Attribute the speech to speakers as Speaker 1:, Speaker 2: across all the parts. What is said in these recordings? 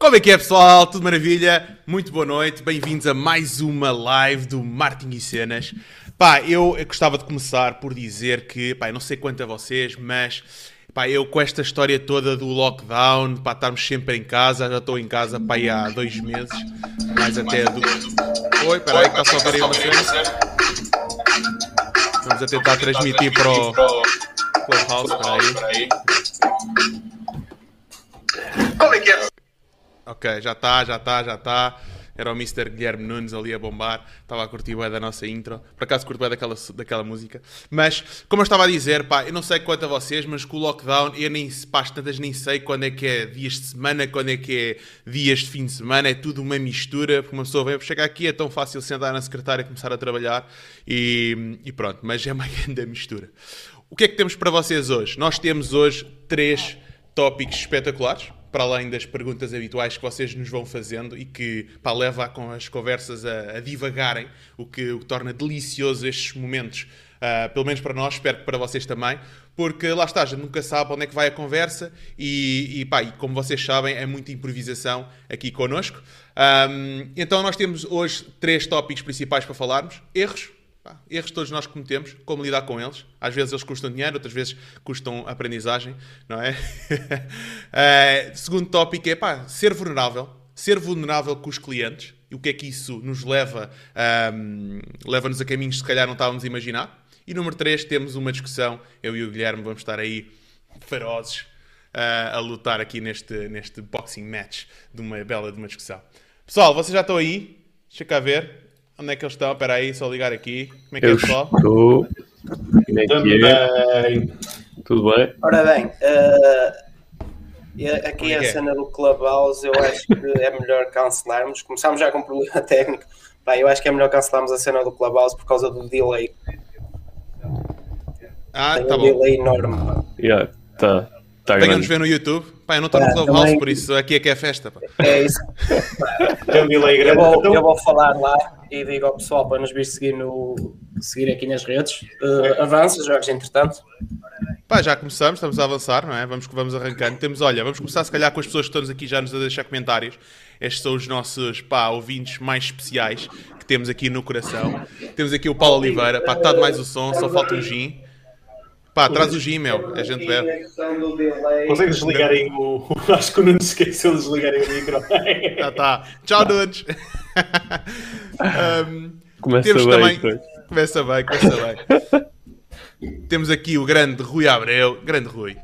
Speaker 1: Como é que é, pessoal? Tudo maravilha? Muito boa noite, bem-vindos a mais uma live do Martin e Cenas. Pá, eu, gostava de começar por dizer que, pá, eu não sei quanto a vocês, mas pá, eu com esta história toda do lockdown, pá, estarmos sempre em casa, já estou em casa, pá, há dois meses, mais até do... Oi, peraí, está só a ver uma cena. Vamos a tentar transmitir para o Clubhouse, peraí. Como é que é? Ok, já está, já está, já está. Era o Mr. Guilherme Nunes ali a bombar. Estava a curtir bem da nossa intro. Por acaso curto bem daquela, daquela música. Mas, como eu estava a dizer, pá, eu não sei quanto a vocês, mas com o lockdown, eu nem, pá, tantas nem sei quando é que é dias de semana, quando é que é dias de fim de semana. É tudo uma mistura. Porque uma pessoa vem chegar aqui, é tão fácil sentar na secretária e começar a trabalhar. E, e pronto, mas é uma grande mistura. O que é que temos para vocês hoje? Nós temos hoje três tópicos espetaculares para além das perguntas habituais que vocês nos vão fazendo e que pá, leva com as conversas a, a divagarem, o que, o que, torna delicioso estes momentos, uh, pelo menos para nós, espero que para vocês também, porque lá está, a gente nunca sabe onde é que vai a conversa e, e, pá, e como vocês sabem, é muita improvisação aqui connosco. Um, então nós temos hoje três tópicos principais para falarmos: erros, Pá, erros todos nós cometemos, como lidar com eles. Às vezes eles custam dinheiro, outras vezes custam aprendizagem, não é? uh, segundo tópico é pá, ser vulnerável. Ser vulnerável com os clientes. E o que é que isso nos leva? Um, Leva-nos a caminhos que se calhar não estávamos a imaginar. E número 3, temos uma discussão. Eu e o Guilherme vamos estar aí ferozes uh, a lutar aqui neste, neste boxing match de uma bela de uma discussão. Pessoal, vocês já estão aí? Deixa cá ver. Onde é que eles estão? Espera aí, só ligar aqui. Como é que
Speaker 2: eu
Speaker 1: é, pessoal?
Speaker 2: Estou. Como é que é? Tudo bem?
Speaker 3: Ora bem, uh, aqui é a cena do Clubhouse, eu acho que é melhor cancelarmos. Começámos já com um problema técnico. Pá, eu acho que é melhor cancelarmos a cena do Clubhouse por causa do delay.
Speaker 1: Ah,
Speaker 3: Tem
Speaker 1: tá
Speaker 3: um
Speaker 1: bom.
Speaker 3: delay enorme.
Speaker 2: Yeah, tá. Tá
Speaker 1: Venham-nos
Speaker 2: grande.
Speaker 1: ver no YouTube. Pá, eu não estou no Clubhouse,
Speaker 3: também-
Speaker 1: por isso aqui é que é festa. Pá.
Speaker 3: É isso.
Speaker 4: Tem um delay
Speaker 3: Eu
Speaker 4: grande.
Speaker 3: vou,
Speaker 4: Então,
Speaker 3: eu vou falar lá e digo ao pessoal para nos vir seguir, no, seguir aqui nas redes. Uh, avança, jogos entretanto.
Speaker 1: Pá, já começamos, estamos a avançar, não é? Vamos, vamos arrancando. Temos, olha, vamos começar se calhar com as pessoas que estão aqui já nos a deixar comentários. Estes são os nossos, pá, ouvintes mais especiais que temos aqui no coração. Temos aqui o Paulo Oliveira, pá, está demais o som, só falta um gin. Pá, traz o gin, meu, a gente bebe.
Speaker 4: consegues desligarem o. Acho que o Nuno esqueceu de desligarem o micro.
Speaker 1: Já tá. Tchau, Nunes. Um,
Speaker 2: Começa
Speaker 1: temos
Speaker 2: bem.
Speaker 1: também.
Speaker 2: depois.
Speaker 1: Começa bem, começa bem. temos aqui o grande Rui Abreu. Grande Rui.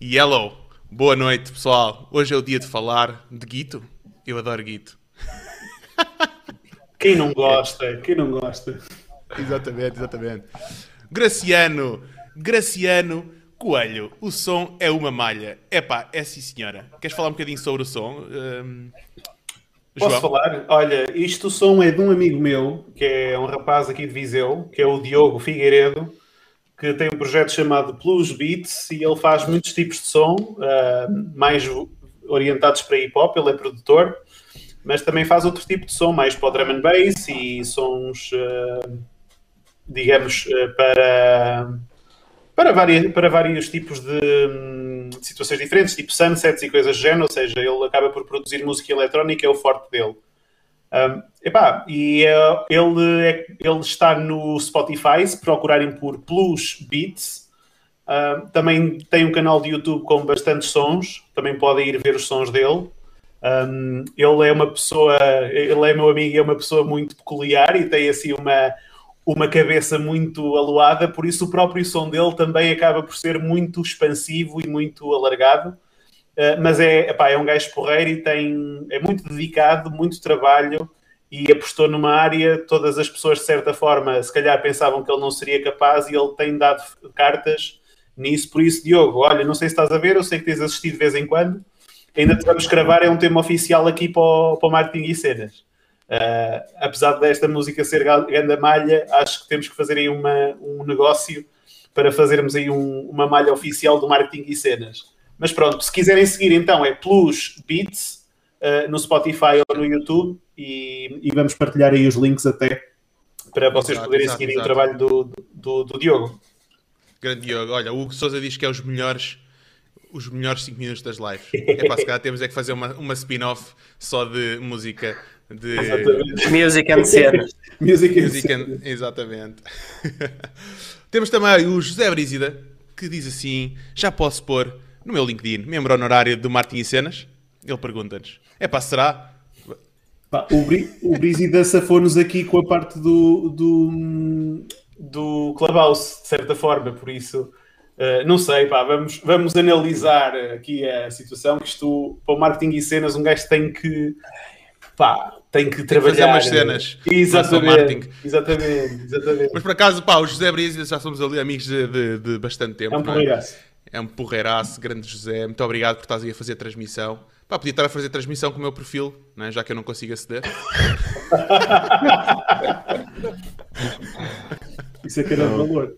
Speaker 1: E hello. Boa noite, pessoal. Hoje é o dia de falar de Guito. Eu adoro Guito.
Speaker 4: Quem não gosta? Quem não gosta?
Speaker 1: Exatamente, exatamente. Graciano. Graciano Coelho. O som é uma malha. Epá, é sim, senhora. Queres falar um bocadinho sobre o som? Um,
Speaker 4: Posso falar? Olha, isto o som é de um amigo meu, que é um rapaz aqui de Viseu, que é o Diogo Figueiredo, que tem um projeto chamado Plus Beats e ele faz muitos tipos de som, ah, mais orientados para hip hop, ele é produtor, mas também faz outro tipo de som, mais para o drum and bass e sons, ah, digamos, ah, para, para, várias, para vários tipos de, hum, de situações diferentes, tipo sunsets e coisas do género, ou seja, ele acaba por produzir música eletrónica, é o forte dele. Um, epá, e eh, ele, é- ele está no Spotify, se procurarem por Plus Beats. Um, também tem um canal de YouTube com bastantes sons, também podem ir ver os sons dele. Um, ele é uma pessoa, ele é meu amigo é uma pessoa muito peculiar e tem assim uma, uma cabeça muito aluada, por isso o próprio som dele também acaba por ser muito expansivo e muito alargado. Uh, mas é, epá, é um gajo porreiro e tem, é muito dedicado, muito trabalho e apostou numa área. Todas as pessoas, de certa forma, se calhar pensavam que ele não seria capaz e ele tem dado cartas nisso. Por isso, Diogo, olha, não sei se estás a ver, eu sei que tens assistido de vez em quando. Ainda te vamos gravar, é um tema oficial aqui para o, para o marketing e cenas. Uh, apesar desta música ser grande malha, acho que temos que fazer aí uma, um negócio para fazermos aí um- uma malha oficial do marketing e cenas. Mas pronto, se quiserem seguir, então é Plus Beats uh, no Spotify ou no YouTube e, e vamos partilhar aí os links até para vocês
Speaker 1: Exato,
Speaker 4: poderem
Speaker 1: exato,
Speaker 4: seguirem
Speaker 1: exato.
Speaker 4: o trabalho do, do, do Diogo.
Speaker 1: Grande Diogo. Olha, o Hugo Souza diz que é os melhores. os melhores 5 minutos das lives. É para se calhar temos é que fazer uma, uma spin-off só de música. De...
Speaker 3: Music and cenas.
Speaker 4: Music and
Speaker 1: Music and... Exatamente. temos também o José Brízida, que diz assim: já posso pôr no meu LinkedIn, membro honorário do Martin e Cenas? Ele pergunta-nos: é pá, será?
Speaker 4: Pá, o, Bri, o Brizida safou-nos aqui com a parte do, do, do Clubhouse, de certa forma, por isso. Uh, não sei, pá, vamos, vamos analisar aqui a situação que isto, para o marketing e cenas, um gajo tem que, pá, tem que trabalhar.
Speaker 1: Fazer umas cenas.
Speaker 4: Exatamente, exatamente, exatamente.
Speaker 1: Mas por acaso, pá, o José Brizida já somos ali amigos de, de, de bastante tempo.
Speaker 4: É um porreiraço.
Speaker 1: É um porreiraço, grande José. Muito obrigado por estás aí a fazer a transmissão. Pá, podia estar a fazer transmissão com o meu perfil, né? já que eu não consigo aceder.
Speaker 4: Isso é que era de valor.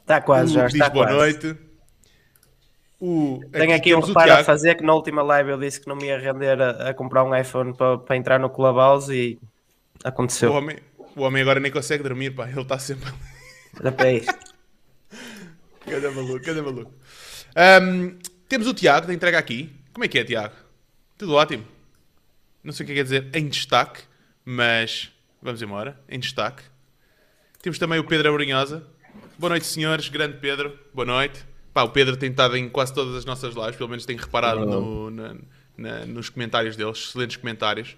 Speaker 3: Está quase, já está
Speaker 1: boa
Speaker 3: quase.
Speaker 1: noite. O,
Speaker 3: Tenho aqui um reparo a fazer que na última live eu disse que não me ia render a, a comprar um iPhone para, para entrar no Clubhouse e aconteceu.
Speaker 1: O homem, o homem agora nem consegue dormir, pá. Ele está sempre.
Speaker 3: Olha para isto.
Speaker 1: Cada maluco, cada maluco. Um, temos o Tiago da entrega aqui. Como é que é, Tiago? Tudo ótimo. Não sei o que quer dizer em destaque, mas vamos embora. Em destaque. Temos também o Pedro Abrinhosa. Boa noite, senhores. Grande Pedro. Boa noite. Pá, o Pedro tem estado em quase todas as nossas lives, pelo menos tem reparado no, na, na, nos comentários deles, excelentes comentários.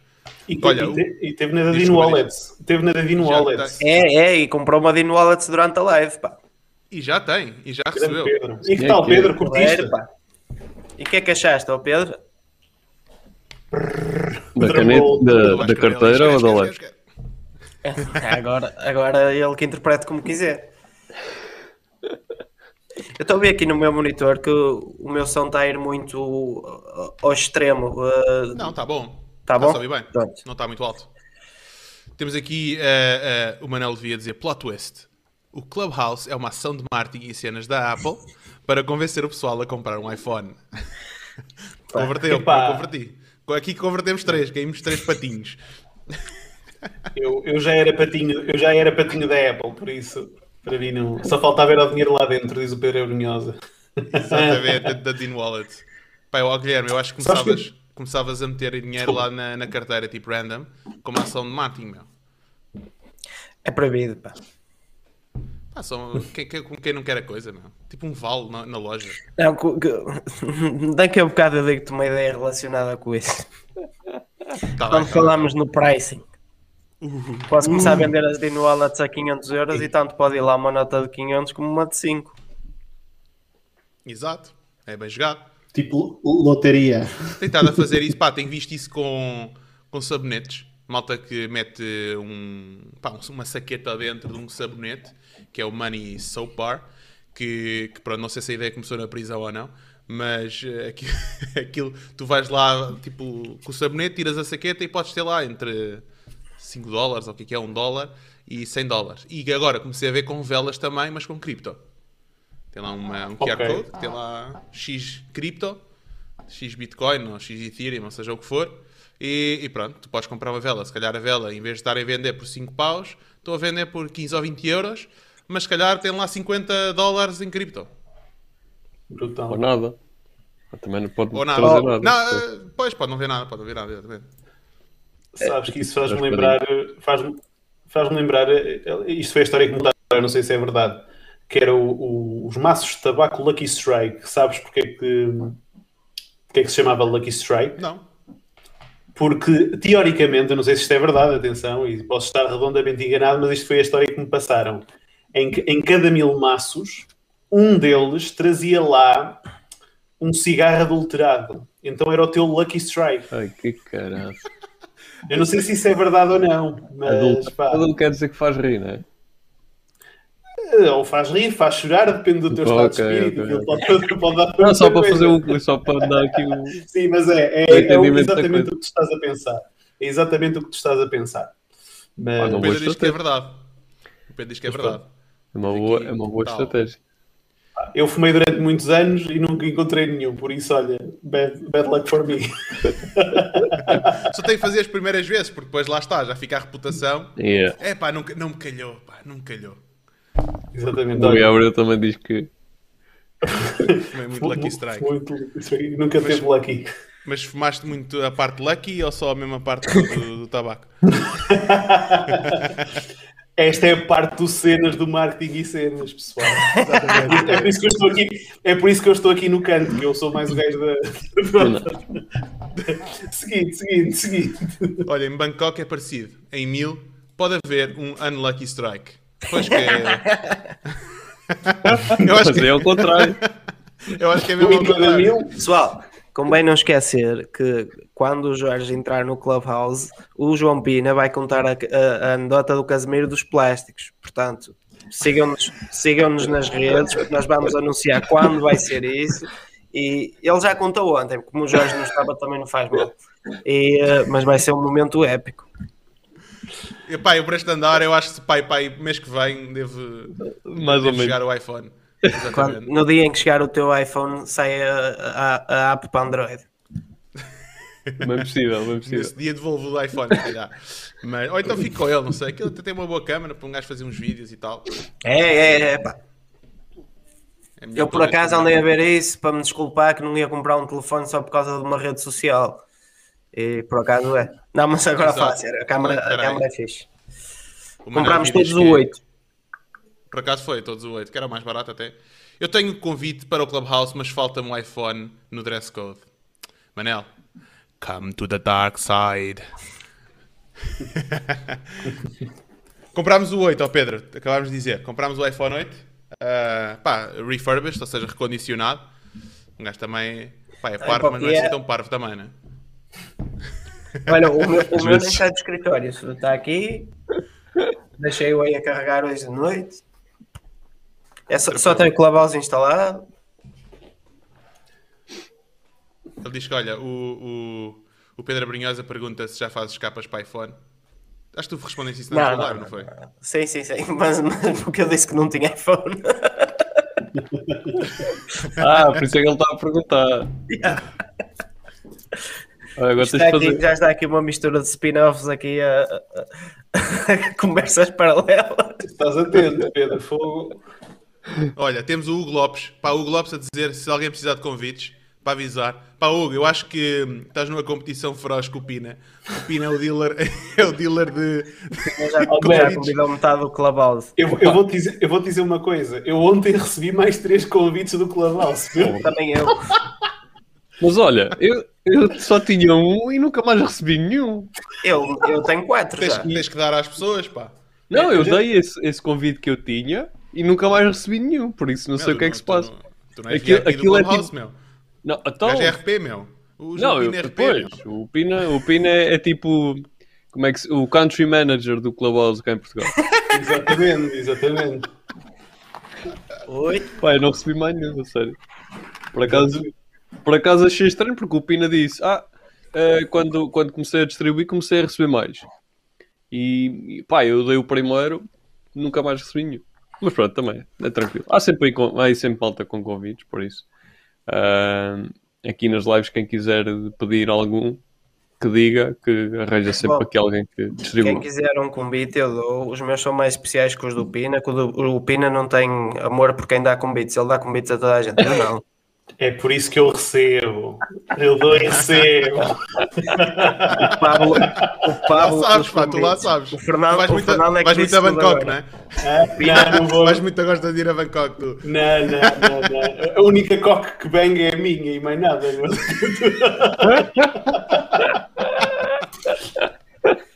Speaker 4: E, Olha, e, te, e teve na da Dino Wallets. Teve na da Dino Wallets.
Speaker 3: É, é, e comprou uma Dino Wallets durante a live, pá.
Speaker 1: E já tem, e já recebeu.
Speaker 4: Pedro. E que tal, Pedro? Curtiste?
Speaker 3: E o que é que achaste, ó Pedro?
Speaker 5: Da caneta, da, da carteira ou da live?
Speaker 3: agora, agora ele que interprete como quiser. Eu estou a ver aqui no meu monitor que o meu som está a ir muito ao extremo. Uh,
Speaker 1: não, está bom.
Speaker 3: Está bom?
Speaker 1: Está bem. Pronto. Não está muito alto. Temos aqui uh, uh, o Manel devia dizer plot twist. O Clubhouse é uma ação de marketing e cenas da Apple para convencer o pessoal a comprar um iPhone. Converteu, eu converti. Aqui convertemos três, caímos três patinhos.
Speaker 4: Eu, eu, já era patinho, eu já era patinho da Apple, por isso para mim não. Só falta ver o dinheiro lá dentro, diz o Pedro Eurunhosa.
Speaker 1: Exatamente, da Dean Wallet. Pai, ó Guilherme, eu acho que começavas, que... começavas a meter dinheiro lá na, na, carteira, tipo random, como ação de marketing, meu.
Speaker 3: É proibido, pá.
Speaker 1: Pá, só, quem, quem, quem não quer a coisa, meu. Tipo um vale na, na loja.
Speaker 3: Não, daqui a bocado eu digo-te uma ideia relacionada com isso. Tá Quando bem, falamos no pricing. Uh, Posso começar a vender as Dino Wallets a 500 euros e tanto pode ir lá uma nota de 500 como uma de 5.
Speaker 1: Exato. É bem jogado.
Speaker 4: Tipo loteria.
Speaker 1: Tem estado a fazer isso. Pá, tenho visto isso com, com sabonetes. Malta que mete um, pá, uma saqueta dentro de um sabonete, que é o Money Soap Bar, que, que pronto, não sei se a ideia começou na prisão ou não, mas aquilo, aquilo, tu vais lá, tipo, com o sabonete, tiras a saqueta e podes ter lá entre 5 dólares, ou o que é, 1 um dólar, e 100 dólares. E agora comecei a ver com velas também, mas com cripto. Tem lá uma, um QR okay. Code, tem lá X cripto, X Bitcoin, ou X Ethereum, ou seja o que for. E, e, pronto, tu podes comprar uma vela. Se calhar a vela, em vez de estar a vender por 5 paus, estou a vender por 15 ou 20 euros, mas se calhar tem lá 50 dólares em cripto.
Speaker 5: Brutal. Ou nada. Também não pode
Speaker 1: Ou nada. trazer nada. Não, pois, pode não ver nada, pode não ver nada, exatamente.
Speaker 4: Sabes que isso faz-me lembrar, faz-me faz lembrar, isto foi a história que me eu não sei se é verdade, que era o, o, os maços de tabaco Lucky Strike. Sabes porque é que, porque é que se chamava Lucky Strike?
Speaker 1: Não.
Speaker 4: Porque, teoricamente, eu não sei se isto é verdade, atenção, e posso estar redondamente enganado, mas isto foi a história que me passaram. Em, que, em cada mil maços, um deles trazia lá um cigarro adulterado. Então era o teu Lucky Strike.
Speaker 5: Ai, que caralho.
Speaker 4: Eu não sei se isso é verdade ou não, mas.
Speaker 5: Adulto, pá, não quer dizer que faz rir, não é?
Speaker 4: Ou faz rir, faz chorar, depende do teu estado okay, de espírito. Okay. Pode, pode dar
Speaker 5: não, só para fazer um, só para dar aqui um.
Speaker 4: Sim, mas é, é, é exatamente o que tu estás a pensar. É exatamente o que tu estás a pensar.
Speaker 1: Mas... Ah, o Pedro diz que é verdade. O Pedro diz que é verdade.
Speaker 5: É uma boa, é uma boa estratégia.
Speaker 4: Eu fumei durante muitos anos e nunca encontrei nenhum, por isso, olha, bad, bad luck for me.
Speaker 1: Só tem que fazer as primeiras vezes, porque depois lá está, já fica a reputação.
Speaker 5: Yeah.
Speaker 1: É pá, não, não me calhou, pá, não me calhou.
Speaker 4: Exatamente.
Speaker 5: O Gabriel também diz que
Speaker 1: Fumei muito Lucky Strike.
Speaker 4: Muito. Nunca mas, teve Lucky.
Speaker 1: Mas fumaste muito a parte Lucky ou só a mesma parte do, do, do tabaco?
Speaker 4: Esta é a parte dos cenas do marketing e cenas, pessoal. é, por isso que eu estou aqui, é por isso que eu estou aqui no canto, que eu sou mais o gajo da. seguinte, seguinte, seguinte.
Speaker 1: Olha, em Bangkok é parecido. Em mil pode haver um unlucky strike. Pois que é.
Speaker 5: eu acho que é o contrário.
Speaker 1: eu acho que é mesmo ao contrário.
Speaker 3: Pessoal, Convém não esquecer que quando o Jorge entrar no Clubhouse, o João Pina vai contar a, a, a anedota do Casemiro dos plásticos. Portanto, sigam-nos sigam nas redes, porque nós vamos anunciar quando vai ser isso. E ele já contou ontem, como o Jorge não estava, também não faz mal. E, uh, mas vai ser um momento épico.
Speaker 1: E, pá, eu para este andar, eu acho que pai, pai, mês que vem deve,
Speaker 5: Mais
Speaker 1: deve chegar o iPhone.
Speaker 3: Quando, no dia em que chegar o teu iPhone, sai a, a, a app para Android.
Speaker 5: Bem possível, bem possível.
Speaker 1: Nesse dia devolvo o iPhone, calhar. Mas, ou então fico com ele, não sei. Aquilo até tem uma boa câmera para um gajo fazer uns vídeos e tal.
Speaker 3: É, é, é, pá. É eu por acaso andei a ver isso para me desculpar que não ia comprar um telefone só por causa de uma rede social. E por acaso é. Não, mas agora fala sério, a câmera, a câmera é fixe. Comprámos todos o 8.
Speaker 1: Por acaso foi, todos o 8, que era mais barato até. Eu tenho convite para o Clubhouse, mas falta-me um iPhone no dress code. Manel, come to the dark side. comprámos o 8, ó Pedro, acabámos de dizer. Comprámos o iPhone 8, uh, ah, pá, refurbished, ou seja, recondicionado. Um gajo também, pá, é parvo, mas não é assim tão parvo também, né?
Speaker 3: Olha, o meu, o meu nem está de escritório, está aqui. Deixei-o aí a carregar hoje de noite. É só, só tem o Clubhouse instalado.
Speaker 1: Ele diz que, olha, o, o, o Pedro Abrinhosa pergunta se já fazes capas para iPhone. Acho que tu respondeste isso na não, não, não, foi?
Speaker 3: Sim, sim, sim. Mas, mas porque eu disse que não tinha iPhone.
Speaker 5: ah, por isso é que ele está a perguntar. Yeah.
Speaker 3: Agora está aqui, fazer... Já está aqui uma mistura de spin-offs aqui a, a, a, conversas paralelas.
Speaker 4: Estás atento, Pedro Fogo.
Speaker 1: Olha, temos o Hugo Lopes. Pá, o Hugo Lopes a dizer se alguém precisar de convites, para avisar. Pá, Hugo, eu acho que hum, estás numa competição feroz com o Pina. O Pina é o dealer, é o dealer de.
Speaker 3: já convidou metade do Clubhouse.
Speaker 4: Eu, eu, vou dizer, eu vou dizer uma coisa. Eu ontem recebi mais três convites do Clubhouse.
Speaker 3: Também eu.
Speaker 5: Mas olha, eu, eu só tinha um e nunca mais recebi nenhum.
Speaker 3: Eu, eu tenho quatro.
Speaker 1: Tens,
Speaker 3: já.
Speaker 1: tens que dar às pessoas, pá.
Speaker 5: Não, eu dei esse, esse convite que eu tinha e nunca mais recebi nenhum, por isso não meu, sei o que é que se passa.
Speaker 1: Tu não, és aquilo, aquilo é tipo... meu.
Speaker 5: Não, então...
Speaker 1: é RP, meu. O
Speaker 5: não, eu, é RP, depois, meu. o Pina, o Pina é, é, tipo como é que o country manager do Clubhouse cá em Portugal.
Speaker 4: exatamente, exatamente.
Speaker 3: Oi?
Speaker 5: Pai, não recebi mais nenhum, sério. Por acaso, por acaso achei estranho porque o Pina disse: Ah, uh, quando, quando comecei a distribuir, comecei a receber mais. E, e pá, eu dei o primeiro, nunca mais recebi nenhum. Mas pronto, também, é tranquilo. Há sempre, aí sempre falta com convites, por isso. Uh, aqui nas lives, quem quiser pedir algum, que diga, que arranja sempre Bom, aqui alguém que distribua.
Speaker 3: Quem quiser um convite, eu dou. Os meus são mais especiais que os do Pina, que o, do, o Pina não tem amor por quem dá convites, ele dá convites a toda a gente. não.
Speaker 4: É por isso que eu recebo. Eu dou e recebo.
Speaker 3: o Pablo. O Pablo
Speaker 1: lá sabes, pá, tu lá sabes.
Speaker 3: O Fernando,
Speaker 1: vais muito,
Speaker 3: Fernando é
Speaker 1: vais muito a Bangkok, não é? Ah, não, não Vais muito a gosta de ir a Bangkok, tu.
Speaker 4: Não, não, não, não. A única coque que banga é a minha e mais nada.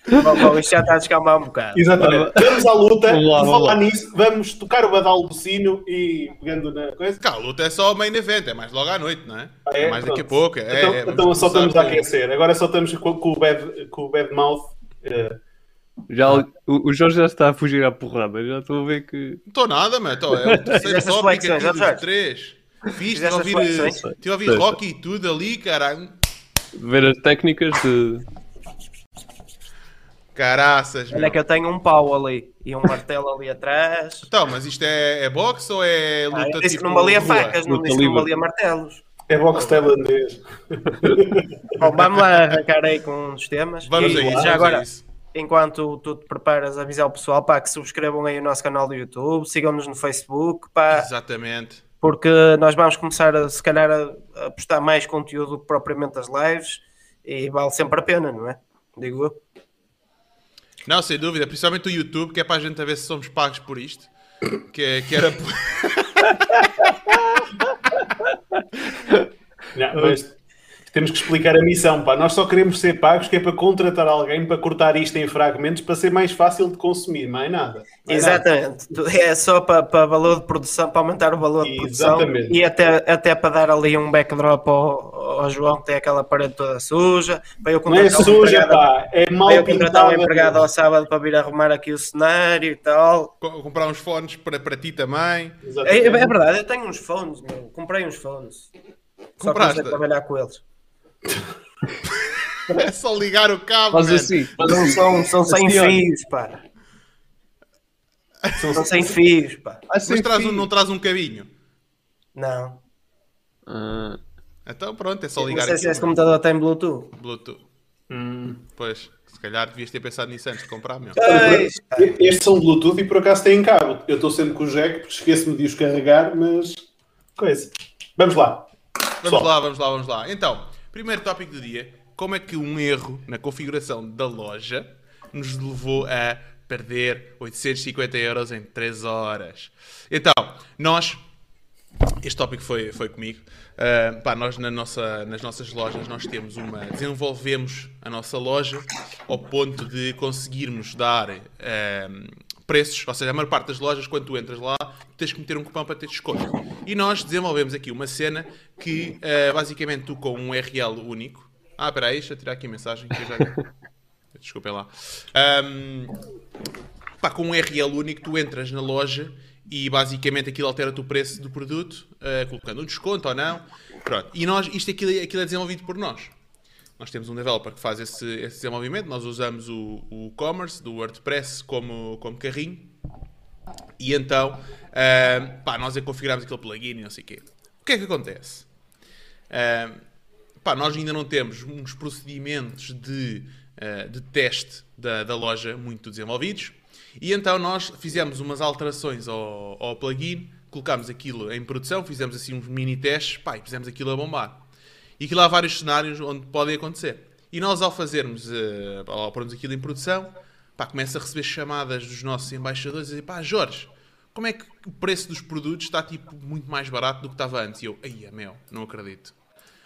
Speaker 3: Bom, isto já está a descalmar um bocado.
Speaker 4: Exatamente. Vamos à luta. Vamos lá, vamos falar lá. nisso. Vamos tocar o badalo do sino e pegando na coisa.
Speaker 1: Cá, a luta é só o main event, é mais logo à noite, não é? Ah, é? é? mais Pronto. daqui a pouco. É,
Speaker 4: então, é, então só estamos a aquecer. Agora só estamos com, com, o, bad, com o bad mouth. Uh...
Speaker 5: Já, o, o Jorge já está a fugir à porrada. Já estou a ver que.
Speaker 1: Não estou nada, mas é o terceiro tópico aqui dos três. Fiz, estive a ouvir, tive a ouvir rock e tudo ali, caralho.
Speaker 5: Ver as técnicas de
Speaker 1: Caraças,
Speaker 3: Olha meu. que eu tenho um pau ali e um martelo ali atrás.
Speaker 1: Então, mas isto é, é boxe ou é luta ah, eu
Speaker 3: disse tipo que não valia facas, não disse que não valia martelos.
Speaker 4: É boxe tailandês.
Speaker 3: Bom, vamos lá arrancar aí com uns temas.
Speaker 1: Vamos
Speaker 3: e,
Speaker 1: a isso.
Speaker 3: Já agora, enquanto tu te preparas, avisar o pessoal pá, que subscrevam aí o nosso canal do YouTube, sigam-nos no Facebook. Pá.
Speaker 1: Exatamente.
Speaker 3: porque nós vamos começar a, se calhar a, a postar mais conteúdo que propriamente as lives e vale sempre a pena, não é? Digo eu.
Speaker 1: Não, sem dúvida, principalmente o YouTube, que é para a gente ver se somos pagos por isto. Que, que era.
Speaker 4: não, mas temos que explicar a missão, pá. Nós só queremos ser pagos que é para contratar alguém para cortar isto em fragmentos para ser mais fácil de consumir, mais nada.
Speaker 3: Mais Exatamente. Nada. É só para, para valor de produção, para aumentar o valor de produção e até, até para dar ali um backdrop ao, ao João que tem aquela parede toda suja. Para eu
Speaker 4: Não é suja, pá. É mal
Speaker 3: para eu contratar um empregado ao sábado para vir arrumar aqui o cenário e tal.
Speaker 1: Comprar uns fones para, para ti também.
Speaker 3: É, é, verdade, eu tenho uns fones, meu. Comprei uns fones. Só para trabalhar com eles.
Speaker 1: É só ligar o cabo.
Speaker 5: Mas assim,
Speaker 3: mas não são, são sem assim, fios, pá. São, são sem fios, pá.
Speaker 1: Ah, mas traz um, não traz um cabinho?
Speaker 3: Não.
Speaker 1: Ah. Então pronto, é só ligar. Não
Speaker 3: sei se esse computador tem Bluetooth.
Speaker 1: Bluetooth. Hum. Pois, se calhar devias ter pensado nisso antes de comprar, meu.
Speaker 4: Estes são Bluetooth e por acaso têm cabo. Eu estou sempre com o jack porque esqueço-me de os carregar, mas. Coisa. Vamos lá.
Speaker 1: Vamos lá, vamos lá, vamos lá. Então, Primeiro tópico do dia: como é que um erro na configuração da loja nos levou a perder 850 euros em 3 horas? Então, nós. Este tópico foi, foi comigo. Uh, pá, nós na nossa, nas nossas lojas nós temos uma. desenvolvemos a nossa loja ao ponto de conseguirmos dar uh, preços, ou seja, a maior parte das lojas, quando tu entras lá, tens que meter um cupom para ter desconto. E nós desenvolvemos aqui uma cena que, uh, basicamente, tu com um URL único... Ah, espera aí, deixa eu tirar aqui a mensagem que eu já... Desculpem lá. Um, pá, com um URL único, tu entras na loja e basicamente aquilo altera-te o preço do produto, uh, colocando um desconto ou não. Pronto. E nós, isto aquilo, aquilo é desenvolvido por nós. Nós temos um developer que faz esse, esse desenvolvimento, nós usamos o, o commerce do WordPress como, como carrinho e então uh, pá, nós é configuramos aquele plugin e não sei o quê. O que é que acontece? Uh, pá, nós ainda não temos uns procedimentos de, uh, de teste da, da loja muito desenvolvidos e então nós fizemos umas alterações ao, ao plugin, colocámos aquilo em produção, fizemos assim uns mini testes pá, e fizemos aquilo a bombar. E que lá há vários cenários onde podem acontecer. E nós, ao fazermos, uh, ao pormos aquilo em produção, pá, começa a receber chamadas dos nossos embaixadores e dizer, pá, Jorge, como é que o preço dos produtos está tipo muito mais barato do que estava antes? E eu, ai, meu, não acredito.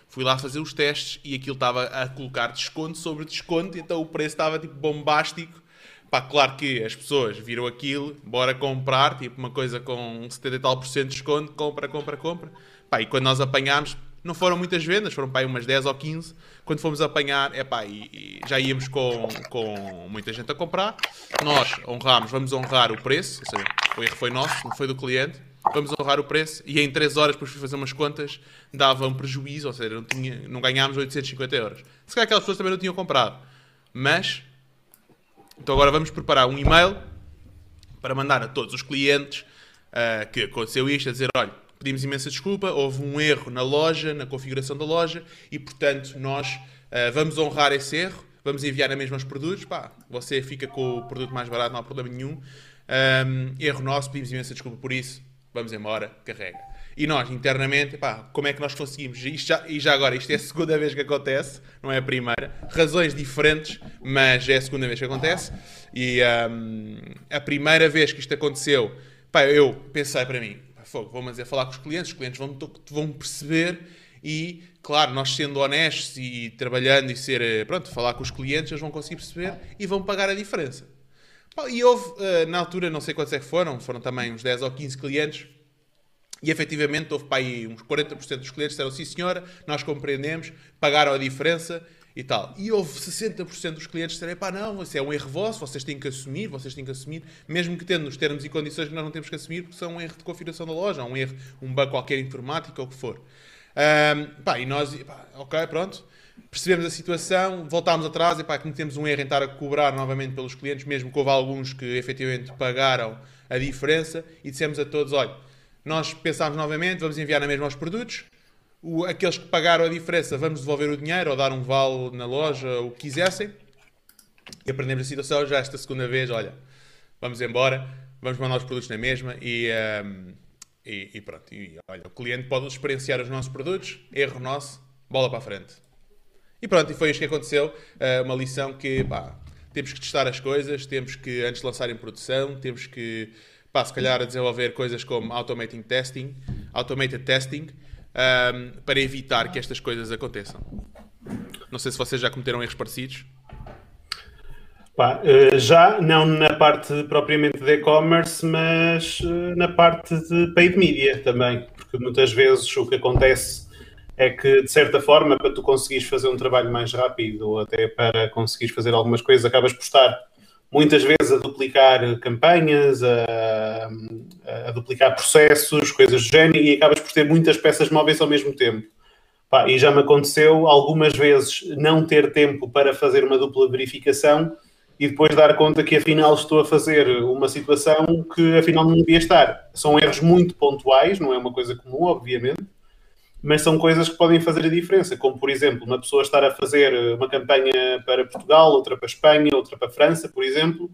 Speaker 1: Fui lá fazer os testes e aquilo estava a colocar desconto sobre desconto, então o preço estava tipo bombástico. Pá, claro que as pessoas viram aquilo, bora comprar, tipo uma coisa com 70 e tal por cento de desconto, compra, compra, compra. Pá, e quando nós apanhámos, não foram muitas vendas, foram para aí umas 10 ou 15. Quando fomos apanhar, epá, e, e já íamos com, com muita gente a comprar. Nós honramos, vamos honrar o preço, ou seja, o erro foi nosso, não foi do cliente. Vamos honrar o preço e em 3 horas, depois fui fazer umas contas, dava um prejuízo, ou seja, não, tinha, não ganhámos 850 euros. Se calhar aquelas pessoas também não tinham comprado. Mas, então agora vamos preparar um e-mail para mandar a todos os clientes uh, que aconteceu isto, a dizer, olha, pedimos imensa desculpa, houve um erro na loja, na configuração da loja, e portanto nós uh, vamos honrar esse erro, vamos enviar a mesma os produtos, pá, você fica com o produto mais barato, não há problema nenhum. Um, erro nosso, pedimos imensa desculpa por isso, vamos embora, carrega. E nós, internamente, pá, como é que nós conseguimos? Isto já, e já agora, isto é a segunda vez que acontece, não é a primeira. Razões diferentes, mas é a segunda vez que acontece. E um, a primeira vez que isto aconteceu, pá, eu pensei para mim, fogo, vou dizer, falar com os clientes, os clientes vão, vão perceber e, claro, nós sendo honestos e trabalhando e ser, eh, pronto, falar com os clientes, eles vão conseguir perceber e vão pagar a diferença. E houve, eh, na altura, não sei quantos é que foram, foram também uns 10 ou 15 clientes, e efetivamente houve para aí uns 40% dos clientes disseram sim senhora, nós compreendemos, pagaram a diferença e tal. E houve 60% dos clientes que disseram, pá, não, isso é um erro vosso, vocês têm que assumir, vocês têm que assumir, mesmo que tendo nos termos e condições que nós não temos que assumir, porque são um erro de configuração da loja, um erro, um bug qualquer informático ou o que for. Um, pá, e nós, pá, ok, pronto, percebemos a situação, voltámos atrás e pá, cometemos um erro em estar a cobrar novamente pelos clientes, mesmo que houve alguns que efetivamente pagaram a diferença e dissemos a todos, olha, nós pensámos novamente, vamos enviar na mesma os produtos, o, aqueles que pagaram a diferença, vamos devolver o dinheiro ou dar um vale na loja, o que quisessem. E aprendemos a situação já esta segunda vez. Olha, vamos embora, vamos mandar os produtos na mesma e, um, E, e pronto, e, olha, o cliente pode experienciar os nossos produtos, erro nosso, bola para a frente. E pronto, e foi isto que aconteceu. Uh, uma lição que, pá, temos que testar as coisas, temos que, antes de lançar em produção, temos que, pá, se calhar, desenvolver coisas como automating testing, automated testing, um, para evitar que estas coisas aconteçam. Não sei se vocês já cometeram erros parecidos.
Speaker 4: Pá, eh, já, não na parte propriamente de e-commerce, mas eh, na parte de paid media também, porque muitas vezes o que acontece é que, de certa forma, para tu conseguires fazer um trabalho mais rápido ou até para conseguires fazer algumas coisas, acabas por estar muitas vezes a duplicar campanhas, a, a duplicar processos, coisas do género, e acabas por ter muitas peças móveis ao mesmo tempo. Pá, e já me aconteceu algumas vezes não ter tempo para fazer uma dupla verificação e depois dar conta que afinal estou a fazer uma situação que afinal não devia estar. São erros muito pontuais, não é uma coisa comum, obviamente, mas são coisas que podem fazer a diferença, como por exemplo, uma pessoa estar a fazer uma campanha para Portugal, outra para Espanha, outra para França, por exemplo,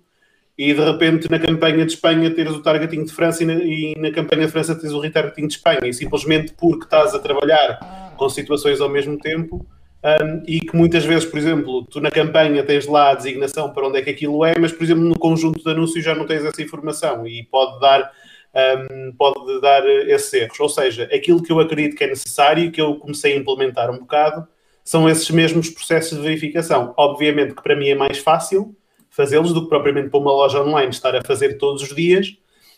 Speaker 4: e de repente na campanha de Espanha teres o targeting de França e na, e na campanha de França teres o retargeting de Espanha, e simplesmente porque estás a trabalhar com situações ao mesmo tempo, um, e que muitas vezes, por exemplo, tu na campanha tens lá a designação para onde é que aquilo é, mas por exemplo no conjunto de anúncios já não tens essa informação e pode dar um, pode dar esses erros. Ou seja, aquilo que eu acredito que é necessário e que eu comecei a implementar um bocado são esses mesmos processos de verificação. Obviamente que para mim é mais fácil fazê-los do que propriamente para uma loja online estar a fazer todos os dias,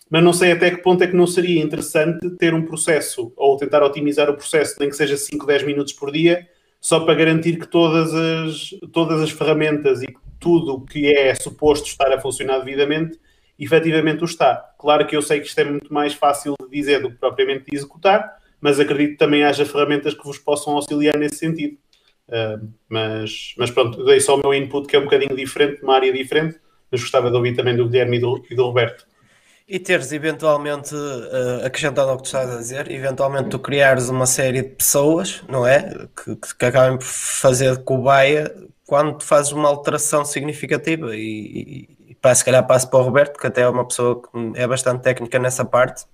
Speaker 4: mas não sei até que ponto é que não seria interessante ter um processo ou tentar otimizar o processo, nem que seja 5, 10 minutos por dia, só para garantir que todas as, todas as ferramentas e tudo o que é suposto estar a funcionar devidamente efetivamente o está. Claro que eu sei que isto é muito mais fácil de dizer do que propriamente de executar, mas acredito que também haja ferramentas que vos possam auxiliar nesse sentido. Uh, mas, mas pronto, dei só o meu input que é um bocadinho diferente, uma área diferente, mas gostava de ouvir também do Guilherme e do, e do Roberto.
Speaker 3: E teres eventualmente, uh, acrescentando ao que tu estás a dizer, eventualmente tu criares uma série de pessoas, não é? Que, que acabem por fazer cobaia quando tu fazes uma alteração significativa e, pá, se calhar passo para o Roberto, que até é uma pessoa que é bastante técnica nessa parte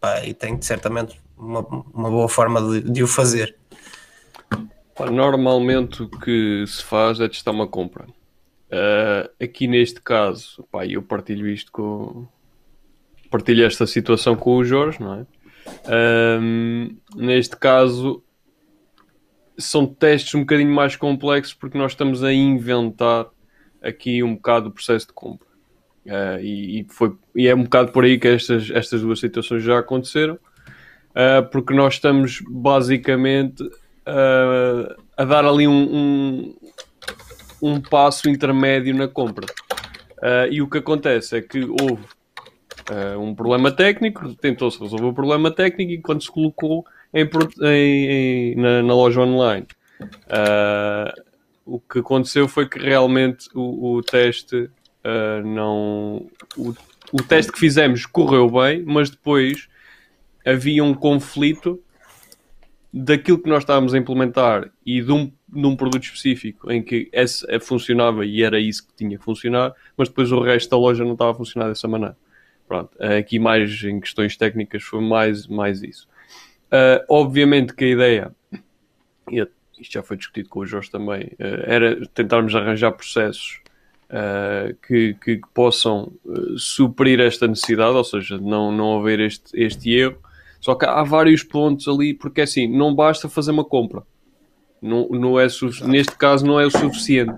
Speaker 3: pá, e tem certamente uma, uma boa forma de, de o fazer.
Speaker 5: Normalmente o que se faz é testar uma compra. Uh, aqui neste caso, pá, eu partilho isto com. Partilho esta situação com o Jorge, não é? Um, neste caso, são testes um bocadinho mais complexos porque nós estamos a inventar aqui um bocado o processo de compra. Uh, e, e, foi, e é um bocado por aí que estas, estas duas situações já aconteceram, uh, porque nós estamos basicamente uh, a dar ali um, um, um, passo intermédio na compra. e o que acontece é que houve um problema técnico, tentou-se resolver o problema técnico e quando se colocou em, em, em na, na, loja online. Uh, o que aconteceu foi que realmente o, o teste uh, não. O, o teste que fizemos correu bem, mas depois havia um conflito daquilo que nós estávamos a implementar e de um, de um produto específico em que esse funcionava e era isso que tinha que funcionar, mas depois o resto da loja não estava a funcionar dessa maneira. Pronto, aqui mais em questões técnicas foi mais, mais isso. Uh, obviamente que a ideia, isto já foi discutido com o Jorge também, uh, era tentarmos arranjar processos uh, que, que, possam uh, suprir esta necessidade, ou seja, não, não haver este, este erro. Só que há vários pontos ali, porque assim, não basta fazer uma compra. Não, não é neste caso não é o suficiente.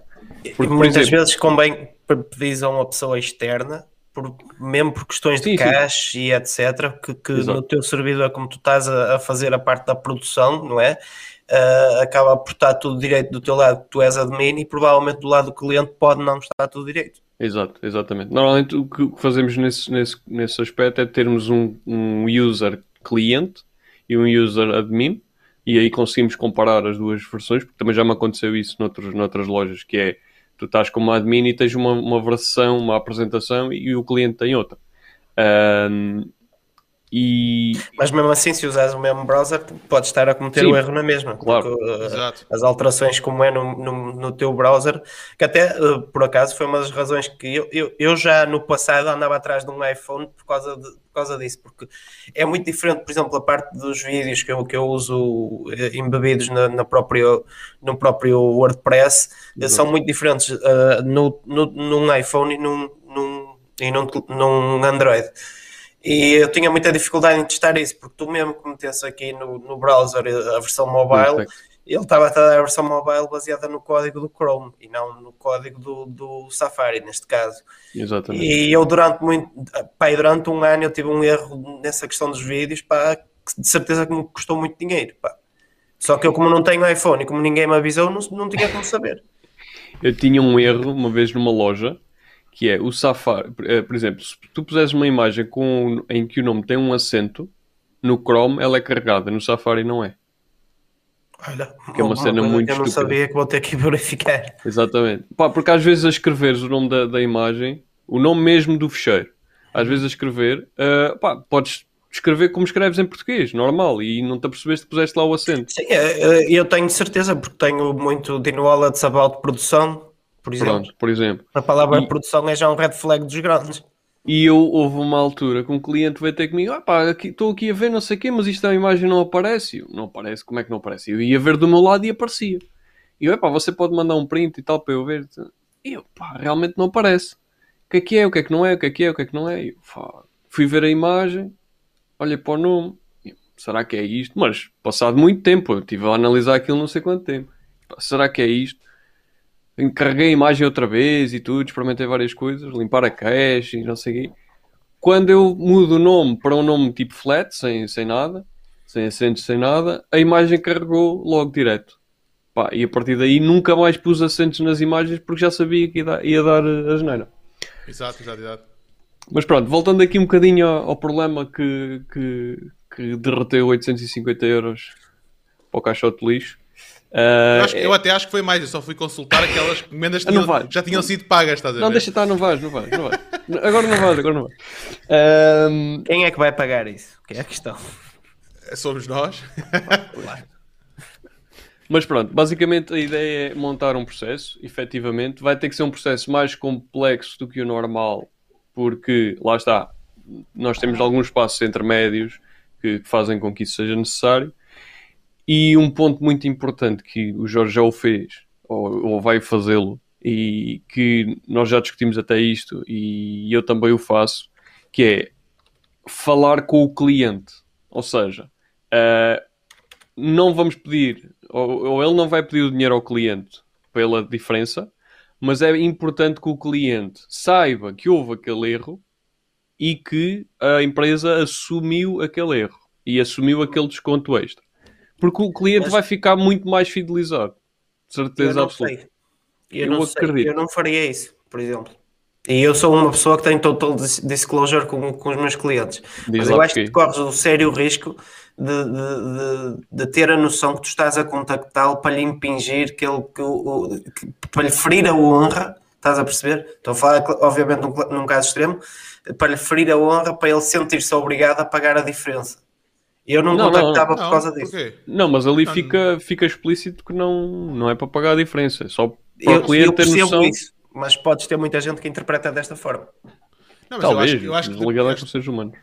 Speaker 3: Porque, muitas exemplo, vezes convém pedir a uma pessoa externa por, mesmo por questões de sim, cash sim. e etc., que, que no teu servidor, como tu estás a, a, fazer a parte da produção, não é? Uh, acaba por estar tudo direito do teu lado, tu és admin e provavelmente do lado do cliente pode não estar tudo direito.
Speaker 5: Exato, exatamente. Normalmente o que fazemos nesse, nesse, nesse aspecto é termos um, um user cliente e um user admin e aí conseguimos comparar as duas versões, porque também já me aconteceu isso noutros, noutras lojas, que é tu estás como admin e tens uma, uma versão, uma apresentação e o cliente tem outra. Um, E...
Speaker 3: Mas mesmo assim, se usares o mesmo browser, podes estar a cometer Sim, o erro na mesma.
Speaker 5: Claro.
Speaker 3: Porque, uh, as alterações como é no, no, no teu browser, que até uh, por acaso foi uma das razões que eu, eu, eu, já no passado andava atrás de um iPhone por causa, de, por causa disso, porque é muito diferente, por exemplo, a parte dos vídeos que eu, que eu uso uh, embebidos na, na próprio, no próprio WordPress, são muito diferentes no, no, num iPhone e num, num, e num, num Android. E eu tinha muita dificuldade em testar isso, porque tu mesmo que metesse aqui no, no browser a versão mobile, ele estava a dar a versão mobile baseada no código do Chrome e não no código do, do Safari, neste caso.
Speaker 5: Exatamente.
Speaker 3: E eu durante muito, pá, durante um ano eu tive um erro nessa questão dos vídeos, pá, que de certeza que me custou muito dinheiro, pá. Só que eu como não tenho iPhone e como ninguém me avisou, não, não tinha como saber.
Speaker 5: Eu tinha um erro uma vez numa loja que é o Safari, eh, por exemplo, se tu puseres uma imagem com, em que o nome tem um acento, no Chrome ela é carregada, no Safari não é.
Speaker 3: Olha,
Speaker 5: que é uma cena muito
Speaker 3: Eu não
Speaker 5: estúpida.
Speaker 3: sabia que vou ter que verificar.
Speaker 5: Exatamente. Pá, porque às vezes a escreveres o nome da, da imagem, o nome mesmo do fecheiro, às vezes a escrever, uh, pá, podes escrever como escreves em português, normal, e não te apercebeste que puseste lá o acento.
Speaker 3: Sim, eh, eu tenho certeza, porque tenho muito de knowledge about produção, por exemplo. Pronto,
Speaker 5: por exemplo.
Speaker 3: A palavra e... produção é já um red flag dos grandes.
Speaker 5: E eu houve uma altura que um cliente veio ter comigo, ah pá, estou aqui a ver não sei o quê, mas isto a imagem não aparece. Eu, não aparece, como é que não aparece? Eu ia ver do meu lado e aparecia. E eu, pá, você pode mandar um print e tal para eu ver. E eu, pá, realmente não aparece. O que é que é, o que é que não é, o que é que é, o que é que não é? Eu, pá, fui ver a imagem, olhei para o nome, eu, será que é isto? Mas, passado muito tempo, eu estive a analisar aquilo não sei quanto tempo. Será que é isto? Encarreguei a imagem outra vez e tudo, experimentei várias coisas, limpar a cache e não sei o quê. Quando eu mudo o nome para um nome tipo flat, sem, sem nada, sem acentos, sem nada, a imagem carregou logo direto. Pá, e a partir daí nunca mais pus acentos nas imagens porque já sabia que ia dar, ia dar a geneira.
Speaker 1: Exato, exato, exato.
Speaker 5: Mas pronto, voltando aqui um bocadinho ao, ao problema que, que, que derreteu 850 euros para o caixote de lixo.
Speaker 1: Uh, eu, acho, eu, até acho que foi mais, eu só fui consultar aquelas encomendas que tinham, já tinham sido pagas, estás a ver?
Speaker 5: Não, deixa estar, não vais, não vais, não vais. Agora não vais, agora não vais.
Speaker 3: Um... Quem é que vai pagar isso? Que é a questão.
Speaker 1: Somos nós.
Speaker 5: Mas pronto, basicamente a ideia é montar um processo, efetivamente. Vai ter que ser um processo mais complexo do que o normal, porque lá está, nós temos alguns passos intermédios que fazem com que isso seja necessário. E um ponto muito importante que o Jorge já o fez, ou, ou vai fazê-lo, e que nós já discutimos até isto, e eu também o faço, que é falar com o cliente. Ou seja, uh, não vamos pedir, ou, ou ele não vai pedir o dinheiro ao cliente pela diferença, mas é importante que o cliente saiba que houve aquele erro e que a empresa assumiu aquele erro e assumiu aquele desconto extra. Porque o cliente Mas... vai ficar muito mais fidelizado. De certeza absoluta.
Speaker 3: Sei. Eu, eu não acredito. Sei. Eu não faria isso, por exemplo. E eu sou uma pessoa que tem total disclosure com, com os meus clientes. Diz Mas eu acho que, que corres o sério risco de, de, de, ter a noção que tu estás a contactá-lo para lhe impingir que ele que, que, para lhe ferir a honra, estás a perceber? Estou a falar, obviamente, num, num caso extremo, para lhe ferir a honra, para ele sentir-se obrigado a pagar a diferença. Eu não, não contactava não, por causa disso.
Speaker 5: Não, mas ali fica, fica explícito que não, não é para pagar a diferença, é só para eu, o cliente ter noção. Isso,
Speaker 3: mas podes ter muita gente que interpreta desta forma.
Speaker 5: Não, Talvez, eu acho, eu acho que ligado é com seres humanos.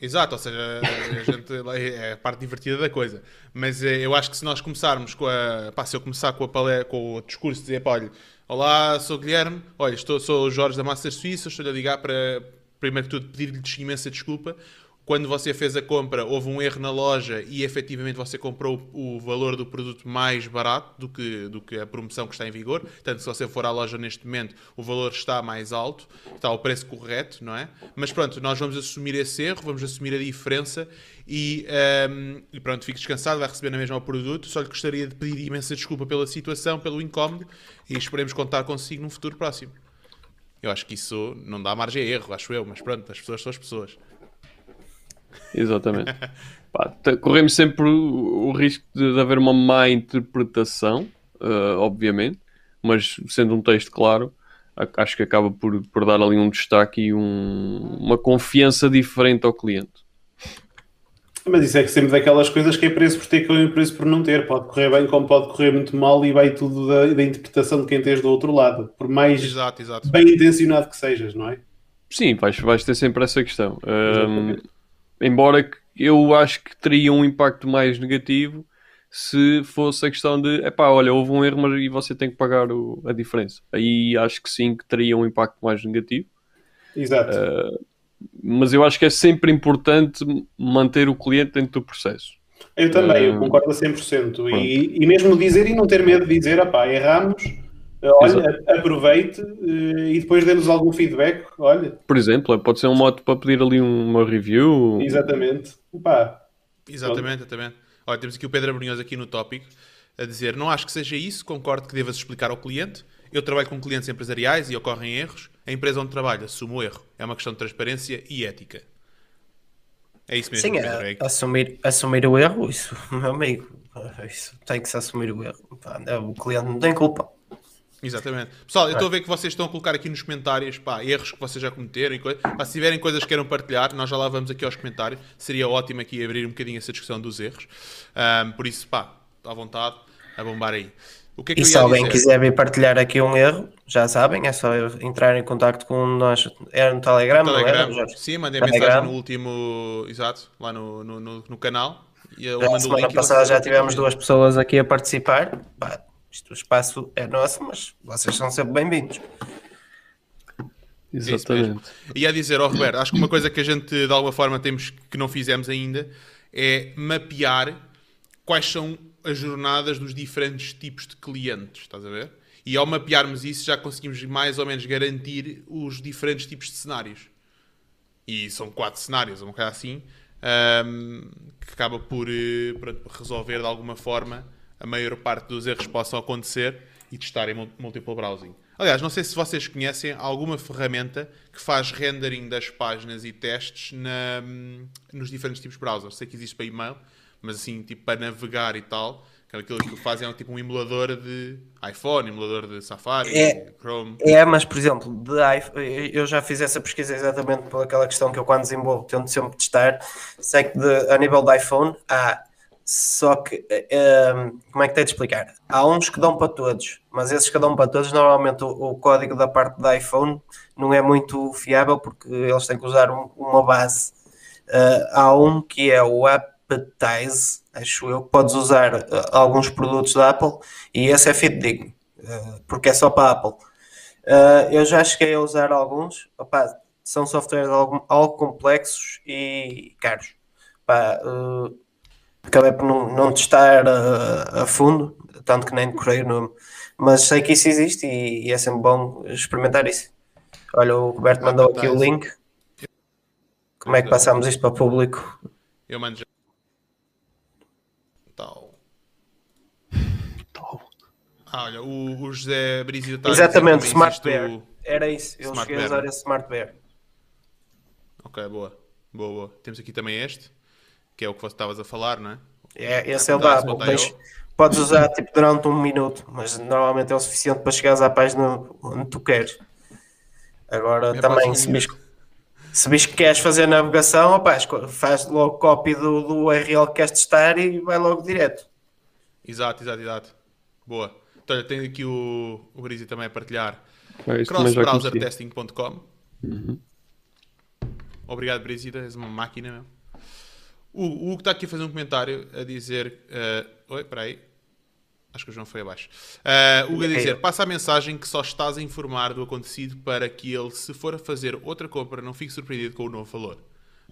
Speaker 1: Exato, ou seja, a gente, é a parte divertida da coisa. Mas eh, eu acho que se nós começarmos com a. Pá, se eu começar com, a palé, com o discurso de dizer, pá, olha, olá, sou o Guilherme, olha, estou, sou o Jorge da Master Suíça, estou-lhe a ligar para, primeiro que tudo, pedir-lhe imensa desculpa quando você fez a compra, houve um erro na loja e efetivamente você comprou o valor do produto mais barato do que, do que a promoção que está em vigor. Portanto, se você for à loja neste momento, o valor está mais alto, está o preço correto, não é? Mas pronto, nós vamos assumir esse erro, vamos assumir a diferença e, um, ehm, e pronto, fique descansado, vai receber na mesma o produto. Só lhe gostaria de pedir imensa desculpa pela situação, pelo incómodo e esperemos contar consigo num futuro próximo. Eu acho que isso não dá margem a erro, acho eu, mas pronto, as pessoas são as pessoas.
Speaker 5: Exatamente. Pá, corremos sempre o, o risco de, de, haver uma má interpretação, uh, obviamente, mas sendo um texto claro, acho que acaba por, por dar ali um destaque e um, uma confiança diferente ao cliente.
Speaker 4: Mas isso é que sempre daquelas coisas que é preço por ter e preço por não ter. Pode correr bem, como pode correr muito mal, e vai tudo da, da interpretação de quem tens do outro lado. Por mais
Speaker 1: exato, exato.
Speaker 4: bem intencionado que sejas, não é?
Speaker 5: Sim, vais, vais ter sempre essa questão. Um, embora eu acho que teria um impacto mais negativo se fosse a questão de, epá, olha, houve um erro mas, e você tem que pagar o, a diferença. Aí acho que sim, que teria um impacto mais negativo.
Speaker 4: Exato.
Speaker 5: Uh, mas eu acho que é sempre importante manter o cliente dentro do processo.
Speaker 4: Eu também, eu concordo a 100%. E, e mesmo dizer e não ter medo de dizer, pá, erramos, olha, Exato. aproveite eh, e depois dê-nos algum feedback, olha.
Speaker 5: Por exemplo, pode ser um modo para pedir ali uma review.
Speaker 4: Exatamente. Pá.
Speaker 1: Exatamente, exatamente. Olha, temos aqui o Pedro Abrunhoso aqui no tópico a dizer, não acho que seja isso, concordo que devas explicar ao cliente. Eu trabalho com clientes empresariais e ocorrem erros a empresa onde trabalha assume o erro. É uma questão de transparência e ética. É isso mesmo.
Speaker 3: Sim, é, assumir, assumir o erro, isso, meu amigo, isso tem que se assumir o erro. O cliente não tem culpa.
Speaker 1: Exatamente. Pessoal, eu estou a ver que vocês estão a colocar aqui nos comentários pá, erros que vocês já cometeram. Pá, se tiverem coisas que queiram partilhar, nós já lá vamos aqui aos comentários. Seria ótimo aqui abrir um bocadinho essa discussão dos erros. Um, por isso, pá, à vontade, a bombar aí.
Speaker 3: O que é e se alguém dizer? quiser vir partilhar aqui um erro, já sabem, é só entrar em contato com nós. Era no Telegram, Telegram. não era?
Speaker 1: Sim, mandei Telegram. mensagem no último, exato, lá no, no, no, no canal.
Speaker 3: E eu já, semana passada já tivemos duas pessoas aqui a participar. Pá, isto, o espaço é nosso, mas vocês são sempre bem-vindos.
Speaker 5: Exatamente.
Speaker 1: E a dizer, ó oh, Roberto, acho que uma coisa que a gente de alguma forma temos que não fizemos ainda é mapear quais são as jornadas dos diferentes tipos de clientes, estás a ver? E ao mapearmos isso já conseguimos mais ou menos garantir os diferentes tipos de cenários. E são quatro cenários, um bocado assim, um, que acaba por, eh, por resolver de alguma forma a maior parte dos erros possam acontecer e testar em multiple browsing. Aliás, não sei se vocês conhecem alguma ferramenta que faz rendering das páginas e testes na, hum, nos diferentes tipos de browsers. Sei que existe para e-mail, mas assim, tipo para navegar e tal, aquilo que fazem é tipo um emulador de iPhone, emulador de Safari,
Speaker 3: é,
Speaker 1: Chrome.
Speaker 3: É, mas por exemplo, de iPhone, eu já fiz essa pesquisa exatamente por aquela questão que eu quando desenvolvo tento sempre testar. Sei que de, a nível do iPhone há, só que um, ehm, como é que tem de explicar? Há uns que dão para todos, mas esses que dão para todos, normalmente o, o código da parte do iPhone não é muito fiável porque eles têm que usar um, uma base. Uh, há um que é o App Appetize, acho eu, podes usar uh, alguns produtos da Apple e esse é fidedigno, uh, porque é só para a Apple. Uh, eu já cheguei a usar alguns, opa, são softwares algo, algo, complexos e caros. Opa, acabei por não, não testar a, a, fundo, tanto que nem decorei o nome, mas sei que isso existe e, e é sempre bom experimentar isso. Olha, o Roberto mandou aqui o link. Como é que passamos isto para o público?
Speaker 1: Eu mando já. Ah, olha, o, o José Brizio
Speaker 3: está Exatamente, Smart Bear. O... Era isso, eu Smart cheguei a usar esse Smart Bear.
Speaker 1: Ok, boa. Boa, boa. Temos aqui também este, que é o que você estavas a falar, não é?
Speaker 3: É, esse é o da Apple. podes usar tipo, durante um minuto, mas normalmente é o suficiente para chegares à página onde tu queres. Agora é também, se bis, se que queres fazer navegação, opa, faz logo cópia do, do URL que queres testar e vai logo direto.
Speaker 1: Exato, exato, exato. Boa. Então, olha, tenho aqui o, o também a partilhar.
Speaker 5: É,
Speaker 1: crossbrowsertesting.com uhum. Obrigado, Brizida, és uma máquina mesmo. O Hugo está aqui a fazer um comentário a dizer. Uh, oi, espera aí. Acho que o João foi abaixo. Uh, Hugo a dizer: passa a mensagem que só estás a informar do acontecido para que ele, se for a fazer outra compra, não fique surpreendido com o novo valor.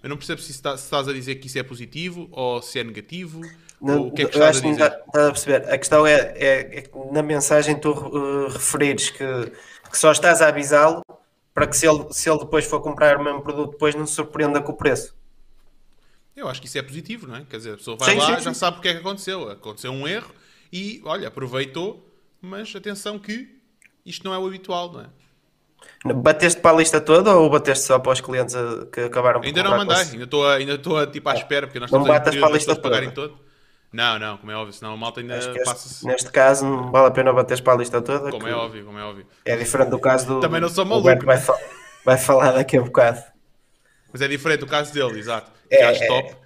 Speaker 1: Eu não percebo se, está, se estás a dizer que isso é positivo ou se é negativo. Não, o que é que estás a dizer? Estás
Speaker 3: a perceber. A questão é, é, é que na mensagem tu uh, referires que, que só estás a avisá-lo para que se ele, se ele depois for comprar o mesmo produto, depois não se surpreenda com o preço.
Speaker 1: Eu acho que isso é positivo, não é? Quer dizer, a pessoa vai sim, lá sim, já sim. sabe o que é que aconteceu. Aconteceu um erro e, olha, aproveitou, mas atenção que isto não é o habitual, não é?
Speaker 3: Bateste para a lista toda ou bateste só para os clientes que acabaram
Speaker 1: por Ainda não mandei, ainda estou ainda estou tipo à espera, porque nós não estamos batas para a lista pagarem todo. Não, não, como é óbvio, senão a malta ainda passa
Speaker 3: Neste caso não vale a pena bateres para a lista toda.
Speaker 1: Como é óbvio, como é óbvio.
Speaker 3: É diferente do caso do.
Speaker 1: Também não sou maluco.
Speaker 3: Vai, fa vai falar daqui a bocado.
Speaker 1: Mas é diferente do caso dele, exato. É, é, top.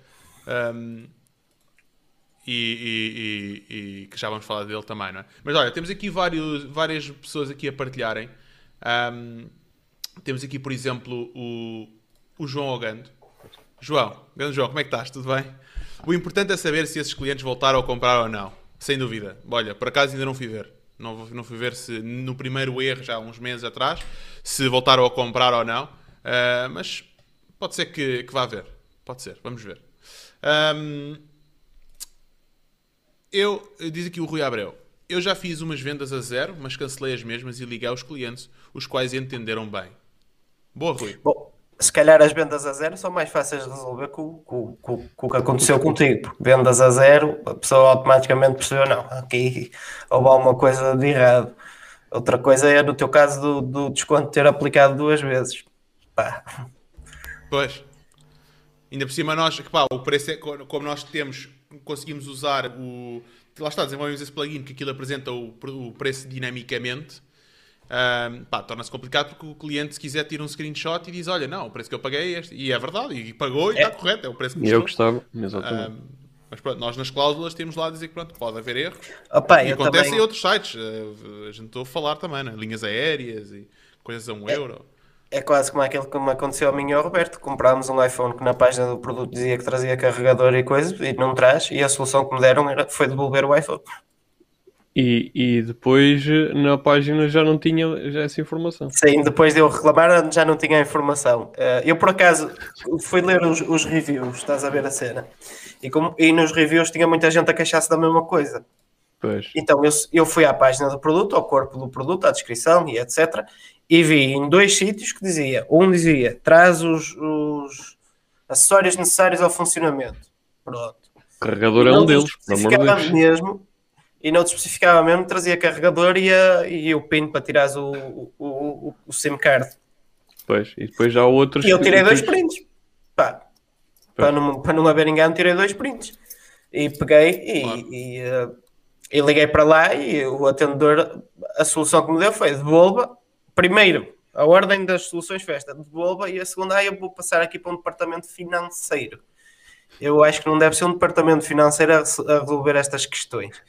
Speaker 1: Um, e, e, e, que já vamos falar dele também, não é? Mas olha, temos aqui vários, várias pessoas aqui a partilharem. Um, temos aqui, por exemplo, o, o João Ogando. João, grande João, como é que estás? Tudo bem? O importante é saber se esses clientes voltaram a comprar ou não. Sem dúvida. Olha, por acaso ainda não fui ver. Não, não fui ver se no primeiro erro, já há uns meses atrás, se voltaram a comprar ou não. Uh, mas pode ser que, que vá ver. Pode ser, vamos ver. Um, eu, diz aqui o Rui Abreu, eu já fiz umas vendas a zero, mas cancelei as mesmas e liguei aos clientes, os quais entenderam bem. Boa, Rui.
Speaker 3: Bom, se calhar as vendas a zero são mais fáceis de resolver com, com, com, com o que aconteceu contigo, vendas a zero, a pessoa automaticamente percebeu, não, aqui houve alguma coisa de errado. Outra coisa é, no teu caso, do, do desconto ter aplicado duas vezes. Pá.
Speaker 1: Pois. Ainda por cima, nós, pá, o preço é, como nós temos, conseguimos usar o. Lá está, desenvolvemos esse plugin que aquilo apresenta o, o preço dinamicamente. Um, pá, torna-se complicado porque o cliente, se quiser, tira um screenshot e diz: Olha, não, o preço que eu paguei é este. E é verdade, e pagou e está é. correto, é o preço que
Speaker 5: Eu gostava, exatamente. Um,
Speaker 1: mas pronto, nós nas cláusulas temos lá a dizer que pronto, pode haver erros. Opa, e acontece também... em outros sites. A gente estou a falar também, né? linhas aéreas e coisas a um
Speaker 3: é.
Speaker 1: euro
Speaker 3: é quase como aquilo que me aconteceu a mim e ao Roberto. Comprámos um iPhone que na página do produto dizia que trazia carregador e coisa e não traz, e a solução que me deram era, foi devolver o iPhone.
Speaker 5: E, e depois na página já não tinha já essa informação.
Speaker 3: Sim, depois de eu reclamar já não tinha a informação. Eh, eu por acaso fui ler os, os reviews, estás a ver a cena, e, como, e nos reviews tinha muita gente a queixar-se da mesma coisa.
Speaker 5: Pois.
Speaker 3: Então eu, eu fui à página do produto, ao corpo do produto, à descrição e etc e vi em dois sítios que dizia, um dizia, traz os, os acessórios necessários ao funcionamento. Pronto.
Speaker 5: Carregador é um deles,
Speaker 3: pelo amor de Deus. mesmo, e não especificava mesmo, trazia carregador e, a, e o pin para tirares o, o, o, o SIM card.
Speaker 5: Pois, e depois já há outros...
Speaker 3: E eu tirei dois prints. Pá, para não, para não haver engano, tirei dois prints. E peguei e, claro. e, uh, e liguei para lá e o atendedor, a solução que me deu foi devolva primeiro, a ordem das soluções festa devolva e a segunda, ah, eu vou passar aqui para um departamento financeiro. Eu acho que não deve ser um departamento financeiro a, a resolver estas questões.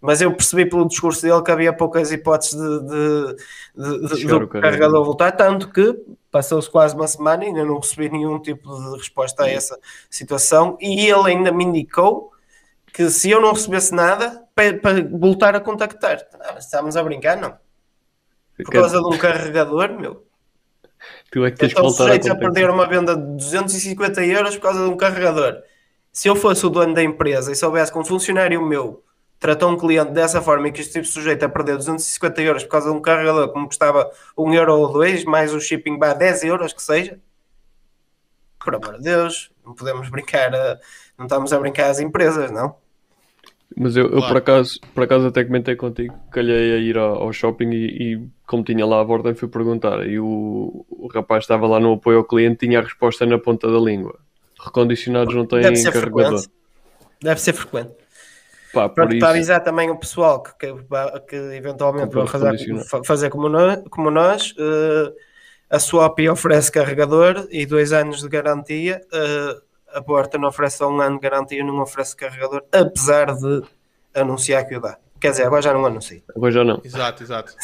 Speaker 3: Mas eu percebi pelo discurso dele que havia poucas hipóteses de, de, de, de do carregador voltar, tanto que passou-se quase uma semana e ainda não recebi nenhum tipo de resposta a essa situação. E ele ainda me indicou que se eu não recebesse nada, para, para voltar a contactar. Ah, estamos a brincar, não? Por causa de um carregador, meu.
Speaker 5: Tu é que tens então, que
Speaker 3: voltar a, a perder uma venda de 250 euros por causa de um carregador. Se eu fosse o dono da empresa e soubesse que um funcionário meu tratou um cliente dessa forma e que estive sujeito a perder 250 euros por causa de um carregador que me custava 1 euro ou 2, mais o shipping vá 10 euros, que seja, por amor de Deus, não podemos brincar, a, não estamos a brincar às empresas, não?
Speaker 5: Mas eu, eu por, acaso, por acaso até comentei contigo, calhei a ir ao, ao shopping e, e, como tinha lá a borda fui perguntar e o, o rapaz estava lá no apoio ao cliente tinha a resposta na ponta da língua. Recondicionados não têm Deve carregador.
Speaker 3: Frequente. Deve ser frequente.
Speaker 5: Pá,
Speaker 3: para, para, avisar também o pessoal que, que, que eventualmente vão fazer, fazer como nós, como nós uh, a Swap oferece carregador e dois anos de garantia. Uh, a Porta não oferece um ano de garantia, não oferece carregador, apesar de anunciar que o dá. Quer dizer, agora já não anuncia.
Speaker 5: Agora já não.
Speaker 1: Exato, exato.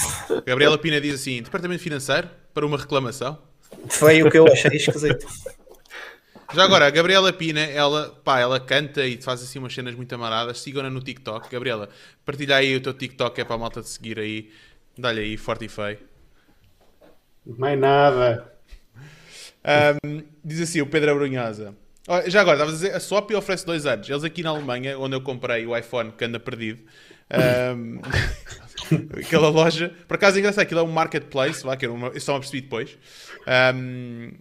Speaker 1: Gabriela Pina diz assim: Departamento Financeiro para uma reclamação.
Speaker 3: Foi o que eu achei esquisito.
Speaker 1: Já agora, a Gabriela Pina, ela, pá, ela canta e faz assim umas cenas muito amaradas. Sigam-na no TikTok. Gabriela, partilha aí o teu TikTok, é para a malta de seguir aí. Dá-lhe aí, forte e feio.
Speaker 4: Mais nada.
Speaker 1: Um, diz assim o Pedro Abrunhosa. Já agora, estava a dizer, a Swap oferece dois anos. Eles aqui na Alemanha, onde eu comprei o iPhone que anda perdido, um, aquela loja, por acaso é engraçado, aquilo é um marketplace, lá, que eu, eu só me percebi depois. Um,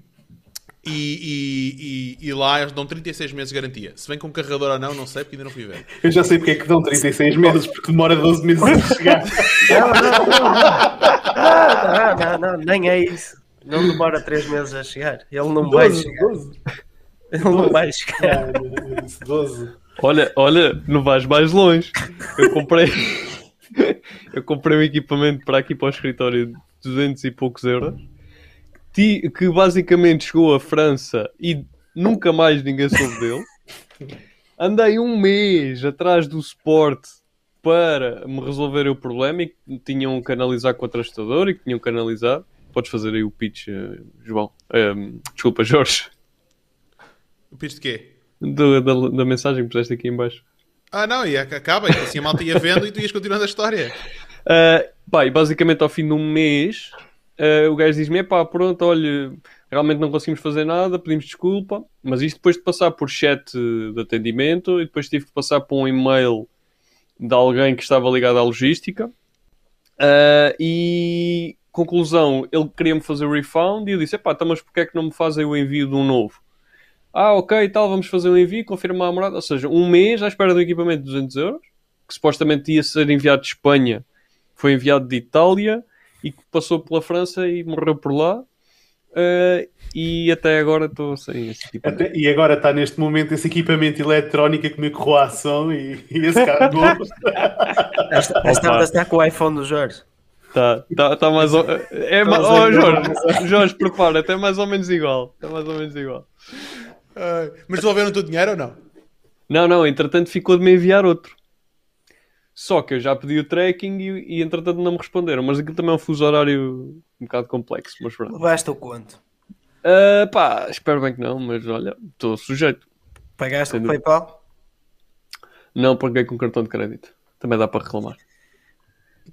Speaker 1: e, e, e, e, lá eles dão 36 meses de garantia. Se vem com carregador ou não, não sei, porque ainda não fui ver.
Speaker 4: Eu já sei porque é que dão 36 meses, porque demora 12 meses a chegar.
Speaker 3: Não, não, não, não, não, não, nem é isso. Não demora 3 meses a chegar. Ele não 12, vai chegar. 12. Ele não vai chegar.
Speaker 4: 12.
Speaker 5: Olha, olha, não vais mais longe. Eu comprei. eu comprei um equipamento para aqui para o escritório de 200 e poucos euros. Que basicamente chegou à França e nunca mais ninguém soube dele. Andei um mês atrás do suporte para me resolver o problema e que tinham que analisar com o trastador e que tinham que analisar. Podes fazer aí o pitch, uh, João. Um, desculpa, Jorge.
Speaker 1: O pitch de quê?
Speaker 5: Do, da, da, mensagem que puseste aqui em baixo.
Speaker 1: Ah, não, e acaba, e assim a malta ia vendo e tu ias continuando a história.
Speaker 5: Uh, pá, e basicamente ao fim de um mês, uh, o gajo diz-me: pá, pronto, olha, realmente não conseguimos fazer nada, pedimos desculpa, mas isto depois de passar por chat de atendimento e depois tive que passar por um e-mail de alguém que estava ligado à logística. Uh, e conclusão, ele queria-me fazer o refund e eu disse: pá, então, mas porquê é que não me fazem o envio de um novo? Ah, ok, e tal, vamos fazer o envio, confirmar a morada. Ou seja, um mês à espera do equipamento de 200 euros, que supostamente ia ser enviado de Espanha, foi enviado de Itália e que passou pela França e morreu por lá. Uh, e até agora estou sem esse equipamento.
Speaker 4: Até, e agora está neste momento esse equipamento eletrónico a comer croação e, e esse carro novo.
Speaker 3: esta está com o iPhone do Jorge.
Speaker 5: Está tá, tá mais ou... é ma... oh, Jorge, Jorge, prepara, até mais ou menos igual. Está mais ou menos igual.
Speaker 1: Mas devolveram o teu dinheiro ou não?
Speaker 5: Não, não, entretanto ficou de me enviar outro. Só que eu já pedi o tracking e, e entretanto não me responderam. Mas aquilo também é um fuso horário um bocado complexo. Mas pronto.
Speaker 3: Levaste o quanto?
Speaker 5: Uh, pá, espero bem que não, mas olha, estou sujeito.
Speaker 3: Pagaste o PayPal?
Speaker 5: Não, paguei com cartão de crédito. Também dá para reclamar.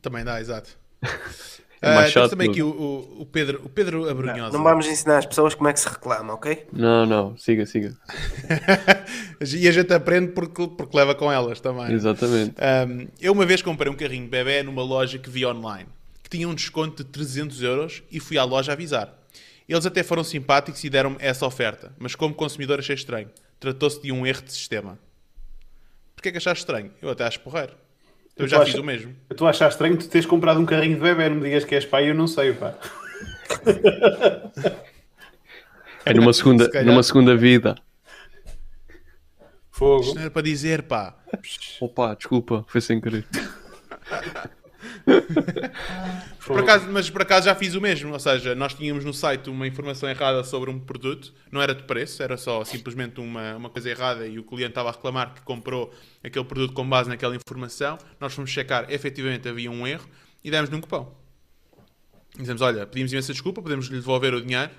Speaker 1: Também dá, exato. É mais uh, chato. também aqui o, o, Pedro, o Pedro Abrunhosa.
Speaker 3: Não, não, vamos ensinar as pessoas como é que se reclama, ok?
Speaker 5: Não, não, siga, siga.
Speaker 1: e a gente aprende porque, porque leva com elas também.
Speaker 5: Exatamente.
Speaker 1: Um, eu uma vez comprei um carrinho bebê numa loja que vi online, que tinha um desconto de 300 euros e fui à loja avisar. Eles até foram simpáticos e deram-me essa oferta, mas como consumidor achei estranho. Tratou-se de um erro de sistema. Porquê é que achaste estranho? Eu até acho porreiro. Eu, já fiz o mesmo.
Speaker 4: Eu estou a achar estranho tu teres comprado um carrinho de bebê, não me digas que és pai, eu não sei, pá.
Speaker 5: É numa segunda, numa segunda vida.
Speaker 1: Fogo. Isto não era para dizer, pá.
Speaker 5: Opa, desculpa, foi sem querer.
Speaker 1: por acaso, mas por acaso já fiz o mesmo, ou seja, nós tínhamos no site uma informação errada sobre um produto, não era de preço, era só simplesmente uma, uma coisa errada e o cliente estava a reclamar que comprou aquele produto com base naquela informação. Nós fomos checar, efetivamente havia um erro e demos-lhe um cupom. Dizemos: Olha, pedimos imensa desculpa, podemos lhe devolver o dinheiro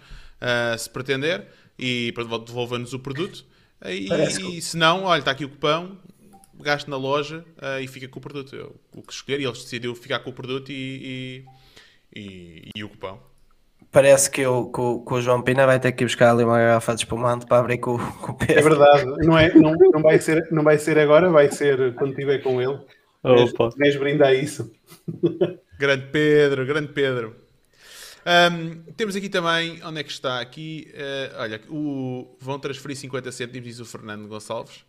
Speaker 1: uh, se pretender e devolver-nos o produto. E, e, se não, olha, está aqui o cupão, gasto na loja uh, e fica com o produto. Eu, o que escolher, e eles decidiram ficar com o produto e, e, e, e o cupão.
Speaker 3: Parece que, eu, que, o, que o João Pina vai ter que ir buscar ali uma garrafa de espumante para abrir com, com o Pedro.
Speaker 4: É verdade, não, é, não, não, vai ser, não vai ser agora, vai ser quando estiver com ele. Opa. Vais brindar isso.
Speaker 1: Grande Pedro, grande Pedro. Um, temos aqui também, onde é que está? Aqui, uh, olha, o, vão transferir 50 cêntimos, diz o Fernando Gonçalves.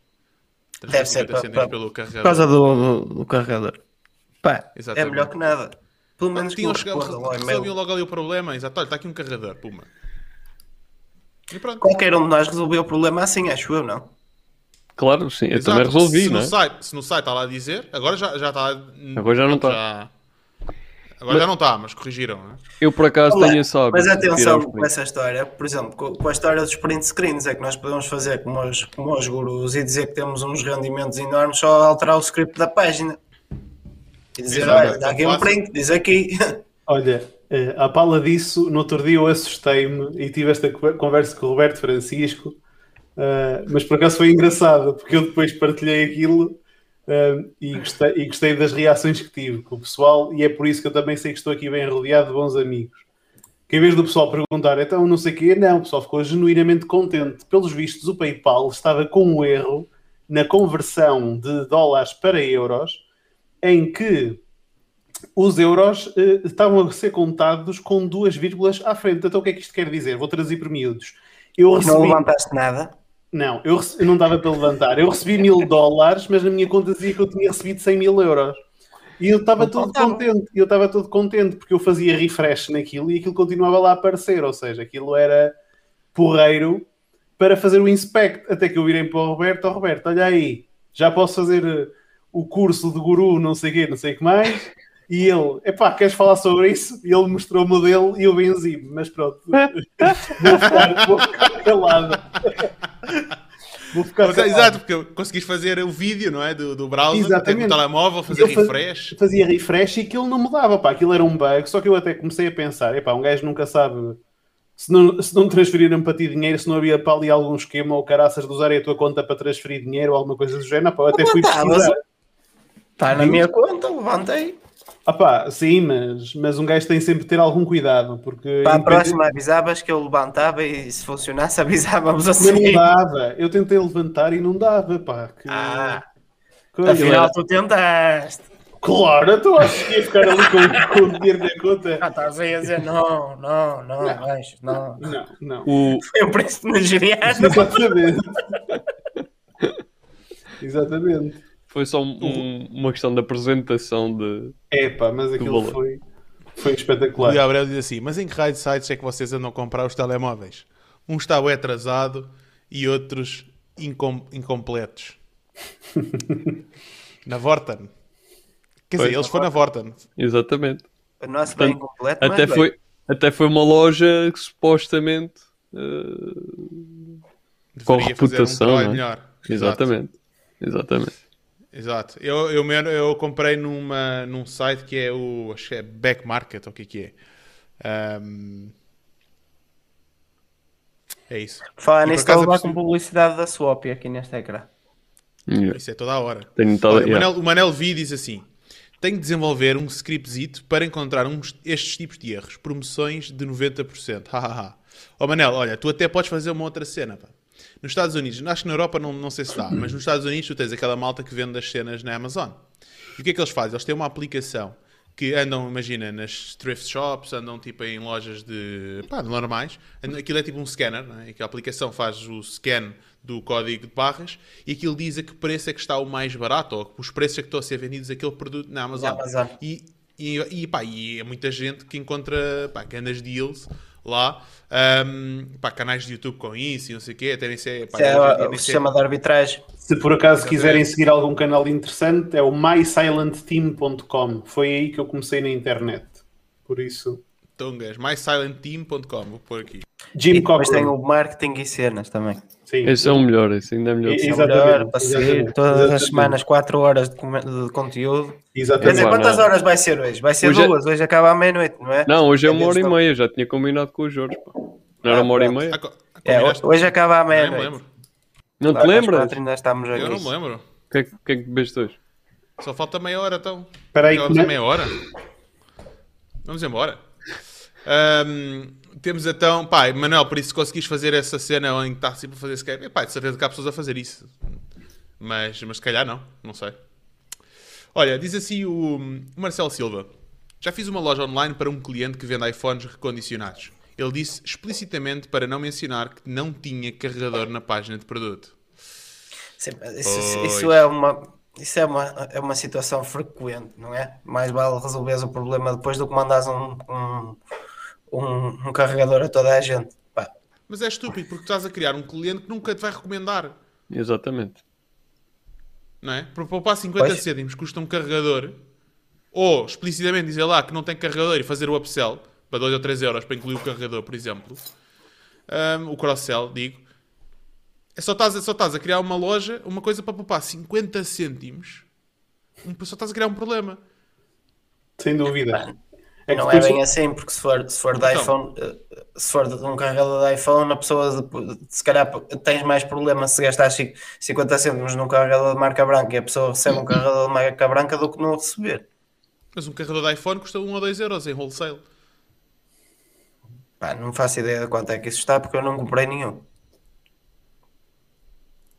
Speaker 3: Deve ser para, para, pelo carregador. por causa do, do, do carregador. Pá, é melhor que nada. Pelo menos
Speaker 1: tinham chegado, resolviam logo ali o problema. Exato, olha, está aqui um carregador, puma.
Speaker 3: E pronto. Qualquer um de nós resolveu o problema assim, acho eu, não?
Speaker 5: Claro, sim, eu Exato. também resolvi,
Speaker 1: se
Speaker 5: não
Speaker 1: é? No site, se no site está lá a dizer, agora já, já está.
Speaker 5: Agora já não está. Já...
Speaker 1: Agora mas, já não está, mas corrigiram. Né?
Speaker 5: Eu por acaso Olá, tenho hábito.
Speaker 3: Mas atenção com essa história, por exemplo, com a história dos print screens, é que nós podemos fazer como os, como os gurus e dizer que temos uns rendimentos enormes, só alterar o script da página. E dizer, Exato, olha, dá aqui um print, diz aqui.
Speaker 4: Olha, eh, à pala disso, no outro dia eu assustei-me e tive esta conversa com o Roberto Francisco, uh, mas por acaso foi engraçado, porque eu depois partilhei aquilo um, e, gostei, e, gostei, das reações que tive com o pessoal, e é por isso que eu também sei que estou aqui bem rodeado de bons amigos. Que em vez do pessoal perguntar, então não sei o quê, não, o pessoal ficou genuinamente contente. Pelos vistos, o PayPal estava com um erro na conversão de dólares para euros, em que os euros uh, estavam a ser contados com duas vírgulas à frente. Então o que é que isto quer dizer? Vou traduzir por miúdos.
Speaker 3: Eu recebi... Não levantaste nada?
Speaker 4: Não, eu, rece... eu não dava para levantar. Eu recebi mil dólares, mas na minha conta dizia que eu tinha recebido 100 mil euros. E eu estava todo contente, eu estava todo contente porque eu fazia refresh naquilo e aquilo continuava lá a aparecer, ou seja, aquilo era porreiro para fazer o inspect, até que eu virei para o Roberto, oh, Roberto, olha aí, já posso fazer eh, o curso de guru, não sei o quê, não sei o que mais, e ele, epá, queres falar sobre isso? E ele mostrou o modelo e eu benzi-me, mas pronto, vou ficar, vou ficar calado.
Speaker 1: Vou ficar Mas, exato, porque conseguis fazer o vídeo, não é? Do, do browser, Exatamente. no telemóvel, fazer refresh.
Speaker 4: Fazia refresh e aquilo não mudava, pá. Aquilo era um bug. Só que eu até comecei a pensar, epá, um gajo nunca sabe se não, se não transferiram para ti dinheiro, se não havia para ali algum esquema ou caraças de usarem a tua conta para transferir dinheiro ou alguma coisa do género, pá, eu até fui pesquisar.
Speaker 3: Está na minha conta, levantei.
Speaker 4: Ah pá, sim, mas, mas um gajo tem sempre de ter algum cuidado, porque...
Speaker 3: Para a próxima avisavas que eu levantava e se funcionasse avisávamos assim.
Speaker 4: Mas não dava, eu tentei levantar e não dava, pá. Que...
Speaker 3: Ah, Coisa. afinal tu tentaste.
Speaker 4: Claro, então acho que ia ficar ali com, com o dinheiro na conta.
Speaker 3: Ah, estás aí a dizer não, não, não, não,
Speaker 4: não. Não, não.
Speaker 3: O... Foi o preço nigeriano.
Speaker 4: Exatamente. Exatamente.
Speaker 5: Foi só um, uma questão de apresentação de.
Speaker 4: É pá, mas aquilo foi, foi espetacular.
Speaker 1: O Gabriel diz assim: Mas em que raio de sites é que vocês andam a comprar os telemóveis? Um está bem atrasado e outros incom incompletos. na Vorten. Quer dizer, eles foram na Vorten.
Speaker 5: Exatamente.
Speaker 3: O nosso bem completo,
Speaker 5: até foi, bem. até foi uma loja que supostamente uh, com reputação. Um é? melhor. Exatamente. Exatamente.
Speaker 1: Exato. Eu, eu, eu comprei numa, num site que é o. Acho que é Back Market, ou o que, que é. Um... É isso.
Speaker 3: Fala nisso, está a levar com publicidade da Swap aqui neste ecrã.
Speaker 1: Yeah. Isso é toda a hora. Tenho Olha, yeah. o, Manel, o Manel V diz assim: tenho de desenvolver um scriptzito para encontrar uns, estes tipos de erros. Promoções de 90%. Hahaha. Ó oh, Manel, olha, tu até podes fazer uma outra cena. Pá. Nos Estados Unidos, acho que na Europa não, não sei se dá, mas nos Estados Unidos tu tens aquela malta que vende as cenas na Amazon. E o que é que eles fazem? Eles têm uma aplicação que andam, imagina, nas thrift shops, andam tipo em lojas de, pá, normais. Aquilo é tipo um scanner, não é? que a aplicação faz o scan do código de barras e aquilo diz a que preço é que está o mais barato ou os preços é que estão a ser vendidos aquele produto na Amazon. Na Amazon. E, e, e, pá, e é muita gente que encontra pá, grandes deals lá. Um, pá, canais de YouTube com isso e não sei o quê. Até nem sei,
Speaker 3: pá, é o sistema de arbitragem.
Speaker 4: Se por acaso quiserem seguir algum canal interessante, é o mysilentteam.com. Foi aí que eu comecei na internet. Por isso.
Speaker 1: Então, guys, mysilentteam.com. Vou pôr aqui.
Speaker 3: Jim e depois tem o marketing e cenas também.
Speaker 5: Sim. Esse é o melhor, esse ainda é melhor.
Speaker 3: É o melhor para seguir todas exatamente. as semanas, 4 horas de, de, conteúdo. Exatamente. Quer dizer, quantas horas vai ser hoje? Vai ser hoje é- duas, é... hoje acaba à meia-noite, não é?
Speaker 5: Não, hoje é uma hora e meia, já tinha combinado com o Jorge. Pá. Não era ah, uma hora e meia?
Speaker 3: É, hoje acaba à meia-noite.
Speaker 5: Não te lembras?
Speaker 3: Ainda estamos
Speaker 1: Eu não me lembro.
Speaker 5: O que, é, que é que bebeste hoje?
Speaker 1: Só falta meia hora então.
Speaker 4: Espera aí.
Speaker 1: Vamos a meia hora? Vamos embora. Um, temos então, pá, Manuel, por isso conseguiste fazer essa cena que está sempre a fazer Skype, pá, de certeza que há pessoas a fazer isso. Mas, mas se calhar não, não sei. Olha, diz assim o, o Marcelo Silva. Já fiz uma loja online para um cliente que vende iPhones recondicionados. Ele disse explicitamente para não mencionar que não tinha carregador na página de produto.
Speaker 3: Sim, isso, isso, é uma isso é uma, é uma situação frequente, não é? Mais vale resolveres o problema depois do que mandares um, um, um, um carregador a toda a gente. Pá.
Speaker 1: Mas é estúpido porque estás a criar um cliente que nunca te vai recomendar.
Speaker 5: Exatamente.
Speaker 1: Não é? Para poupar 50 pois. cêntimos custa um carregador ou explicitamente dizer lá que não tem carregador e fazer o upsell para 2 ou 3 euros para incluir o carregador, por exemplo. Um, o cross-sell, digo. É só estás, só estás a criar uma loja, uma coisa para poupar 50 cêntimos. Só estás a criar um problema.
Speaker 4: Sem dúvida.
Speaker 3: É não é bem assim, porque se for, se for de então, iPhone, eh, se for de um carregador de iPhone, a pessoa se calhar tens mais problema se gastares 50 cêntimos num carregador de marca branca e a pessoa recebe um carregador de marca branca do que não receber.
Speaker 1: Mas um carregador de iPhone custa 1 ou 2 euros em wholesale.
Speaker 3: Pá, não faço ideia de quanto é que isso está porque eu não comprei nenhum.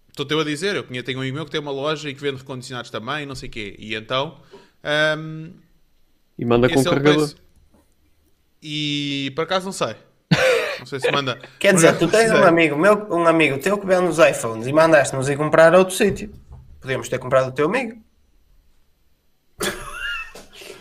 Speaker 1: Estou-te a dizer, eu tenho um amigo meu que tem uma loja e que vende recondicionados também, não sei o quê. E então. Um,
Speaker 5: e manda com é carregador.
Speaker 1: E por acaso não sei. Não sei se manda.
Speaker 3: Quer dizer, tu tens um amigo, meu, um amigo teu que vende os iPhones e mandaste-nos ir comprar a outro sítio. Podíamos ter comprado o teu amigo.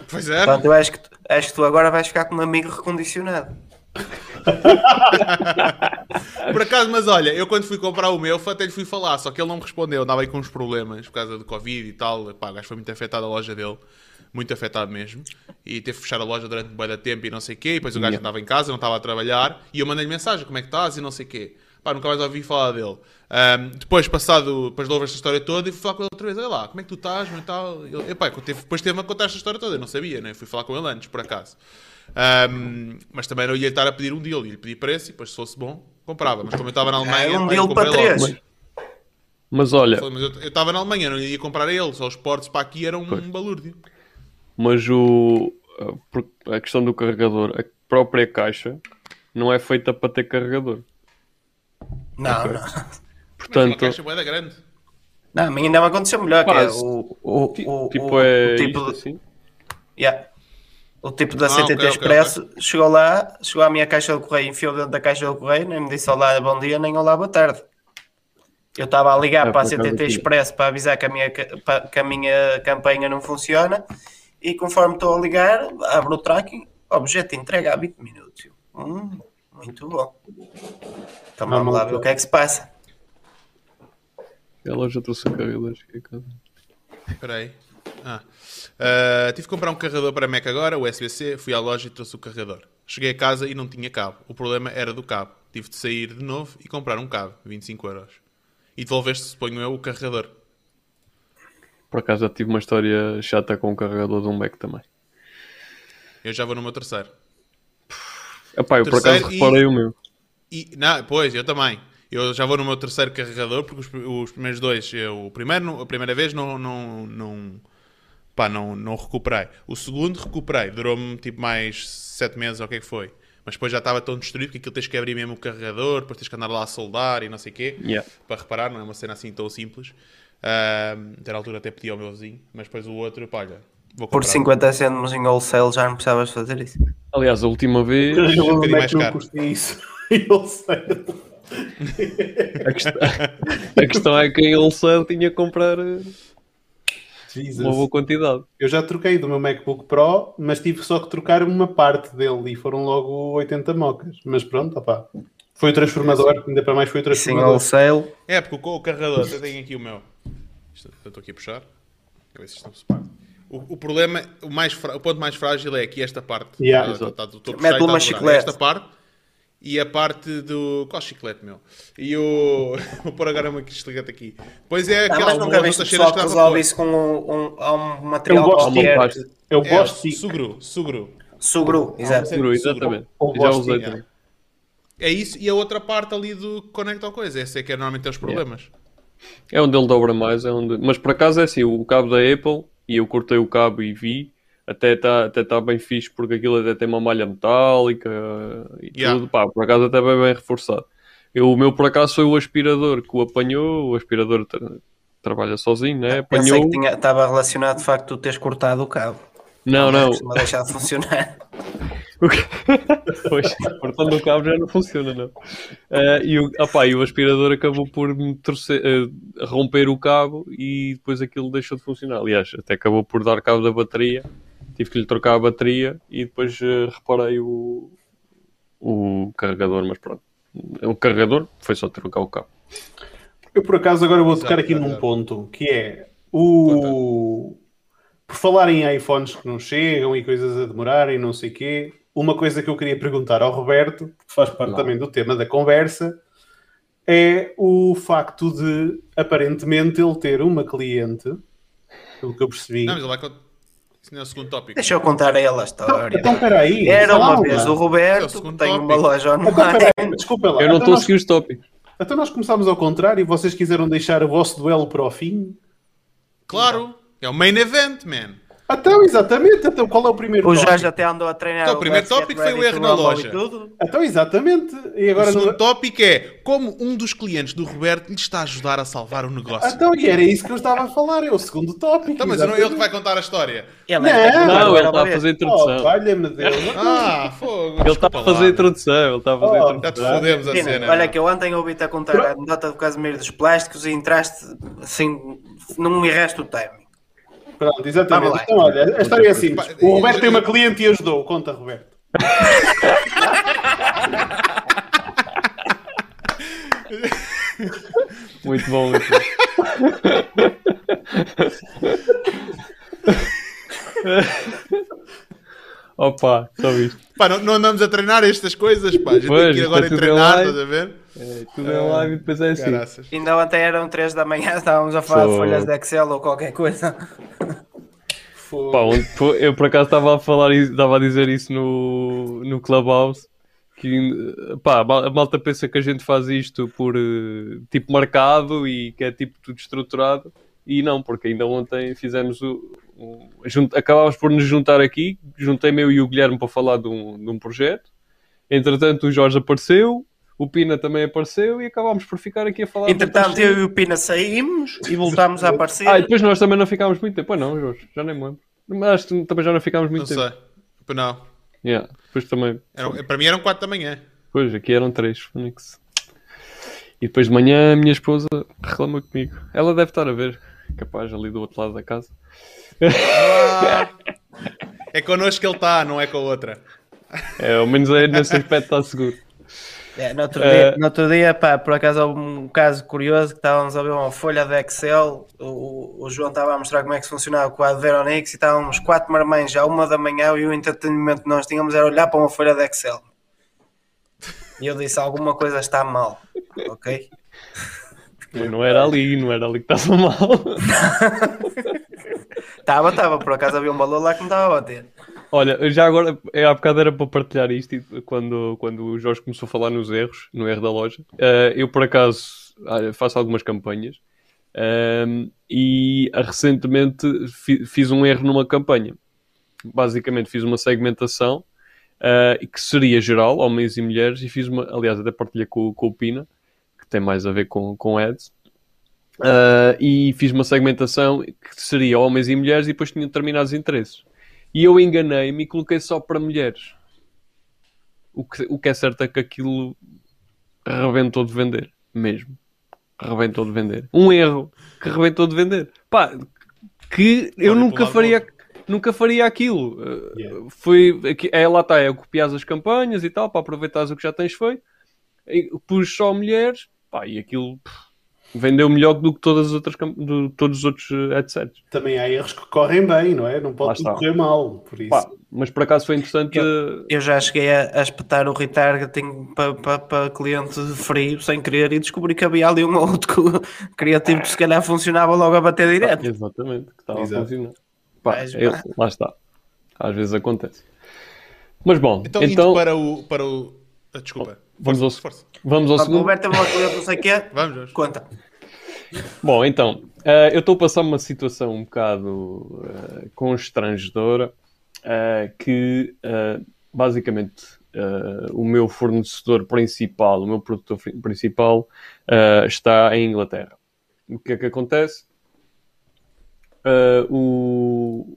Speaker 1: Pois é.
Speaker 3: Portanto, eu acho que, acho que tu agora vais ficar com um amigo recondicionado.
Speaker 1: por acaso, mas olha, eu quando fui comprar o meu, até lhe fui falar, só que ele não me respondeu, andava aí com uns problemas por causa do Covid e tal. Pá, o gajo foi muito afetado a loja dele, muito afetado mesmo. E teve que fechar a loja durante um bom tempo e não sei o quê. E depois o gajo yeah. andava em casa, não estava a trabalhar. E eu mandei-lhe mensagem: como é que estás? E não sei o quê. pá, nunca mais ouvi falar dele. Um, depois, passado, depois de ouvir esta história toda, e fui falar com ele outra vez. Olha lá, como é que tu estás? E tal. Ele, epá, teve, depois teve-me a contar esta história toda. Eu não sabia, né? Fui falar com ele antes, por acaso. Um, mas também não ia estar a pedir um deal. Ia pedir preço e depois, se fosse bom, comprava. Mas como eu estava na Alemanha,
Speaker 3: É um deal para
Speaker 1: comprei logo.
Speaker 3: três.
Speaker 5: Mas olha,
Speaker 1: Mas eu eu estava na Alemanha, não ia comprar a ele. Só os portos para aqui eram um balúrdio.
Speaker 5: Mas o, a, questão do carregador, a própria caixa não é feita para ter carregador.
Speaker 3: Não, não.
Speaker 1: Mas uma
Speaker 5: Portanto,
Speaker 1: caixa boeda grande.
Speaker 3: Não, a mim ainda me aconteceu melhor, que é
Speaker 5: Quase.
Speaker 3: o, o, o,
Speaker 5: tipo,
Speaker 3: o,
Speaker 5: é
Speaker 3: o tipo de-
Speaker 5: assim.
Speaker 3: Yeah. O tipo da
Speaker 1: Ah,
Speaker 3: CTT
Speaker 1: ok, ok,
Speaker 3: Expresso chegou lá, chegou à minha caixa de correio, enfiou dentro da caixa de correio, nem me disse olá, bom dia, nem olá, boa tarde. Eu estava a ligar
Speaker 5: É,
Speaker 3: para a CTT. Expresso para avisar que a, minha, que a minha campanha não funciona e conforme estou a ligar, abro o tracking, objeto entrega há 20 minutos. Hum, muito bom. Então vamos lá ver o que é que se passa.
Speaker 5: Ela já trouxe o carregador. cheguei a casa.
Speaker 1: Espera aí. Ah. Ah, tive que comprar um carregador para Mac agora, USB-C. Fui à loja e trouxe o carregador. Cheguei a casa e não tinha cabo. O problema era do cabo. Tive de sair de novo e comprar um cabo, 25 euros. E devolveste, suponho eu, o carregador.
Speaker 5: Por acaso já tive uma história chata com o carregador de um Mac também.
Speaker 1: Eu já vou no meu terceiro.
Speaker 5: Epá, eu por
Speaker 1: Terceiro
Speaker 5: acaso
Speaker 1: e-
Speaker 5: reparei o meu.
Speaker 1: E, não, pois, eu também. Eu já vou no meu terceiro carregador, porque os, os primeiros dois, eu, o primeiro, a primeira vez não, não, não, pá, não, não recuperei. O segundo recuperei, durou-me tipo mais sete meses ou o que é que foi. Mas depois já estava tão destruído que aquilo tens que abrir mesmo o carregador, depois tens que andar lá a soldar e não sei o quê.
Speaker 5: Yeah.
Speaker 1: Para reparar, não é uma cena assim tão simples. Até na altura até pedi ao meu vizinho, mas depois o outro, pá, olha, vou
Speaker 3: Por
Speaker 1: comprar.
Speaker 3: 50 cêntimos em wholesale já não precisavas fazer isso.
Speaker 5: Aliás, a última vez
Speaker 1: um bocadinho
Speaker 4: Como é
Speaker 1: mais caro.
Speaker 4: isso? Eu
Speaker 5: a questão, a questão é que em wholesale tinha que comprar eh,
Speaker 4: Jesus.
Speaker 5: uma boa quantidade.
Speaker 4: Eu já troquei do meu MacBook Pro, mas tive só que trocar uma parte dele e foram logo 80 mocas. Mas pronto, opá. Foi o transformador, ainda para mais foi o
Speaker 3: Sim,
Speaker 4: transformador.
Speaker 3: wholesale.
Speaker 1: É, porque o, o carregador, eu tenho aqui o meu. Isto- eu estou aqui a puxar. A ver se isto não se para. O, o problema, o, mais fra- o ponto mais frágil é aqui esta parte.
Speaker 4: Yeah.
Speaker 1: Tá-
Speaker 3: Mete uma
Speaker 1: tá
Speaker 3: chiclete.
Speaker 1: Esta parte e a parte do. Qual chiclete, meu? E o. Vou pôr agora uma chiclete aqui. Depois é aquela
Speaker 3: mas
Speaker 1: uma
Speaker 3: nunca viste pessoal
Speaker 1: que
Speaker 3: resolve isso com um, um, um material
Speaker 4: Eu gosto
Speaker 3: qualquer.
Speaker 4: Eu
Speaker 1: É,
Speaker 4: gosto de
Speaker 1: sugru, sugru.
Speaker 3: Sugru, exato.
Speaker 5: Seguro, exatamente. Já usei também.
Speaker 1: É isso e a outra parte ali do que conecta ao coisa. Esse é que é normalmente os problemas.
Speaker 5: É onde ele dobra mais, é onde... mas por acaso é assim, o cabo da Apple, e eu cortei o cabo e vi, até está até tá bem fixe porque aquilo até tem uma malha metálica e
Speaker 1: Yeah.
Speaker 5: tudo, pá, por acaso até bem, bem reforçado. Eu, o meu por acaso foi o aspirador que o apanhou, o aspirador tra- trabalha sozinho, né?
Speaker 3: Pensei
Speaker 5: Apanhou.
Speaker 3: que tinha- estava relacionado de facto tu teres cortado o cabo.
Speaker 5: Não, não,
Speaker 3: Costuma deixar de funcionar.
Speaker 5: Pois, cortando o cabo já não funciona, não. Eh, e, o, opá, e o aspirador acabou por me torcer- eh, romper o cabo e depois aquilo deixou de funcionar. Aliás, até acabou por dar cabo da bateria. Tive que lhe trocar a bateria e depois eh, reparei o, o carregador, mas pronto. O carregador foi só trocar o cabo.
Speaker 4: Eu por acaso agora vou tocar aqui num ponto que é o por falar em iPhones que não chegam e coisas a demorar e não sei quê, uma coisa que eu queria perguntar ao Roberto, que faz parte também do tema da conversa, é o facto de aparentemente ele ter uma cliente, pelo que eu percebi.
Speaker 1: Não, mas ele vai. con- Isso não é o segundo tópico.
Speaker 3: Deixa eu contar a ele a história.
Speaker 4: Então, espera aí.
Speaker 3: Era uma vez o
Speaker 1: É o
Speaker 3: Roberto, que tem uma loja
Speaker 4: Então,
Speaker 3: online.
Speaker 4: desculpa lá.
Speaker 5: Eu não
Speaker 4: Então
Speaker 5: estou a
Speaker 4: nós-
Speaker 5: seguir os tópicos.
Speaker 4: Então nós começámos ao contrário e vocês quiseram deixar o vosso duelo para o fim?
Speaker 1: Claro, é o main event, man.
Speaker 4: Então, exatamente. Então, qual é o primeiro
Speaker 3: O
Speaker 4: tópico?
Speaker 3: Jorge até andou a treinar.
Speaker 1: Então, o primeiro tópico foi o erro na loja.
Speaker 3: tudo.
Speaker 4: Então, exatamente. E
Speaker 1: O
Speaker 4: agora
Speaker 1: segundo
Speaker 4: não...
Speaker 1: tópico é como um dos clientes do Roberto lhe está a ajudar a salvar o negócio.
Speaker 4: Então, e era isso que eu estava a falar. É o segundo tópico.
Speaker 1: Então, mas não é ele que
Speaker 4: exatamente.
Speaker 1: vai contar a história.
Speaker 3: Ele é
Speaker 4: Não,
Speaker 3: que
Speaker 5: Não,
Speaker 3: agora
Speaker 5: ele está a fazer a
Speaker 4: Oh,
Speaker 5: introdução.
Speaker 4: valha-me Deus.
Speaker 1: Ah, fogo.
Speaker 5: Ele está a fazer a introdução. Ele está a fazer
Speaker 4: Oh,
Speaker 5: introdução.
Speaker 1: Já te fodemos a
Speaker 3: Pina,
Speaker 1: cena.
Speaker 3: olha
Speaker 1: não.
Speaker 3: que eu ontem ouvi-te a contar a anedota do Casimiro dos plásticos e entraste assim, não me erraste o timing.
Speaker 4: Pronto, exatamente. Então, olha, a história é simples. O Roberto tem uma cliente e ajudou. Conta, Roberto.
Speaker 5: Muito bom, bom. Opa, só isto.
Speaker 1: Pá, não, não andamos a treinar estas coisas, pá. A gente
Speaker 5: Pois,
Speaker 1: tem que ir agora
Speaker 5: é
Speaker 1: a
Speaker 5: tudo
Speaker 1: treinar, estás a ver?
Speaker 5: É, tudo é live e depois é assim.
Speaker 3: Caraças. Ainda ontem eram 3 da manhã, estávamos a falar de folhas de Excel ou qualquer coisa.
Speaker 5: Pá, eu por acaso estava a falar, estava a dizer isso no, no Clubhouse. Que pá, a malta pensa que a gente faz isto por eh, tipo marcado e que é tipo tudo estruturado. E não, porque ainda ontem fizemos o. o acabámos por nos juntar aqui. Juntei-me eu e o Guilherme para falar de um, de um projeto. Entretanto, o Jorge apareceu, o Pina também apareceu e acabámos por ficar aqui a falar.
Speaker 3: Entretanto, eu e o Pina saímos e voltámos a aparecer.
Speaker 5: Ah, e depois nós também não ficámos muito tempo. Pois não, Jorge, já nem me lembro. Mas também já não ficámos muito
Speaker 1: não
Speaker 5: tempo.
Speaker 1: Não sei. Não.
Speaker 5: Yeah, depois também.
Speaker 1: Era, para mim eram 4 da manhã.
Speaker 5: Pois, aqui eram 3, Phoenix. E depois de manhã a minha esposa reclama comigo. Ela deve estar a ver, capaz, ali do outro lado da casa.
Speaker 1: Ah, é connosco que ele está, não é com a outra.
Speaker 5: É, ao menos é nesse aspecto está seguro.
Speaker 3: É, no, outro dia, uh, no outro dia, pá, por acaso houve um caso curioso que estávamos a ver uma folha de Excel, o, o João estava a mostrar como é que funcionava o quadro Veronix e estávamos quatro marmães à uma da manhã e o entretenimento que nós tínhamos era olhar para uma folha de Excel. E eu disse, alguma coisa está mal, ok?
Speaker 5: Mas não era ali, não era ali que estava mal.
Speaker 3: Estava, estava, por acaso havia um valor lá que me estava a bater.
Speaker 5: Olha, já agora, há bocado era para partilhar isto, quando, quando o Jorge começou a falar nos erros, no erro da loja. Uh, eu, por acaso, faço algumas campanhas uh, e recentemente fi, fiz um erro numa campanha. Basicamente, fiz uma segmentação uh, que seria geral, homens e mulheres, e fiz uma, aliás, até partilhei com, com o Pina, que tem mais a ver com, com ads. Uh, e fiz uma segmentação que seria homens e mulheres e depois tinha determinados interesses. E eu enganei-me e coloquei só para mulheres. O que, o que é certo é que aquilo rebentou de vender. Mesmo. Rebentou de vender. Um erro que rebentou de vender. Pá, que eu nunca faria, nunca faria aquilo. Yeah. Foi, é, lá está, é copiar as campanhas e tal, para aproveitar o que já tens feito. Pus só mulheres, pá, e aquilo... Pff, vendeu melhor do que todas as outras, do, todos os outros eh, headsets.
Speaker 4: Também há erros que correm bem, não é? Não pode correr mal, por isso. Pá,
Speaker 5: mas por acaso foi interessante.
Speaker 3: Eu, eu já cheguei a, a, espetar o retargeting para pa, pa cliente frio sem querer e descobri que havia ali um outro criativo que se calhar funcionava logo a bater direto.
Speaker 5: Ah, exatamente, que estava Exato. a funcionar. Pá, eu, lá está. Às vezes acontece. Mas bom,
Speaker 1: então, então... para o. Para o... Ah, desculpa.
Speaker 5: Vamos ao, vamos ao segundo.
Speaker 3: Roberto, não sei o quê.
Speaker 1: Vamos,
Speaker 3: Conta.
Speaker 5: Bom, então, uh, eu estou a passar uma situação um bocado uh, constrangedora uh, que basicamente o meu fornecedor principal, o meu produtor principal está em Inglaterra. O que é que acontece? o,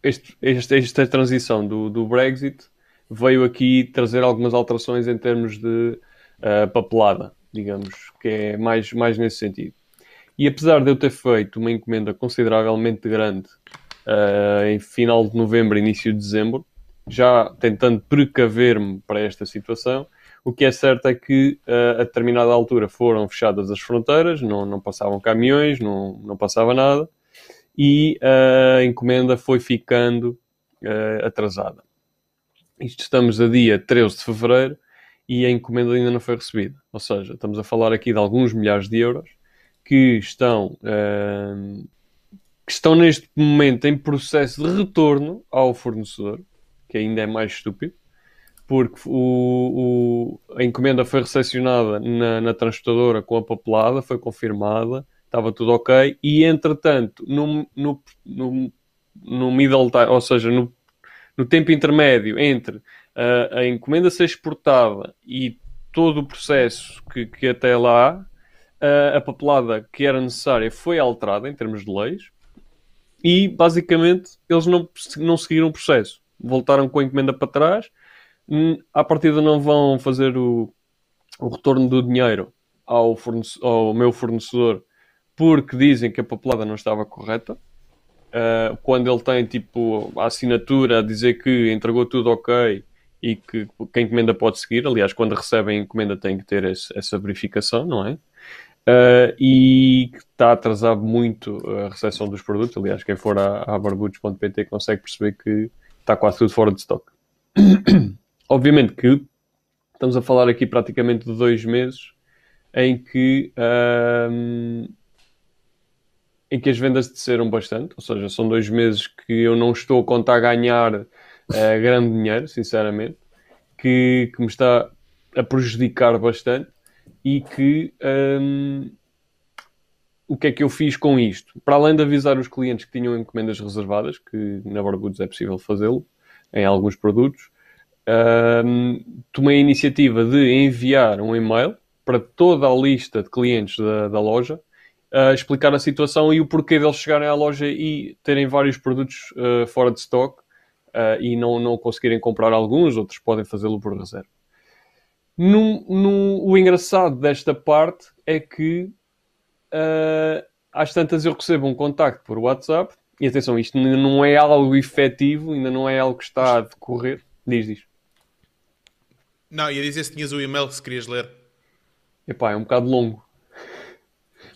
Speaker 5: este, este, esta transição do, do Brexit veio aqui trazer algumas alterações em termos de papelada digamos, que é mais, mais nesse sentido. E apesar de eu ter feito uma encomenda consideravelmente grande uh, em final de novembro, início de dezembro, já tentando precaver-me para esta situação, o que é certo é que uh, a determinada altura foram fechadas as fronteiras, não, não passavam caminhões, não, não passava nada, e uh, a encomenda foi ficando atrasada. Isto estamos a dia 13 de fevereiro e a encomenda ainda não foi recebida. Ou seja, estamos a falar aqui de alguns milhares de euros que estão, uh, que estão neste momento em processo de retorno ao fornecedor, que ainda é mais estúpido, porque o, o a encomenda foi recepcionada na, na transportadora com a papelada, foi confirmada, estava tudo ok, e entretanto, no, no, no, no middle time, ou seja, no, no tempo intermédio entre uh, a encomenda ser exportada e todo o processo que, que até lá uh, a papelada que era necessária foi alterada em termos de leis e basicamente eles não, não seguiram o processo. Voltaram com a encomenda para trás. Hum, à partida não vão fazer o, o retorno do dinheiro ao, ao meu fornecedor porque dizem que a papelada não estava correta. Uh, quando ele tem tipo a assinatura a dizer que entregou tudo ok e que quem encomenda pode seguir. Aliás, quando recebem encomenda tem que ter esse, essa verificação, não é? Uh, e está atrasado muito a recepção dos produtos. Aliás, quem for a, a barbudos.pt consegue perceber que está quase tudo fora de stock. Obviamente que estamos a falar aqui praticamente de dois meses em que, em que as vendas desceram bastante, ou seja, são dois meses que eu não estou a contar ganhar uh, grande dinheiro, sinceramente, que, que me está a prejudicar bastante e que um, o que é que eu fiz com isto? Para além de avisar os clientes que tinham encomendas reservadas, que na Barbudos é possível fazê-lo em alguns produtos, um, tomei a iniciativa de enviar um e-mail para toda a lista de clientes da, da loja a explicar a situação e o porquê deles chegarem à loja e terem vários produtos uh, fora de stock uh, e não, não conseguirem comprar alguns, outros podem fazê-lo por reserva. No, o engraçado desta parte é que uh, às tantas eu recebo um contacto por WhatsApp e atenção, isto ainda não é algo efetivo, ainda não é algo que está a decorrer. Diz, diz.
Speaker 1: Não, ia dizer se tinhas o e-mail se querias ler.
Speaker 5: Epá, é um bocado longo.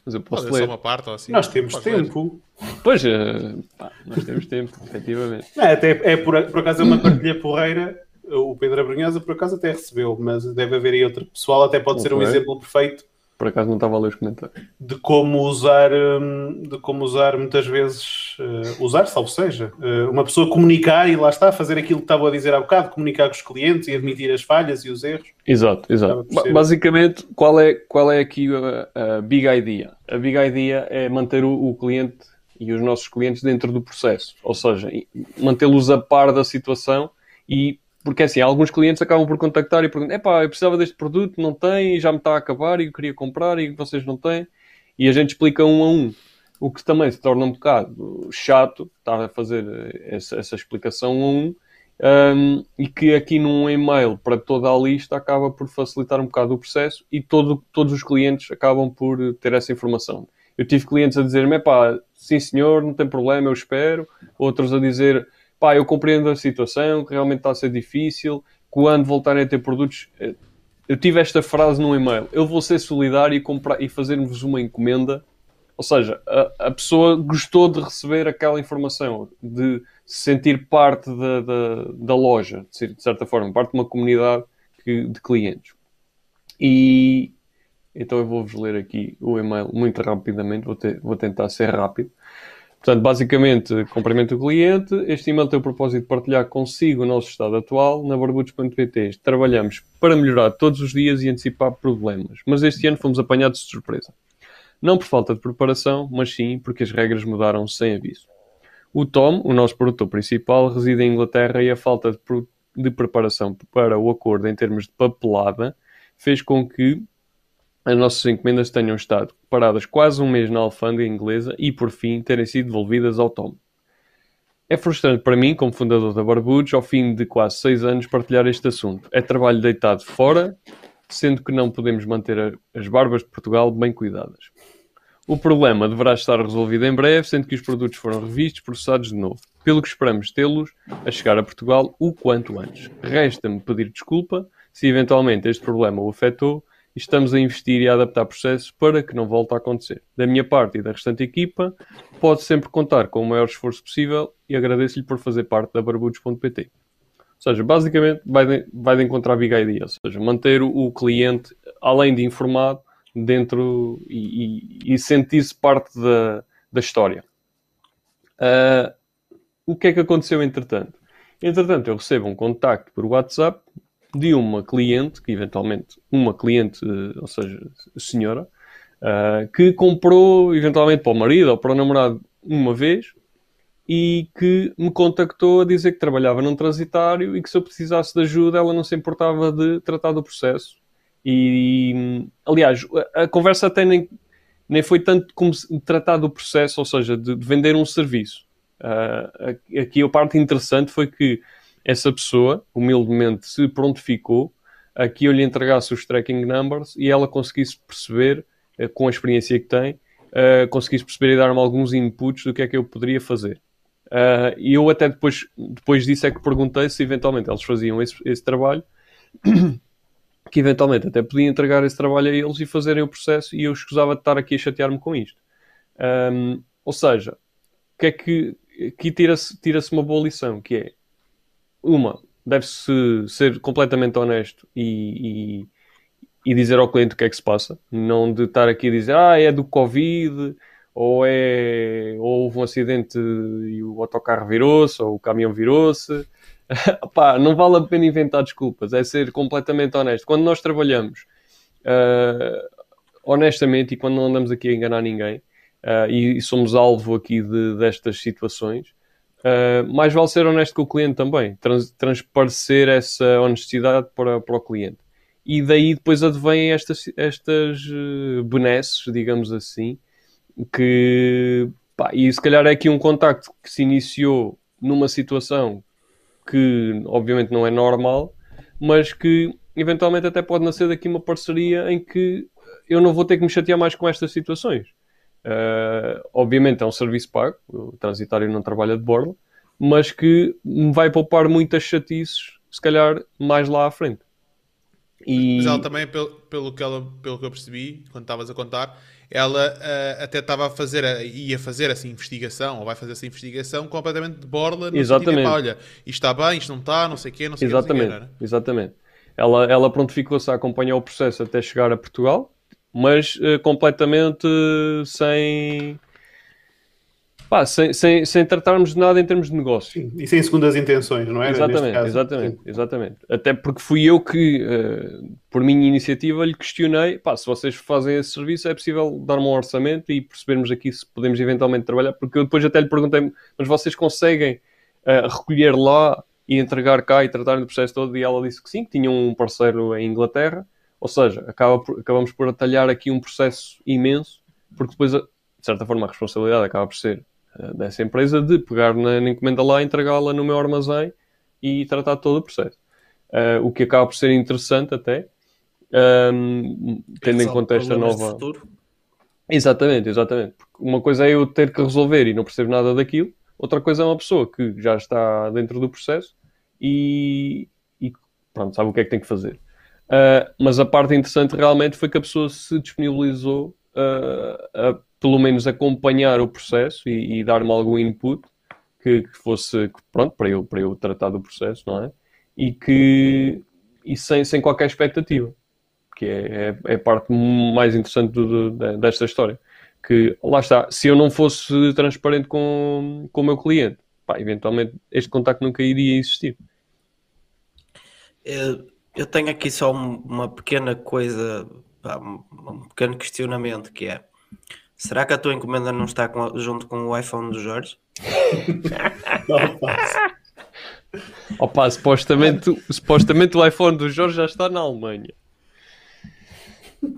Speaker 5: Mas eu posso
Speaker 1: Pode
Speaker 5: ler.
Speaker 1: só uma parte ou assim.
Speaker 4: Nós temos
Speaker 1: Pode
Speaker 4: tempo.
Speaker 5: Pois, uh, pá, nós temos tempo, efetivamente.
Speaker 4: É, até, é por, por acaso é uma partilha porreira. O Pedro Abrunhosa por acaso até recebeu, mas deve haver aí outro pessoal, até pode ser um exemplo perfeito
Speaker 5: Por acaso não estava a ler os comentários.
Speaker 4: de como usar, hum, de como usar muitas vezes, eh, usar, salvo seja, eh, uma pessoa comunicar e lá está, fazer aquilo que estava a dizer há bocado, comunicar com os clientes e admitir as falhas e os erros.
Speaker 5: Exato, exato. Basicamente, qual é, qual é aqui a, a big idea? A big idea é manter o, o cliente e os nossos clientes dentro do processo, ou seja, mantê-los a par da situação e porque assim, alguns clientes acabam por contactar e perguntam: epá, eu precisava deste produto, não tem, já me está a acabar e eu queria comprar e vocês não têm. E a gente explica um a um. O que também se torna um bocado chato estar a fazer essa, essa explicação um a um, um, e que aqui num e-mail para toda a lista acaba por facilitar um bocado o processo e todo, todos os clientes acabam por ter essa informação. Eu tive clientes a dizer-me, pá, sim senhor, não tem problema, eu espero. Outros a dizer, pá, eu compreendo a situação, que realmente está a ser difícil, quando voltarem a ter produtos... eh, Eu tive esta frase num e-mail, eu vou ser solidário e, comprar, e fazer-vos uma encomenda ou seja, a, a pessoa gostou de receber aquela informação, de se sentir parte da, da, da loja, de certa forma, parte de uma comunidade que- de clientes. E então eu vou-vos ler aqui o e-mail muito rapidamente, vou, ter- vou tentar ser rápido. Portanto, basicamente, cumprimento o cliente. Este e-mail tem o propósito de partilhar consigo o nosso estado atual. Na barbudos.pt trabalhamos para melhorar todos os dias e antecipar problemas. Mas este ano fomos apanhados de surpresa. Não por falta de preparação, mas sim porque as regras mudaram sem aviso. O Tom, o nosso produtor principal, reside em Inglaterra e a falta de, de preparação para o acordo em termos de papelada fez com que as nossas encomendas tenham estado paradas quase um mês na alfândega inglesa e, por fim, terem sido devolvidas ao Tom. É frustrante para mim, como fundador da Barbudos, ao fim de quase seis anos, partilhar este assunto. É trabalho deitado fora, sendo que não podemos manter as barbas de Portugal bem cuidadas. O problema deverá estar resolvido em breve, sendo que os produtos foram revistos e processados de novo. Pelo que esperamos tê-los a chegar a Portugal o quanto antes. Resta-me pedir desculpa se eventualmente este problema o afetou estamos a investir e a adaptar processos para que não volte a acontecer. Da minha parte e da restante equipa, pode sempre contar com o maior esforço possível e agradeço-lhe por fazer parte da barbudos.pt. Ou seja, basicamente vai de, vai de encontrar a big idea, ou seja, manter o, cliente, além de informado, dentro e, e- e sentir-se parte da, da história. Ah, o que é que aconteceu entretanto? Entretanto, eu recebo um contacto por WhatsApp de uma cliente, que eventualmente, uma cliente, eh, ou seja, senhora, ah, que comprou eventualmente para o marido ou para o namorado uma vez e que me contactou a dizer que trabalhava num transitário e que se eu precisasse de ajuda ela não se importava de tratar do processo. E, aliás, a, conversa até nem, nem foi tanto como tratar do processo, ou seja, de, de vender um serviço. A- aqui a parte interessante foi que essa pessoa, humildemente, se prontificou a que eu lhe entregasse os tracking numbers e ela conseguisse perceber, eh, com a experiência que tem, eh, conseguisse perceber e dar-me alguns inputs do que é que eu poderia fazer. Ah, e eu até depois, depois disso é que perguntei se eventualmente eles faziam esse, esse trabalho, que eventualmente até podia entregar esse trabalho a eles e fazerem o processo e eu escusava de estar aqui a chatear-me com isto. Ahm, ou seja, que é que aqui tira-se tira uma boa lição, que é uma, deve-se ser completamente honesto e, e, e, dizer ao cliente o que é que se passa, não de estar aqui a dizer, ah, é do Covid, ou é ou houve um acidente e o autocarro virou-se, ou o caminhão virou-se. não vale a pena inventar desculpas, é ser completamente honesto. Quando nós trabalhamos uh, honestamente e quando não andamos aqui a enganar ninguém uh, e, e, somos alvo aqui de, destas situações, Uh, mais vale ser honesto com o cliente também, trans, transparecer essa honestidade para, para o cliente. E daí depois advêm estas, estas uh, benesses, digamos assim, que pá, e se calhar é aqui um contacto que se iniciou numa situação que obviamente não é normal, mas que eventualmente até pode nascer daqui uma parceria em que eu não vou ter que me chatear mais com estas situações. Uh, obviamente é um serviço pago, o transitário não trabalha de borla, mas que me vai poupar muitas chatices, se calhar mais lá à frente.
Speaker 1: E... Mas ela também, pelo, pelo, que ela, pelo que eu percebi, quando estavas a contar, ela uh, até estava a fazer, a, ia fazer essa investigação, ou vai fazer essa investigação completamente de borla, no
Speaker 5: Exatamente. Sentido,
Speaker 1: olha, isto está bem, isto não está, não sei o quê, não sei
Speaker 5: Exatamente.
Speaker 1: Quê, não
Speaker 5: Exatamente. Ela, ela prontificou-se a acompanhar o processo até chegar a Portugal, mas uh, completamente sem, pá, sem, sem, sem tratarmos de nada em termos de negócio.
Speaker 4: Sim, e sem segundas intenções, não é?
Speaker 5: Exatamente, exatamente, exatamente. Até porque fui eu que, uh, por minha iniciativa, lhe questionei, pá, se vocês fazem esse serviço é possível dar-me um orçamento e percebermos aqui se podemos eventualmente trabalhar, porque eu depois até lhe perguntei, mas vocês conseguem uh, recolher lá e entregar cá e tratar do processo todo? E ela disse que sim, que tinha um parceiro em Inglaterra, ou seja, acaba por, acabamos por atalhar aqui um processo imenso, porque depois, de certa forma, a responsabilidade acaba por ser uh, dessa empresa de pegar na, na encomenda lá, entregá-la no meu armazém e tratar todo o processo. Uh, o que acaba por ser interessante até, um, tendo em conta esta nova. Exatamente, exatamente. Porque uma coisa é eu ter que resolver e não percebo nada daquilo, outra coisa é uma pessoa que já está dentro do processo e, e pronto, sabe o que é que tem que fazer. Uh, mas a parte interessante realmente foi que a pessoa se disponibilizou uh, a pelo menos acompanhar o processo e, e dar-me algum input que, que, fosse pronto para eu, para eu tratar do processo, não é? E que e sem, sem qualquer expectativa, que é, é, é a parte mais interessante do, do, desta história. Que lá está, se eu não fosse transparente com, com o meu cliente, pá, eventualmente este contacto nunca iria existir.
Speaker 3: Eu eu tenho aqui só uma pequena coisa, um pequeno questionamento que é será que a tua encomenda não está com, junto com o iPhone do Jorge?
Speaker 5: Opa, supostamente, supostamente o iPhone do Jorge já está na Alemanha.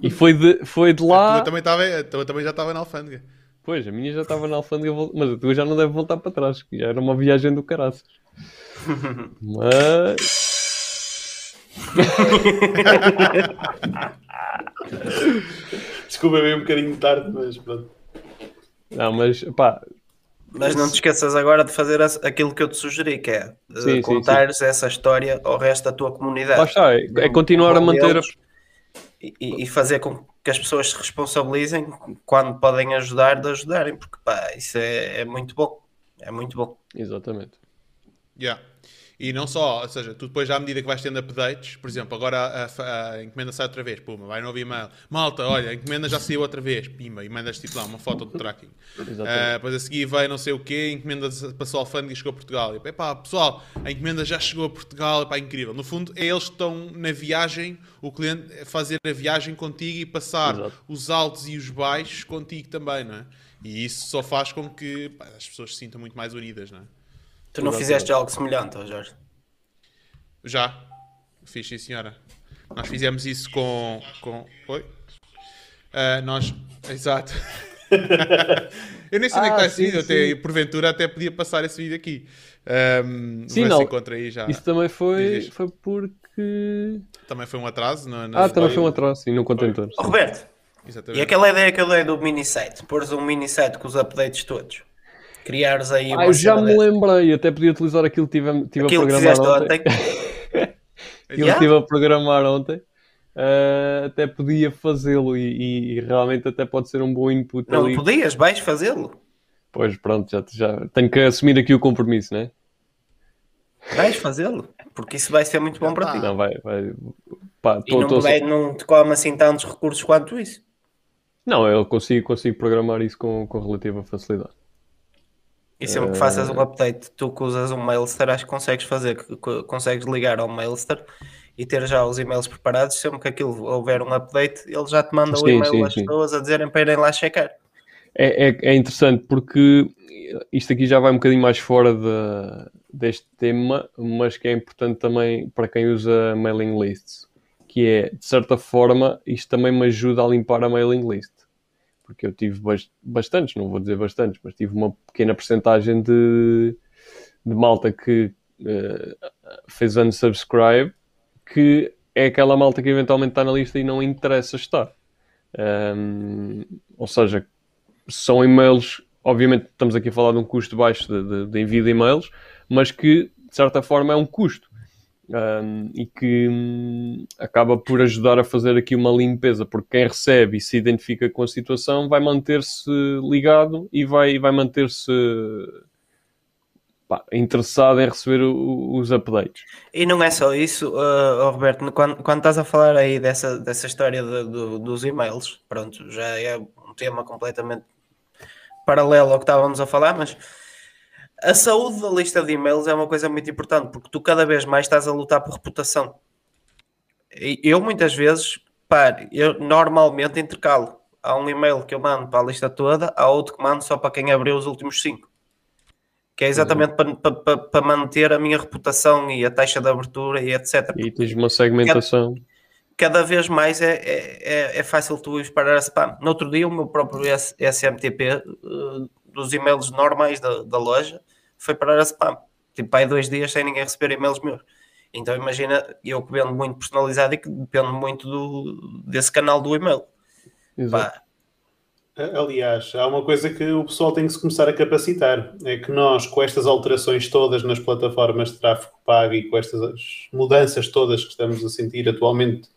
Speaker 5: E foi de, foi de lá.
Speaker 1: A tua também, estava, a tua também já estava na alfândega.
Speaker 5: Pois, a minha já estava na alfândega, mas a tua já não deve voltar para trás, que já era uma viagem do caraças. Mas.
Speaker 4: Desculpa, veio um bocadinho tarde, mas pronto.
Speaker 5: Não, mas pá.
Speaker 3: Mas não te esqueças agora de fazer aquilo que eu te sugeri, que é eh, sim, contares sim, sim. essa história ao resto da tua comunidade.
Speaker 5: Lá está, é, é continuar a manter a...
Speaker 3: e, e, fazer com que as pessoas se responsabilizem quando podem ajudar, de ajudarem, porque pá, isso é, é muito bom. É muito bom.
Speaker 5: Exatamente.
Speaker 1: Yeah. E não só, ou seja, tu depois, à medida que vais tendo updates, por exemplo, agora a, a, a encomenda sai outra vez, puma, vai no e-mail, malta, olha, a encomenda já saiu outra vez, pima, e mandas tipo lá uma foto do tracking. Uh, depois a seguir vai não sei o quê, a encomenda passou ao alfândega e chegou a Portugal. E pá, pessoal, a encomenda já chegou a Portugal, pá, incrível. No fundo, é eles que estão na viagem, o cliente fazer a viagem contigo e passar Exato. os altos e os baixos contigo também, não é? E isso só faz com que pá, as pessoas se sintam muito mais unidas, não é?
Speaker 3: Tu não fizeste algo semelhante, Jorge?
Speaker 1: Já. Fiz, sim, senhora. Nós fizemos isso com. com... Oi? Uh, nós. Exato. eu nem sei onde é que está ah, esse vídeo, até, porventura até podia passar esse vídeo aqui. Um,
Speaker 5: sim, não. aí já. Isso também foi, foi porque.
Speaker 1: Também foi um atraso. No,
Speaker 5: no... Ah, também foi um atraso, sim, no contentor.
Speaker 3: Oh, Roberto, Exatamente. e aquela ideia que eu dei do mini site? Pôres um mini site com os updates todos criares aí.
Speaker 5: Ah, eu já me dessa. lembrei, até podia utilizar aquilo que tive, tive aquilo a programar ontem. ontem. que yeah? estive a programar ontem. Uh, até podia fazê-lo e, e, realmente até pode ser um bom input.
Speaker 3: Não
Speaker 5: ali.
Speaker 3: podias, vais fazê-lo.
Speaker 5: Pois pronto, já, já tenho que assumir aqui o compromisso, né?
Speaker 3: Vais fazê-lo. porque isso vai ser muito bom para ti.
Speaker 5: Não, vai, vai. Pá,
Speaker 3: e não,
Speaker 5: tô,
Speaker 3: vai, não te come assim tantos recursos quanto isso.
Speaker 5: Não, eu consigo, consigo programar isso com, com relativa facilidade.
Speaker 3: E sempre que faças um update, tu que usas um Mailster, acho que consegues fazer, consegues ligar ao Mailster e ter já os e-mails preparados. Sempre que aquilo houver um update, ele já te manda sim, o e-mail sim, às sim. pessoas a dizerem para irem lá checar.
Speaker 5: É, é, é, interessante porque isto aqui já vai um bocadinho mais fora de, deste tema, mas que é importante também para quem usa mailing lists, que é, de certa forma, isto também me ajuda a limpar a mailing list porque eu tive bastantes, não vou dizer bastantes, mas tive uma pequena porcentagem de, de malta que uh, fez unsubscribe, que é aquela malta que eventualmente está na lista e não interessa estar. Um, ou seja, são e-mails, obviamente estamos aqui a falar de um custo baixo de, de, de envio de e-mails, mas que de certa forma é um custo um, e que um, acaba por ajudar a fazer aqui uma limpeza, porque quem recebe e se identifica com a situação vai manter-se ligado e vai, vai manter-se interessado em receber o, os updates.
Speaker 3: E não é só isso, uh, Roberto, quando, quando estás a falar aí dessa, dessa história de, de, dos e-mails, pronto, já é um tema completamente paralelo ao que estávamos a falar, mas a saúde da lista de e-mails é uma coisa muito importante, porque tu cada vez mais estás a lutar por reputação. Eu muitas vezes, pare, eu normalmente intercalo. Há um e-mail que eu mando para a lista toda, há outro que mando só para quem abriu os últimos cinco. Que é exatamente para, para, para, manter a minha reputação e a taxa de abertura e etc.
Speaker 5: E tens uma segmentação.
Speaker 3: Cada, cada vez mais é, é, é, é fácil tu disparar a spam. No outro dia, o meu próprio SMTP uh, dos e-mails normais da, da loja foi parar a spam. Tipo, aí dois dias sem ninguém receber e-mails meus. Então imagina, eu que vendo muito personalizado e que dependo muito do, desse canal do e-mail.
Speaker 4: Exato. Aliás, há uma coisa que o pessoal tem que se começar a capacitar. É que nós, com estas alterações todas nas plataformas de tráfego pago e com estas mudanças todas que estamos a sentir atualmente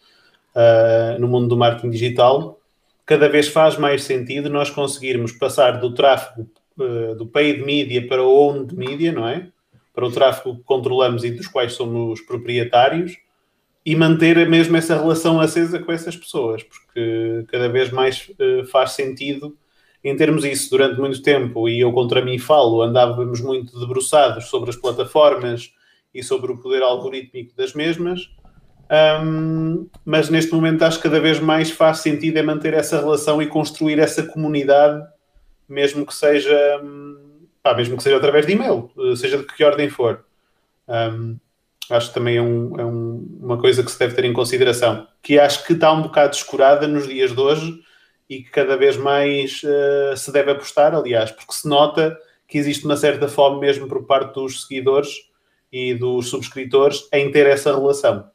Speaker 4: uh, no mundo do marketing digital, cada vez faz mais sentido nós conseguirmos passar do tráfego do paid media para o owned media, não é? Para o tráfego que controlamos e dos quais somos proprietários e manter mesmo essa relação acesa com essas pessoas, porque cada vez mais uh, faz sentido em termos isso. Durante muito tempo, e eu contra mim falo, andávamos muito debruçados sobre as plataformas e sobre o poder algorítmico das mesmas, um, mas neste momento acho que cada vez mais faz sentido é manter essa relação e construir essa comunidade, mesmo que seja, pá, mesmo que seja através de e-mail, eh, seja de que ordem for. Um, acho que também é, um, é um, uma coisa que se deve ter em consideração, que acho que está um bocado descurada nos dias de hoje e que cada vez mais uh, se deve apostar, aliás, porque se nota que existe uma certa fome mesmo por parte dos seguidores e dos subscritores em ter essa relação.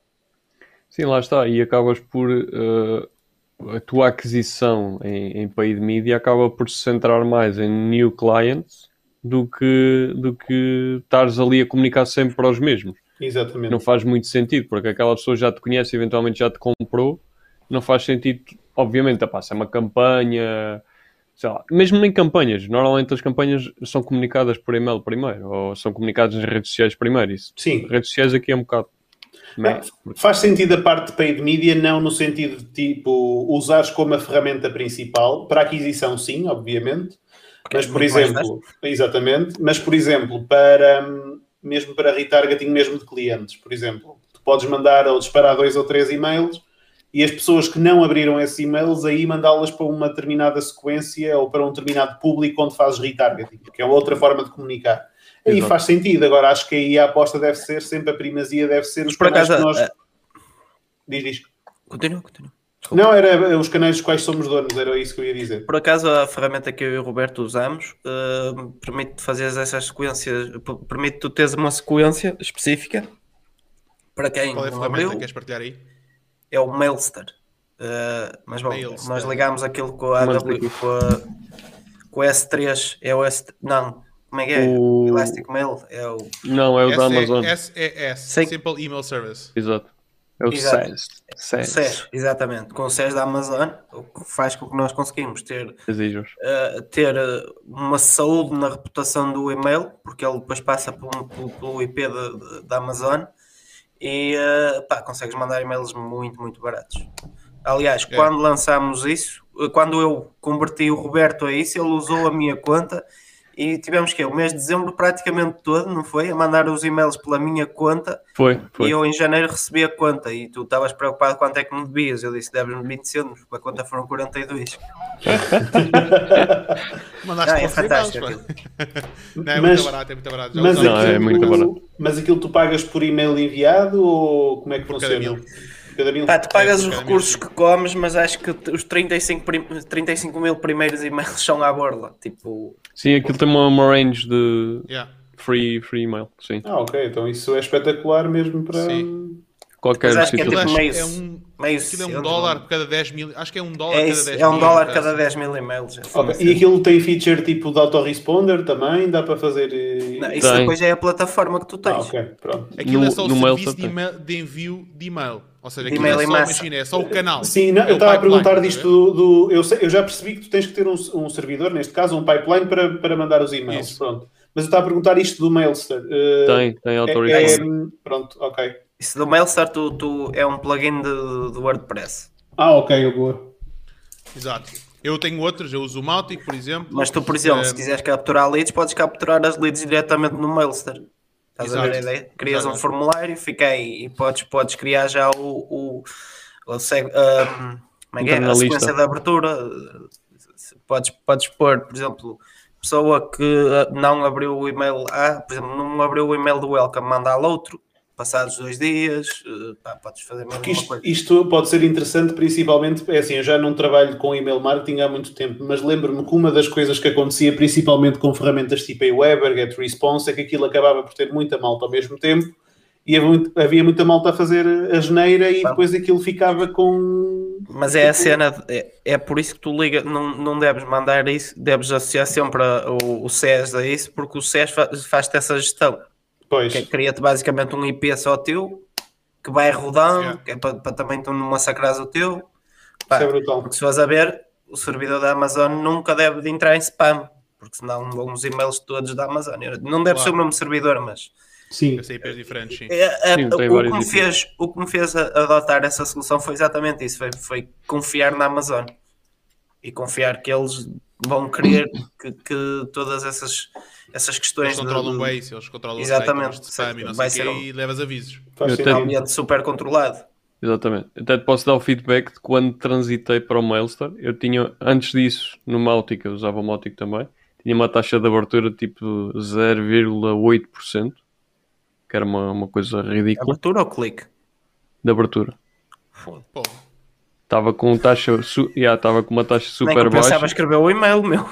Speaker 5: Sim, lá está. E acabas por. Uh, a tua aquisição em, em paid media acaba por se centrar mais em new clients do que, do que estares ali a comunicar sempre para os mesmos.
Speaker 4: Exatamente.
Speaker 5: Não faz muito sentido, porque aquela pessoa já te conhece, eventualmente já te comprou. Não faz sentido, obviamente, a se é uma campanha, sei lá, mesmo em campanhas, normalmente as campanhas são comunicadas por e-mail primeiro, ou são comunicadas nas redes sociais primeiro. Isso.
Speaker 4: Sim.
Speaker 5: Redes sociais aqui é um bocado
Speaker 4: é? Faz sentido a parte de paid media, não no sentido de tipo usares como a ferramenta principal, para aquisição sim, obviamente, mas por exemplo, exatamente, mas por exemplo, para mesmo para retargeting mesmo de clientes, por exemplo, tu podes mandar ou disparar dois ou três e-mails e as pessoas que não abriram esses e-mails aí mandá-las para uma determinada sequência ou para um determinado público onde fazes retargeting, que é outra forma de comunicar. Aí faz sentido. Agora acho que aí a aposta deve ser sempre a primazia, deve ser os Por canais acaso, que nós. Uh... Diz, diz.
Speaker 3: Continua, continua.
Speaker 4: Desculpa. Não, era os canais dos quais somos donos, era isso que eu ia dizer.
Speaker 3: Por acaso, a ferramenta que eu e o Roberto usamos uh, permite fazer essas sequências, permite tu teres uma sequência específica para quem
Speaker 1: Qual é a ferramenta abriu, queres partilhar aí?
Speaker 3: É o Mailster. Uh, mas bom, Mailster. nós ligamos aquilo com a, w, com a, com o S3, é o S, não, como é que é? O Elastic Mail é o.
Speaker 5: Não, é o da Amazon.
Speaker 1: SES, Simple Email Service.
Speaker 5: Exato. É o SES.
Speaker 3: SES, exatamente. Com o SES da Amazon, o que faz com que nós conseguimos ter, uh, ter eh, uma saúde na reputação do e-mail, porque ele depois passa pelo, pelo, pelo IP da Amazon e uh, pá, consegues mandar e-mails muito, muito baratos. Aliás, é. quando lançámos isso, quando eu converti o Roberto a isso, ele usou a minha conta e tivemos que o mês de dezembro praticamente todo, não foi? A mandar os e-mails pela minha conta.
Speaker 5: Foi, foi.
Speaker 3: E eu em janeiro recebi a conta e tu estavas preocupado quanto é que me devias. Eu disse, deves-me 20 cêntimos, a conta foram 42.
Speaker 1: Mandaste não, é fantástico. não, é
Speaker 4: mas,
Speaker 1: muito barato, é muito barato.
Speaker 4: Já mas, não, é muito barato. mas aquilo tu pagas por e-mail enviado ou como é que por funciona? Cada mil.
Speaker 3: Mil. Pá, tu pagas é, os recursos mil. que comes, mas acho que os 35, 35 mil primeiros e-mails são à borla. Tipo...
Speaker 5: Sim, aquilo tem uma, uma range de yeah. free, free email. Sim.
Speaker 4: Ah, ok. Então isso é espetacular mesmo para. Sim.
Speaker 5: Qualquer
Speaker 3: acho que é tipo meio,
Speaker 1: é um, meio é um dólar por cada 10 mil. Acho que é um dólar
Speaker 3: é
Speaker 1: cada 10
Speaker 3: mil. É um dólar cada 10 mil e-mails.
Speaker 4: Okay. E aquilo tem feature tipo de autoresponder também? Dá para fazer.
Speaker 3: Não, isso tem. depois é a plataforma que tu tens. Ah,
Speaker 4: ok, pronto.
Speaker 1: Aquilo no, é só o serviço de, de, envio de e-mail. Ou seja, aquilo é só, imagina, é só o canal.
Speaker 4: Sim, não,
Speaker 1: é
Speaker 4: eu estava a perguntar disto do. do eu, sei, eu, já percebi que tu tens que ter um, um, servidor, neste caso um pipeline, para, para mandar os e-mails. Isso. Pronto. Mas eu estava a perguntar isto do Mailster. Uh,
Speaker 5: tem, tem autorização.
Speaker 4: É, é, pronto, ok.
Speaker 3: Isso do Mailster tu, tu, é um plugin do WordPress.
Speaker 4: Ah, ok, eu vou.
Speaker 1: Exato. Eu tenho outros, eu uso o Mautic, por exemplo.
Speaker 3: Mas tu, por exemplo, é... se quiseres capturar leads, podes capturar as leads diretamente no Mailster. Estás Exato. a ver a ideia? Crias Exato. um formulário, aí e podes, podes criar já o, o, o, o como é que é? a sequência de abertura. Podes, podes pôr, por exemplo, pessoa que ah, não abriu o e-mail A, por exemplo, não abriu o e-mail do Welcome, manda ao outro passados dois dias, eh, pá, podes fazer mais
Speaker 4: Porque isto, isto, pode ser interessante, principalmente, é assim, eu já não trabalho com email marketing há muito tempo, mas lembro-me que uma das coisas que acontecia, principalmente com ferramentas tipo Aweber, GetResponse, é que aquilo acabava por ter muita malta ao mesmo tempo e havia muita malta a fazer a geneira e depois aquilo ficava com.
Speaker 3: Mas é a cena, é, é por isso que tu liga, não, não deves mandar isso, deves associar sempre o, o SES a isso, porque o SES faz-te essa gestão.
Speaker 4: Pois.
Speaker 3: Que é, cria-te basicamente um IP só teu, que vai rodando, yeah. que é para, para também tu não massacrares o teu.
Speaker 4: Pá, Isso é brutal.
Speaker 3: Porque se fores a ver, o servidor da Amazon nunca deve de entrar em spam, porque senão vão os e-mails todos da Amazon. Não deve claro. ser o mesmo servidor, mas.
Speaker 1: Sim. IPs diferentes, sim.
Speaker 3: É, é, sim o, que me fez, o que me fez adotar essa solução foi exatamente isso: foi, foi confiar na Amazon e confiar que eles vão querer que, que todas essas essas questões.
Speaker 1: Eles controlam de... bem, eles controlam
Speaker 3: Exatamente.
Speaker 1: de spam e não vai sei ser um... e levas avisos.
Speaker 3: Vai ser um ambiente super controlado.
Speaker 5: Exatamente. Até te posso dar o feedback de quando transitei para o Mailstar. Eu tinha, antes disso, no Mautic, eu usava o Mautic também, tinha uma taxa de abertura tipo 0,8%, que era uma, uma coisa ridícula.
Speaker 3: Abertura ou clique?
Speaker 5: De abertura.
Speaker 1: Pô.
Speaker 5: Estava com taxa, su... yeah, com uma taxa super Nem que baixa.
Speaker 3: pensava escrever o e-mail, meu.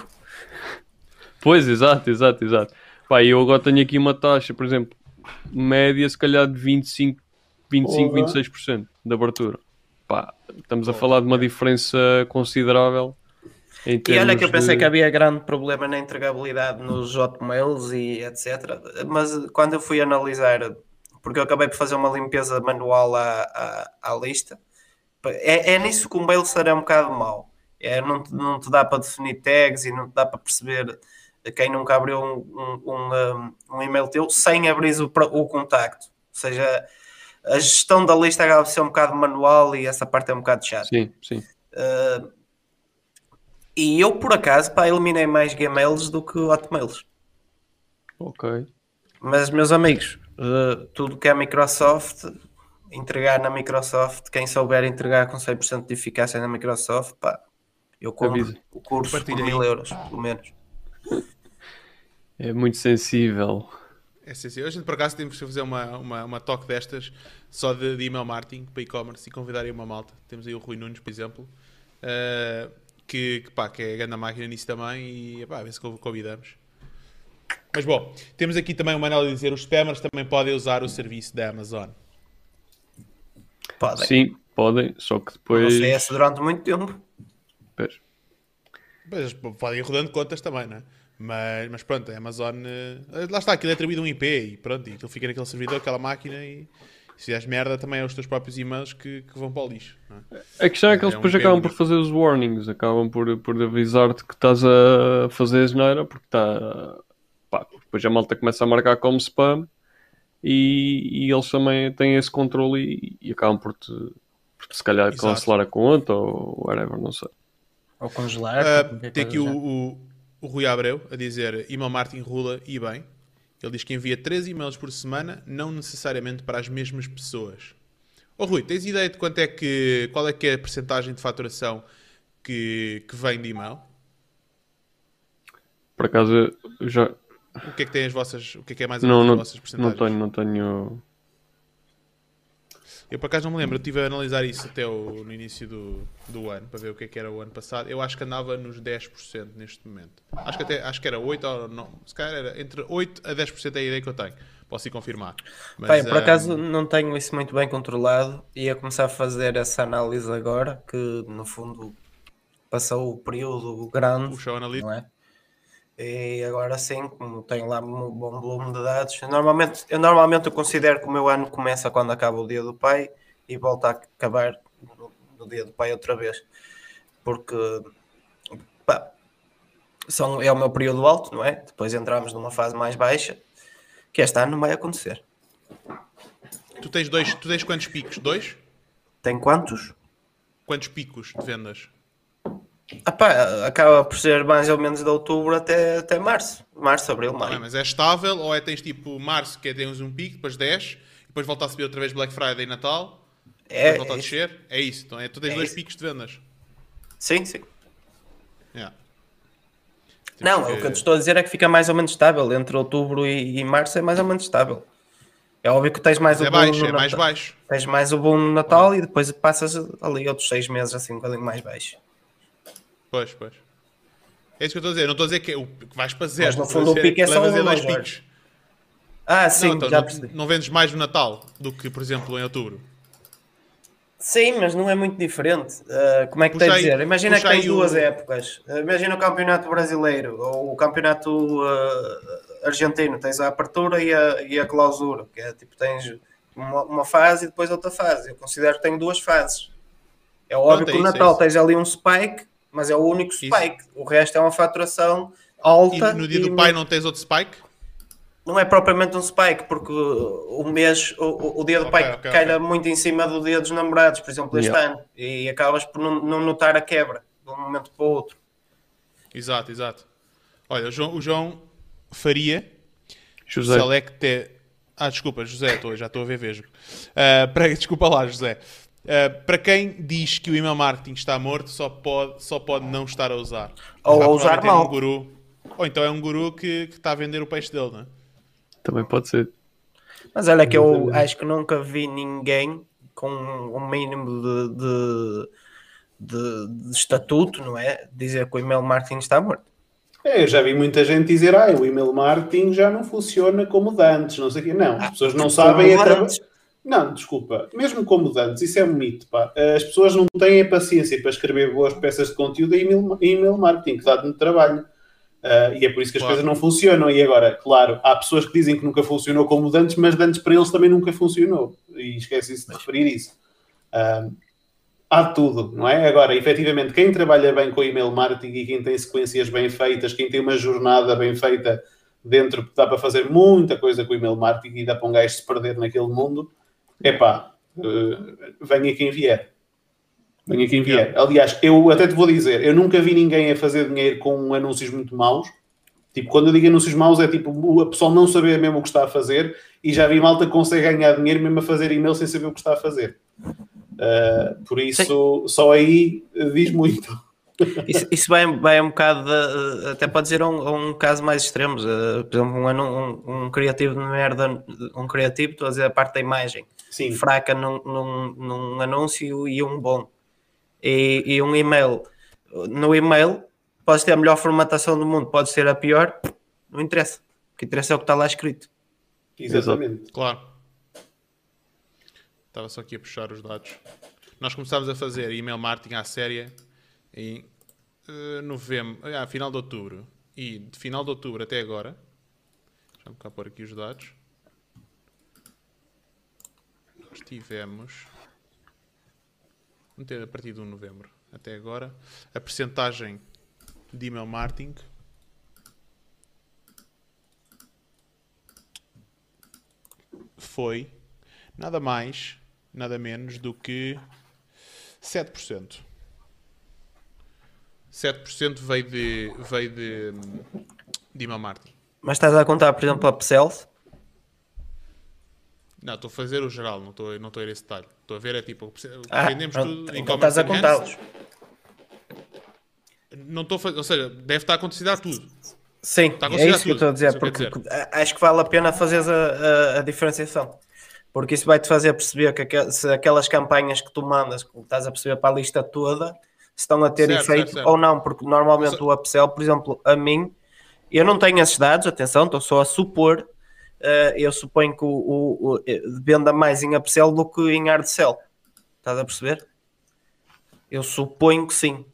Speaker 5: Pois, exato, exato, exato. Pá, eu agora tenho aqui uma taxa, por exemplo, média se calhar de 25, 25 26% de abertura. Pá, estamos a falar de uma diferença considerável.
Speaker 3: e olha que eu pensei de... que havia grande problema na entregabilidade nos hotmails e etc. Mas quando eu fui analisar, porque eu acabei por fazer uma limpeza manual à, à, à lista, é, é nisso que o mail será um bocado mau. É, não, te, não te dá para definir tags e não te dá para perceber quem nunca abriu um, um, um, um e-mail teu sem abrir o, o contacto. Ou seja, a gestão da lista acaba de ser um bocado manual e essa parte é um bocado chata.
Speaker 5: Sim, sim. Uh,
Speaker 3: e eu, por acaso, pá, eliminei mais Gmails do que Hotmails.
Speaker 5: Ok.
Speaker 3: Mas, meus amigos, uh, tudo que é Microsoft, entregar na Microsoft, quem souber entregar com 100% de eficácia na Microsoft, pá, eu compro o curso por mil euros, pelo menos.
Speaker 5: É muito sensível.
Speaker 1: É sensível. A gente, por acaso, temos que fazer uma, uma, uma talk destas só de, de email marketing para e-commerce e convidar aí uma malta. Temos aí o Rui Nunes, por exemplo, uh, que, que, pá, que é grande máquina nisso também e pá, a ver se convidamos. Mas bom, temos aqui também uma análise a dizer: os spammers também podem usar o serviço da Amazon.
Speaker 5: Podem. Sim, podem, só que depois. Não
Speaker 3: sei essa durante muito tempo.
Speaker 5: Pois.
Speaker 1: Mas podem ir rodando contas também, não é? Mas, mas pronto, a Amazon. Uh, lá está, aquilo é atribuído um IP e pronto, e aquilo fica naquele servidor, aquela máquina e. Se fizeres merda, também é os teus próprios e-mails que, que vão para o lixo.
Speaker 5: É? A questão é que eles é depois um acabam por fazer os warnings, acabam por, por avisar-te que estás a fazer a geneira, porque está. Pá, depois a malta começa a marcar como spam e, e eles também têm esse controle e, e acabam por te, por te se calhar
Speaker 1: Exato.
Speaker 5: cancelar a conta ou whatever, não sei.
Speaker 3: Ou congelar. Qualquer
Speaker 1: tem aqui o, o, o Rui Abreu a dizer email marketing rula e bem. Ele diz que envia 3 e-mails por semana, não necessariamente para as mesmas pessoas. Ô Rui, tens ideia de quanto é que, qual é que é a percentagem de faturação que, que vem de e-mail?
Speaker 5: Por acaso eu já
Speaker 1: O que é que tem as vossas, o que é que é mais ou
Speaker 5: não,
Speaker 1: menos
Speaker 5: não,
Speaker 1: as vossas
Speaker 5: não
Speaker 1: percentagens?
Speaker 5: tenho, não tenho.
Speaker 1: Eu por acaso não me lembro, eu estive a analisar isso até o- no início do, do ano, para ver o que é que era o ano passado. Eu acho que andava nos 10% neste momento. Acho que, até, acho que era 8 ou não, se calhar era entre 8 a 10% é a ideia que eu tenho. Posso ir confirmar. Mas,
Speaker 3: Bem, por acaso não tenho isso muito bem controlado. Ia começar a fazer essa análise agora, que no fundo passou o período grande,
Speaker 1: o show analítico.
Speaker 3: não é? E agora sim, como tenho lá um bom volume de dados, eu normalmente, eu normalmente eu considero que o meu ano começa quando acaba o dia do pai e volta a acabar no, no dia do pai outra vez. Porque pá, são, é o meu período alto, não é? Depois entramos numa fase mais baixa, que este ano não vai acontecer.
Speaker 1: Tu tens dois, tu tens quantos picos? Dois?
Speaker 3: Tem quantos?
Speaker 1: Quantos picos de vendas?
Speaker 3: Ah pá, acaba por ser mais ou menos de outubro até, até março. Março, abril, maio.
Speaker 1: mas é estável ou é tens tipo março que é tens um pico, depois 10, depois volta a subir outra vez Black Friday e Natal,
Speaker 3: É,
Speaker 1: depois volta a
Speaker 3: é-
Speaker 1: descer? É isso, então é, tu tens
Speaker 3: É
Speaker 1: dois
Speaker 3: isso.
Speaker 1: picos de vendas.
Speaker 3: sim, sim.
Speaker 1: Yeah.
Speaker 3: Não,
Speaker 1: Temos
Speaker 3: o que eu te estou a dizer é que fica mais ou menos estável. Entre outubro e, e março é mais ou menos estável. É óbvio que tens mais
Speaker 1: Mas
Speaker 3: o
Speaker 1: é
Speaker 3: boom
Speaker 1: baixo, é mais
Speaker 3: Natal.
Speaker 1: baixo.
Speaker 3: Tens mais o boom no Natal e depois passas ali outros seis meses assim um bocadinho mais baixo.
Speaker 1: Pois, pois. É isso que eu estou a dizer. Não estou a dizer que, é o- que vais para zero.
Speaker 3: Mas no fundo o
Speaker 1: dizer
Speaker 3: pico é só um,
Speaker 1: dois
Speaker 3: Jorge.
Speaker 1: picos.
Speaker 3: Ah, sim,
Speaker 1: não, então,
Speaker 3: já
Speaker 1: não,
Speaker 3: percebi.
Speaker 1: não vendes mais no Natal do que, por exemplo, em outubro.
Speaker 3: Sim, mas não é muito diferente. Uh, como é que
Speaker 1: Puxa
Speaker 3: tem a dizer? Imagina que tens
Speaker 1: aí o-
Speaker 3: duas épocas. Uh, Imagina o campeonato brasileiro ou o campeonato uh, argentino. Tens a apertura e a, e a clausura. Que é tipo, tens uma, uma fase e depois outra fase. Eu considero que tenho duas fases. É óbvio
Speaker 1: Pronto, é
Speaker 3: que o
Speaker 1: isso, é
Speaker 3: Natal
Speaker 1: isso.
Speaker 3: tens ali um spike, mas é o único spike. O resto é uma faturação alta.
Speaker 1: E no dia do
Speaker 3: e
Speaker 1: pai não tens outro spike?
Speaker 3: não é propriamente um spike, porque o mês, o, o- dia do
Speaker 1: Ok,
Speaker 3: pai
Speaker 1: ok,
Speaker 3: calha
Speaker 1: ok.
Speaker 3: muito em cima do dia dos namorados, por exemplo, este ano, e acabas por não, não notar a quebra de um momento para o outro.
Speaker 1: Exato, exato. Olha, o João, o João Faria
Speaker 5: José,
Speaker 1: Select. Ah, desculpa, José, estou- já estou a ver, vejo. Ah, para, desculpa lá, José. Ah, para quem diz que o email marketing está morto, só pode, só pode não estar a usar.
Speaker 3: Ou
Speaker 1: Ah,
Speaker 3: a usar
Speaker 1: é um guru. Ou então é um guru que, que está a vender o peixe dele, não é?
Speaker 5: também pode ser.
Speaker 3: Mas olha que eu acho que nunca vi ninguém com um mínimo de, de, de- de estatuto, não é? Dizer que o email marketing está morto.
Speaker 4: É, eu já vi muita gente dizer, ah, o email marketing já não funciona como de antes, não sei o quê. Não, as pessoas não sabem...
Speaker 3: como antes.
Speaker 4: Não, desculpa, mesmo como de antes, isso é um mito, pá. As pessoas não têm a paciência para escrever boas peças de conteúdo em email, em email marketing, que dá muito trabalho. Ah, e é por isso que as
Speaker 1: Claro.
Speaker 4: coisas não funcionam. E agora, claro, há pessoas que dizem que nunca funcionou como de antes, mas de antes para eles também nunca funcionou. E esquece-se de referir isso. Ah, há tudo, não é? Agora, efetivamente, quem trabalha bem com email marketing e quem tem sequências bem feitas, quem tem uma jornada bem feita dentro, dá para fazer muita coisa com o email marketing e dá para um gajo se perder naquele mundo. Epá, uh, venha quem vier. Venha quem vier. Aliás, eu até te vou dizer, eu nunca vi ninguém a fazer dinheiro com anúncios muito maus. Tipo, quando eu digo anúncios maus, é tipo o pessoal não saber mesmo o que está a fazer e já vi malta que consegue ganhar dinheiro mesmo a fazer e-mail sem saber o que está a fazer. Uh, por isso, só aí uh, diz muito.
Speaker 3: Isso, isso vai, vai um bocado, de- até pode dizer a um, a um caso mais extremo. por exemplo, um, um, um criativo de merda, um criativo, estou a dizer a parte da imagem,
Speaker 4: Sim,
Speaker 3: fraca num, num, num anúncio e um bom. E, e um e-mail. No e-mail, podes ter a melhor formatação do mundo, pode ser a pior, não interessa. O que interessa é o que está lá escrito.
Speaker 4: exatamente.
Speaker 1: Claro. Estava só aqui a puxar os dados. Nós começámos a fazer email marketing à séria em eh, novembro, ah, final de outubro. E de final de outubro até agora, deixa-me cá pôr aqui os dados. Nós tivemos, meter a partir de 1 de novembro até agora, a percentagem de email marketing foi nada mais, nada menos do que 7%. 7% veio de, veio de, de email marketing.
Speaker 3: Mas estás a contar, por exemplo, upsells?
Speaker 1: Não, estou a fazer o geral, não estou, não a ir esse detalhe. Estou a ver, é tipo,
Speaker 3: ah,
Speaker 1: vendemos
Speaker 3: pronto,
Speaker 1: tudo em
Speaker 3: então estás a contá-los.
Speaker 1: Não estou a fazer, ou seja, deve estar a considerar tudo.
Speaker 3: Sim, é isso que eu estou a dizer, porque dizer. acho que vale a pena fazer a, a, a diferenciação. Porque isso vai-te fazer perceber que se aquelas campanhas que tu mandas, que estás a perceber para a lista toda, estão a ter certo, efeito certo, certo. ou não, porque normalmente Mas... o upsell, por exemplo, a mim, eu não tenho esses dados, atenção, estou só a supor, eu suponho que o, o, o, venda mais em upsell do que em hard sell. Estás a perceber? Eu suponho que sim.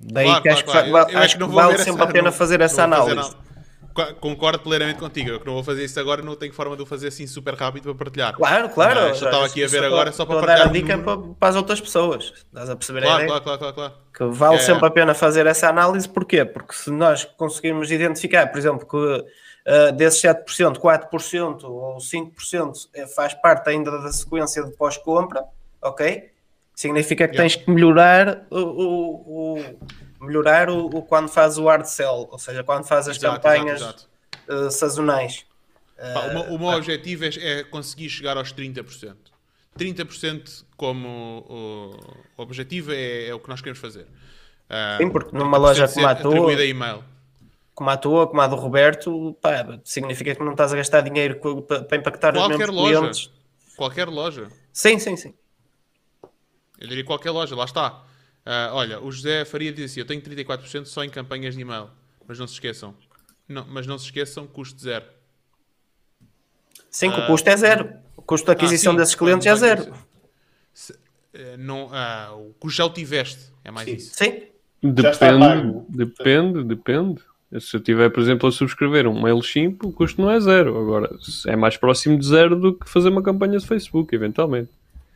Speaker 3: Daí
Speaker 1: claro,
Speaker 3: que
Speaker 1: acho, claro, que, claro.
Speaker 3: acho que vale sempre essa, a pena não, fazer essa análise.
Speaker 1: Fazer, concordo plenamente contigo. Eu que não vou fazer isso agora, não tenho forma de o fazer assim super rápido para partilhar.
Speaker 3: Claro, claro.
Speaker 1: Mas, já estava aqui a ver agora só para partilhar.
Speaker 3: dar a dica para, para, as outras pessoas. Estás a perceber
Speaker 1: claro,
Speaker 3: a
Speaker 1: ideia? Claro, claro, claro,
Speaker 3: Que vale é. sempre a pena fazer essa análise. Porquê? Porque se nós conseguirmos identificar, por exemplo, que uh, desses 7%, 4% ou 5% é, faz parte ainda da sequência de pós-compra, ok? Significa que yeah. tens que melhorar o, o, o melhorar o, o, quando faz o hard sell, ou seja, quando faz as exato, campanhas exato, exato. Uh, sazonais.
Speaker 1: Pá, o, meu, o meu objetivo é, é, conseguir chegar aos 30%. 30% como objetivo é, é, o que nós queremos fazer.
Speaker 3: Uh, Sim, porque numa loja como a tua,
Speaker 1: email.
Speaker 3: Como a tua, como a do Roberto, pá, significa que não estás a gastar dinheiro para impactar
Speaker 1: Qualquer
Speaker 3: os mesmos
Speaker 1: loja.
Speaker 3: clientes.
Speaker 1: Qualquer loja.
Speaker 3: Sim, sim, sim.
Speaker 1: Eu diria qualquer loja, lá está. Uh, olha, o José Faria diz assim: Eu tenho 34% só em campanhas de e-mail. Mas não se esqueçam. Não, mas não se esqueçam, custo zero.
Speaker 3: Sim, que o custo é zero. O custo de aquisição ah, sim, desses clientes é zero.
Speaker 1: Se, eh, não, ah, o custo já o tiveste. É mais
Speaker 3: sim.
Speaker 1: isso.
Speaker 3: Sim.
Speaker 5: Depende, depende, depende. Se eu tiver, por exemplo, a subscrever um MailChimp, o custo não é zero. Agora, é mais próximo de zero do que fazer uma campanha de Facebook, eventualmente.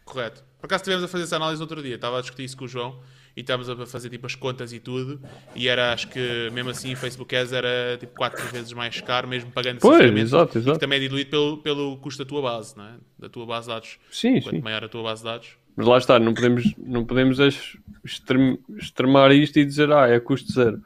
Speaker 1: Correto. Por acaso estivemos a fazer essa análise no outro dia. Estava a discutir isso com o João e estávamos a fazer tipo as contas e tudo. E era, acho que mesmo assim, Facebook Ads era tipo 4 vezes mais caro, mesmo pagando
Speaker 5: pois, exato, exato.
Speaker 1: Também é diluído pelo, pelo custo da tua base, não é? da tua base de dados.
Speaker 5: Sim,
Speaker 1: Quanto
Speaker 5: sim.
Speaker 1: maior a tua base de dados.
Speaker 5: Mas lá está, não podemos, não podemos extrem, extremar isto e dizer, ah, é custo zero.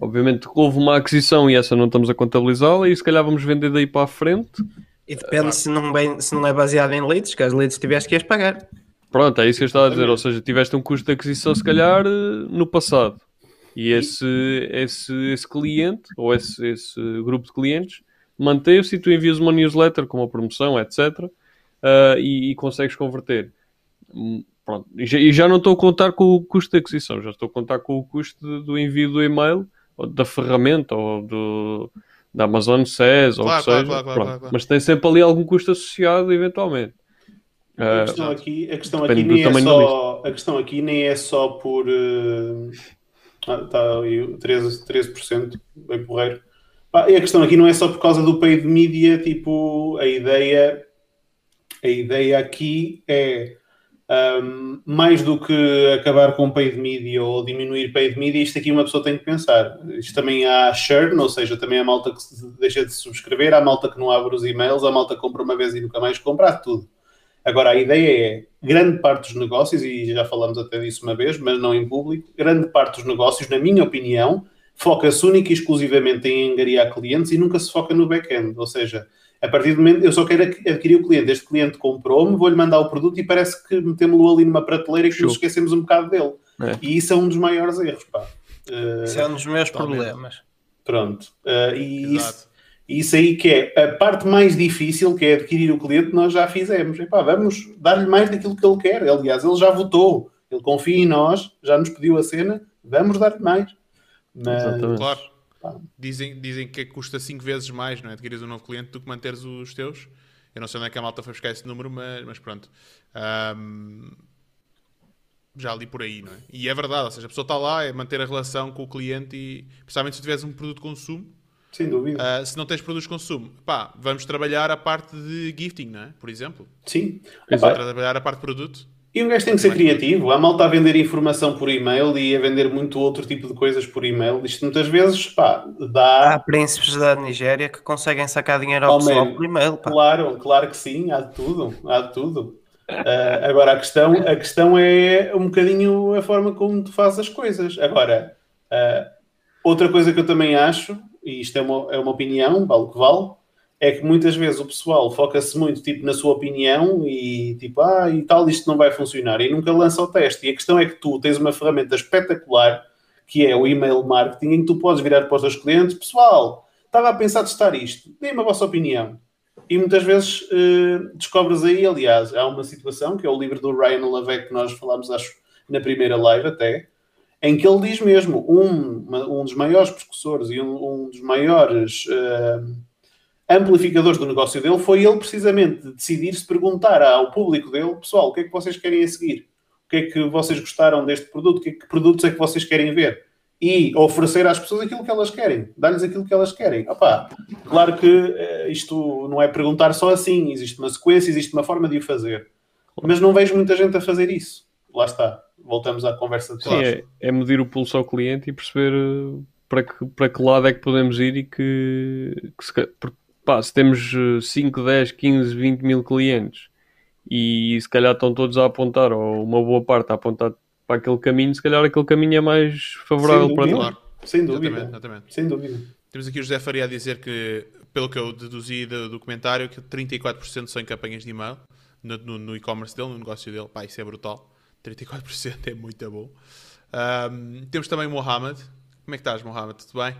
Speaker 5: Obviamente houve uma aquisição e essa não estamos a contabilizá-la e se calhar vamos vender daí para a frente.
Speaker 3: E depende se, não bem, se não é baseado em leads, que as leads tiveste que as pagar.
Speaker 5: Pronto, é isso que eu estava a dizer. Ou seja, tiveste um custo de aquisição, se calhar, eh, no passado. E esse, esse, esse cliente, ou esse, esse grupo de clientes, manteve-se e tu envias uma newsletter com uma promoção, etc. Uh, eh, e, e, consegues converter. Hum, pronto. E já, e já, não estou a contar com o custo de aquisição, já estou a contar com o custo de, do envio do e-mail, da ferramenta, ou do, da Amazon SES, ou o que seja. Claro, claro, Mas tem sempre ali algum custo associado, eventualmente.
Speaker 4: A questão aqui, a questão aqui nem é só, a questão aqui nem é só por uh, tá aí 13%, 13% bem porreiro. Ah, e a questão aqui não é só por causa do paid media, tipo, a ideia a ideia aqui é um, mais do que acabar com paid media ou diminuir paid media, isto aqui uma pessoa tem que pensar. Isto também há churn, ou seja, também há malta que deixa de subscrever, há malta que não abre os e-mails, há malta que compra uma vez e nunca mais compra, há tudo. Agora, a ideia é, grande parte dos negócios, e já falamos até disso uma vez, mas não em público, grande parte dos negócios, na minha opinião, foca-se única e exclusivamente em angariar clientes e nunca se foca no back-end. Ou seja, a partir do momento eu só quero adquirir o cliente, este cliente comprou-me, vou-lhe mandar o produto e parece que metemos-lo ali numa prateleira e que nos esquecemos um bocado dele. É. E isso é um dos maiores erros, pá.
Speaker 3: Uh, isso é um dos meus problemas.
Speaker 4: Pronto. Uh, e isso isso aí que é a parte mais difícil, que é adquirir o cliente, nós já fizemos. Epá, vamos dar-lhe mais daquilo que ele quer. Aliás, ele já votou, ele confia em nós, já nos pediu a cena, vamos dar-lhe mais.
Speaker 1: Mas, claro. Dizem, dizem que custa 5 vezes mais não é? adquirir um novo cliente do que manteres os teus. Eu não sei onde é que a malta foi buscar esse número, mas, mas pronto. Um, já ali por aí, não é? E é verdade, ou seja, a pessoa está lá, é manter a relação com o cliente e, principalmente se tiveres um produto de consumo,
Speaker 4: sem dúvida. Uh,
Speaker 1: se não tens produtos de consumo, pá, vamos trabalhar a parte de gifting, não é? Por exemplo.
Speaker 4: Sim.
Speaker 1: Vamos trabalhar a parte de produto.
Speaker 4: E um gajo tem que ser criativo. Há malta a vender informação por e-mail e a vender muito outro tipo de coisas por e-mail. Isto muitas vezes, pá, dá.
Speaker 3: Há príncipes da Nigéria que conseguem sacar dinheiro ao oh, pessoal por e-mail. Pá.
Speaker 4: Claro, claro que sim, há de tudo. Há de tudo. Uh, agora a questão, a questão é um bocadinho a forma como tu fazes as coisas. Agora, uh, outra coisa que eu também acho, e isto é uma, é uma opinião, vale o que vale, é que muitas vezes o pessoal foca-se muito tipo, na sua opinião e tipo, ah, e tal, isto não vai funcionar e nunca lança o teste. E a questão é que tu tens uma ferramenta espetacular que é o email marketing, em que tu podes virar para os teus clientes, pessoal, estava a pensar testar isto, deem-me a vossa opinião. E muitas vezes uh, descobres aí, aliás, há uma situação que é o livro do Ryan Lavec que nós falámos, acho, na primeira live até, em que ele diz mesmo, um, um dos maiores precursores e um, um dos maiores uh, amplificadores do negócio dele foi ele precisamente decidir se perguntar ao público dele, pessoal, o que é que vocês querem a seguir? O que é que vocês gostaram deste produto? Que, que produtos é que vocês querem ver? E oferecer às pessoas aquilo que elas querem, dar-lhes aquilo que elas querem. Opa, claro que uh, isto não é perguntar só assim, existe uma sequência, existe uma forma de o fazer. Mas não vejo muita gente a fazer isso. Lá está, voltamos à conversa de
Speaker 5: Sim, é, é, medir o pulso ao cliente e perceber eh, para que, para que lado é que podemos ir e que, que se, pá, se temos 5, 10, 15, 20 mil clientes e se calhar estão todos a apontar, ou uma boa parte a apontar para aquele caminho, se calhar aquele caminho é mais favorável para nós. Claro.
Speaker 4: Sem dúvida. Exatamente, exatamente. Sem dúvida.
Speaker 1: Temos aqui o José Faria a dizer que, pelo que eu deduzi do documentário, que 34% são em campanhas de e-mail no, no, no e-commerce dele, no negócio dele. Pá, isso é brutal. 34% é muito bom. Um, temos também o Mohamed. Como é que estás, Mohamed? Tudo bem?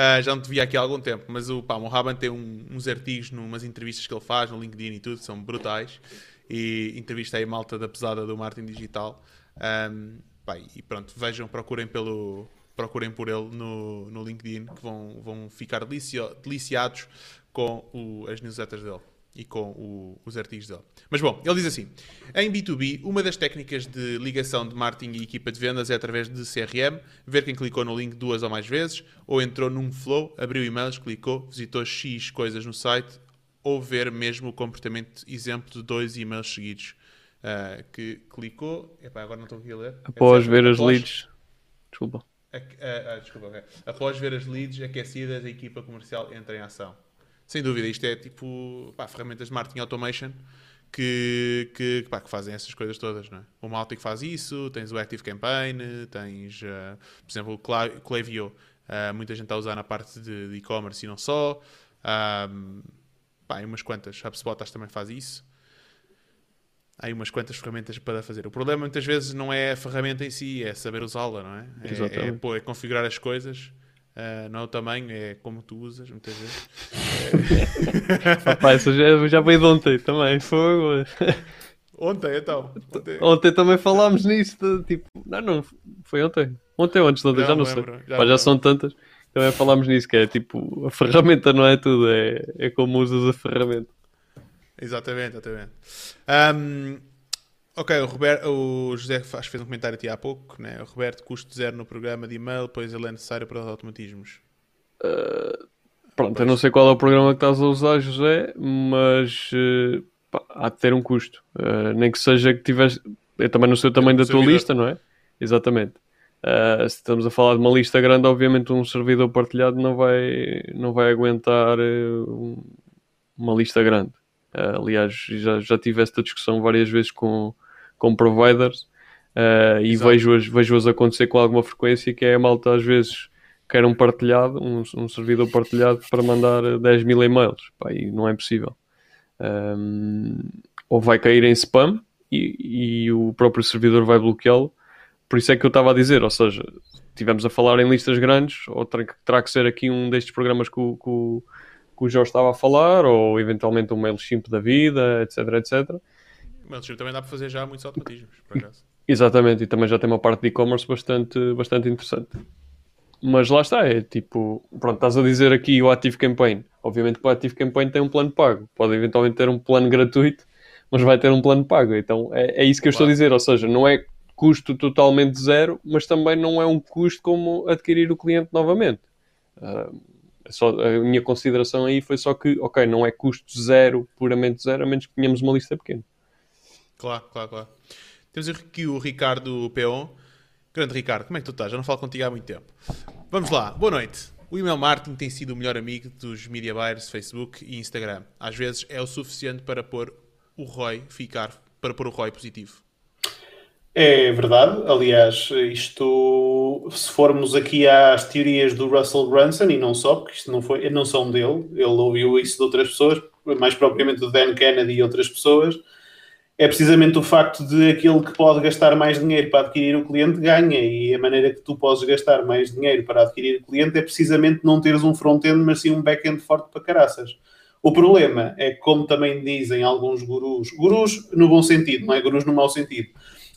Speaker 1: Uh, já não te vi aqui há algum tempo, mas o, pá, o tem um, uns artigos, numas entrevistas que ele faz no LinkedIn e tudo, são brutais. E entrevista aí malta da pesada do marketing digital. Um, pá, e pronto, vejam, procurem pelo procurem por ele no, no LinkedIn que vão, vão ficar delicio, deliciados com o, as newsletters dele e com o, os artigos dele. Mas bom, ele diz assim: em B2B, uma das técnicas de ligação de marketing e equipa de vendas é através de CRM, ver quem clicou no link duas ou mais vezes, ou entrou num flow, abriu e-mails, clicou, visitou X coisas no site, ou ver mesmo o comportamento exemplo de dois e-mails seguidos. Uh, que clicou, epá, agora não estou aqui a ler.
Speaker 5: Após ver as após... leads, desculpa.
Speaker 1: Uh, uh, desculpa, okay. Após ver as leads aquecidas, a equipa comercial entra em ação. Sem dúvida, isto é tipo pá, ferramentas de marketing automation que, que, pá, que, fazem essas coisas todas. Não é? O Maltic faz isso, tens o Active Campaign, tens, uh, por exemplo, o Klaviyo, uh, muita gente está a usar na parte de e-commerce e não só. Um, pá, umas quantas, HubSpot também faz isso. Há aí umas quantas ferramentas para fazer. O problema muitas vezes não é a ferramenta em si, é saber usá-la, não é? É, é, é configurar as coisas Uh, não é o tamanho, é como tu usas, muitas vezes.
Speaker 5: Papai, isso já, já veio de ontem também, foi.
Speaker 1: Ontem, então.
Speaker 5: Ontem. ontem também falámos nisso, de, tipo, não, não, foi ontem. Ontem ou antes de ontem, já não lembro, sei. Já, Pá, já são tantas. Também falámos nisso, que é tipo, a ferramenta não é tudo, é, é como usas a ferramenta.
Speaker 1: Exatamente, exatamente. Um, Ok, o, Roberto, o José faz, fez um comentário aqui há pouco, né? O Roberto, custo zero no programa de e-mail, pois ele é necessário para os automatismos.
Speaker 5: Uh, pronto, pois. eu não sei qual é o programa que estás a usar, José, mas uh, pá, há de ter um custo. Uh, nem que seja que tivesse. Eu também não sei o tamanho da tua lista, não é? Exatamente. Uh, se estamos a falar de uma lista grande, obviamente um servidor partilhado não vai, não vai aguentar uma lista grande. Uh, aliás, já, já tive esta discussão várias vezes com, com providers uh, e vejo-as vejo -as acontecer com alguma frequência que é a malta às vezes quer um partilhado, um, um servidor partilhado para mandar 10 mil e-mails. Pá, e não é possível. Um, ou vai cair em spam e, e o próprio servidor vai bloqueá-lo. Por isso é que eu estava a dizer, ou seja, tivemos a falar em listas grandes, ou terá, terá que ser aqui um destes programas que o, que o que o Jorge estava a falar, ou eventualmente um MailChimp da vida, etc, etc.
Speaker 1: O MailChimp também dá para fazer já muitos automatismos, por acaso.
Speaker 5: Exatamente, e também já tem uma parte de e-commerce bastante, bastante interessante. Mas lá está, é tipo, pronto, estás a dizer aqui o Active Campaign. Obviamente que o Active Campaign tem um plano pago. Pode eventualmente ter um plano gratuito, mas vai ter um plano pago. Então é, é isso que eu claro. estou a dizer. Ou seja, não é custo totalmente zero, mas também não é um custo como adquirir o cliente novamente. Uh, só, a minha consideração aí foi só que, ok, não é custo zero, puramente zero, a menos que tenhamos uma lista pequena.
Speaker 1: Claro, claro, claro. Temos aqui o Ricardo Peon. Grande Ricardo, como é que tu estás? Já não falo contigo há muito tempo. Vamos lá, boa noite. O email marketing tem sido o melhor amigo dos media buyers, Facebook e Instagram. Às vezes é o suficiente para pôr o ROI ficar, para pôr o ROI positivo.
Speaker 4: É verdade, aliás, isto, se formos aqui às teorias do Russell Brunson, e não só, porque isto não, foi, não são dele, ele ouviu isso de outras pessoas, mais propriamente do Dan Kennedy e outras pessoas, é precisamente o facto de aquele que pode gastar mais dinheiro para adquirir o cliente ganha, e a maneira que tu podes gastar mais dinheiro para adquirir o cliente é precisamente não teres um front-end, mas sim um back-end forte para caraças. O problema é que, como também dizem alguns gurus, gurus no bom sentido, não é gurus no mau sentido,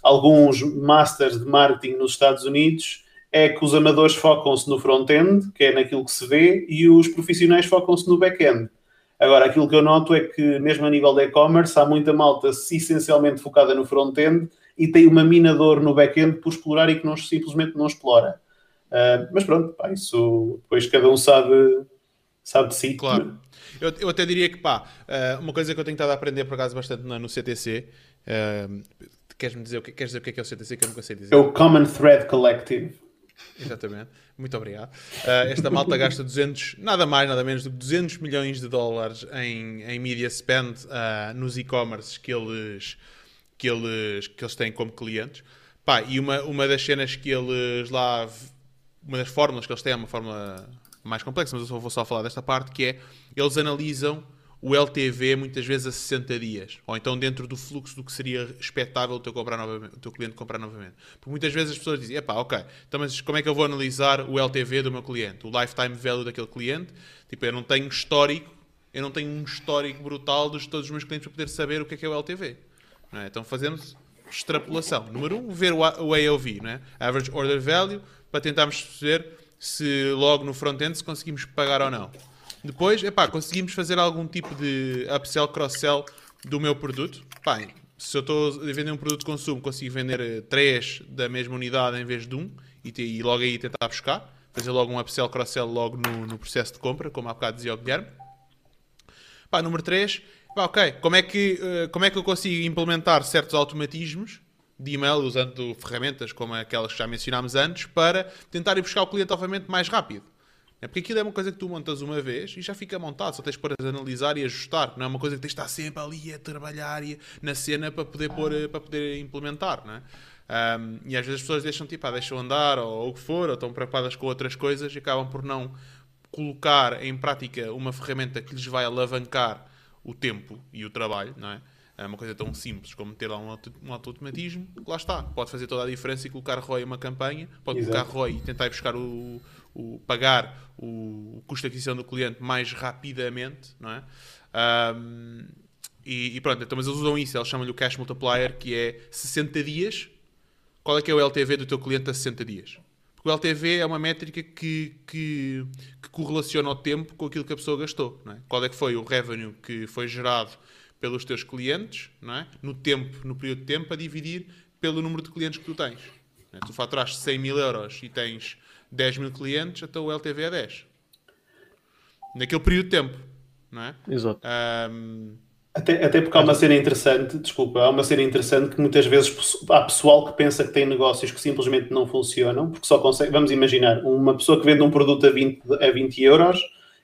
Speaker 4: alguns masters de marketing nos Estados Unidos é que os amadores focam-se no front-end, que é naquilo que se vê, e os profissionais focam-se no back-end. Agora, aquilo que eu noto é que, mesmo a nível de e-commerce, há muita malta essencialmente focada no front-end e tem uma minador no back-end por explorar e que não, simplesmente não explora. Uh, mas pronto, pá, isso depois cada um sabe, sabe de si.
Speaker 1: Claro. Eu, eu até diria que, pá, uh, uma coisa que eu tenho estado a aprender por acaso bastante no, no CTC, uh, Queres-me dizer, queres dizer o que é, que é o CTC que eu nunca sei dizer?
Speaker 4: É o Common Thread Collective.
Speaker 1: Exatamente. Muito obrigado. Uh, esta malta gasta 200, nada mais, nada menos do que 200 milhões de dólares em, em media spend uh, nos e-commerces que eles, que, eles, que eles têm como clientes. Pá, e uma, uma das cenas que eles lá, uma das fórmulas que eles têm é uma fórmula mais complexa, mas eu vou só falar desta parte, que é, eles analisam o LTV muitas vezes a 60 dias, ou então dentro do fluxo do que seria expectável o teu, comprar novamente, o teu cliente comprar novamente. Porque muitas vezes as pessoas dizem, epá, ok, então mas como é que eu vou analisar o LTV do meu cliente, o lifetime value daquele cliente? Tipo, eu não tenho histórico, eu não tenho um histórico brutal de todos os meus clientes para poder saber o que é que é o LTV. É? Então fazemos extrapolação. Número um, ver o AOV, não é? Average Order Value, para tentarmos perceber se logo no front-end se conseguimos pagar ou não. Depois, epá, conseguimos fazer algum tipo de upsell, cross-sell do meu produto. Se eu estou a vender um produto de consumo, consigo vender 3 eh, da mesma unidade em vez de um e, e logo aí tentar buscar. Fazer logo um upsell, cross-sell logo no, no, processo de compra, como há bocado dizia o Guilherme. Número 3, pá, ok, como é, que, uh, como é que eu consigo implementar certos automatismos de email usando ferramentas como aquelas que já mencionámos antes para tentar ir buscar o cliente obviamente mais rápido. É porque aquilo é uma coisa que tu montas uma vez e já fica montado, só tens para analisar e ajustar. Não é uma coisa que tens de estar sempre ali a trabalhar e, na cena para poder, pôr, para poder implementar, não é? Um, e às vezes as pessoas deixam tipo, ah, deixam andar ou, ou o que for, ou estão preocupadas com outras coisas e acabam por não colocar em prática uma ferramenta que lhes vai alavancar o tempo e o trabalho, não é? É uma coisa tão simples como ter lá um, auto, um automatismo, lá está, pode fazer toda a diferença e colocar ROI em uma campanha, pode Exato. colocar ROI e tentar ir buscar o, o, pagar o, o custo de aquisição do cliente mais rapidamente, não é? Um, e, e, pronto, então, mas eles usam isso, eles chamam-lhe o cash multiplier, que é 60 dias. Qual é que é o LTV do teu cliente a 60 dias? Porque o LTV é uma métrica que, que, que correlaciona o tempo com aquilo que a pessoa gastou. É? Qual é que foi o revenue que foi gerado pelos teus clientes, não é? no tempo, no período de tempo, a dividir pelo número de clientes que tu tens. É? Tu faturaste 100 mil euros e tens 10 mil clientes, então o LTV é 10. Naquele período de tempo, não é?
Speaker 5: Exato.
Speaker 1: Um...
Speaker 4: Até, até porque há uma cena interessante, desculpa, há uma cena interessante que muitas vezes há pessoal que pensa que tem negócios que simplesmente não funcionam, porque só consegue, vamos imaginar, uma pessoa que vende um produto a 20, a 20 euros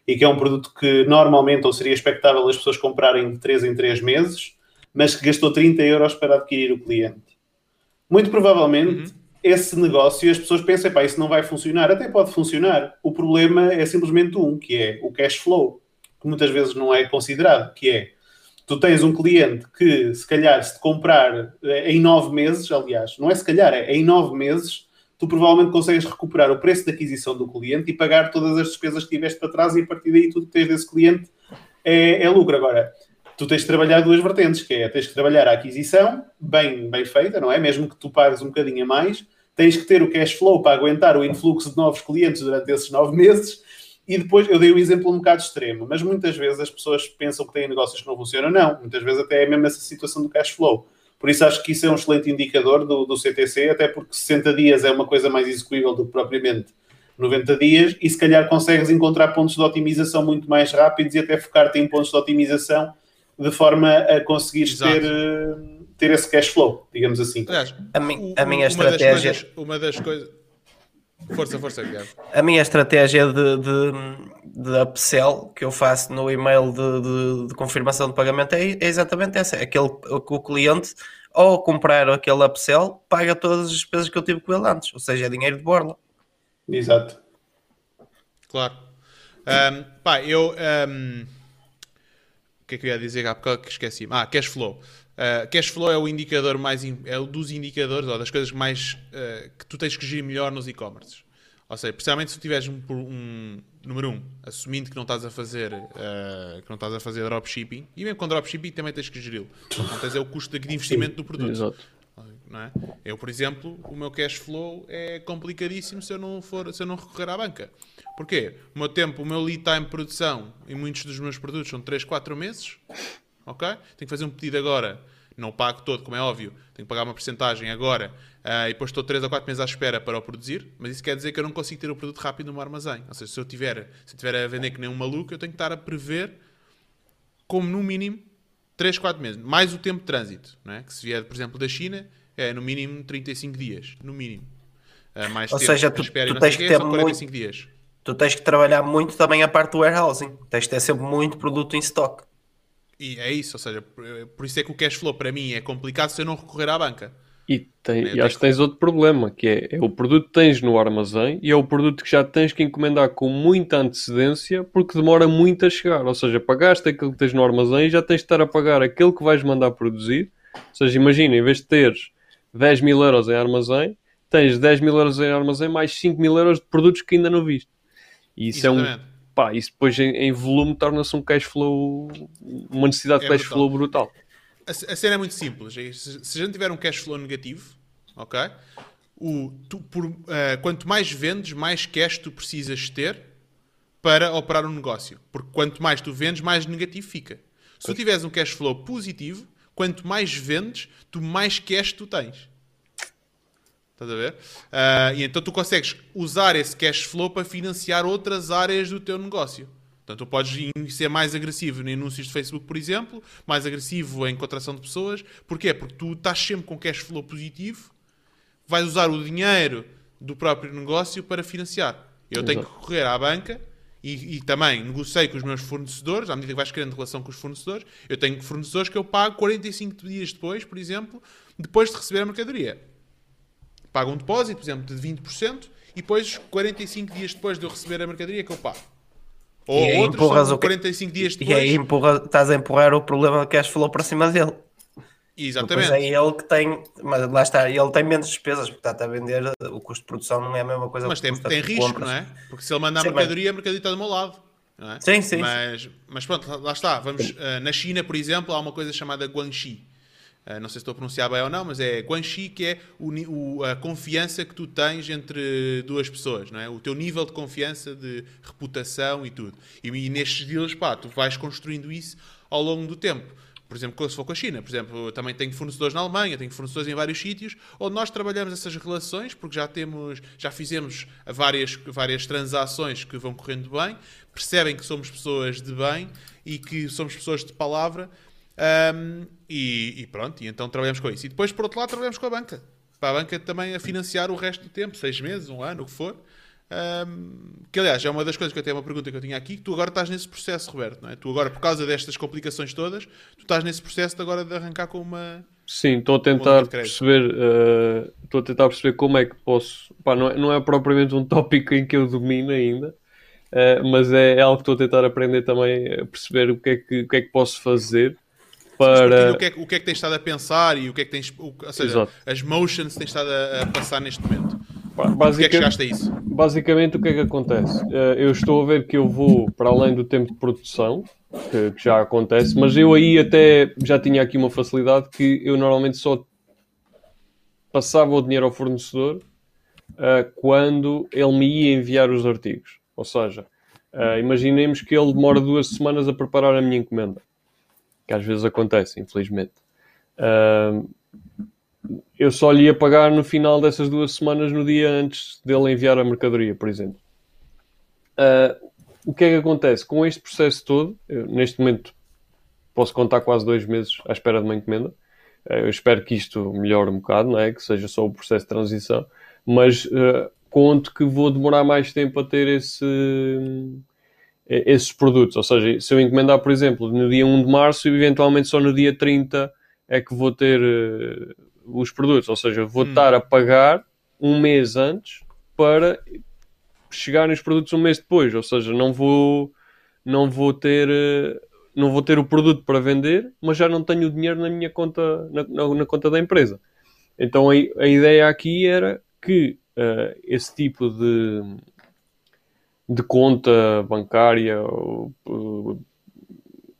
Speaker 4: e que é um produto que normalmente ou seria expectável as pessoas comprarem de 3 em 3 meses, mas que gastou 30 euros para adquirir o cliente. Muito provavelmente uhum esse negócio as pessoas pensam, pá, isso não vai funcionar. Até pode funcionar. O problema é simplesmente um, que é o cash flow, que muitas vezes não é considerado, que é tu tens um cliente que, se calhar, se te comprar eh, em nove meses, aliás, não é se calhar, é em nove meses, tu provavelmente consegues recuperar o preço de aquisição do cliente e pagar todas as despesas que tiveste para trás e a partir daí tudo que tens desse cliente é, é lucro. Agora, tu tens de trabalhar duas vertentes, que é tens que trabalhar a aquisição bem, bem feita, não é? Mesmo que tu pagues um bocadinho a mais, tens que ter o cash flow para aguentar o influxo de novos clientes durante esses nove meses. E depois, eu dei um exemplo um bocado extremo, mas muitas vezes as pessoas pensam que têm negócios que não funcionam. Não, muitas vezes até é mesmo essa situação do cash flow. Por isso acho que isso é um excelente indicador do, do CTC, até porque 60 dias é uma coisa mais execuível do que propriamente 90 dias, e se calhar consegues encontrar pontos de otimização muito mais rápidos e até focar-te em pontos de otimização de forma a conseguires ter, ter esse cash flow, digamos assim.
Speaker 3: Aliás, a, mi, a minha uma estratégia.
Speaker 1: Das coisas, uma das coisas. Força, força, Guilherme.
Speaker 3: A minha estratégia de, de, de upsell que eu faço no e-mail de, de, de confirmação de pagamento é, é, exatamente essa. É aquele que o cliente, ao comprar aquele upsell, paga todas as despesas que eu tive com ele antes. Ou seja, é dinheiro de borla.
Speaker 4: Exato.
Speaker 1: Claro. Um, pá, eu. Um, que é que eu ia dizer há pouco que esqueci? Ah, cash flow. Uh, cash flow é o indicador mais é um dos indicadores ou das coisas mais uh, que tu tens que gerir melhor nos e-commerces. Ou seja, precisamente se tu tiveres um, um, número um, assumindo que não estás a fazer uh, que não estás a fazer dropshipping, e mesmo com dropshipping também tens que geri-lo. Não tens é o custo de investimento do produto. Exato. Não é? Eu, por exemplo, o meu cash flow é complicadíssimo se eu não for, se eu não recorrer à banca. Porquê? O meu tempo, o meu lead time de produção em muitos dos meus produtos são 3, 4 meses ok? Tenho que fazer um pedido agora, não pago todo, como é óbvio, tenho que pagar uma porcentagem agora uh, e depois estou 3 ou 4 meses à espera para o produzir, mas isso quer dizer que eu não consigo ter o produto rápido no meu armazém. Ou seja, se eu tiver, se eu tiver a vender que nem um maluco, eu tenho que estar a prever como no mínimo 3, 4 meses, mais o tempo de trânsito, não é? que se vier, por exemplo, da China, é no mínimo 35 dias, no mínimo. Uh, mais
Speaker 3: Ou tempo seja, tu, espera, tu tens que ter muito, dias. Tu tens que trabalhar muito também a parte do warehousing. Tens que ter sempre muito produto em stock.
Speaker 1: E é isso, ou seja, por isso é que o cash flow para mim é complicado se eu não recorrer à banca.
Speaker 5: E, tem, e acho que tens outro problema, que é, é, o produto que tens no armazém e é o produto que já tens que encomendar com muita antecedência porque demora muito a chegar. Ou seja, pagaste aquilo que tens no armazém e já tens de estar a pagar aquilo que vais mandar produzir. Ou seja, imagina, em vez de teres 10 mil euros em armazém, tens 10 mil euros em armazém mais 5 mil euros de produtos que ainda não viste. E isso Exatamente. é um pá, isso depois em, em volume torna-se um cash flow, uma necessidade é de cash brutal. flow brutal.
Speaker 1: A, a cena é muito simples. É se, se a gente tiver um cash flow negativo, ok? O, tu, por, uh, quanto mais vendes, mais cash tu precisas ter para operar um negócio. Porque quanto mais tu vendes, mais negativo fica. Se tu tiveres um cash flow positivo, quanto mais vendes, tu mais cash tu tens. Estás a ver? Uh, e então tu consegues usar esse cash flow para financiar outras áreas do teu negócio. Portanto, tu podes ser mais agressivo em anúncios de Facebook, por exemplo, mais agressivo em contratação de pessoas. Porquê? Porque tu estás sempre com cash flow positivo, vais usar o dinheiro do próprio negócio para financiar. Eu Exato. tenho que correr à banca e, e, também negociei com os meus fornecedores, à medida que vais criando relação com os fornecedores, eu tenho fornecedores que eu pago 45 dias depois, por exemplo, depois de receber a mercadoria pago um depósito, por exemplo, de 20%, e depois, 45 dias depois de eu receber a mercadoria, que eu pago.
Speaker 3: Ou e outros são 45 dias depois. E aí empurra, estás a empurrar o problema que cash flow para cima dele.
Speaker 1: Exatamente.
Speaker 3: Depois é ele que tem, mas lá está, ele tem menos despesas, porque está a vender, o custo de produção não é a mesma coisa
Speaker 1: Mas tem, tem risco, compras. não é? Porque se ele mandar sim, mercadoria, a mercadoria está do meu lado. É?
Speaker 3: Sim, sim.
Speaker 1: Mas, mas pronto, lá está. Vamos, uh, na China, por exemplo, há uma coisa chamada Guangxi não sei se estou a pronunciar bem ou não, mas é Guanxi, que é o, o, a confiança que tu tens entre duas pessoas, não é? O teu nível de confiança, de reputação e tudo. E, e nestes deals, pá, tu vais construindo isso ao longo do tempo. Por exemplo, se for com a China, por exemplo, também tenho fornecedores na Alemanha, tenho fornecedores em vários sítios, onde nós trabalhamos essas relações, porque já temos, já fizemos várias, várias transações que vão correndo bem, percebem que somos pessoas de bem e que somos pessoas de palavra, um, e, e, pronto, e então trabalhamos com isso. E depois, por outro lado, trabalhamos com a banca. Para a banca também a financiar o resto do tempo, seis meses, um ano, o que for. Um, que aliás é uma das coisas que eu tenho uma pergunta que eu tinha aqui, que tu agora estás nesse processo, Roberto, não é? Tu agora, por causa destas complicações todas, tu estás nesse processo de agora de arrancar com uma.
Speaker 5: Sim, estou a tentar perceber, uh, estou a tentar perceber como é que posso. Pá, não, é, não é propriamente um tópico em que eu domino ainda, uh, mas é, é, algo que estou a tentar aprender também a perceber o que é que, o que, é que posso fazer para.
Speaker 1: O que, é, o que é que tens estado a pensar e o que é que tens. Ou seja, Exato. as motions tens estado a, a passar neste momento. Basicamente, que é que chegaste a isso?
Speaker 5: Basicamente, o que é que acontece? Eh, eu estou a ver que eu vou para além do tempo de produção, que, que, já acontece, mas eu aí até já tinha aqui uma facilidade que eu normalmente só passava o dinheiro ao fornecedor uh, quando ele me ia enviar os artigos. Ou seja, uh, imaginemos que ele demora duas semanas a preparar a minha encomenda que às vezes acontece, infelizmente. Uh, eu só lhe ia pagar no final dessas duas semanas, no dia antes dele enviar a mercadoria, por exemplo. Uh, o que é que acontece? Com este processo todo, eu, neste momento posso contar quase dois meses à espera de uma encomenda. Uh, eu espero que isto melhore um bocado, não é? Que seja só o processo de transição, mas uh, conto que vou demorar mais tempo a ter esse, esses produtos. Ou seja, se eu encomendar, por exemplo, no dia 1 de março, eventualmente só no dia 30 é que vou ter uh, os produtos. Ou seja, vou hum. estar a pagar um mês antes para chegarem os produtos um mês depois. Ou seja, não vou, não vou ter. Uh, não vou ter o produto para vender, mas já não tenho o dinheiro na minha conta, na, na, na conta da empresa. Então a, a ideia aqui era que uh, esse tipo de, de conta bancária, ou, uh,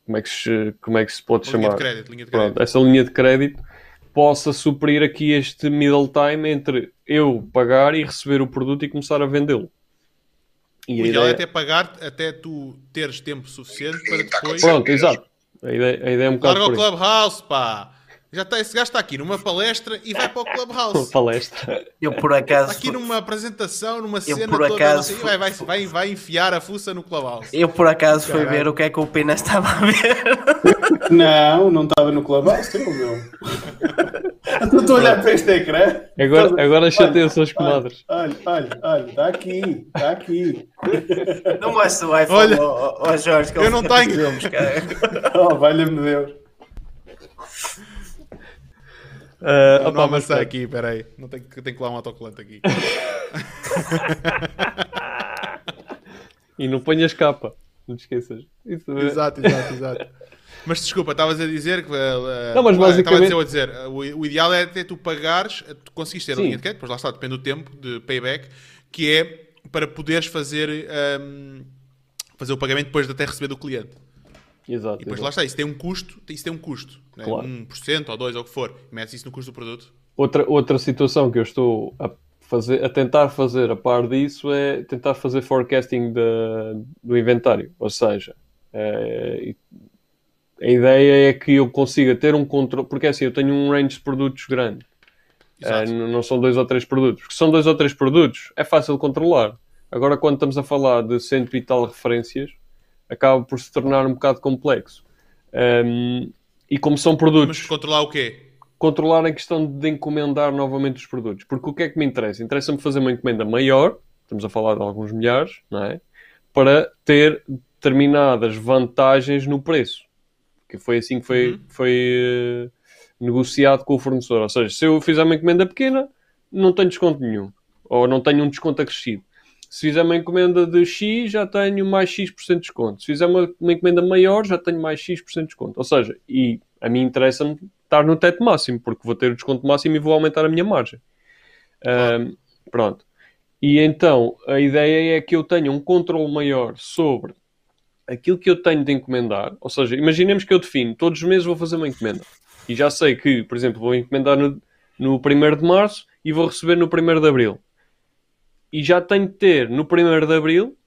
Speaker 5: como, é que se, como é que se pode
Speaker 1: linha
Speaker 5: chamar?
Speaker 1: De crédito, linha de crédito.
Speaker 5: Pronto, essa linha de crédito possa suprir aqui este middle time entre eu pagar e receber o produto e começar a vendê-lo.
Speaker 1: E o ideal é até pagar até tu teres tempo suficiente para depois.
Speaker 5: Pronto, exato. A ideia, a ideia é um bocado.
Speaker 1: Larga o Clubhouse, pá! Já está, esse gajo está aqui numa palestra e vai para o Clubhouse. Uma
Speaker 5: palestra.
Speaker 3: Eu por acaso.
Speaker 1: Está aqui numa apresentação, numa cena por acaso, toda, vai, vai, vai, vai enfiar a fuça no Clubhouse.
Speaker 3: Eu por acaso fui ver o que é que o Pina estava a ver.
Speaker 4: Não, não estava no Clubhouse, eu meu. Estou a olhar para este ecrã.
Speaker 5: Agora, agora chateiam-se as comadres.
Speaker 4: Olha, olha, olha, está aqui, está aqui.
Speaker 3: Não mostra o iPhone olha, ao, Jorge.
Speaker 1: eu não tenho.
Speaker 4: oh, valha-me Deus.
Speaker 1: Uh, não, não mas aqui, peraí. Não tem, tem que lá um autocolante aqui.
Speaker 5: e não ponhas capa. Não te esqueças.
Speaker 1: Isso é... Exato, exato, exato. Mas desculpa, estavas a dizer que. Uh,
Speaker 5: não, mas basicamente.
Speaker 1: Estava a dizer, o, o, ideal é até tu pagares, tu conseguiste ter Sim. a linha de crédito, depois lá está, depende do tempo de payback, que é para poderes fazer, um, fazer o pagamento depois de até receber do cliente.
Speaker 5: Exato.
Speaker 1: E depois
Speaker 5: exato.
Speaker 1: lá está, isso tem um custo, isso tem um custo. Né? Claro. 1% ou 2% ou o que for. Metes isso no custo do produto.
Speaker 5: Outra, outra situação que eu estou a, fazer, a tentar fazer a par disso é tentar fazer forecasting de, do inventário. Ou seja, é, a ideia é que eu consiga ter um controle. Porque assim, eu tenho um range de produtos grande. É, não são dois ou três produtos. Porque são dois ou três produtos, é fácil de controlar. Agora, quando estamos a falar de cento e tal referências, acaba por se tornar um bocado complexo. Um, e como são produtos.
Speaker 1: Mas controlar o quê?
Speaker 5: Controlar a questão de encomendar novamente os produtos. Porque o que é que me interessa? Interessa-me fazer uma encomenda maior, estamos a falar de alguns milhares, não é? Para ter determinadas vantagens no preço. Que foi assim que foi, uhum. foi uh, negociado com o fornecedor. Ou seja, se eu fizer uma encomenda pequena, não tenho desconto nenhum. Ou não tenho um desconto acrescido. Se fizer uma encomenda de X, já tenho mais X% de desconto. Se fizer uma, uma encomenda maior, já tenho mais X% de desconto. Ou seja, e a mim interessa-me estar no teto máximo, porque vou ter o desconto máximo e vou aumentar a minha margem. Claro. Um, pronto. E então, a ideia é que eu tenha um controle maior sobre aquilo que eu tenho de encomendar. Ou seja, imaginemos que eu defino, todos os meses vou fazer uma encomenda. E já sei que, por exemplo, vou encomendar no, no 1 de março e vou receber no 1 de abril e já tenho de ter no 1 de Abril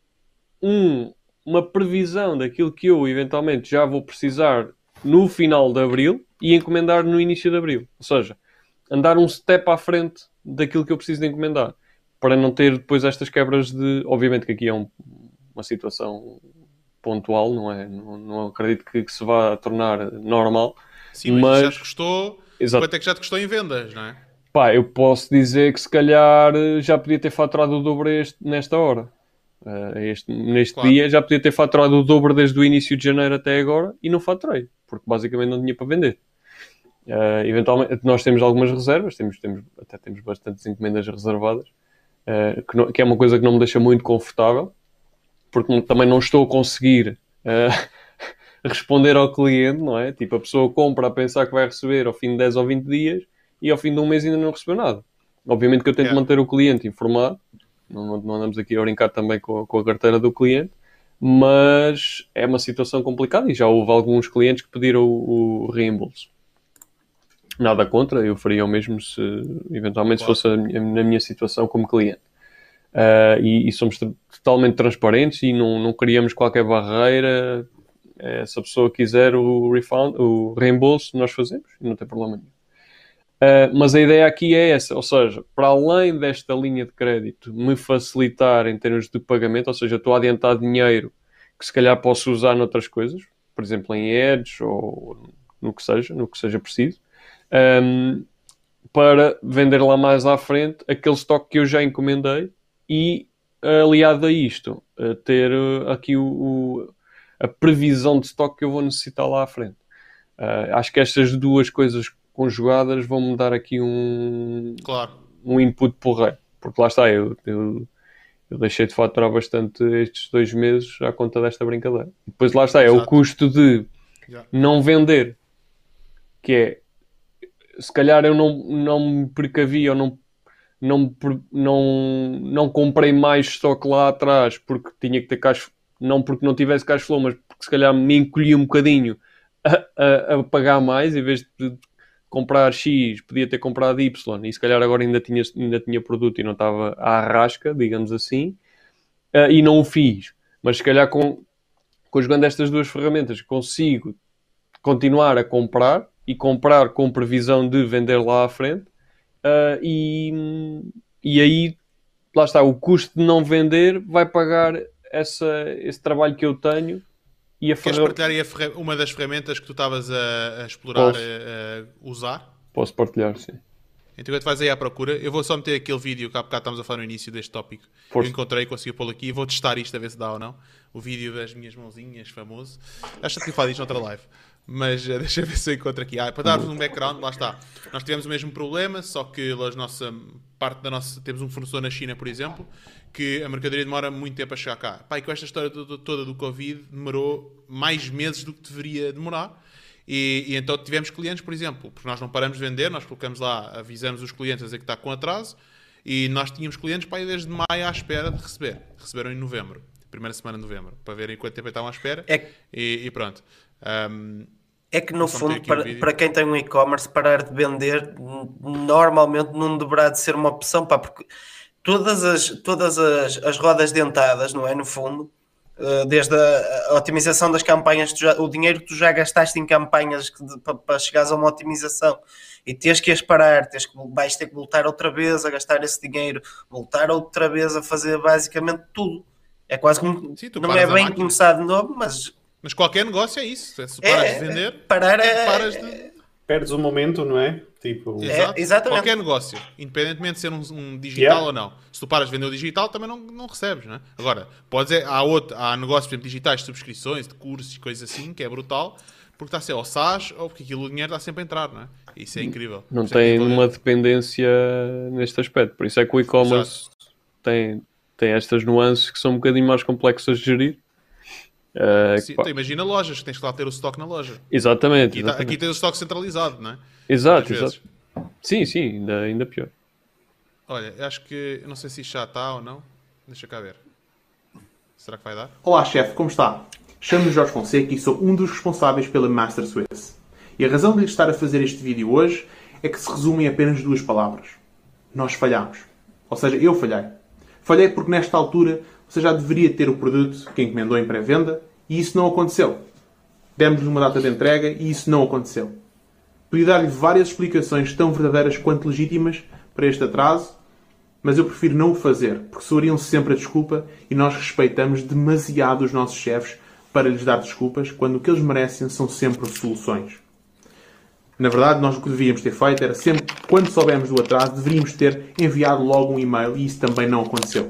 Speaker 5: um, uma previsão daquilo que eu eventualmente já vou precisar no final de Abril e encomendar no início de Abril. Ou seja, andar um step à frente daquilo que eu preciso de encomendar. Para não ter depois estas quebras de. Obviamente que aqui é um, uma situação pontual, não é? Não, não acredito que, que, se vá tornar normal.
Speaker 1: Sim, mas, mas... já te custou. Exato. Quanto é que já te custou em vendas, não é?
Speaker 5: Pá, eu posso dizer que se calhar eh, já podia ter faturado o dobro este, nesta hora. Uh, este, neste claro. dia já podia ter faturado o dobro desde o início de janeiro até agora e não faturei, porque basicamente não tinha para vender. Uh, eventualmente, nós temos algumas reservas, temos, temos, até temos bastantes encomendas reservadas, uh, que, não, que, é uma coisa que não me deixa muito confortável, porque também não estou a conseguir responder ao cliente, não é? Tipo, a pessoa compra a pensar que vai receber ao fim de 10 ou 20 dias e ao fim de um mês ainda não recebeu nada. Obviamente que eu tento yeah. manter o cliente informado, não, não, andamos aqui a brincar também com a, com a carteira do cliente, mas é uma situação complicada e já houve alguns clientes que pediram o, o reembolso. Nada contra, eu faria o mesmo se eventualmente claro. fosse a, na minha situação como cliente. Uh, e, e, somos totalmente transparentes e não, não criamos qualquer barreira. Uh, se a pessoa quiser o refund, o reembolso, nós fazemos e não tem problema nenhum. Uh, mas a ideia aqui é essa, ou seja, para além desta linha de crédito me facilitar em termos de pagamento, ou seja, estou a adiantar dinheiro que se calhar posso usar noutras coisas, por exemplo em ads ou no que seja, no que seja preciso, um, para vender lá mais à frente aquele estoque que eu já encomendei e, aliado a isto, a ter uh, aqui o, o, a previsão de estoque que eu vou necessitar lá à frente. Uh, acho que estas duas coisas conjugadas vão-me dar aqui um,
Speaker 1: claro.
Speaker 5: um input porreiro. Porque lá está, eu, eu, eu, deixei de faturar bastante estes dois meses à conta desta brincadeira. Depois lá está, é Exato. o custo de não vender, que é se calhar eu não, não me precavi ou não, não, não, não comprei mais estoque lá atrás porque tinha que ter cash, não porque não tivesse cash flow, mas porque se calhar me encolhi um bocadinho a, a, a pagar mais em vez de comprar X, podia ter comprado Y e se calhar agora ainda tinha, ainda tinha produto e não estava à rasca, digamos assim, uh, e não o fiz. Mas se calhar com, conjugando estas duas ferramentas consigo continuar a comprar e comprar com previsão de vender lá à frente uh, e, e aí lá está, o custo de não vender vai pagar essa, esse trabalho que eu tenho
Speaker 1: e a Queres partilhar uma das ferramentas que tu estavas a, a, explorar, a, a, usar?
Speaker 5: Posso partilhar, sim.
Speaker 1: Então, tu vais aí à procura, eu vou só meter aquele vídeo que há bocado estamos a falar no início deste tópico. Força. Eu encontrei, consegui pô-lo aqui e vou testar isto a ver se dá ou não. O vídeo das minhas mãozinhas, famoso. Acho que tinha falado isto noutra live. Mas uh, deixa eu ver se eu encontro aqui. Ah, para dar-vos um background, lá está. Nós tivemos o mesmo problema, só que a nossa parte da nossa. Temos um fornecedor na China, por exemplo, que a mercadoria demora muito tempo a chegar cá. Pai, com esta história toda do Covid, demorou mais meses do que deveria demorar. E, e, então tivemos clientes, por exemplo, porque nós não paramos de vender, nós colocamos lá, avisamos os clientes a dizer que está com atraso, e nós tínhamos clientes para ir desde maio à espera de receber. Receberam em novembro, primeira semana de novembro, para verem quanto tempo estavam à espera. É... E, e, pronto. Um,
Speaker 3: é que no fundo, para, um para, quem tem um e-commerce, parar de vender normalmente não deverá de ser uma opção, pá, porque todas as, todas as, as rodas dentadas, não é? No fundo, uh, desde a, otimização das campanhas, já, o dinheiro que tu já gastaste em campanhas para, para chegares a uma otimização e tens que as parar, tens que, vais ter que voltar outra vez a gastar esse dinheiro, voltar outra vez a fazer basicamente tudo. É quase como. Sim, não é bem começar de novo, mas
Speaker 1: mas qualquer negócio é isso. Se paras é, de vender,
Speaker 3: parar é, paras de...
Speaker 4: Perdes o momento, não é? Tipo...
Speaker 1: É, exatamente. Qualquer negócio, independentemente de ser um, um digital yeah. ou não. Se tu paras de vender o digital, também não, não recebes, não é? Agora, podes, é, há, outro, há negócios, por exemplo, digitais de subscrições, de cursos e coisas assim, que é brutal, porque está a ser ou SaaS ou porque aquilo o dinheiro está sempre a entrar, não é? Isso é incrível.
Speaker 5: Não tem uma dependência neste aspecto. Por isso é que o e-commerce tem, tem estas nuances que são um bocadinho mais complexas de gerir
Speaker 1: Uh, Sim, então, imagina lojas, que tens que lá ter o estoque na loja.
Speaker 5: Exatamente.
Speaker 1: Aqui,
Speaker 5: exatamente.
Speaker 1: Tá, aqui tens o estoque centralizado, não é?
Speaker 5: Exato, exato. Sim, sim, ainda, ainda pior.
Speaker 1: Olha, acho que. não sei se isto já está ou não. Deixa cá ver. Será que vai dar?
Speaker 6: Olá, chefe, como está? Chamo-me Jorge Fonseca e sou um dos responsáveis pela Master Swiss. E a razão de lhe estar a fazer este vídeo hoje é que se resume em apenas duas palavras. Nós falhamos. Ou seja, eu falhei. Falhei porque nesta altura você já deveria ter o produto que encomendou em pré-venda e isso não aconteceu. Demos-lhe uma data de entrega e isso não aconteceu. Podia dar-lhe várias explicações tão verdadeiras quanto legítimas para este atraso, mas eu prefiro não o fazer, porque soariam sempre a desculpa e nós respeitamos demasiado os nossos chefes para lhes dar desculpas, quando o que eles merecem são sempre soluções. Na verdade, nós o que devíamos ter feito era sempre, quando soubemos do atraso, deveríamos ter enviado logo um e-mail e isso também não aconteceu.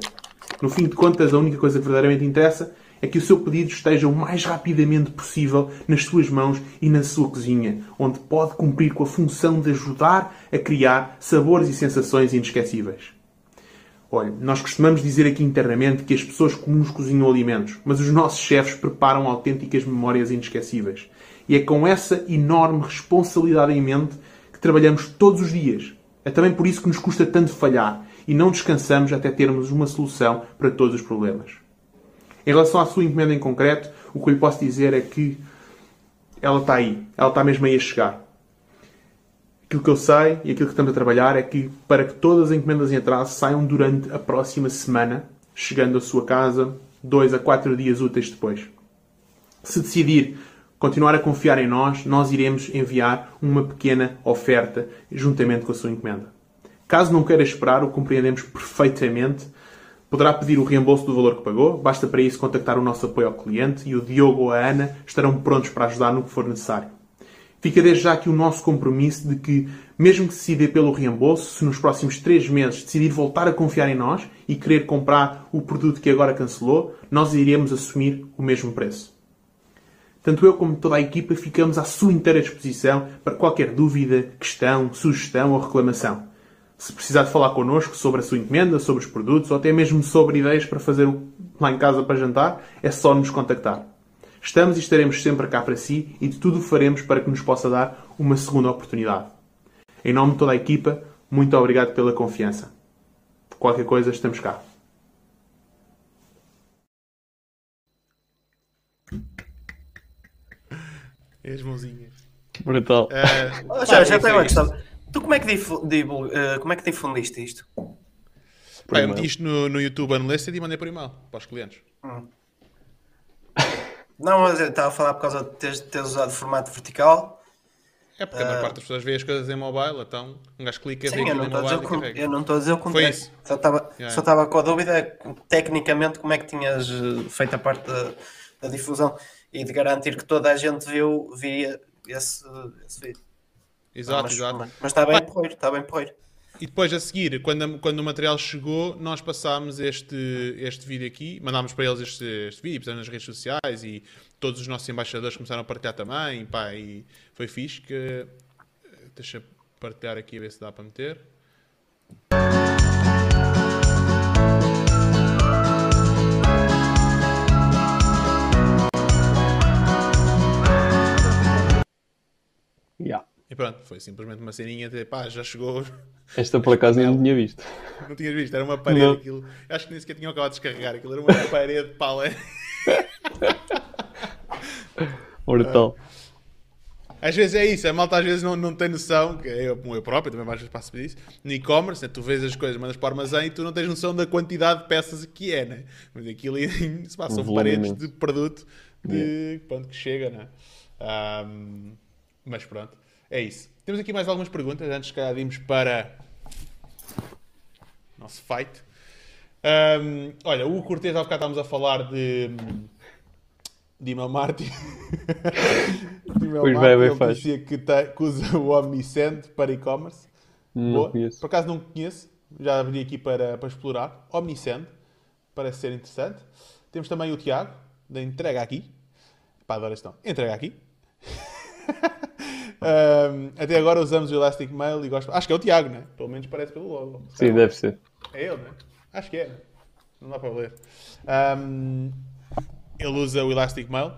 Speaker 6: No fim de contas, a única coisa que verdadeiramente interessa é que o seu pedido esteja o mais rapidamente possível nas suas mãos e na sua cozinha, onde pode cumprir com a função de ajudar a criar sabores e sensações inesquecíveis. Olha, nós costumamos dizer aqui internamente que as pessoas comuns cozinham alimentos, mas os nossos chefes preparam autênticas memórias inesquecíveis. E é com essa enorme responsabilidade em mente que trabalhamos todos os dias. É também por isso que nos custa tanto falhar e não descansamos até termos uma solução para todos os problemas. Em relação à sua encomenda em concreto, o que eu lhe posso dizer é que ela está aí, ela está mesmo aí a chegar. Aquilo que eu sei e aquilo que estamos a trabalhar é que para que todas as encomendas em atraso saiam durante a próxima semana, chegando à sua casa dois a quatro dias úteis depois. Se decidir continuar a confiar em nós, nós iremos enviar uma pequena oferta juntamente com a sua encomenda. Caso não queira esperar, o compreendemos perfeitamente. Poderá pedir o reembolso do valor que pagou. Basta para isso contactar o nosso apoio ao cliente e o Diogo ou a Ana estarão prontos para ajudar no que for necessário. Fica desde já aqui o nosso compromisso de que, mesmo que se decidir pelo reembolso, se nos próximos três meses decidir voltar a confiar em nós e querer comprar o produto que agora cancelou, nós iremos assumir o mesmo preço. Tanto eu como toda a equipa ficamos à sua inteira disposição para qualquer dúvida, questão, sugestão ou reclamação. Se precisar de falar connosco sobre a sua encomenda, sobre os produtos ou até mesmo sobre ideias para fazer lá em casa para jantar, é só nos contactar. Estamos e estaremos sempre cá para si e de tudo faremos para que nos possa dar uma segunda oportunidade. Em nome de toda a equipa, muito obrigado pela confiança. Qualquer coisa, estamos cá.
Speaker 1: E as mãozinhas.
Speaker 5: Brutal.
Speaker 3: Uh, já, já tenho uma questão. Tu como é que, divul, uh, como é que difundiste isto?
Speaker 1: Pá, eu meti isto no, no YouTube Unlisted e mandei por e-mail para os clientes. Hum.
Speaker 3: Não, mas eu estava a falar por causa de teres, teres usado formato vertical.
Speaker 1: É porque a maior uh, parte das pessoas vê as coisas em mobile, então um gajo clica,
Speaker 3: sim, vê aquilo em mobile e Eu não estou a dizer o contrário. Foi isso. Só estava, yeah. só estava com a dúvida, tecnicamente, como é que tinhas feito a parte da, da difusão e de garantir que toda a gente viu, via esse, esse vídeo.
Speaker 1: Exato,
Speaker 3: mas,
Speaker 1: exato.
Speaker 3: Mas, mas está bem porreiro, está bem porreiro.
Speaker 1: E depois a seguir, quando, quando o material chegou, nós passámos este, este vídeo aqui, mandámos para eles este, este vídeo, pusemos nas redes sociais e todos os nossos embaixadores começaram a partilhar também. Pá, e foi fixe que. Deixa partilhar aqui a ver se dá para meter.
Speaker 5: Yeah.
Speaker 1: E pronto, foi simplesmente uma ceninha de pá, já chegou.
Speaker 5: Esta por acaso não tinha visto.
Speaker 1: Não tinhas visto, era uma parede não. aquilo. Acho que nem sequer tinham acabado de descarregar aquilo, era uma parede de palé.
Speaker 5: Brutal.
Speaker 1: Às vezes é isso, a malta às vezes não, não tem noção, que eu, eu próprio também mais vezes passo por isso, no e-commerce, né, tu vês as coisas, mandas para o armazém e tu não tens noção da quantidade de peças que é, né? Mas aquilo se passam um paredes de produto de, yeah. pronto, que chega, né? Um, mas pronto, é isso. Temos aqui mais algumas perguntas, antes de calhar para nosso fight. Um, olha, o Cortez, há bocado estávamos a falar de de email marketing. de email
Speaker 5: pois marketing, ele
Speaker 1: faz. dizia que, tá, que, usa o Omnisend para e-commerce.
Speaker 5: Não conheço.
Speaker 1: Por acaso não conheço, já abri aqui para, para explorar. Omnisend, parece ser interessante. Temos também o Tiago, da Entrega Aqui. Pá, adoro este Entrega Aqui. um, até agora usamos o Elastic Mail e gosto. Acho que é o Tiago, né? Pelo menos parece pelo logo.
Speaker 5: Sim, é deve ser.
Speaker 1: É ele, né? Acho que é. Não dá para ler. Um, ele usa o Elastic Mail.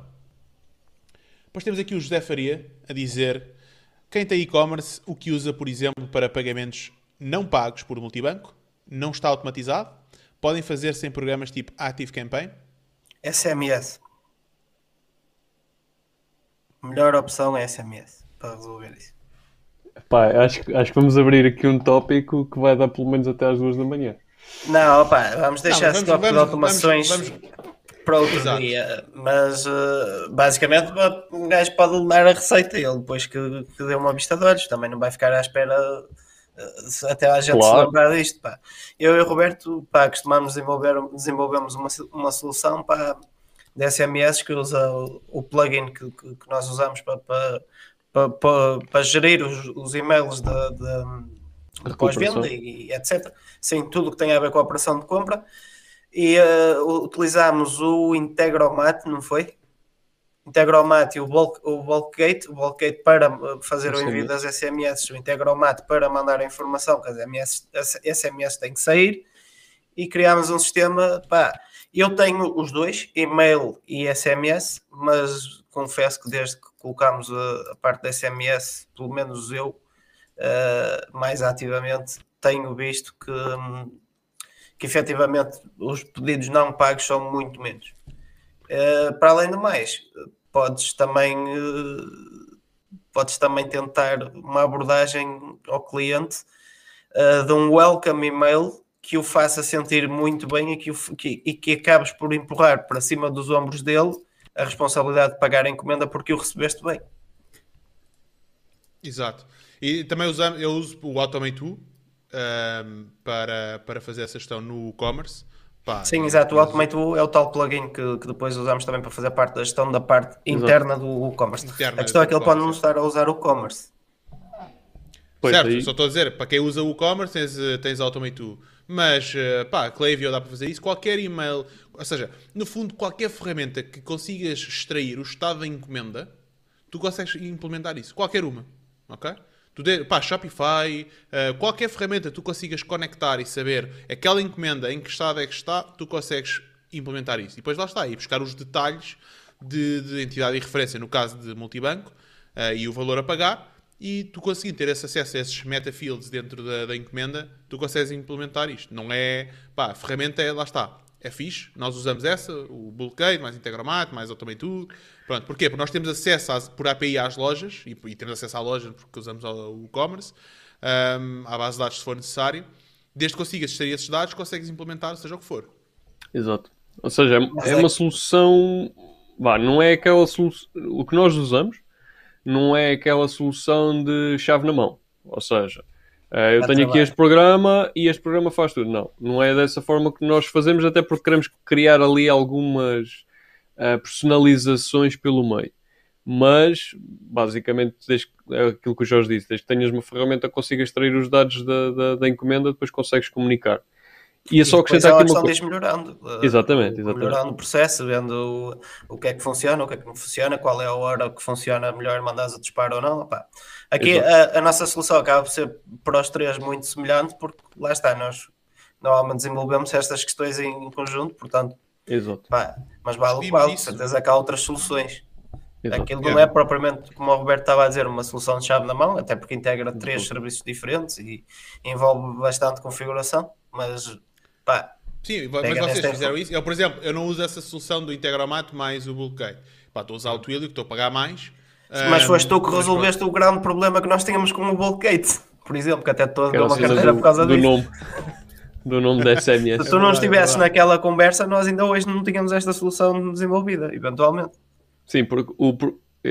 Speaker 1: Depois temos aqui o José Faria a dizer quem tem e-commerce, o que usa, por exemplo, para pagamentos não pagos por multibanco, não está automatizado, podem fazer sem programas tipo Active Campaign.
Speaker 3: SMS. A melhor opção é SMS para resolver isso.
Speaker 5: Pá, acho, acho que vamos abrir aqui um tópico que vai dar pelo menos até às duas da manhã.
Speaker 3: Não, opa, vamos deixar não, esse tópico de automações. Vamos, vamos, para outro Exato. dia. Mas uh, basicamente um gajo pode dar a receita ele depois que, que deu uma vista de olhos. Também não vai ficar à espera uh, até a gente claro. se lembrar disto. Pá. Eu e o Roberto pá, costumamos desenvolver desenvolvemos uma, uma solução para de SMS que usa o, o plugin que, que, que, nós usamos para, para, para, para gerir os, os e-mails da pós-venda e, e etc. Sim, tudo que tem a ver com a operação de compra e uh, utilizámos o Integromat, não foi? Integromat e o, bulk, o Bulkgate, o Bulkgate para eh, fazer o envio das SMS, o Integromat para mandar a informação que as SMS, as SMS têm que sair e criámos um sistema, pá, eu tenho os dois, e-mail e SMS, mas confesso que desde que colocámos a, a parte da SMS, pelo menos eu, uh, mais ativamente, tenho visto que hum, que efetivamente os pedidos não pagos são muito menos. Uh, para além do mais, podes também, uh, podes também tentar uma abordagem ao cliente de um welcome email que o faça sentir muito bem e que, o, que, e que acabes por empurrar para cima dos ombros dele a responsabilidade de pagar a encomenda porque o recebeste bem.
Speaker 1: Exato. E também usamos, eu uso o Automate 2 um, para, para fazer essa gestão no e-commerce,
Speaker 3: Pá, Sim, exato. O Automate é o tal plugin que, que, depois usamos também para fazer parte da gestão da parte interna do WooCommerce. Interna a questão é que ele pode não estar a usar o commerce.
Speaker 1: certo, aí. só estou a dizer, para quem usa o e-commerce tens, eh, tens Automate Mas, eh, pá, Klaviyo dá para fazer isso. Qualquer e-mail, ou seja, no fundo, qualquer ferramenta que consigas extrair o estado da encomenda, tu consegues implementar isso. Qualquer uma, ok? Tu de, pá, Shopify, uh, qualquer ferramenta que tu consigas conectar e saber aquela encomenda em que estado é que está, tu consegues implementar isso. E depois lá está, e buscar os detalhes de, de entidade e referência, no caso de multibanco, uh, e o valor a pagar, e tu conseguindo ter esse acesso a esses metafields dentro da, da, encomenda, tu consegues implementar isto. Não é, pá, a ferramenta é, lá está, é fixe, nós usamos essa, o Bulkade, mais Integromat, mais Automate Tool. Pronto, porquê? Porque nós temos acesso às, por API às lojas, e, e, temos acesso à loja porque usamos o e-commerce, um, à base de dados se for necessário. Desde que consigas extrair esses dados, consegues implementar, seja o que for.
Speaker 5: Exato. Ou seja, é, é uma solução. Vá, não é aquela solução. O que nós usamos não é aquela solução de chave na mão. Ou seja, eu tenho aqui este programa e este programa faz tudo. Não, não é dessa forma que nós fazemos, até porque queremos criar ali algumas uh, personalizações pelo meio. Mas, basicamente, desde, é aquilo que o Jorge disse, desde que tenhas uma ferramenta que consiga extrair os dados da, da, da encomenda, depois consegues comunicar.
Speaker 3: E é só acrescentar aqui uma coisa. melhorando.
Speaker 5: Exatamente, exatamente.
Speaker 3: Melhorando o processo, vendo o, o, que é que funciona, o que é que não funciona, qual é a hora que funciona melhor, mandas a disparo ou não. Opa. Aqui a, a, nossa solução acaba por ser para os três muito semelhante, porque lá está, nós normalmente desenvolvemos estas questões em conjunto, portanto.
Speaker 5: Exato.
Speaker 3: Pá, mas vale o que vale, certeza que há outras soluções. Exato. Aquilo não é propriamente, como o Roberto estava a dizer, uma solução de chave na mão, até porque integra três serviços diferentes e envolve bastante configuração, mas Pá,
Speaker 1: Sim, mas vocês fizeram isso. Eu, por exemplo, eu não uso essa solução do Integromat mais o Bulkgate. Pá, estou a usar o Twilio, que estou a pagar mais.
Speaker 3: Mas foste tu que resolveste o grande problema que nós tínhamos com o Bulkgate, por exemplo, que até toda uma carteira do, por causa
Speaker 5: do
Speaker 3: disso.
Speaker 5: Nome. Do nome da SMS.
Speaker 3: Se tu não estivesses naquela conversa, nós ainda hoje não tínhamos esta solução desenvolvida, eventualmente.
Speaker 5: Sim, porque o,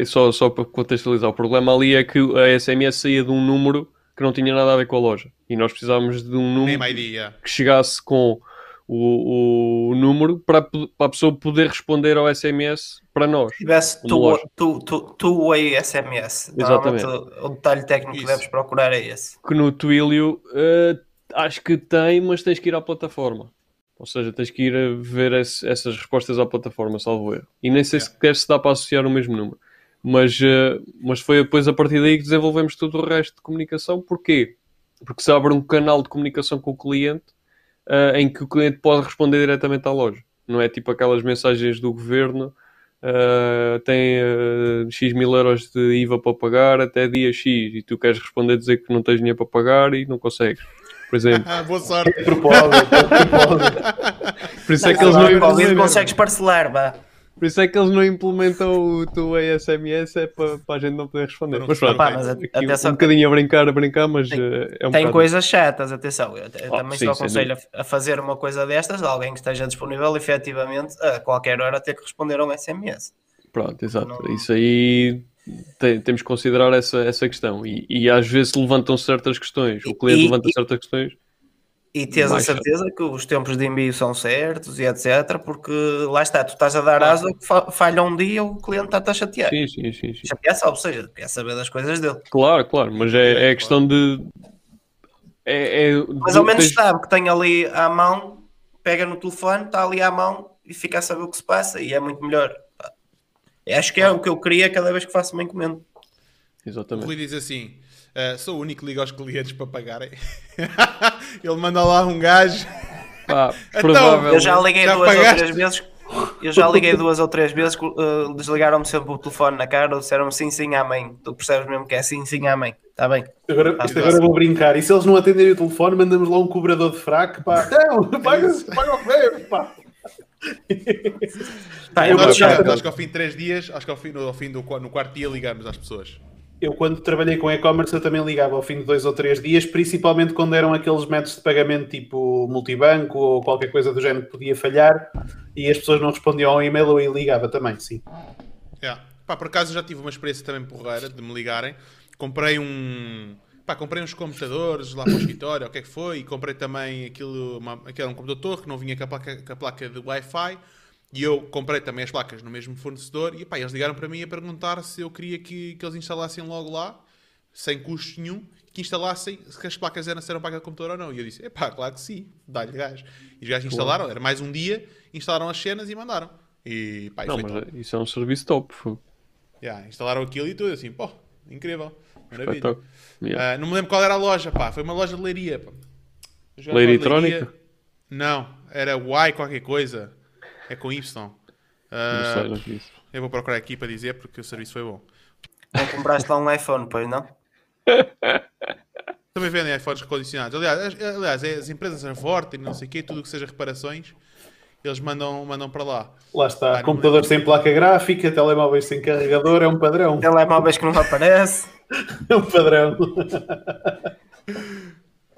Speaker 5: só, só para contextualizar, o problema ali é que a SMS saía de um número que não tinha nada a ver com a loja. E nós precisávamos de um número que chegasse com o, o número para, para a pessoa poder responder ao SMS para nós.
Speaker 3: Tivesse tu, tu, tu, tu way SMS.
Speaker 5: Exatamente.
Speaker 3: O, detalhe técnico Isso. que deves procurar é esse.
Speaker 5: Que no Twilio uh, acho que tem, mas tens que ir à plataforma. Ou seja, tens que ir a ver esse, essas respostas à plataforma, salvo erro. E nem sei yeah. sequer se dá para associar o mesmo número. Mas, uh, mas foi depois a partir daí que desenvolvemos todo o resto de comunicação. Porquê? Porque se abre um canal de comunicação com o cliente uh, em que o cliente pode responder diretamente à loja. Não é tipo aquelas mensagens do governo. Uh, tem uh, X mil euros de IVA para pagar até dia X e tu queres responder dizer que não tens dinheiro para pagar e não consegues. Por exemplo,
Speaker 1: boa sorte.
Speaker 5: Por isso é que eles
Speaker 3: não consegues parcelar, vá.
Speaker 5: Por isso é que eles não implementam o teu SMS, é para, para a gente não poder responder. Mas pronto, Pá, mas atenção um bocadinho a brincar, a brincar, mas tem,
Speaker 3: eh, é um Tem coisas chatas, atenção. Eu, eu oh, também sim, só aconselho a, a fazer uma coisa destas, alguém que esteja disponível efetivamente a qualquer hora ter que responder a um SMS.
Speaker 5: Pronto, exato. Não... Isso aí tem, temos que considerar essa, essa questão. E, e às vezes levantam certas questões, o cliente e, levanta e, certas questões
Speaker 3: e tens a certeza que os tempos de envio são certos e etc. Porque lá está, tu estás a dar asa que falha um dia, o cliente está-te a chatear.
Speaker 5: Sim, sim, sim. sim.
Speaker 3: Chatear ou seja, quer saber das coisas dele.
Speaker 5: Claro, claro, mas é, é a questão de. É, é,
Speaker 3: mas ao menos tens... sabe que tem ali à mão, pega no telefone, está ali à mão e fica a saber o que se passa e é muito melhor. Acho que é o que eu queria cada vez que faço uma encomenda.
Speaker 5: Exatamente.
Speaker 1: O Rui diz assim: Uh, sou o único que liga aos clientes para pagarem. Ele manda lá um gajo.
Speaker 5: Pá, então,
Speaker 3: eu já liguei já duas pagaste? ou três vezes. Eu já liguei duas ou três vezes, uh, desligaram-me sempre o telefone na cara, disseram sim, sim, amém. Tu percebes mesmo que é sim, sim, amém. Está bem.
Speaker 4: Agora, isto agora vou brincar. E se eles não atenderem o telefone, mandamos lá um cobrador de fraco, pá. Não, paga, paga o que pá.
Speaker 1: Pá, eu acho, que ao fim de três dias, acho que ao fim, ao fim do no quarto dia ligamos às pessoas
Speaker 4: eu quando trabalhei com e-commerce eu também ligava ao fim de dois ou três dias, principalmente quando eram aqueles métodos de pagamento tipo multibanco ou qualquer coisa do género que podia falhar e as pessoas não respondiam ao e-mail eu ligava também, sim.
Speaker 1: Yeah. Pá, por acaso já tive uma experiência também porreira de me ligarem. Comprei um Pá, comprei uns computadores lá para o escritório, o que é que foi, e comprei também aquilo, uma, aquele um computador que não vinha com a placa, com a placa de Wi-Fi, e eu comprei também as placas no mesmo fornecedor, e pá, eles ligaram para mim a perguntar se eu queria que, que eles instalassem logo lá, sem custo nenhum, que instalassem se as placas eram, se eram para aquele computador ou não. E eu disse, epá, claro que sim, dá-lhe gás. E os gajos instalaram, era mais um dia, instalaram as cenas e mandaram. E pá,
Speaker 5: Não, mas
Speaker 1: top.
Speaker 5: isso é um serviço top.
Speaker 1: Yeah, instalaram aquilo e tudo, assim, pô, incrível. Maravilha.
Speaker 5: Yeah.
Speaker 1: Ah, não me lembro qual era a loja, pá. Foi uma loja de leiria, pá.
Speaker 5: Leiria
Speaker 1: de
Speaker 5: eletrónica?
Speaker 1: Não, era Y qualquer coisa. É com Y. Ah,
Speaker 5: Não sei, não isso.
Speaker 1: eu vou procurar aqui para dizer porque o serviço foi bom.
Speaker 3: Não compraste lá um iPhone, pois não?
Speaker 1: Também vendem iPhones recondicionados. Aliás, as, aliás, é as empresas são fortes não sei o quê, tudo o que seja reparações, eles mandam, mandam para lá.
Speaker 4: Lá está.
Speaker 1: Ah, não
Speaker 4: Computador sem placa gráfica, telemóveis sem carregador, é um padrão.
Speaker 3: Telemóveis que não aparece.
Speaker 4: É um padrão.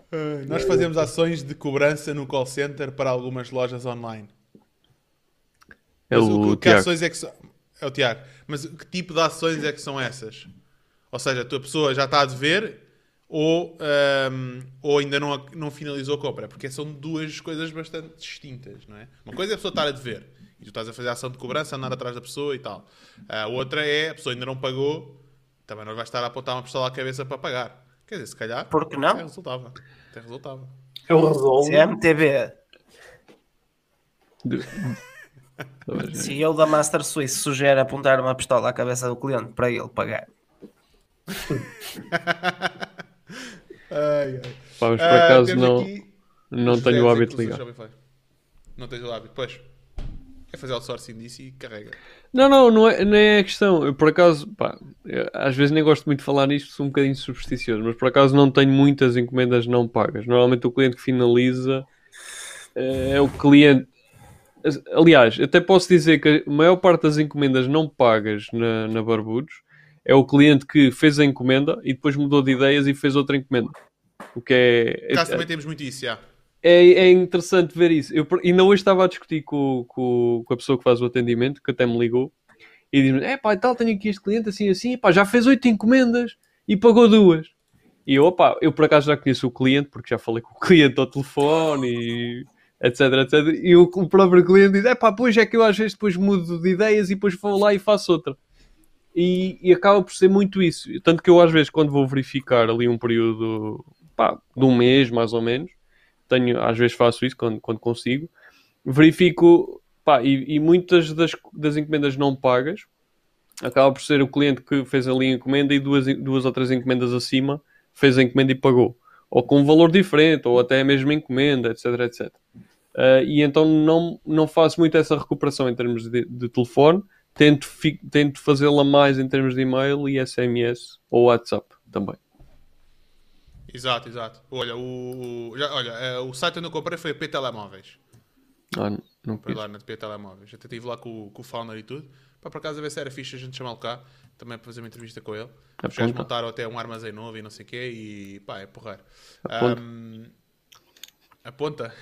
Speaker 1: Ah, nós fazemos ações de cobrança no call center para algumas lojas online.
Speaker 5: É
Speaker 1: Mas
Speaker 5: o
Speaker 1: que
Speaker 5: Tiago.
Speaker 1: ações é que são? É o Tiago. Mas que tipo de ações é que são essas? Ou seja, a tua pessoa já está a dever ou, ahm, ou ainda não, não finalizou a compra? Porque são duas coisas bastante distintas, não é? Uma coisa é a pessoa estar a dever e tu estás a fazer a ação de cobrança, andar atrás da pessoa e tal. A outra é a pessoa ainda não pagou, também não vai estar a apontar uma pistola à cabeça para pagar. Quer dizer, se calhar.
Speaker 3: Por que não?
Speaker 1: Até resultava. Até resultava.
Speaker 4: É o resolve.
Speaker 3: CMTV,
Speaker 5: De- É.
Speaker 3: CEO da Master Suisse, sugere apontar uma pistola à cabeça do cliente para ele pagar.
Speaker 1: Ai, ai.
Speaker 5: Pá, mas por
Speaker 1: Ah,
Speaker 5: acaso não,
Speaker 1: aqui-
Speaker 5: não tenho o hábito
Speaker 1: que
Speaker 5: de ligar.
Speaker 1: Não tens o hábito, pois. É fazer outsourcing disso e carrega.
Speaker 5: Não, não, não é, não é a questão. Eu, por acaso, pá, eu, às vezes nem gosto muito de falar nisto, sou um bocadinho supersticioso, mas por acaso não tenho muitas encomendas não pagas. Normalmente o cliente que finaliza eh, é o cliente. Aliás, até posso dizer que a maior parte das encomendas não pagas na, na Barbudos é o cliente que fez a encomenda e depois mudou de ideias e fez outra encomenda. O que é.
Speaker 1: Por acaso também temos muito isso, já.
Speaker 5: É, é interessante ver isso. Eu ainda hoje estava a discutir com, com, com a pessoa que faz o atendimento, que até me ligou, e diz-me: É pá, e tal, tenho aqui este cliente assim, assim, pá, já fez oito encomendas e pagou duas. E eu, opá, eu por acaso já conheço o cliente, porque já falei com o cliente ao telefone e etc, etc. E o, o próprio cliente diz: É pá, pois é que eu às vezes depois mudo de ideias e depois vou lá e faço outra. E, e acaba por ser muito isso. Tanto que eu às vezes, quando vou verificar ali um período pá, de um mês mais ou menos, tenho, às vezes faço isso quando, quando consigo, verifico, pá, e, e muitas das, das encomendas não pagas acaba por ser o cliente que fez ali a encomenda e duas, duas ou três encomendas acima fez a encomenda e pagou. Ou com um valor diferente, ou até a mesma encomenda, etc, etc. Ah, e então não, não faço muito essa recuperação em termos de, de telefone, tento, fi- tento fazê-la mais em termos de e-mail e SMS ou WhatsApp também.
Speaker 1: Exato, exato. Olha, o, já- olha, eh, o site onde eu comprei foi a P Telemóveis.
Speaker 5: Ah, não, não
Speaker 1: Foi lá na P Telemóveis. Até estive lá com, o- com o founder e tudo. Para por acaso a ver se era fixe a gente chamá-lo cá. Também para fazer uma entrevista com ele. Os gajos
Speaker 5: Aponta.
Speaker 1: montaram até um armazém novo e não sei o quê. E pá, é porreiro.
Speaker 5: Aponta.
Speaker 1: Ahm, aponta.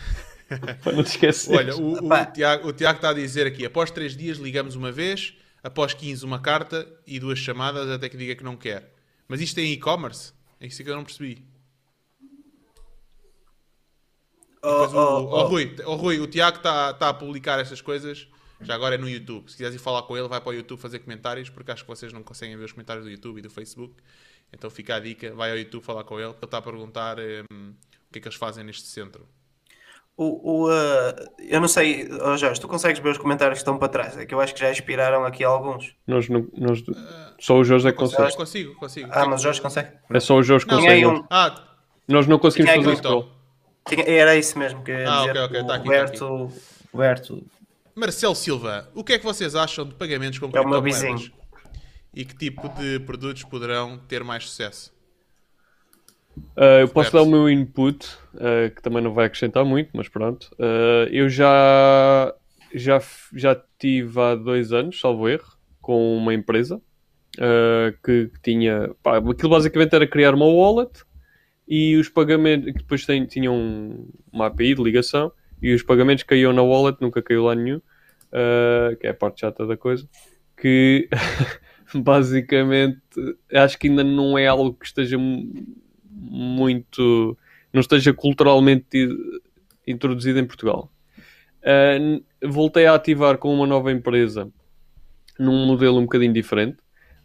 Speaker 5: Para não te esquecer.
Speaker 1: Olha, o, o. Tiago, o Tiago está a dizer aqui: após 3 dias ligamos uma vez, após 15 uma carta e duas chamadas até que diga que não quer. Mas isto é em e-commerce? É isso que eu não percebi.
Speaker 3: Oh,
Speaker 1: Pois o,
Speaker 3: oh,
Speaker 1: oh,
Speaker 3: oh.
Speaker 1: Rui, oh, Rui, o Tiago está tá a publicar estas coisas. Já agora é no YouTube. Se quiseres ir falar com ele, vai para o YouTube fazer comentários, porque acho que vocês não conseguem ver os comentários do YouTube e do Facebook. Então fica a dica, vai ao YouTube falar com ele, que ele está a perguntar hum, o que é que eles fazem neste centro.
Speaker 3: O, o, uh, eu não sei, oh Jorge, tu consegues ver os comentários que estão para trás? É que eu acho que já inspiraram aqui alguns.
Speaker 5: Nós, não- nós, só o Jorge é que
Speaker 1: Consigo,
Speaker 5: consegue.
Speaker 1: consigo, consigo.
Speaker 3: Ah, mas o Jorge consegue.
Speaker 5: É só o Jorge que
Speaker 1: Não,
Speaker 5: consegue.
Speaker 3: Aí um-
Speaker 1: Ah,
Speaker 5: Nós não conseguimos
Speaker 3: aí
Speaker 5: fazer isso com ele.
Speaker 3: Tinha- era isso mesmo que eu ia
Speaker 1: Ah,
Speaker 3: dizer.
Speaker 1: ok, ok,
Speaker 3: o
Speaker 1: tá aqui, tá
Speaker 3: Roberto, Roberto,
Speaker 1: Marcelo Silva, o que é que vocês acham de pagamentos com
Speaker 3: É o meu
Speaker 1: criptomoedas?
Speaker 3: vizinho.
Speaker 1: E que tipo de produtos poderão ter mais sucesso?
Speaker 5: Uh, eu posso dar o meu input, uh, que também não vai acrescentar muito, mas pronto. Uh, eu já, já, já tive há dois anos, salvo erro, com uma empresa que, que tinha. Pá, aquilo basicamente era criar uma wallet e os pagamentos. que depois tem, tinham um- uma API de ligação e os pagamentos caíam na wallet, nunca caiu lá nenhum, que é a parte chata da coisa. Que basicamente acho que ainda não é algo que esteja muito. não esteja culturalmente introduzido em Portugal. Uh, voltei a ativar com uma nova empresa num modelo um bocadinho diferente.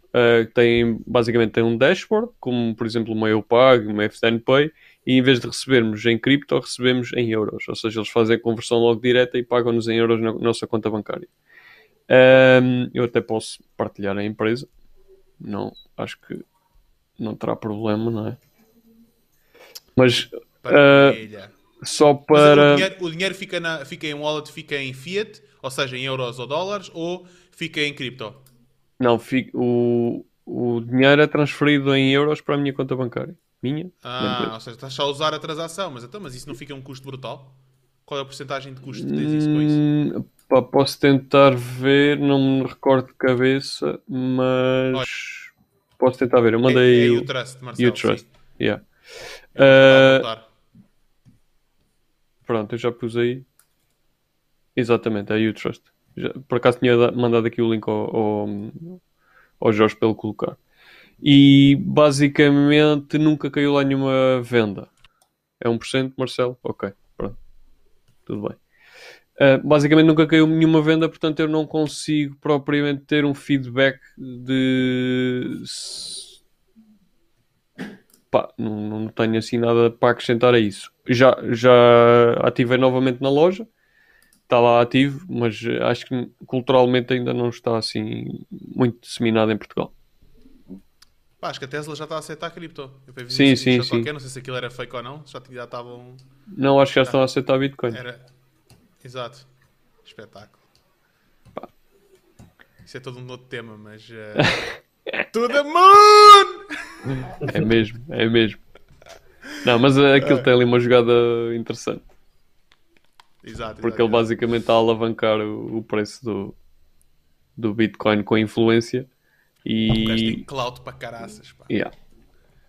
Speaker 5: Uh, tem, basicamente tem um dashboard, como por exemplo uma EUPAG, uma FSN Pay, e em vez de recebermos em cripto, recebemos em euros. Ou seja, eles fazem a conversão logo direta e pagam-nos em euros na nossa conta bancária. Um, eu até posso partilhar a empresa. Não, acho que não terá problema, não é? Mas uh, só para.
Speaker 1: O dinheiro, o dinheiro, fica, na, fica em wallet, fica em fiat, ou seja, em euros ou dólares, ou fica em cripto?
Speaker 5: Não, fica, o, o dinheiro é transferido em euros para a minha conta bancária. Minha?
Speaker 1: Ah, ou seja, estás só a usar a transação, mas, então, mas isso não fica um custo brutal? Qual é a porcentagem de custo que tens isso com isso? Hum,
Speaker 5: pá, posso tentar ver, não me recordo de cabeça, mas Olha, posso tentar ver. Eu mandei
Speaker 1: é, é o Trust, Marcelo.
Speaker 5: Trust, yeah. Uh, pronto, eu já pus aí. Exatamente, é o Trust. Já, por acaso tinha mandado aqui o link ao, ao, ao Jorge para ele colocar. E basicamente nunca caiu lá nenhuma venda. É 1%, Marcelo? Ok, pronto. Tudo bem. Uh, basicamente nunca caiu nenhuma venda, portanto eu não consigo propriamente ter um feedback de. Pá, não, não tenho assim nada para acrescentar a isso. Já, já ativei novamente na loja, está lá ativo, mas acho que culturalmente ainda não está assim muito disseminado em Portugal.
Speaker 1: Pá, acho que a Tesla já está a aceitar cripto.
Speaker 5: Eu sim, sim, sim.
Speaker 1: Qualquer, não sei se aquilo era fake ou não, já, já estavam.
Speaker 5: Não, acho que já estão a aceitar Bitcoin. Era...
Speaker 1: Exato. Espetáculo. Pá. Isso é todo um outro tema, mas. Uh... to the moon!
Speaker 5: É mesmo, é mesmo. Não, mas aquilo tem ali uma jogada interessante.
Speaker 1: Exato,
Speaker 5: Porque ele basicamente está a alavancar o, o preço do, do Bitcoin com a influência e...
Speaker 1: tem clout para caraças, pá.
Speaker 5: Yeah.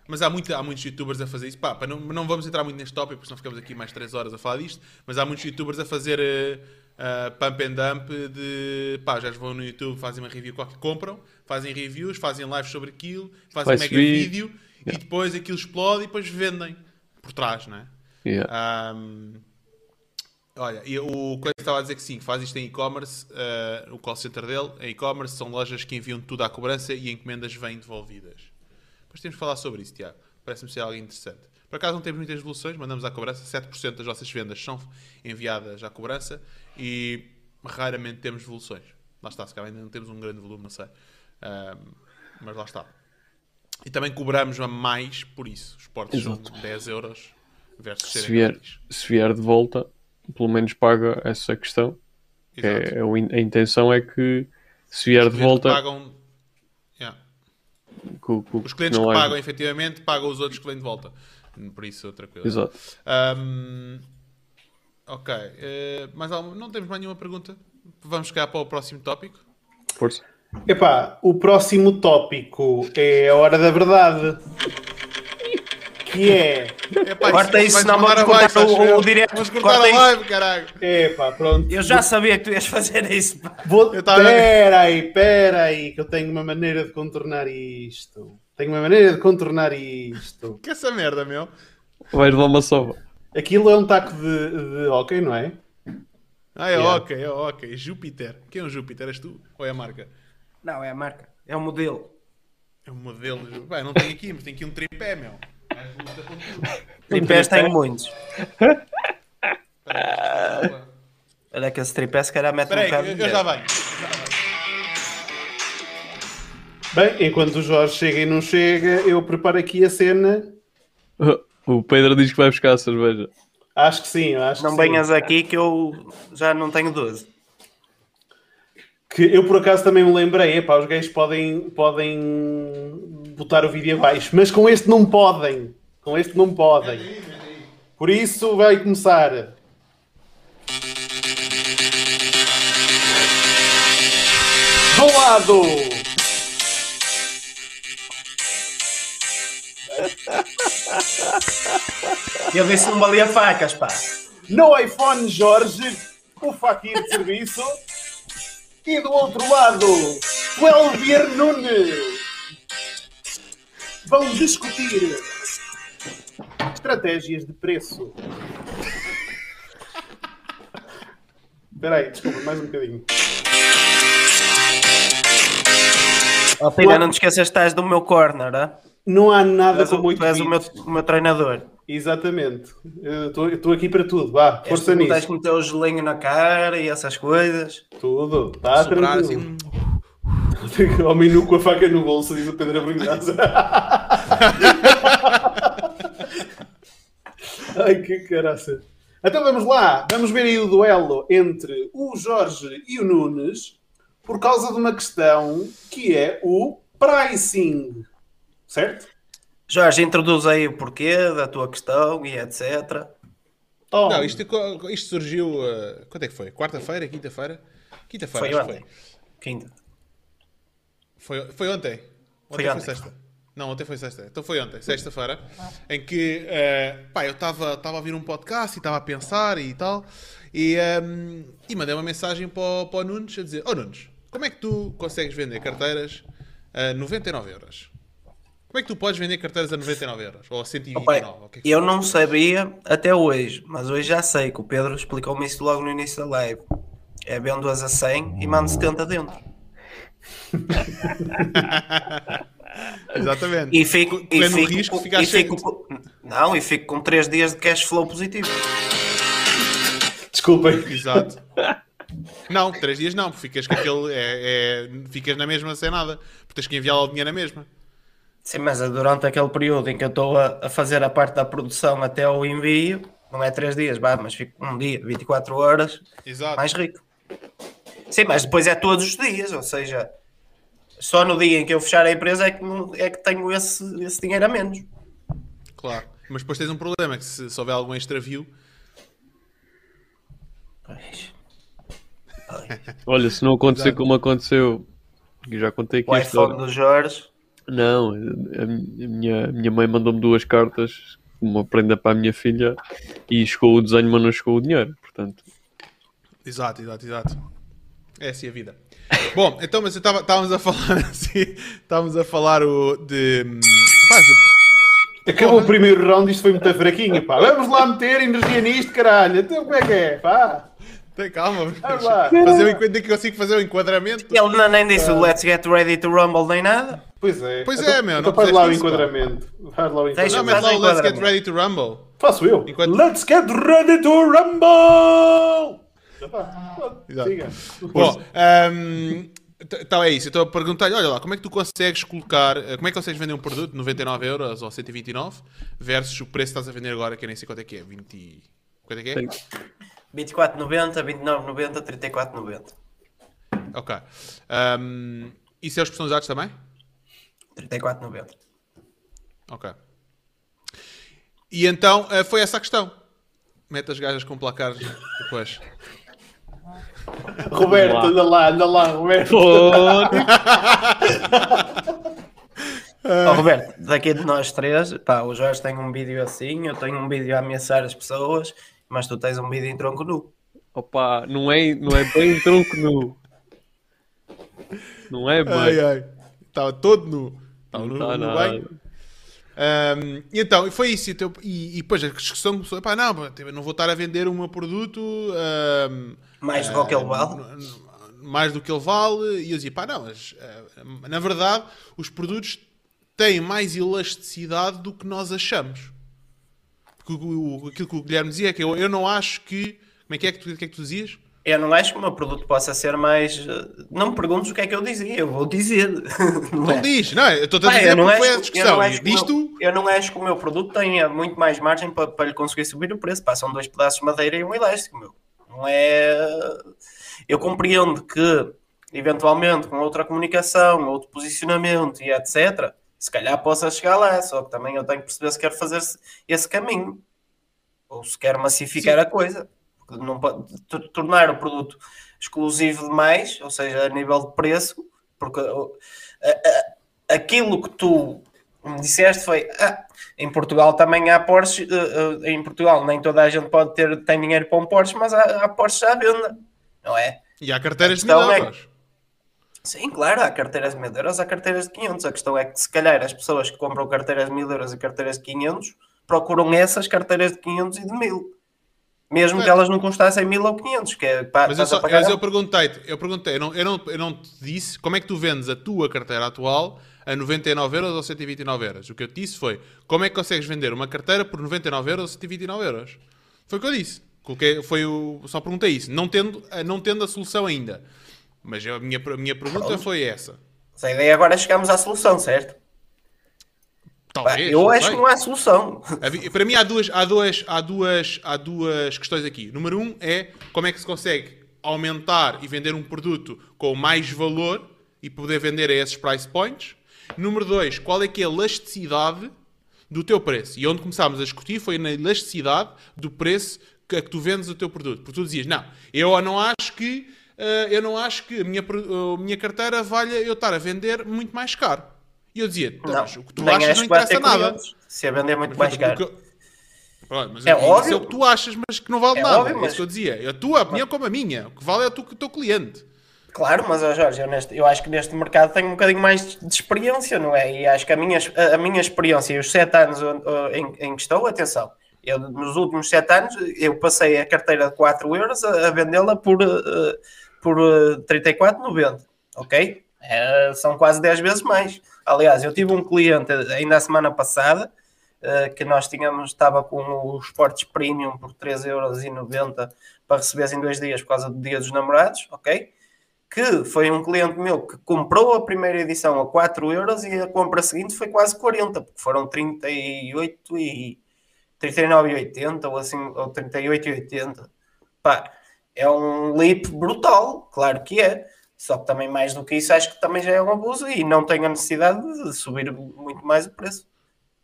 Speaker 1: Mas há, muito, há muitos youtubers a fazer isso. Pá, não, não vamos entrar muito neste tópico, porque senão ficamos aqui mais 3 horas a falar disto. Mas há muitos youtubers a fazer uh, uh, pump and dump de. Pá, já vão no YouTube, fazem uma review qualquer, compram, fazem reviews, fazem lives sobre aquilo, fazem Vai mega subir. vídeo yeah. e depois aquilo explode e depois vendem por trás, não é?
Speaker 5: Yeah.
Speaker 1: Um, Olha, e o Coisa estava a dizer que sim, faz isto em e-commerce, uh, o call center dele, em e-commerce, são lojas que enviam tudo à cobrança e encomendas vêm devolvidas. Depois temos que falar sobre isso, Tiago. Parece-me ser algo interessante. Por acaso não temos muitas devoluções, mandamos à cobrança, 7% das nossas vendas são enviadas à cobrança e raramente temos devoluções. Lá está, se calhar ainda não temos um grande volume, não sei. Uh, mas lá está. E também cobramos a mais por isso. Os portos são 10 euros versus
Speaker 5: se vier, se vier de volta, pelo menos paga essa questão. É, a, a, intenção é que se vier de volta.
Speaker 1: Pagam... Yeah. os clientes que, pagam efetivamente pagam os outros que vêm de volta. Por isso, outra coisa.
Speaker 5: Exato.
Speaker 1: Um... Ok. Uh, mas não temos mais nenhuma pergunta? Vamos ficar para o próximo tópico.
Speaker 5: Força.
Speaker 4: Epá, o próximo tópico é a hora da verdade que é.
Speaker 3: Epá, corta isso, senão vamos cortar o, o, direto.
Speaker 1: Vamos cortar corta a live, caralho.
Speaker 4: Epá, pronto.
Speaker 3: Eu já sabia que tu ias fazer isso.
Speaker 4: Vou... Pera aí, pera aí, que eu tenho uma maneira de contornar isto. Tenho uma maneira de contornar isto.
Speaker 1: Que essa merda, meu?
Speaker 5: Vai levar uma sova.
Speaker 4: Aquilo é um taco de, de hockey, não é?
Speaker 1: Ah, é yeah. ok, é ok. Júpiter. Quem é o Júpiter? És tu? Ou é a marca?
Speaker 3: Não, é a marca. É o modelo.
Speaker 1: É o modelo. Bem, não tem aqui, mas tem aqui um tripé, meu.
Speaker 3: Tripés tenho muitos. Olha que esse tripé se calhar mete
Speaker 1: um bocado eu, eu já venho.
Speaker 4: Bem, enquanto o Jorge chega e não chega, eu preparo aqui a cena.
Speaker 5: O Pedro diz que vai buscar a cerveja.
Speaker 4: Acho que sim, acho
Speaker 3: Não
Speaker 4: que
Speaker 3: venhas aqui que eu já não tenho 12.
Speaker 4: Que eu por acaso também me lembrei, epá, os gays podem, podem botar o vídeo abaixo, mas com este não podem. Com este não podem. Por isso vai começar. Do lado!
Speaker 3: Eu vi se não valia facas, pá.
Speaker 4: No iPhone Jorge, o faquir de serviço. E do outro lado, o Elvier Nunes. Vão discutir Estratégias de preço. Espera aí, desculpa, mais um bocadinho.
Speaker 3: Oh, Pina, não te esqueças que estás do meu corner, ah?
Speaker 4: Não há nada
Speaker 3: Tu és, o,
Speaker 4: como
Speaker 3: tu és o, meu,
Speaker 4: 8
Speaker 3: o meu treinador.
Speaker 4: Exatamente. Eu Estou aqui para tudo. Vá, força
Speaker 3: não tens
Speaker 4: nisso.
Speaker 3: que meter o gelinho na cara e essas coisas.
Speaker 4: Tudo. Está tranquilo.
Speaker 1: assim.
Speaker 4: Homem nu com a faca no bolso, diz o Pedro Abrunhosa. Ai, que caraça. Então vamos lá. Vamos ver aí o duelo entre o Jorge e o Nunes por causa de uma questão que é o pricing. Certo?
Speaker 3: Jorge, introduz aí o porquê da tua questão e etc.
Speaker 4: Toma.
Speaker 1: Não, isto, isto surgiu. uh, quando é que foi? Quarta-feira? Quinta-feira? Quinta-feira,
Speaker 3: Foi ontem. Quinta.
Speaker 1: Foi. Foi, foi ontem. Ontem
Speaker 3: Foi
Speaker 1: foi,
Speaker 3: ontem.
Speaker 1: sexta. Não, ontem foi sexta. Então foi ontem, sexta-feira, em que uh, pá, eu estava a ouvir um podcast e estava a pensar e tal, e, um, e mandei uma mensagem para o, para o Nunes a dizer: Ó Nunes, como é que tu consegues vender carteiras a 99 euros? Como é que tu podes vender carteiras a 99 euros? Ou a 129?
Speaker 3: Opa,
Speaker 1: que é que
Speaker 3: eu não sabia até hoje, mas hoje já sei que o Pedro explicou-me isso logo no início da live. É vendo-as a 100 e mando 70 dentro.
Speaker 1: Exatamente.
Speaker 3: E fico, e fico,
Speaker 1: risco ficar
Speaker 3: e fico com- Não, e fico com 3 dias de cash flow positivo.
Speaker 4: Desculpem.
Speaker 1: Exato. Não, três dias não, porque ficas com aquele. É, é- ficas na mesma sem nada. Porque tens que enviar lá o dinheiro na mesma.
Speaker 3: Sim, mas durante aquele período em que eu estou a, a fazer a parte da produção até o envio, não é 3 dias, vá, mas fico um dia, 24 horas,
Speaker 1: Exato.
Speaker 3: mais rico. Sim, mas depois é todos os dias, ou seja, só no dia em que eu fechar a empresa é que, é que tenho esse, esse dinheiro a menos.
Speaker 1: Claro. Mas depois tens um problema, que se, se houver algum extravio,
Speaker 3: Pois.
Speaker 5: Olha, se não acontecer
Speaker 1: Exato.
Speaker 5: como aconteceu, que já contei aqui
Speaker 3: O iPhone
Speaker 5: história.
Speaker 3: do Jorge,
Speaker 5: Não, a, a minha, a minha mãe mandou-me duas cartas, uma prenda para a minha filha, e chegou o desenho, mas não chegou o dinheiro. Portanto,
Speaker 1: Exato, exato, exato. É assim a vida. Bom, então, mas eu estava- estávamos a falar assim, estávamos a falar o de. hum, pá, de-
Speaker 4: Acabou o primeiro round, isto foi muito fraquinho, pá. Vamos lá meter energia nisto, caralho. Então como é que é, pá?
Speaker 1: Tem calma,
Speaker 4: lá.
Speaker 1: fazer o enquadramento, que eu consigo fazer o enquadramento.
Speaker 3: ele não, nem disse o Let's Get Ready to Rumble nem nada.
Speaker 4: Pois é.
Speaker 1: Pois
Speaker 4: então,
Speaker 1: é, meu,
Speaker 4: Então
Speaker 1: não
Speaker 4: faz lá o enquadramento. Faz lá o
Speaker 3: Deixa-
Speaker 1: Não,
Speaker 4: enquadramento.
Speaker 1: mas lá o Let's Get
Speaker 3: enquadramento.
Speaker 1: Ready to Rumble.
Speaker 4: Faço eu.
Speaker 1: Enquanto-
Speaker 4: Let's get ready to rumble! Siga.
Speaker 1: Bom, t- então é isso. Eu estou a perguntar-lhe, olha lá, como é que tu consegues colocar, eh, como é que consegues vender um produto de 99 euros ou 129 versus o preço que estás a vender agora, que eu nem sei quanto é que é, 20... Quanto é que é?
Speaker 5: Tem-
Speaker 3: 24,90, 29,90, 34,90.
Speaker 1: Ok. Isso é os personalizados também?
Speaker 3: 34,90.
Speaker 1: Ok. E então eh, foi essa a questão. Mete as gajas com placares depois.
Speaker 4: Roberto, anda lá, anda lá, Roberto.
Speaker 3: Ó, Roberto, daqui de nós três, pá, o Jorge tem um vídeo assim, eu tenho um vídeo a ameaçar as pessoas, mas tu tens um vídeo em tronco nu.
Speaker 5: opa, não é, não é bem tronco nu. Não é bem.
Speaker 1: Ai, ai. Estava todo nu. Estava
Speaker 5: Não
Speaker 1: no,
Speaker 5: tá
Speaker 1: no
Speaker 5: nada.
Speaker 1: banho. Ahm, e então, e foi isso. Então, e, e depois a discussão começou: pá, não, eu não vou estar a vender o meu produto ahm,
Speaker 3: Mais do que ele vale.
Speaker 1: mais do que ele vale. E eu dizia: pá, não, mas ah, na verdade, os produtos têm mais elasticidade do que nós achamos. Porque o, aquilo que o Guilherme dizia é que eu, eu não acho que. Como é que é que tu, que é que tu dizias?
Speaker 3: Eu não acho que o meu produto possa ser mais. eh, Não me perguntes o que é que eu dizia, eu vou dizer. Não
Speaker 1: Não
Speaker 3: é?
Speaker 1: diz, não, eu estou a dizer
Speaker 3: eu não
Speaker 1: porque foi a
Speaker 3: eu
Speaker 1: discussão.
Speaker 3: não
Speaker 1: E
Speaker 3: acho que o
Speaker 1: diz
Speaker 3: meu-
Speaker 1: tu.
Speaker 3: Eu não acho que o meu produto tenha muito mais margem para, para lhe conseguir subir o preço. São dois pedaços de madeira e um elástico, meu. Não é. Eu compreendo que, eventualmente, com outra comunicação, outro posicionamento e etc., se calhar possa chegar lá. Só que também eu tenho que perceber se quero fazer esse- caminho ou se quero massificar a coisa. Porque Não pode tor- tornar o produto exclusivo demais, ou seja, a nível de preço, porque aquilo que tu me disseste foi ah, em Portugal também há Porsche, eh, eh, em Portugal nem toda a gente pode ter tem dinheiro para um Porsche, mas há, há Porsche à venda, não é?
Speaker 1: E há carteiras de mil
Speaker 3: é. Sim, claro, há carteiras de 1000 euros, há carteiras de 500. A questão é que, se calhar, as pessoas que compram carteiras de 1000 euros e carteiras de 500 procuram essas carteiras de 500 e de 1000. Mesmo que elas não custassem 1000 ou 500, que é
Speaker 1: Mas eu, só, mas eu perguntei-te, eu perguntei, eu não, eu, não, eu não te disse como é que tu vendes a tua carteira atual a 99 euros ou 129 euros. O que eu te disse foi como é que consegues vender uma carteira por 99 euros ou 129 euros. Foi o que eu disse. Coloquei, foi o, só perguntei isso, não tendo, não tendo a solução ainda. Mas a minha, a minha pergunta Pronto. foi essa.
Speaker 3: Mas a ideia agora é chegarmos à solução, certo?
Speaker 1: Talvez,
Speaker 3: eu acho que não há solução.
Speaker 1: Para mim há duas, há, duas, há, duas, há duas questões aqui. Número um é como é que se consegue aumentar e vender um produto com mais valor e poder vender a esses price points. Número dois, qual é que é a elasticidade do teu preço? E onde começámos a discutir foi na elasticidade do preço que, a que tu vendes o teu produto. Porque tu dizias, não, eu não acho que, eu não acho que a minha, a minha carteira valha eu estar a vender muito mais caro. E eu dizia, não, o que tu achas não interessa nada.
Speaker 3: Se a vender muito mais caro.
Speaker 1: Pronto, mas é óbvio. Isso é o que tu achas, mas que não vale é nada. Óbvio, mas... É isso que eu dizia. A tua opinião como a minha. O que vale é o teu cliente.
Speaker 3: Claro, mas oh Jorge, eu, neste, eu acho que neste mercado tenho um bocadinho mais de experiência, não é? E acho que a minha, a minha experiência e os sete anos em, em que estou, atenção, eu, nos últimos sete anos eu passei a carteira de 4 euros a, a vendê-la por, uh, por uh, 34,90, ok? É, são quase 10 vezes mais. Aliás, eu tive um cliente ainda a semana passada uh, que nós tínhamos, estava com os Sports Premium por 3,90€ para receber em dois dias por causa do Dia dos Namorados, ok? Que foi um cliente meu que comprou a primeira edição a 4 euros e a compra seguinte foi quase 40, porque foram 38 e 39,80 ou assim, ou 38,80. Pá, é um leap brutal, claro que é. Só que também mais do que isso acho que também já é um abuso e não tenho a necessidade de subir muito mais o preço.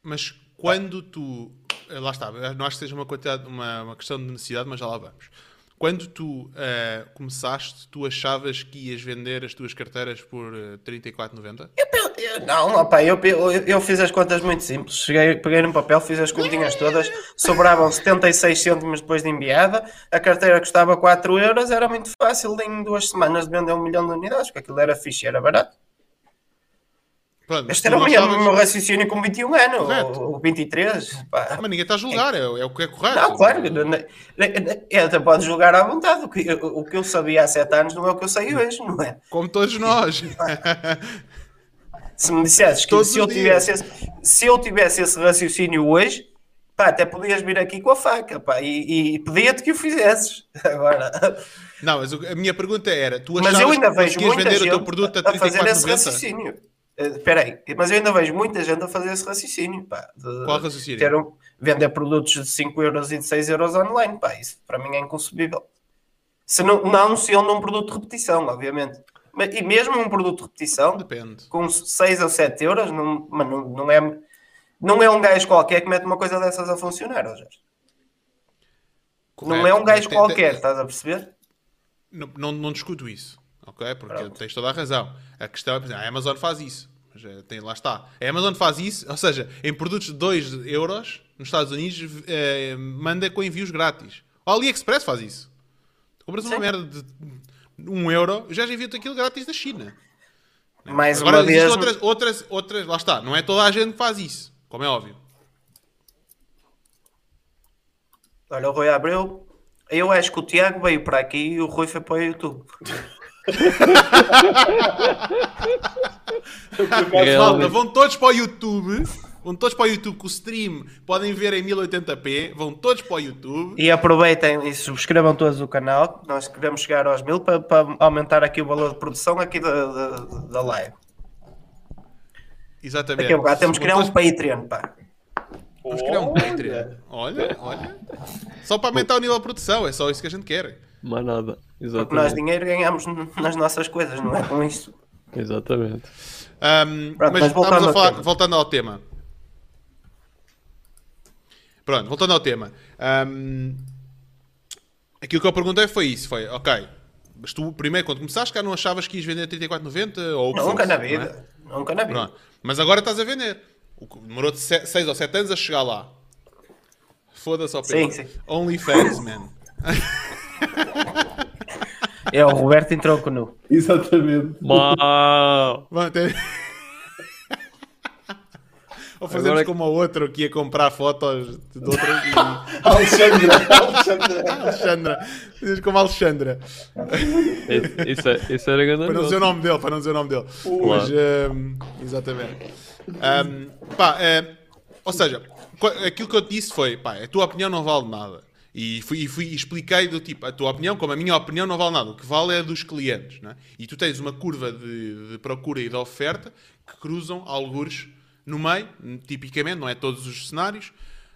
Speaker 1: Mas quando tu. Lá está, não acho uma, quantidade, uma, uma questão de necessidade, mas já lá vamos. Quando tu uh, começaste, tu achavas que ias vender as tuas carteiras por uh, eh, 34,90?
Speaker 3: não, opa, eu, eu, eu, fiz as contas muito simples. Cheguei, peguei num papel, fiz as continhas todas, sobravam 76 cêntimos depois de enviada, a carteira custava 4 euros, era muito fácil em duas semanas de vender um milhão de unidades, porque aquilo era fixe, era barato. Pronto, este era o meu, meu raciocínio com 21 anos, Correto. ou 23. Pá.
Speaker 1: Mas ninguém está a julgar, é, é o que é correto.
Speaker 3: Não, claro, ele até pode julgar à vontade. O que, o que eu sabia há 7 anos não é o que eu sei hoje, não é?
Speaker 1: Como todos nós.
Speaker 3: se me dissesses que se eu, tivesse esse, se eu tivesse esse raciocínio hoje, pá, até podias vir aqui com a faca pá, e, e pedia-te que o fizesses. Agora.
Speaker 1: Não, mas a minha pergunta era: tu achavas mas eu ainda que vender o teu produto a, a fazer esse
Speaker 3: raciocínio. Espera aí, mas eu ainda vejo muita gente a fazer esse raciocínio. Pá,
Speaker 1: Qual raciocínio? Ter um,
Speaker 3: vender produtos de 5 euros e de 6 euros online. Pá, isso para mim é inconcebível. Se não, não anunciam num produto de repetição, obviamente. Mas, e mesmo um produto de repetição,
Speaker 1: Depende.
Speaker 3: com 6 ou 7 euros, não, mas não, não, é, não é um gajo qualquer que mete uma coisa dessas a funcionar, Rogério. Não é um gajo tem, qualquer, tem, estás a perceber?
Speaker 1: Não, não, não discuto isso ok? Porque Pronto. tens toda a razão. A questão é, a Amazon faz isso. Mas, eh, tem, lá está. A Amazon faz isso, ou seja, em produtos de 2 euros nos Estados Unidos eh, manda com envios grátis. O AliExpress faz isso. Tu compras Sim. uma merda de 1 um euro, já envio-te aquilo grátis da China.
Speaker 3: Mais Agora, uma vez...
Speaker 1: outras, outras, outras, lá está, não é toda a gente que faz isso, como é óbvio.
Speaker 3: Olha, o Rui Abreu, eu acho que o Tiago veio para aqui e o Rui foi para o YouTube.
Speaker 1: Malta, vão todos para o YouTube. Vão todos para o YouTube com o stream. Podem ver em 1080p. Vão todos para o YouTube.
Speaker 3: E aproveitem e subscrevam todos o canal. Nós queremos chegar aos mil para, para aumentar aqui o valor de produção aqui da, da, da live.
Speaker 1: Exatamente.
Speaker 3: Daqui a bocado temos que criar um Patreon, pá.
Speaker 1: Vamos criar um Patreon. Olha, olha. Só para aumentar o nível de produção. É só isso que a gente quer.
Speaker 5: Mais nada.
Speaker 3: Exatamente. Porque nós dinheiro ganhamos nas nossas coisas, não é com isso.
Speaker 5: Exatamente.
Speaker 1: Um, Pronto, mas, mas voltando, a falar, ao voltando ao tema. Pronto, voltando ao tema. Um, aquilo que eu perguntei foi isso: foi, ok, mas tu primeiro, quando começaste, cá não achavas que ias vender a 34,90 ou
Speaker 3: Nunca fosse, na vida. É? Nunca na vida. Pronto.
Speaker 1: Mas agora estás a vender. Demorou 6 ou 7 anos a chegar lá. Foda-se ao Pedro. Sim, sim. OnlyFans, man.
Speaker 3: É o Roberto em tronco nu.
Speaker 2: Exatamente.
Speaker 5: Uau.
Speaker 1: Ou fazemos Agora... como a outra que ia comprar fotos de outras. E...
Speaker 4: Alexandra! Alexandra!
Speaker 1: Alexandra! Fazemos como a Alexandra.
Speaker 5: Isso, é, isso era grande.
Speaker 1: Para não dizer o nome dele, para não dizer o nome dele. Claro. Mas, um, exatamente. Um, pá, é, ou seja, aquilo que eu te disse foi, pá, a tua opinião não vale nada. E fui, fui expliquei do tipo, a tua opinião, como a minha opinião, não vale nada. O que vale é dos clientes. Né? E tu tens uma curva de, de procura e de oferta que cruzam algures no meio, tipicamente, não é todos os cenários.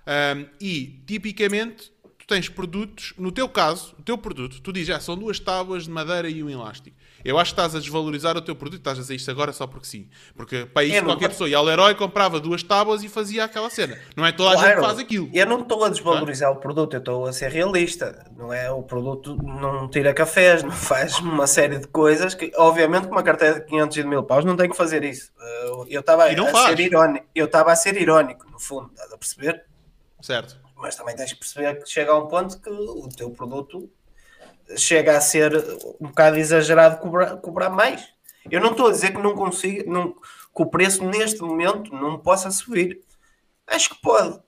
Speaker 1: Um, e, tipicamente, tu tens produtos, no teu caso, o teu produto, tu dizes, ah, são duas tábuas de madeira e um elástico. Eu acho que estás a desvalorizar o teu produto, estás a dizer isto agora só porque sim. Porque para isso, qualquer não... pessoa ia ao Leroy, comprava duas tábuas e fazia aquela cena. Não é toda claro, a gente que faz aquilo.
Speaker 3: Eu não estou a desvalorizar ah? o produto, eu estou a ser realista. Não é o produto, não tira cafés, não faz uma série de coisas que, obviamente, com uma carteira de 500 e de mil paus, não tem que fazer isso. Eu estava a, a ser irónico, eu estava a ser irónico, no fundo, estás a perceber?
Speaker 1: Certo.
Speaker 3: Mas também tens que perceber que chega a um ponto que o teu produto chega a ser um bocado exagerado cobrar, cobrar mais. Eu não estou a dizer que não consigo, não, que o preço neste momento não possa subir. Acho que pode,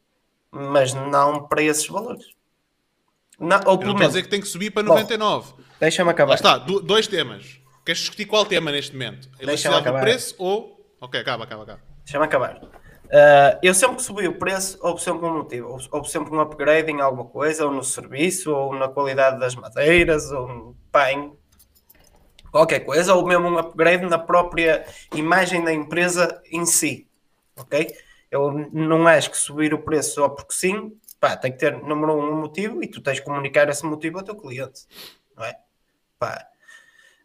Speaker 3: mas não para esses valores.
Speaker 1: Não, ou pelo menos... dizer que tem que subir para 99.
Speaker 3: Deixa-me acabar.
Speaker 1: Lá está, do, dois temas. Queres discutir qual tema neste momento? Deixa-me acabar. preço ou... Ok, acaba, acaba, acaba.
Speaker 3: Deixa-me acabar. Uh, eu sempre que subi o preço, houve sempre um motivo, houve sempre um upgrade em alguma coisa, ou no serviço, ou na qualidade das madeiras, ou no em qualquer coisa, ou mesmo um upgrade na própria imagem da empresa em si. Ok? Eu não acho que subir o preço só porque sim, pá, tem que ter, número um, um motivo e tu tens que comunicar esse motivo ao teu cliente, não é? Pá.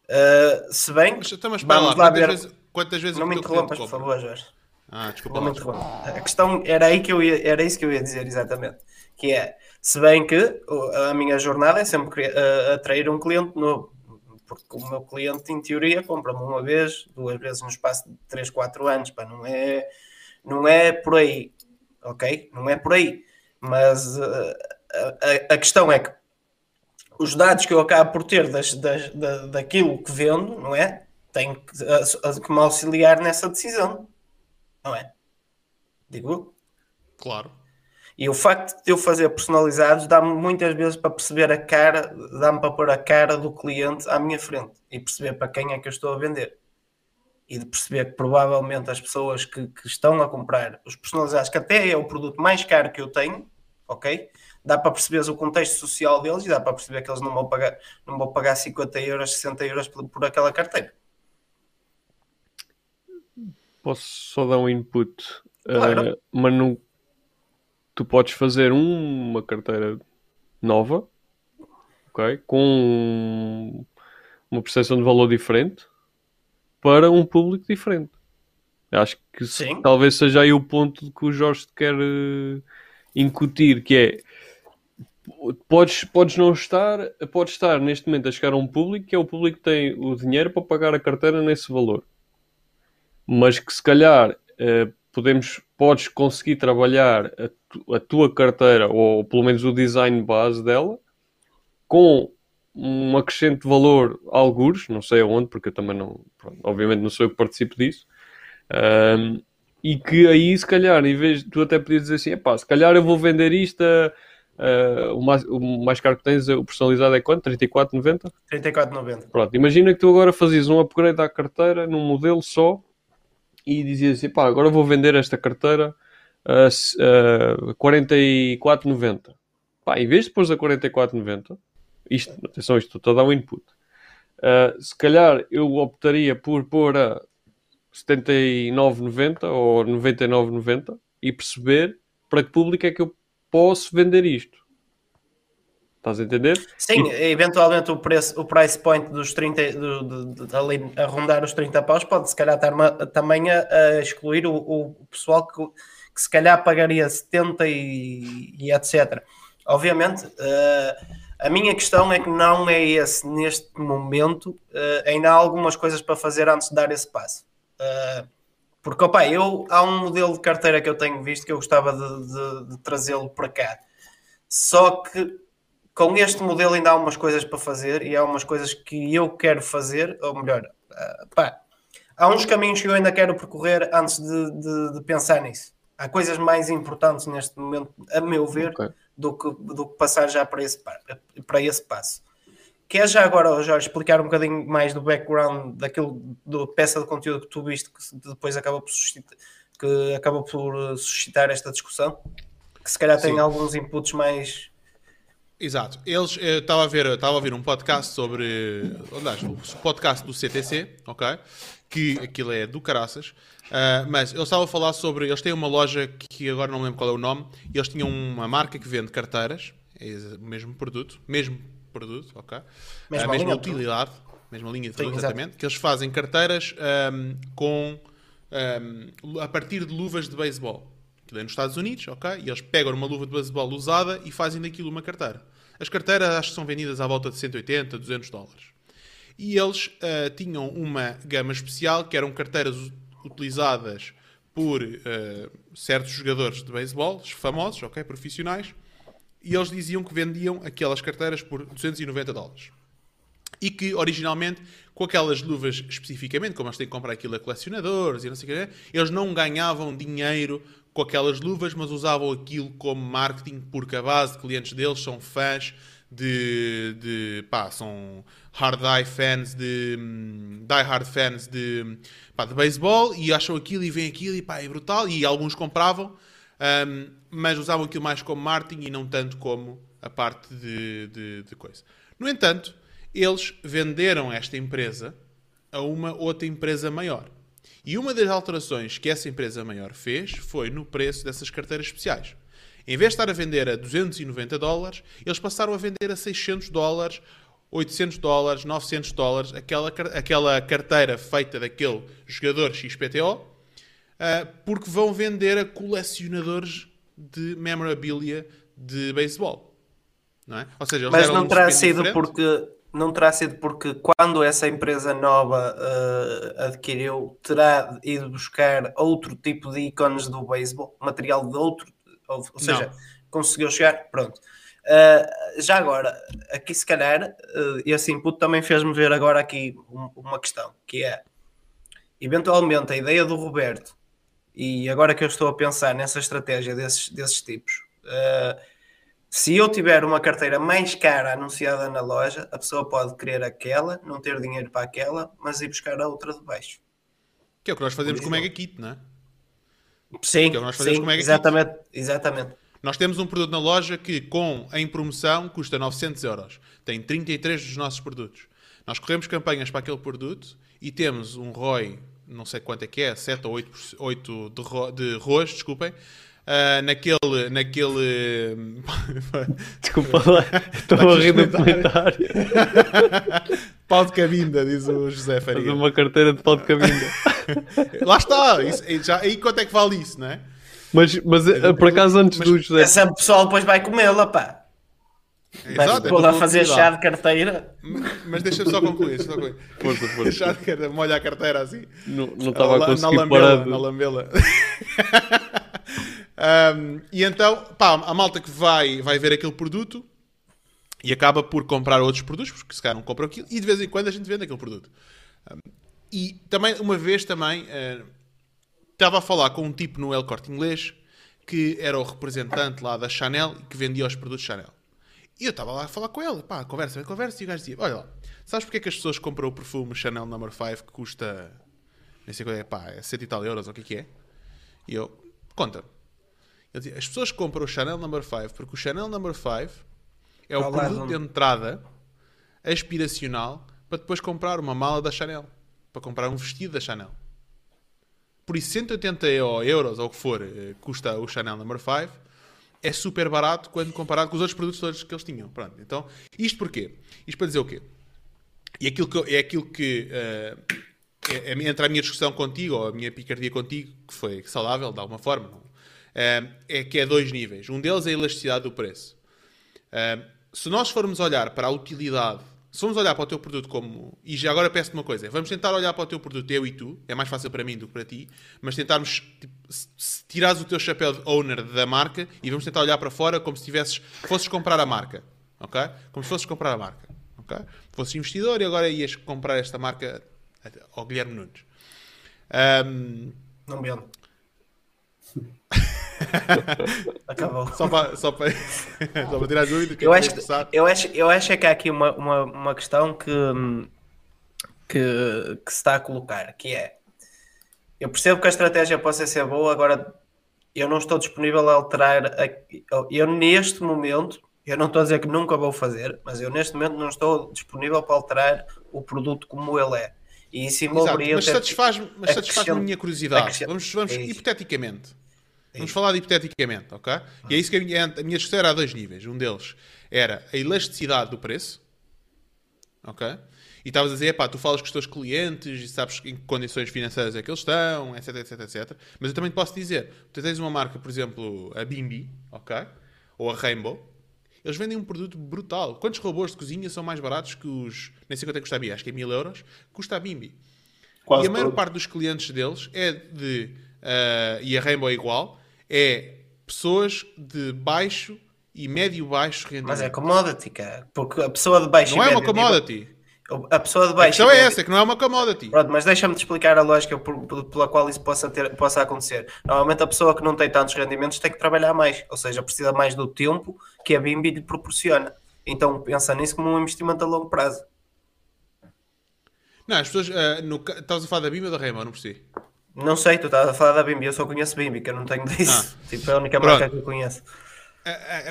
Speaker 3: Uh, se bem,
Speaker 1: mas, então, mas, vamos lá, lá quantas ver. Vezes, quantas vezes
Speaker 3: não me interrompas, por favor, Jorge.
Speaker 1: Ah, desculpa. Lá, desculpa.
Speaker 3: A questão era aí que eu ia, era isso que eu ia dizer exatamente. Que é, se bem que a minha jornada é sempre atrair um cliente novo. Porque o meu cliente, em teoria, compra-me uma vez, duas vezes no espaço de 3, 4 anos. Pá, não, é, não é por aí. Ok? Não é por aí. Mas uh, a, a, questão é que os dados que eu acabo por ter das, das, da, daquilo que vendo, não é? Tenho que, que me auxiliar nessa decisão não é? Digo
Speaker 1: Claro.
Speaker 3: E o facto de eu fazer personalizados dá-me muitas vezes para perceber a cara, dá-me para pôr a cara do cliente à minha frente e perceber para quem é que eu estou a vender. E de perceber que provavelmente as pessoas que, que estão a comprar os personalizados, que até é o produto mais caro que eu tenho, ok? Dá para perceber o contexto social deles e dá para perceber que eles não vão pagar, não vão pagar 50 euros, 60 euros por, por aquela carteira.
Speaker 5: Posso só dar um input, claro. uh, mas não, tu podes fazer uma carteira nova, ok, com uma percepção de valor diferente para um público diferente. Acho que se, talvez seja aí o ponto que o Jorge quer uh, incutir, que é podes, podes não estar, podes estar neste momento a chegar a um público que é o público que tem o dinheiro para pagar a carteira nesse valor mas que se calhar uh, podemos, podes conseguir trabalhar a, tu, a, tua carteira, ou pelo menos o design base dela, com um acrescente valor algures, não sei aonde, porque eu também não, pronto, obviamente não sou eu que participo disso, um, e que aí se calhar, em vez de tu até podias dizer assim, epá, se calhar eu vou vender isto a, Uh, o, mais, o, mais, caro que tens, o personalizado é quanto? 34,90?
Speaker 3: 34,90.
Speaker 5: Pronto, imagina que tu agora fazias um upgrade à carteira num modelo só e dizia assim: pá, agora vou vender esta carteira a, a 44,90. Pá, em vez de pôr a 44,90, isto, atenção, isto estou a dar um input. Uh, se calhar eu optaria por pôr a 79,90 ou 99,90 e perceber para que público é que eu posso vender isto. Estás a entender?
Speaker 3: Sim, eventualmente o, preço, o price point dos 30, do, do, do, ali a rondar os 30 paus pode se calhar estar uma, também a, a excluir o, o, pessoal que, que se calhar pagaria 70 e, e etc. Obviamente, uh, a minha questão é que não é esse neste momento, uh, ainda há algumas coisas para fazer antes de dar esse passo. Uh, porque, opa, eu, há um modelo de carteira que eu tenho visto que eu gostava de, de, de trazê-lo para cá. Só que com este modelo ainda há umas coisas para fazer e há umas coisas que eu quero fazer, ou melhor, uh, pá, há uns caminhos que eu ainda quero percorrer antes de, de, de pensar nisso, há coisas mais importantes neste momento, a meu ver, okay. do, que, do que passar já para esse, para esse passo. Quer já agora, Jorge, explicar um bocadinho mais do background daquilo, da peça de conteúdo que tu viste que depois acaba por suscitar, que acaba por suscitar esta discussão? Que se calhar tem Sim. alguns inputs mais
Speaker 1: Exato. Eles, eu estava a ver, estava a ouvir um podcast sobre, aliás, o podcast do CTC, ok? Que aquilo é do caraças. Uh, mas eles estavam a falar sobre, eles têm uma loja que agora não lembro qual é o nome, e eles tinham uma marca que vende carteiras, é o mesmo produto, mesmo produto, ok? Mesma, a mesma utilidade, mesma linha de produto, exatamente, que eles fazem carteiras um, com um, a partir de luvas de beisebol que é nos Estados Unidos, ok? E eles pegam uma luva de baseball usada e fazem daquilo uma carteira. As carteiras acho que são vendidas à volta de 180, 200 dólares. E eles uh, tinham uma gama especial que eram carteiras utilizadas por uh, certos jogadores de beisebol, famosos, ok? Profissionais. E eles diziam que vendiam aquelas carteiras por 290 dólares. E que originalmente, com aquelas luvas especificamente, como eles têm que comprar aquilo a colecionadores e não sei o que, eles não ganhavam dinheiro com aquelas luvas, mas usavam aquilo como marketing porque a base de clientes deles são fãs de, de pá, são hard die fans de die hard fans de, pá, de beisebol e acham aquilo e veem aquilo e pá, é brutal e alguns compravam um, mas usavam aquilo mais como marketing e não tanto como a parte de, de, de coisa. No entanto, eles venderam esta empresa a uma outra empresa maior. E uma das alterações que essa empresa maior fez foi no preço dessas carteiras especiais. Em vez de estar a vender a 290 dólares, eles passaram a vender a 600 dólares, 800 dólares, 900 dólares, aquela, aquela carteira feita daquele jogador XPTO, ah, porque vão vender a colecionadores de memorabilia de beisebol. Não é?
Speaker 3: Ou seja, Mas não terá sido porque não terá sido porque quando essa empresa nova uh, adquiriu, terá ido buscar outro tipo de ícones do beisebol, material de outro, ou, ou seja, não. conseguiu chegar, pronto. Uh, já agora, aqui se calhar, uh, esse input também fez-me ver agora aqui um, uma questão, que é, eventualmente, a ideia do Roberto, e agora que eu estou a pensar nessa estratégia desses, desses tipos, uh, se eu tiver uma carteira mais cara anunciada na loja, a pessoa pode querer aquela, não ter dinheiro para aquela, mas ir buscar a outra de baixo.
Speaker 1: Que é o que nós fazemos com o Mega Kit, não é?
Speaker 3: Sim, que é o que nós fazemos sim, com o Mega exatamente, Kit. exatamente.
Speaker 1: Nós temos um produto na loja que, com em promoção, custa 900 euros. Tem 33 dos nossos produtos. Nós corremos campanhas para aquele produto e temos um ROI, não sei quanto é que é, 7 ou 8, 8 de, ro, de desculpem, uh, naquele. naquele...
Speaker 5: Desculpa lá, estou a rir do comentário.
Speaker 1: pau de cabinda, diz o José Faria.
Speaker 5: Fazer uma carteira de pau de cabinda.
Speaker 1: lá está, isso, já, aí quanto é que vale isso, não é?
Speaker 5: Mas, mas eh, por acaso antes mas, do José.
Speaker 3: Essa pessoal depois vai comê-la, pá. Vai pôr lá fazer chá de carteira.
Speaker 1: Mas deixa-me só concluir. Só concluir. Força, força. Chá de carteira, molha a carteira assim.
Speaker 5: Não estava a conseguir na lambela, parar.
Speaker 1: Na lambela. Um, e então, pá, a malta que vai, vai ver aquele produto e acaba por comprar outros produtos, porque se calhar não compram aquilo, e de vez em quando a gente vende aquele produto. Um, e também, uma vez também, uh, estava a falar com um tipo no El Corte Inglês que era o representante lá da Chanel que vendia os produtos Chanel. E eu estava lá a falar com ele, pá, conversa, conversa, e o gajo dizia, olha lá, sabes porque é que as pessoas compram o perfume Chanel No. 5 que custa, não sei qual é, pá, é 100 e tal euros, ou o que é que é? E eu, conta Dizia, as pessoas compram o Chanel No. 5 porque o Chanel No. 5 é o produto de entrada aspiracional para depois comprar uma mala da Chanel, para comprar um vestido da Chanel. Por isso, 180 euros, ou o que for, eh, custa o Chanel No. 5, é super barato quando comparado com os outros produtos todos que eles tinham. Pronto, então, isto porquê? Isto para dizer o quê? E aquilo que, é aquilo que uh, é, é, entra a minha discussão contigo, ou a minha picardia contigo, que foi saudável, de alguma forma, não, é que é dois níveis. Um deles é a elasticidade do preço. se nós formos olhar para a utilidade, se formos olhar para o teu produto como. E já agora peço-te uma coisa: vamos tentar olhar para o teu produto, eu e tu, é mais fácil para mim do que para ti, mas tentarmos. Tipo, tirares o teu chapéu de owner da marca e vamos tentar olhar para fora como se tivesses, fosses comprar a marca. Ok? Como se fosses comprar a marca. Ok? Fosses investidor e agora ias comprar esta marca ao Guilherme Nunes. Um,
Speaker 3: não me Acabou.
Speaker 1: Só para, só para, só para tirar dúvida.
Speaker 3: Eu acho, eu, acho, eu acho que há aqui uma, uma, uma questão que, que, que se está a colocar, que é eu percebo que a estratégia possa ser boa, agora eu não estou disponível a alterar. A, eu neste momento, eu não estou a dizer que nunca vou fazer, mas eu neste momento não estou disponível para alterar o produto como ele é. E isso envolveria.
Speaker 1: Mas satisfaz-me satisfaz a minha curiosidade. Vamos, vamos é hipoteticamente. Vamos falar de hipoteticamente, ok? Ah. E é isso que a minha, a minha discussão era a dois níveis. Um deles era a elasticidade do preço, ok? E estavas a dizer, pá, tu falas com os teus clientes e sabes em que condições financeiras é que eles estão, etc, etc, etc. Mas eu também te posso dizer, tu tens uma marca, por exemplo, a Bimbi, ok? Ou a Rainbow, eles vendem um produto brutal. Quantos robôs de cozinha são mais baratos que os. Nem sei quanto é que custa a Bimbi, acho que é mil euros. Custa a Bimbi. Quase e a maior todo. parte dos clientes deles é de. Uh, e a Rainbow é igual. É pessoas de baixo e médio baixo
Speaker 3: rendimento. Mas é commodity, cara. Porque a pessoa de baixo
Speaker 1: Não é uma commodity.
Speaker 3: Nível... A pessoa de baixo.
Speaker 1: A questão é essa, que não é uma commodity.
Speaker 3: Pronto, mas deixa-me te explicar a lógica pela qual isso possa, ter, possa acontecer. Normalmente a pessoa que não tem tantos rendimentos tem que trabalhar mais, ou seja, precisa mais do tempo que a BIMBI lhe proporciona. Então pensa nisso como um investimento a longo prazo.
Speaker 1: Não, as pessoas. Uh, no, estás a falar da BIMBI ou da Rainbow? Não percebi.
Speaker 3: Não sei, tu estás a falar da BIMBI, eu só conheço BIMBI, que eu não tenho disso. Ah. Tipo, é a única Pronto. marca que eu conheço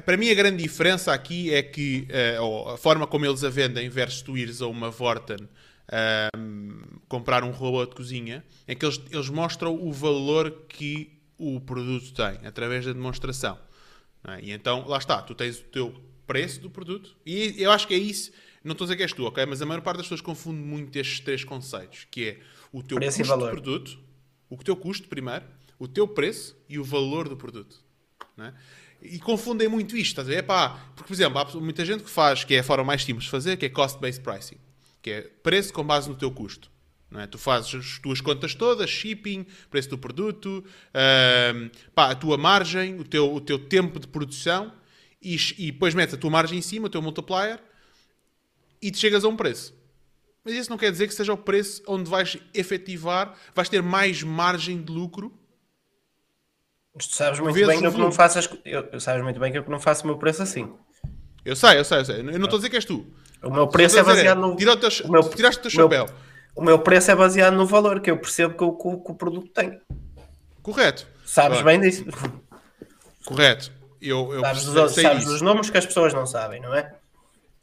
Speaker 1: para mim a grande diferença aqui é que uh, a forma como eles a vendem versus tu ires a uma Vorten uh, comprar um robô de cozinha é que eles, eles mostram o valor que o produto tem através da demonstração. É? E então, lá está, tu tens o teu preço do produto e eu acho que é isso. Não estou a dizer que és tu, ok? Mas a maior parte das pessoas confunde muito estes três conceitos, que é o teu preço custo do produto, o teu custo primeiro, o teu preço e o valor do produto. É? E confundem muito isto, estás a ver? Epá, porque, por exemplo, há muita gente que faz, que é a forma mais simples de fazer, que é cost-based pricing, que é preço com base no teu custo. É? Tu fazes as tuas contas todas, shipping, preço do produto, uh, pá, a tua margem, o teu, o teu tempo de produção, e, e depois metes a tua margem em cima, o teu multiplier, e te chegas a um preço. Mas isso não quer dizer que seja o preço onde vais efetivar, vais ter mais margem de lucro
Speaker 3: Tu sabes muito bem que eu não faço as... eu, sabes muito bem que eu não faço o meu preço assim.
Speaker 1: Eu sei, eu sei, eu sei. Eu não estou a dizer que és tu.
Speaker 3: O meu preço é baseado no.
Speaker 1: Tira o teu... o meu... Tiraste o teu chapéu. Meu...
Speaker 3: O meu preço é baseado no valor que eu percebo que o, que o produto tem.
Speaker 1: Correto.
Speaker 3: Sabes bem disso.
Speaker 1: Correto. Eu, eu
Speaker 3: sabes, os, sabes os números que as pessoas não sabem, não é?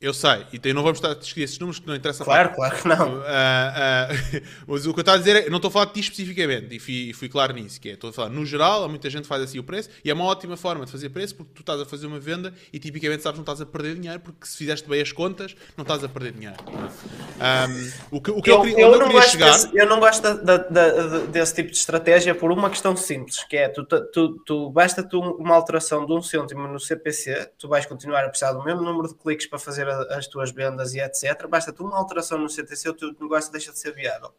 Speaker 1: Eu sei, e não vamos estar a discutir esses números que não interessa
Speaker 3: Claro, falar. claro que não. Uh,
Speaker 1: uh, mas o que eu estou a dizer é, eu não estou a falar de ti especificamente, e fui, fui claro nisso, que é, estou a falar, no geral, há muita gente que faz assim o preço, e é uma ótima forma de fazer preço, porque tu estás a fazer uma venda e tipicamente sabes que não estás a perder dinheiro, porque se fizeste bem as contas, não estás a perder dinheiro. Um, o que, o que eu, eu, eu, eu não
Speaker 3: queria
Speaker 1: chegar...
Speaker 3: Desse, eu não gosto da, da, da, desse tipo de estratégia por uma questão simples, que é, tu, tu, tu basta tu uma alteração de um cêntimo no CPC, tu vais continuar a precisar do mesmo número de cliques para fazer as tuas vendas e etc. Basta-te uma alteração no CTC, o teu negócio deixa de ser viável.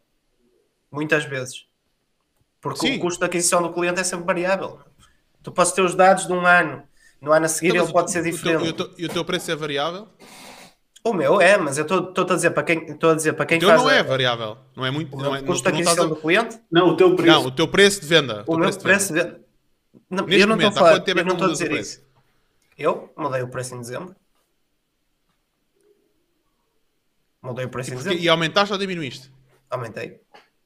Speaker 3: Muitas vezes. Porque Sim. o custo de aquisição do cliente é sempre variável. Tu podes ter os dados de um ano, no ano a seguir então, ele pode ser diferente.
Speaker 1: E o, teu, e o teu preço é variável?
Speaker 3: O meu é, mas eu estou a dizer para quem estou a dizer para quem
Speaker 1: o teu
Speaker 3: faz
Speaker 1: não é variável, não é muito. O não é,
Speaker 3: custo de aquisição do cliente?
Speaker 4: Não, o teu preço.
Speaker 1: Não, o teu preço de venda.
Speaker 3: O, o meu preço de venda. Não, eu não estou a falar, eu não estou a dizer isso. Eu mudei o preço em dezembro. Mudei o preço
Speaker 1: e, porque, e aumentaste ou diminuíste?
Speaker 3: Aumentei.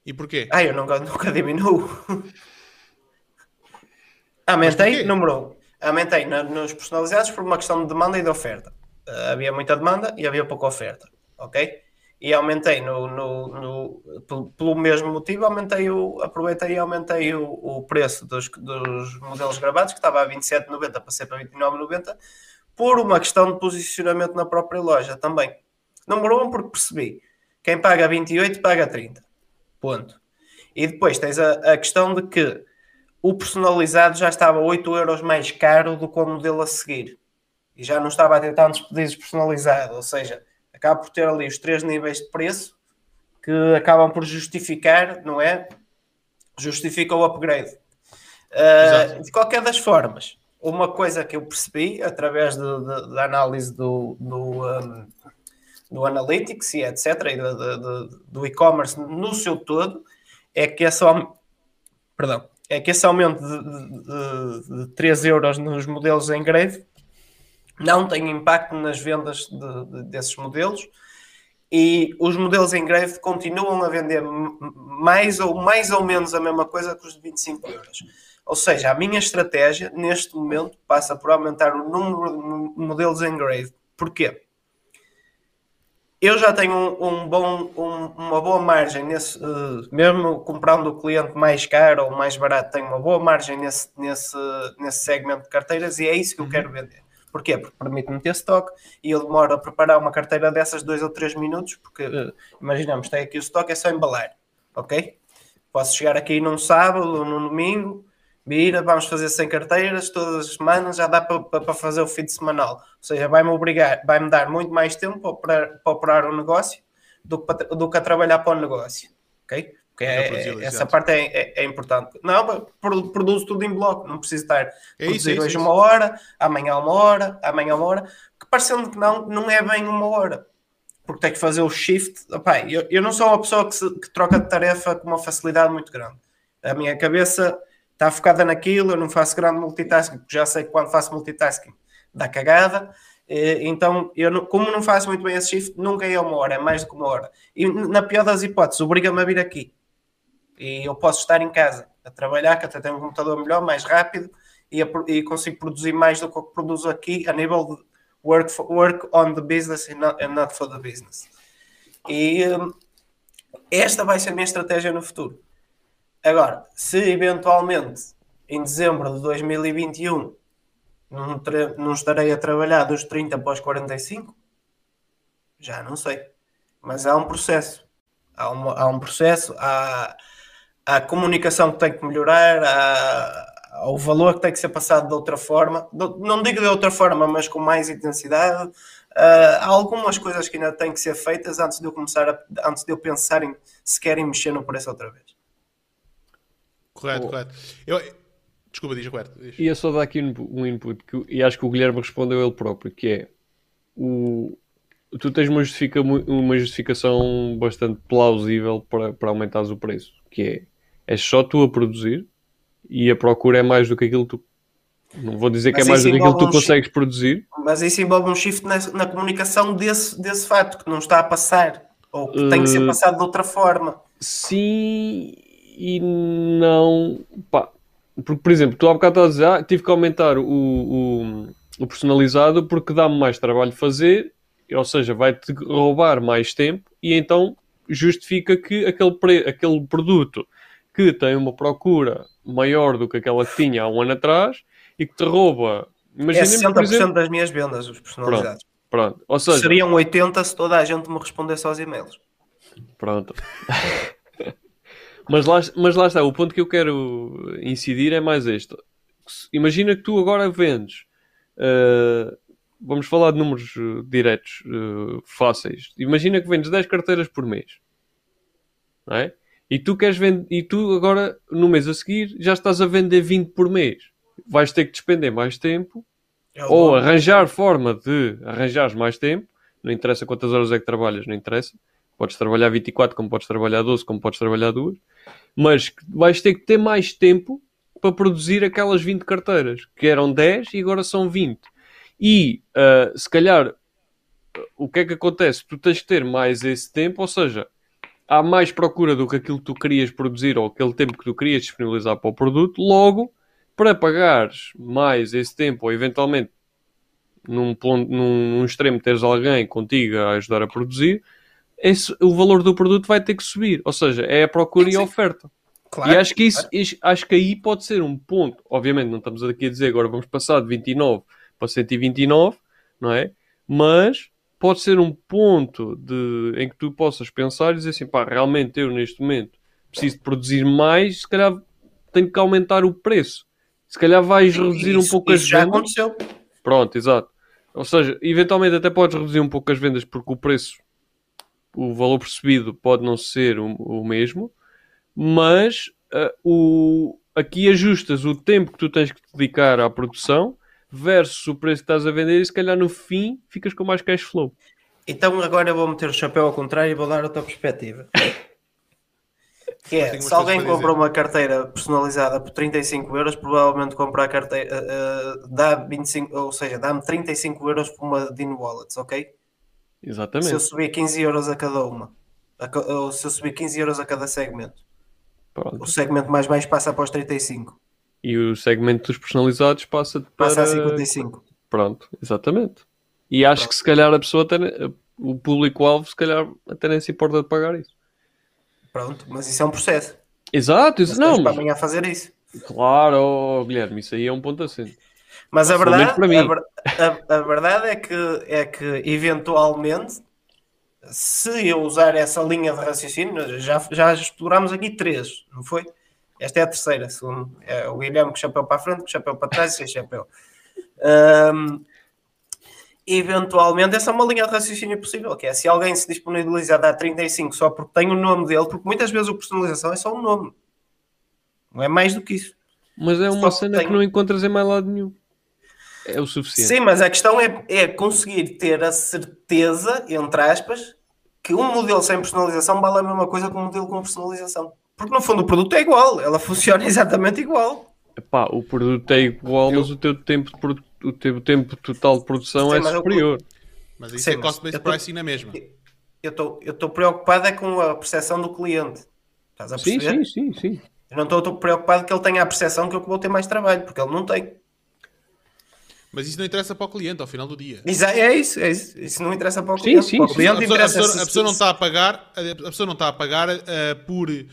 Speaker 1: E porquê?
Speaker 3: Ah, eu nunca, nunca diminuo. Aumentei, número 1. Aumentei nos personalizados por uma questão de demanda e de oferta. Uh, havia muita demanda e havia pouca oferta. Ok? E aumentei no, no, no pelo, pelo, mesmo motivo, aumentei o, aproveitei e aumentei o, o preço dos, dos modelos gravados, que estava a 27,90 passei para 29,90, por uma questão de posicionamento na própria loja também. Número 1, um, porque percebi. Quem paga 28 paga 30. Ponto. E depois tens a, a questão de que o personalizado já estava 8 euros mais caro do que o modelo a seguir. E já não estava a ter tantos pedidos personalizados. Ou seja, acaba por ter ali os três níveis de preço que acabam por justificar, não é? Justifica o upgrade. Uh, de qualquer das formas, uma coisa que eu percebi através da análise do, do, um, do Analytics e etc., e do, do, e-commerce no seu todo, é que esse, perdão, é que esse aumento de, de, de 3 euros nos modelos em não tem impacto nas vendas de, de, desses modelos e os modelos em greve continuam a vender mais ou mais ou menos a mesma coisa que os de 25 euros. Ou seja, a minha estratégia neste momento passa por aumentar o número de modelos em grave. Porquê? Eu já tenho um, um bom, um, uma boa margem nesse, uh, mesmo comprando o cliente mais caro ou mais barato, tenho uma boa margem nesse, nesse, nesse segmento de carteiras e é isso que eu uhum. quero vender. Porquê? Porque permite-me ter estoque e eu demoro a preparar uma carteira dessas dois ou três minutos, porque uh, imaginamos, tem aqui o estoque, é só embalar, ok? Posso chegar aqui num sábado ou num domingo, vamos fazer 100 carteiras todas as semanas, já dá para, fazer o feed semanal. Ou seja, vai-me obrigar, vai-me dar muito mais tempo para operar, para operar o negócio do que, para, do que a trabalhar para o negócio, ok? Porque é, essa parte é, é, é, importante. Não, produzo tudo em bloco, não preciso estar é produzir isso, é hoje isso. uma hora, amanhã uma hora, amanhã uma hora, que parecendo que não, não é bem uma hora. Porque tem que fazer o shift. Opa, eu, eu não sou uma pessoa que, se, que troca de tarefa com uma facilidade muito grande. A minha cabeça está focada naquilo, eu não faço grande multitasking, porque já sei que quando faço multitasking dá cagada. Então, eu como não faço muito bem esse shift, nunca é uma hora, é mais do que uma hora. E na pior das hipóteses, obriga-me a vir aqui e eu posso estar em casa a trabalhar, que até tenho um computador melhor, mais rápido e, a, e consigo produzir mais do que produzo aqui a nível de work, for, work on the business and not, and not for the business. E um, esta vai ser a minha estratégia no futuro. Agora, se eventualmente em dezembro de 2021 não, não estarei a trabalhar dos 30 para os 45, já não sei. Mas há um processo. Há, uma, há um processo, há, a comunicação que tem que melhorar, há, o valor que tem que ser passado de outra forma, não digo de outra forma, mas com mais intensidade. Uh, há algumas coisas que ainda têm que ser feitas antes de eu começar, a, antes de eu pensar em se querem mexer no preço outra vez.
Speaker 1: Correto, oh. correto. Eu, desculpa, diz correto. Diz.
Speaker 5: Ia só dar aqui um input, que, e acho que o Guilherme respondeu ele próprio, que é o, tu tens uma, justifica, uma justificação bastante plausível para, para aumentares o preço, que é és só tu a produzir e a procura é mais do que aquilo que tu. Não vou dizer mas que é mais do que aquilo que tu um consegues shift, produzir.
Speaker 3: Mas isso envolve um shift na, na, comunicação desse, desse fato, que não está a passar, ou que uh, tem que ser eh, passado de outra forma.
Speaker 5: Sim e não. Pá. Porque, por exemplo, tu há bocado estás a dizer, ah, tive que aumentar o, o, o personalizado porque dá-me mais trabalho fazer, ou seja, vai-te roubar mais tempo e então justifica que aquele, pre... aquele produto que tem uma procura maior do que aquela que tinha há um ano atrás e que te rouba.
Speaker 3: Imagina, é 60% exemplo... das minhas vendas, os personalizados.
Speaker 5: Pronto, pronto. Ou seja...
Speaker 3: Seriam 80 se toda a gente me respondesse aos e-mails.
Speaker 5: Pronto. mas, lá, mas lá está, o ponto que eu quero incidir é mais este. Imagina que tu agora vendes. Uh, vamos falar de números uh, diretos, uh, fáceis. Imagina que vendes 10 carteiras por mês. Não é? E tu queres vender, e tu agora, no mês a seguir, já estás a vender 20 por mês. Vais ter que despender mais tempo é ou bom. arranjar forma de arranjar mais tempo. Não interessa quantas horas é que trabalhas, não interessa. Podes trabalhar 24, como podes trabalhar 12, como podes trabalhar 2. Mas vais ter que ter mais tempo para produzir aquelas 20 carteiras, que eram 10 e agora são 20. E uh, se calhar o que é que acontece? Tu tens que ter mais esse tempo, ou seja, há mais procura do que aquilo que tu querias produzir ou aquele tempo que tu querias disponibilizar para o produto, logo, para pagares mais esse tempo ou eventualmente num, ponto, num, num extremo teres alguém contigo a ajudar a produzir, esse, o valor do produto vai ter que subir. Ou seja, é a procura e a oferta. Claro, e acho que, isso, claro. acho que aí pode ser um ponto. Obviamente, não estamos aqui a dizer agora vamos passar de 29 para 129, não é? Mas pode ser um ponto de, em que tu possas pensar e dizer assim, pá, realmente eu neste momento preciso de produzir mais, se calhar tenho que aumentar o preço. Se calhar vais reduzir isso, um pouco as
Speaker 3: já vendas. já aconteceu.
Speaker 5: Pronto, exato. Ou seja, eventualmente até podes reduzir um pouco as vendas porque o preço, o valor percebido pode não ser o, o mesmo, mas uh, o, aqui ajustas o tempo que tu tens que dedicar à produção versus o preço que estás a vender e se calhar no fim ficas com mais cash flow.
Speaker 3: Então agora eu vou meter o chapéu ao contrário e vou dar outra perspectiva. Que é, se alguém compra uma carteira personalizada por 35 euros, provavelmente compra a carteira, uh, dá 25, ou seja, dá-me 35 euros por uma Dino Wallets, ok?
Speaker 5: Exatamente.
Speaker 3: Se eu subir 15 euros a cada uma, a, ou se eu subir 15 euros a cada segmento, Pronto. o segmento mais baixo passa para os 35.
Speaker 5: E o segmento dos personalizados passa para...
Speaker 3: Passa a 55.
Speaker 5: Pronto, exatamente. E acho Pronto. que se calhar a pessoa, o público-alvo, se calhar até nem se importa de pagar isso.
Speaker 3: Pronto, mas isso é um processo.
Speaker 5: Exato, isso não.
Speaker 3: Mas... Para amanhã fazer isso.
Speaker 5: Claro, oh, Guilherme, isso aí é um ponto assim.
Speaker 3: Mas a verdade, a, a, a, verdade é que, é que eventualmente, se eu usar essa linha de raciocínio, já, já explorámos aqui três, não foi? Esta é a terceira, segundo, é o Guilherme com chapéu para a frente, com chapéu para trás e sem chapéu. Um, eventualmente essa é uma linha de raciocínio possível, que é se alguém se disponibiliza a dar 35 só porque tem o nome dele, porque muitas vezes a personalização é só um nome. Não é mais do que isso.
Speaker 5: Mas é uma só cena que, que não encontras em mais lado nenhum. É o suficiente.
Speaker 3: Sim, mas a questão é, é conseguir ter a certeza, entre aspas, que um modelo sem personalização vale a mesma coisa que um modelo com personalização. Porque no fundo o produto é igual, ela funciona exatamente igual.
Speaker 5: Epá, o produto é igual, Eu... mas o teu tempo de produto o teu tempo total de produção Sim, é superior.
Speaker 1: Mas isso Sim, é cost-based pricing na mesma.
Speaker 3: Eu estou preocupado é com a percepção do cliente. Estás a perceber?
Speaker 5: Sim, sim, sim. sim.
Speaker 3: Eu não estou preocupado que ele tenha a percepção que eu vou ter mais trabalho, porque ele não tem.
Speaker 1: Mas isso não interessa para o cliente ao final do dia.
Speaker 3: É isso, é isso. Isso não interessa para o cliente. Sim, sim, o cliente
Speaker 1: a, pessoa, a, pessoa, a pessoa não está a pagar, a pessoa não está a pagar uh, por uh,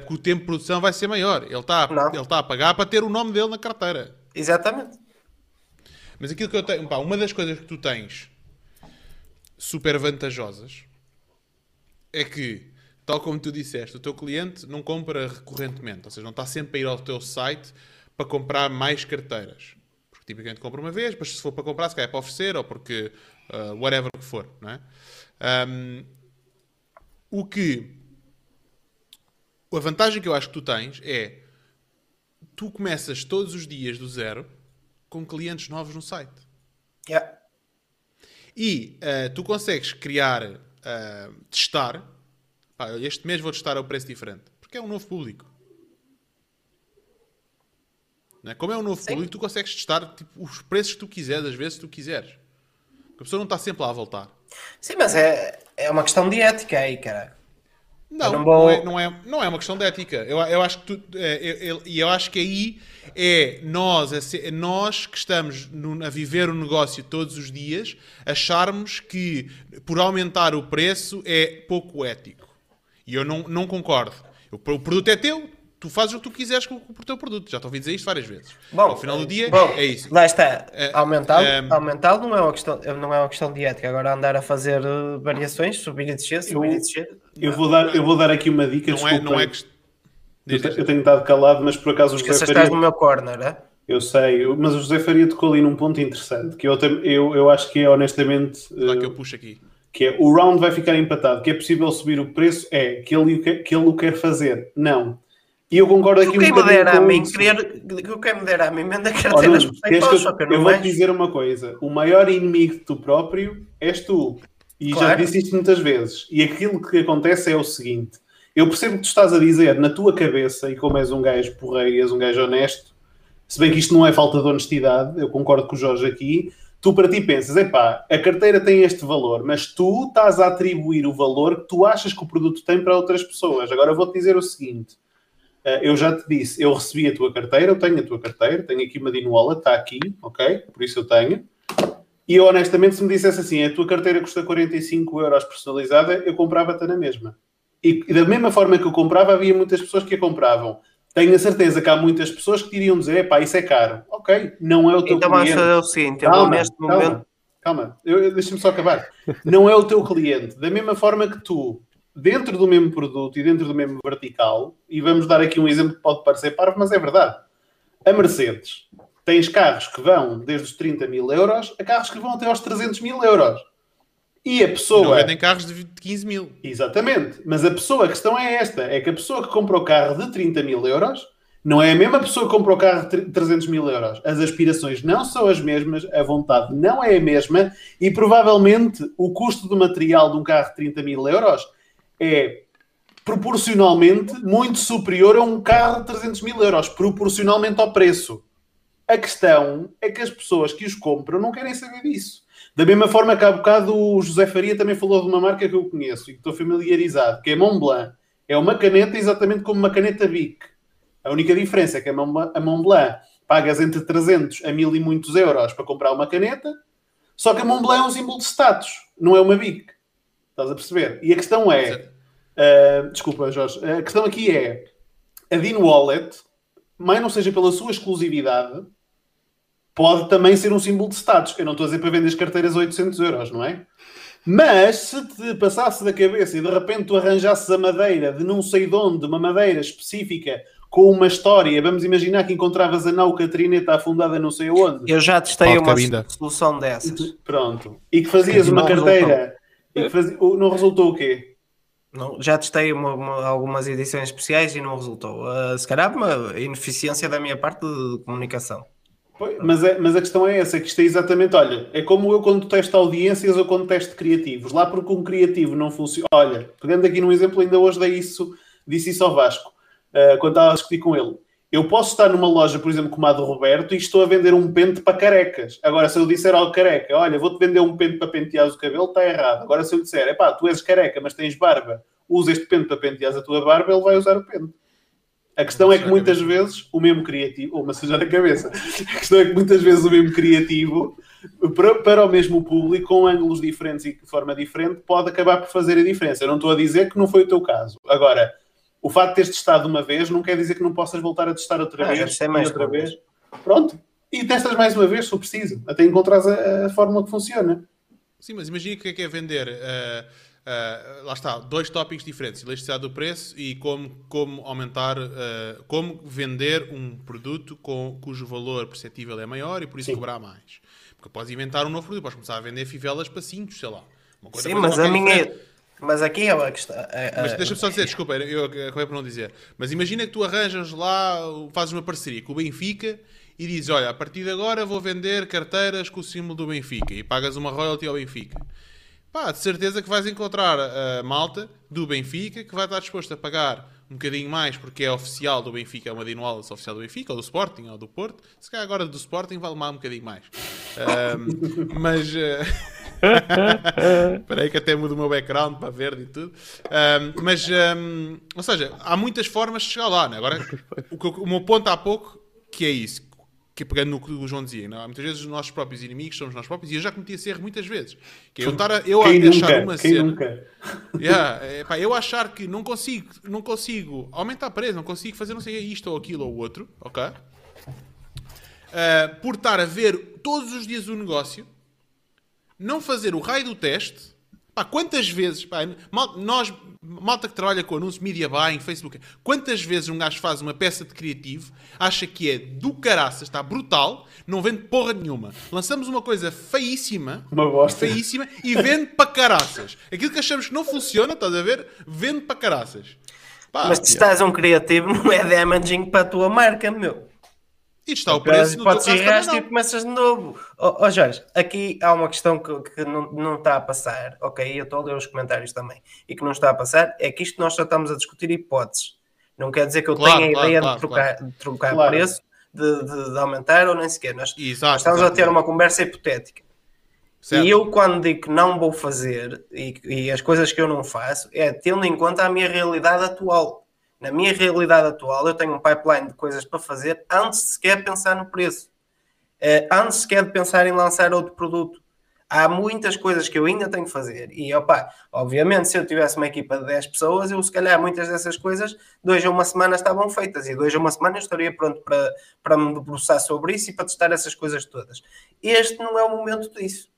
Speaker 1: porque o tempo de produção vai ser maior. Ele está, ele está a pagar para ter o nome dele na carteira.
Speaker 3: Exatamente.
Speaker 1: Mas aquilo que eu tenho, pá, uma das coisas que tu tens super vantajosas é que, tal como tu disseste, o teu cliente não compra recorrentemente, ou seja, não está sempre a ir ao teu site para comprar mais carteiras. Tipicamente compra uma vez, mas se for para comprar, se calhar é para oferecer ou porque uh, whatever que for, não é? Um, o que a vantagem que eu acho que tu tens é tu começas todos os dias do zero com clientes novos no site.
Speaker 3: Yeah.
Speaker 1: E uh, tu consegues criar, uh, testar. Pá, este mês vou testar a um preço diferente. Porque é um novo público. Né? Como é um novo Sim. público, tu consegues testar tipo, os preços que tu quiseres, às vezes, se tu quiseres. Porque a pessoa não está sempre lá a voltar.
Speaker 3: Sim, mas é, é uma questão de ética aí, cara.
Speaker 1: Não, não, vou... não, é, não, é, não é uma questão de ética. Eu, eu acho que tu, é, eu, eu, acho que aí é nós, é nós que estamos no, a viver o negócio todos os dias, acharmos que por aumentar o preço é pouco ético. E eu não, não concordo. O, o produto é teu, tu fazes o que tu quiseres com, com o teu produto. Já estou a ouvir dizer isto várias vezes. Bom, Ao final do dia, bom, é isso.
Speaker 3: Lá está. É, aumentar, é, aumentar não, é uma questão, não é uma questão de ética. Agora andar a fazer uh, variações, subir e descer, subir eu, e descer.
Speaker 4: Eu vou, dar, eu vou dar aqui uma dica. Não é, não é que... eu, eu, tenho estado calado, mas por acaso o
Speaker 3: José Faria... estás no meu corner, é?
Speaker 4: Eu sei, mas o José Faria tocou ali num ponto interessante que eu, eu, eu acho que é honestamente.
Speaker 1: Lá que eu puxo aqui.
Speaker 4: Que é o round vai ficar empatado. Que é possível subir o preço? É. Que ele, que ele o quer fazer? Não e eu concordo aqui
Speaker 3: um bocadinho com a mim, querer, que me der a mim, manda carteiras oh,
Speaker 4: eu, eu, eu vou-te dizer uma coisa. O maior inimigo de tu próprio és tu. E claro. já disse isto muitas vezes. E aquilo que acontece é o seguinte. Eu percebo que tu estás a dizer na tua cabeça, e como és um gajo porreiro, és um gajo honesto, se bem que isto não é falta de honestidade, eu concordo com o Jorge aqui, tu para ti pensas, epá, a carteira tem este valor, mas tu estás a atribuir o valor que tu achas que o produto tem para outras pessoas. Agora vou-te dizer o seguinte, eu já te disse, eu recebi a tua carteira, eu tenho a tua carteira, tenho aqui uma Dinola, está aqui, ok? Por isso eu tenho. E eu, honestamente, se me dissesse assim, a tua carteira custa 45 euros personalizada, eu comprava-te na mesma. E, e, da mesma forma que eu comprava, havia muitas pessoas que a compravam. Tenho a certeza que há muitas pessoas que iriam dizer, pá, isso é caro. Ok, não é o teu
Speaker 3: então
Speaker 4: cliente.
Speaker 3: Então vamos fazer o seguinte, calma, neste
Speaker 4: calma,
Speaker 3: momento...
Speaker 4: Calma, deixa-me só acabar. não é o teu cliente. Da mesma forma que tu dentro do mesmo produto e dentro do mesmo vertical, e vamos dar aqui um exemplo que pode parecer parvo, mas é verdade. A Mercedes tens carros que vão desde os 30 mil euros a carros que vão até aos 300 mil euros. E a pessoa. Não
Speaker 1: vendem carros de 15 mil.
Speaker 4: Exatamente. Mas a pessoa, a questão é esta: é que a pessoa que compra o carro de 30 mil euros não é a mesma pessoa que compra o carro de 300 mil euros. As aspirações não são as mesmas, a vontade não é a mesma e provavelmente o custo do material de um carro de 30 mil euros é proporcionalmente muito superior a um carro de 300 mil euros, proporcionalmente ao preço. A questão é que as pessoas que os compram não querem saber disso. Da mesma forma que há bocado o José Faria também falou de uma marca que eu conheço e que estou familiarizado, que é Montblanc. É uma caneta exatamente como uma caneta Bic. A única diferença é que a Montblanc pagas entre 300 a 1000 e muitos euros para comprar uma caneta, só que a Montblanc é um símbolo de status, não é uma Bic. Estás a perceber? E a questão é... Uh, desculpa, Jorge. A questão aqui é... A Dean Wallet, mais não seja pela sua exclusividade, pode também ser um símbolo de status. Eu não estou a dizer para vender as carteiras a 800 euros, não é? Mas se te passasse da cabeça e de repente tu arranjasses a madeira de não sei de onde, uma madeira específica com uma história, vamos imaginar que encontravas a nau Catrineta afundada não sei onde.
Speaker 3: Eu já testei uma solução dessas.
Speaker 4: Pronto. E que fazias uma carteira e que não resultou o quê?
Speaker 3: Não, já testei uma, uma, algumas edições especiais e não resultou. Uh, se calhar uma ineficiência da minha parte de, de comunicação.
Speaker 4: Mas, é, mas a questão é essa, que isto é exatamente, olha, é como eu quando testo audiências ou quando testo criativos. Lá porque um criativo não funciona. Olha, pegando aqui num exemplo, ainda hoje dei isso, disse isso ao Vasco, uh, quando estava a discutir com ele. Eu posso estar numa loja, por exemplo, como a do Roberto, e estou a vender um pente para carecas. Agora, se eu disser ao careca, olha, vou-te vender um pente para pentear o cabelo, está errado. Agora, se eu disser, é pá, tu és careca, mas tens barba, usa este pente para pentear a tua barba, ele vai usar o pente. A questão é que muitas vezes o mesmo criativo, ou massajar a cabeça, a questão é que muitas vezes o mesmo criativo, para, para o mesmo público, com ângulos diferentes e de forma diferente, pode acabar por fazer a diferença. Eu não estou a dizer que não foi o teu caso. Agora, o facto de teres testado uma vez não quer dizer que não possas voltar a testar outra ah, vez, mais outra vez. Pronto. E testas mais uma vez, se for preciso, até encontrares a, a fórmula que funciona.
Speaker 1: Sim, mas imagina que é que é vender. Uh Uh, lá está, dois tópicos diferentes: elasticidade do preço e como, como aumentar, uh, como vender um produto com, cujo valor perceptível é maior e por isso Sim. cobrar mais. Porque podes inventar um novo produto, podes começar a vender fivelas para cintos, sei lá.
Speaker 3: Sim, mas a minha. Mas aqui é a questão.
Speaker 1: Mas deixa-me só dizer, desculpa, eu acabei por não dizer. Mas imagina que tu arranjas lá, fazes uma parceria com o Benfica e dizes: Olha, a partir de agora vou vender carteiras com o símbolo do Benfica e pagas uma royalty ao Benfica. Pá, de certeza que vais encontrar a malta do Benfica que vai estar disposto a pagar um bocadinho mais porque é oficial do Benfica, é uma dinual oficial do Benfica, ou do Sporting, ou do Porto. Se calhar agora do Sporting vale mais um bocadinho mais. Um, mas. Uh... Espera aí que até mudo o meu background para verde e tudo. Um, mas, um, ou seja, há muitas formas de chegar lá. Né? Agora, o, o meu ponto há pouco que é isso que pegando no que o João dizia, não? É? muitas vezes os nossos próprios inimigos somos nós próprios, e eu já cometi esse erro muitas vezes. Que é eu estar a, eu
Speaker 4: quem a achar uma quem cena. Nunca?
Speaker 1: Yeah, é, pá, eu achar que não consigo, não consigo aumentar preço, não consigo fazer não sei isto ou aquilo ou outro, ok? Uh, por estar a ver todos os dias o negócio, não fazer o raio do teste Pá, quantas vezes, pá, mal, nós, malta que trabalha com anúncios, media buying, Facebook, quantas vezes um gajo faz uma peça de criativo, acha que é do caraças, está brutal, não vende porra nenhuma. Lançamos uma coisa feíssima,
Speaker 4: uma bosta.
Speaker 1: feíssima, e vende para caraças. Aquilo que achamos que não funciona, estás a ver? Vende para caraças.
Speaker 3: Pá, Mas se estás um criativo, não é damaging para a tua marca, meu.
Speaker 1: E está o preço no
Speaker 3: Pode ser e começas de novo. Ó oh, oh, Jorge, aqui há uma questão que, que não, não está a passar, ok? Eu estou a ler os comentários também. E que não está a passar é que isto nós só estamos a discutir hipóteses. Não quer dizer que eu claro, tenha a claro, ideia claro, de trocar, de trocar preço, de, de, de, aumentar ou nem sequer. Nós, Exato, nós estamos a ter uma conversa hipotética. Certo. E eu, quando digo que não vou fazer e, e as coisas que eu não faço, é tendo em conta a minha realidade atual na minha realidade atual, eu tenho um pipeline de coisas para fazer antes de sequer pensar no preço. Uh, antes sequer de pensar em lançar outro produto. Há muitas coisas que eu ainda tenho que fazer. E, opa, obviamente, se eu tivesse uma equipa de 10 pessoas, eu, se calhar, muitas dessas coisas, dois a uma semana estavam feitas. E dois a uma semana eu estaria pronto para, para me debruçar sobre isso e para testar essas coisas todas. Este não é o momento disso.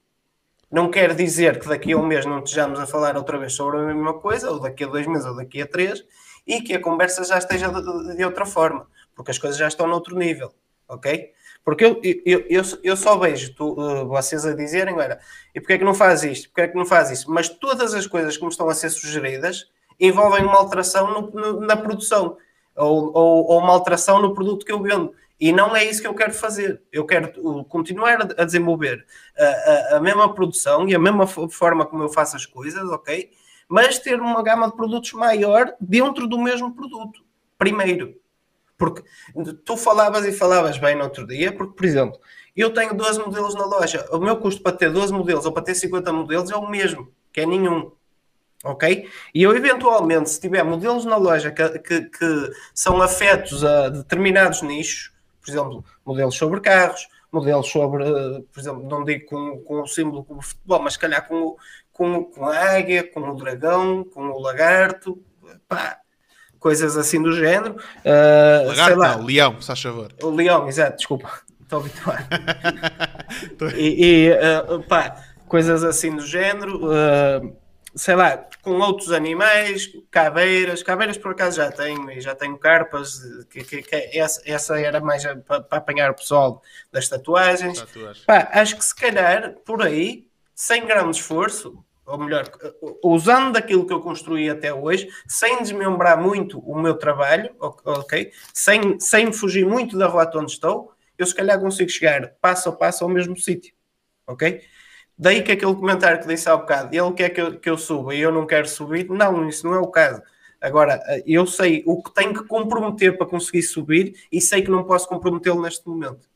Speaker 3: Não quer dizer que daqui a um mês não estejamos a falar outra vez sobre a mesma coisa, ou daqui a dois meses, ou daqui a três, e que a conversa já esteja de, de outra forma, porque as coisas já estão noutro nível, ok? Porque eu, eu, eu, eu só vejo tu, uh, vocês a dizerem, olha, e porque é que não faz isto? Porque é que não faz isso? Mas todas as coisas que me estão a ser sugeridas envolvem uma alteração no, no, na produção ou, ou, ou, uma alteração no produto que eu vendo. E não é isso que eu quero fazer. Eu quero uh, continuar a, desenvolver a, a, a, mesma produção e a mesma forma como eu faço as coisas, ok? Mas ter uma gama de produtos maior dentro do mesmo produto. Primeiro. Porque tu falavas e falavas bem no outro dia, porque, por exemplo, eu tenho 12 modelos na loja. O meu custo para ter 12 modelos ou para ter 50 modelos é o mesmo, que é nenhum. Ok? E eu, eventualmente, se tiver modelos na loja que, que, que são afetos a determinados nichos, por exemplo, modelos sobre carros, modelos sobre, por exemplo, não digo com, com o símbolo como futebol, mas se calhar com, com, com a águia, com o dragão, com o lagarto, pá, coisas assim do género. Uh,
Speaker 1: lagarto, lá, não, leão, se faz favor.
Speaker 3: O leão, exato, desculpa, estou habituado. e, e uh, pá, coisas assim do género. Uh, sei lá, com outros animais, caveiras, caveiras por acaso já tenho, e já tenho carpas, que, que, que essa, essa, era mais para, apanhar o pessoal das tatuagens. Pá, acho que se calhar por aí, sem grande esforço, ou melhor, usando daquilo que eu construí até hoje, sem desmembrar muito o meu trabalho, ok? Sem, sem fugir muito da rota onde estou, eu se calhar consigo chegar passo a passo ao mesmo sítio, ok? Daí que aquele comentário que disse há bocado, ele quer que eu, que eu suba e eu não quero subir, não, isso não é o caso. Agora, eu sei o que tenho que comprometer para conseguir subir e sei que não posso comprometê-lo neste momento.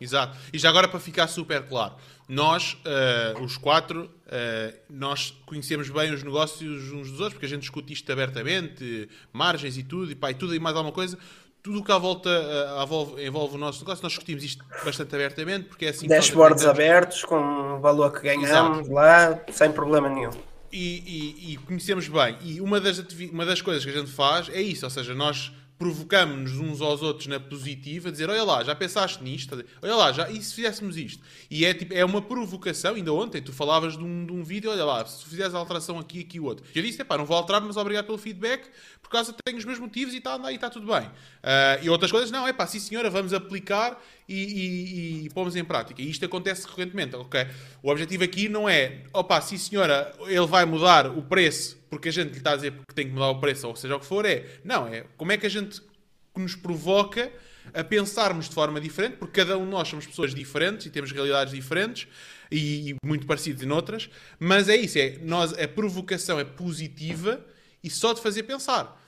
Speaker 1: Exato. E já agora para ficar super claro, nós, uh, os quatro, uh, nós conhecemos bem os negócios uns dos outros, porque a gente discute isto abertamente, margens e tudo, e pá, e tudo e mais alguma coisa tudo o que à volta uh, envolve, envolve, o nosso negócio, nós discutimos isto bastante abertamente, porque é assim
Speaker 3: Dashboards abertos, com o valor que ganhamos Exato. lá, sem problema nenhum.
Speaker 1: E, e, e, conhecemos bem. E uma das, uma das coisas que a gente faz é isso, ou seja, nós provocamos-nos uns aos outros na positiva, dizer, olha lá, já pensaste nisto? Olha lá, já, e se fizéssemos isto? E é, tipo, é uma provocação, ainda ontem tu falavas de um, de um vídeo, olha lá, se fizeres a alteração aqui, aqui, o outro. Eu disse, pá, não vou alterar, mas obrigado pelo feedback, por causa tenho os meus motivos e está e está tudo bem. Uh, e outras coisas, não, é pá, sim senhora, vamos aplicar e, e, e pomos em prática. E isto acontece recorrentemente, ok? O objetivo aqui não é, opá, sim senhora, ele vai mudar o preço porque a gente lhe está a dizer que tem que mudar o preço ou seja o que for, é não, é como é que a gente nos provoca a pensarmos de forma diferente, porque cada um de nós somos pessoas diferentes e temos realidades diferentes e muito parecidas em outras, mas é isso, é, nós, a provocação é positiva e só de fazer pensar.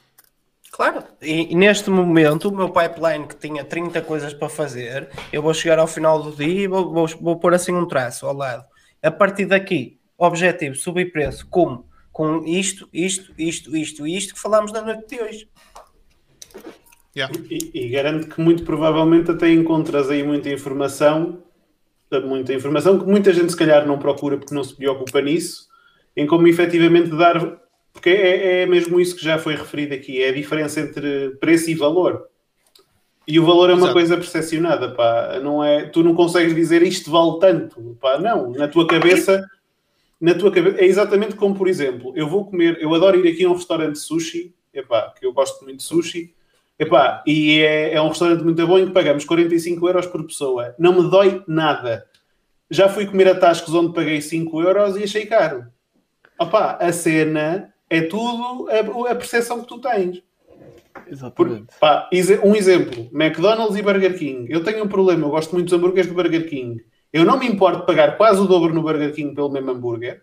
Speaker 3: Claro, e, e, neste momento o meu pipeline que tinha 30 coisas para fazer, eu vou chegar ao final do dia e vou, vou, vou pôr assim um traço ao lado. A partir daqui, objetivo, subir preço, como? Com isto, isto, isto, isto e isto que falámos na noite de hoje.
Speaker 4: Yeah. E, e, garanto que muito provavelmente até encontras aí muita informação, muita informação que muita gente se calhar não procura porque não se preocupa nisso, em como efetivamente dar, porque é, é mesmo isso que já foi referido aqui, é a diferença entre preço e valor. E o valor é uma Exato. coisa percepcionada, pá. Não é, tu não consegues dizer isto vale tanto, pá. Não, na tua cabeça na tua cabeça. É exatamente como, por exemplo, eu vou comer, eu adoro ir aqui a um restaurante de sushi, epá, que eu gosto muito de sushi, epá, e é, é um restaurante muito bom em que pagamos 45 euros por pessoa. Não me dói nada. Já fui comer a Tascos onde paguei 5 euros e achei caro. Opá, a cena é tudo a, a percepção que tu tens.
Speaker 5: Exatamente.
Speaker 4: Por, pá, um exemplo: McDonald's e Burger King. Eu tenho um problema, eu gosto muito dos hambúrgueres do Burger King. Eu não me importo de pagar quase o dobro no Burger King pelo mesmo hambúrguer,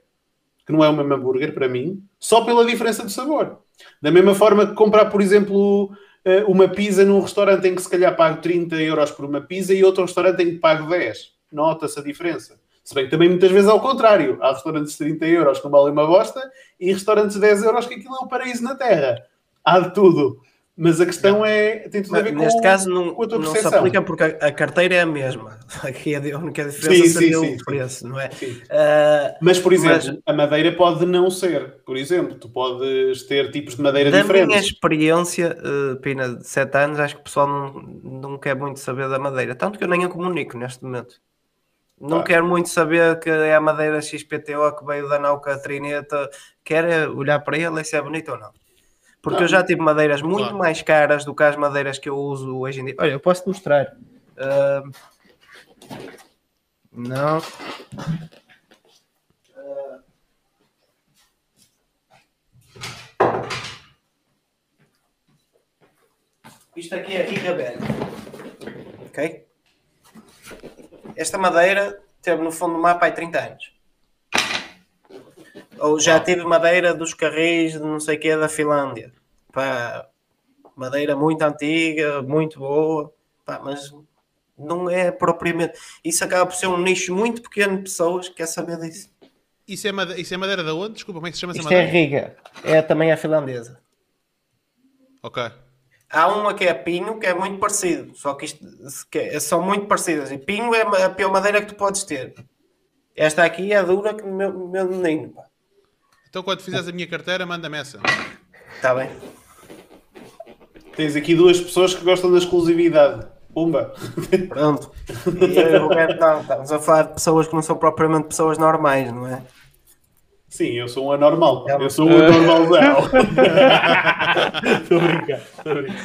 Speaker 4: que não é o mesmo hambúrguer para mim, só pela diferença de sabor. Da mesma forma que comprar, por exemplo, eh, uma pizza num restaurante em que se calhar pago 30 euros por uma pizza e outro restaurante em que pago 10. Nota-se a diferença. Se bem que também muitas vezes ao contrário. Há restaurantes de 30 euros que valem uma bosta e restaurantes de 10 euros que aquilo é um paraíso na Terra. Há de tudo. Mas a questão é. Tem tudo a ver
Speaker 3: Neste
Speaker 4: com,
Speaker 3: caso, não, com a tua não se aplica porque a, carteira é a mesma. Aqui a única diferença sim, seria sim, o preço, não é?
Speaker 4: Uh, mas, por exemplo, mas, a madeira pode não ser. Por exemplo, tu podes ter tipos de madeira da diferentes.
Speaker 3: Da minha experiência, uh, Pina, de 7 anos, acho que o pessoal não, não quer muito saber da madeira. Tanto que eu nem a comunico neste momento. Não ah. quero muito saber que é a madeira XPTO que veio da Nauca Trineta. Quer olhar para ele e se é bonito ou não. Porque eu já tive madeiras muito claro. mais caras do que as madeiras que eu uso hoje em dia. Olha, eu posso te mostrar. Uh... Não. Uh... Isto aqui é riga velha. Ok? Esta madeira teve no fundo do mapa há 30 anos. Ou já tive madeira dos carris de não sei o que da Finlândia. Pá, madeira muito antiga, muito boa, pá, mas não é propriamente. Isso acaba por ser um nicho muito pequeno de pessoas que quer saber disso.
Speaker 1: Isso é, madeira, isso é madeira da onde? Desculpa, como é que se chama
Speaker 3: essa
Speaker 1: madeira?
Speaker 3: Isto é riga. É também a finlandesa.
Speaker 1: Ok.
Speaker 3: Há uma que é pinho, que é muito parecido. Só que isto que é, são muito parecidas. E pinho é a pior madeira que tu podes ter. Esta aqui é dura que meu, meu menino. Pá.
Speaker 1: Então quando fizeres a minha carteira, manda-me essa.
Speaker 3: Está bem.
Speaker 4: Tens aqui duas pessoas que gostam da exclusividade. Pumba!
Speaker 3: Pronto. E eu, Roberto, não, estamos a falar de pessoas que não são propriamente pessoas normais, não é?
Speaker 4: Sim, eu sou um anormal. É eu sou um anormalzão. Estou a brincar, estou a brincar.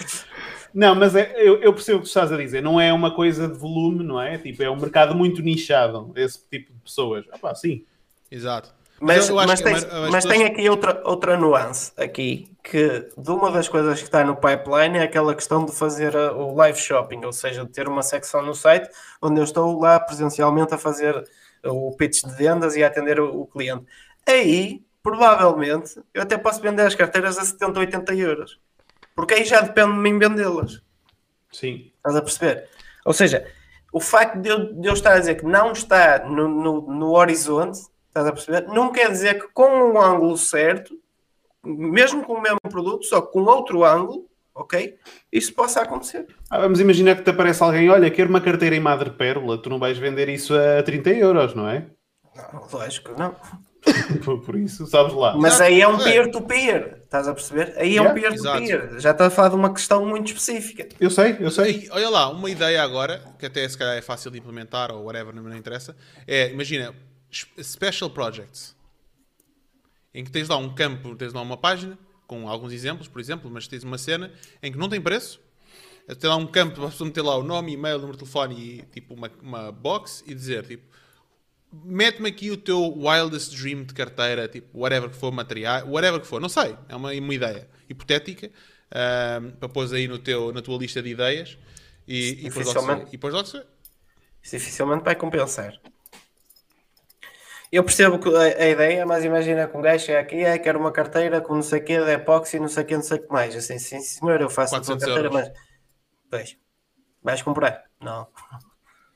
Speaker 4: Não, mas é, eu, eu, percebo o que estás a dizer. Não é uma coisa de volume, não é? Tipo, é um mercado muito nichado, esse tipo de pessoas. Ah pá, sim.
Speaker 1: Exato.
Speaker 3: Mas, mas, mas, tem, mas pessoas... tem aqui outra, outra nuance aqui, que de uma das coisas que está no pipeline é aquela questão de fazer o live shopping, ou seja, de ter uma secção no site onde eu estou lá presencialmente a fazer o pitch de vendas e a atender o, o cliente. Aí, provavelmente, eu até posso vender as carteiras a 70, 80 euros. Porque aí já depende de mim vendê-las.
Speaker 4: Sim.
Speaker 3: Estás a perceber? Ou seja, o facto de eu, de eu estar a dizer que não está no, no, no horizonte Estás a perceber? Não quer dizer que com o ângulo certo, mesmo com o mesmo produto, só com outro ângulo, ok? Isso possa acontecer.
Speaker 4: Ah, vamos imaginar que te aparece alguém, olha, quero uma carteira em madrepérola, tu não vais vender isso a 30 euros, não é?
Speaker 3: Não, lógico que não.
Speaker 4: Por isso, sabes lá.
Speaker 3: Mas aí é um peer-to-peer, estás a perceber? Aí é um peer-to-peer. Já está a falar de uma questão muito específica.
Speaker 4: Eu sei, eu sei.
Speaker 1: E, olha lá, uma ideia agora, que até se calhar é fácil de implementar ou whatever, não interessa, é, imagina, Special Projects, em que tens lá um campo, tens lá uma página com alguns exemplos, por exemplo, mas tens uma cena em que não tem preço. Tem lá um campo para meter lá o nome, e-mail, número de telefone e tipo uma, uma box e dizer tipo mete-me aqui o teu wildest dream de carteira, tipo whatever que for material, whatever que for, não sei, é uma, uma ideia hipotética uh, para pôr aí no teu, na tua lista de ideias e, e depois logo se
Speaker 3: Isso dificilmente vai compensar. Eu percebo a, ideia, mas imagina que um gajo chega aqui, é, quer uma carteira com não sei o que, de epóxi, não sei o que, não sei o que mais. Assim, sim, senhor, eu faço a tua carteira, euros. mas. Pois, vais comprar? Não.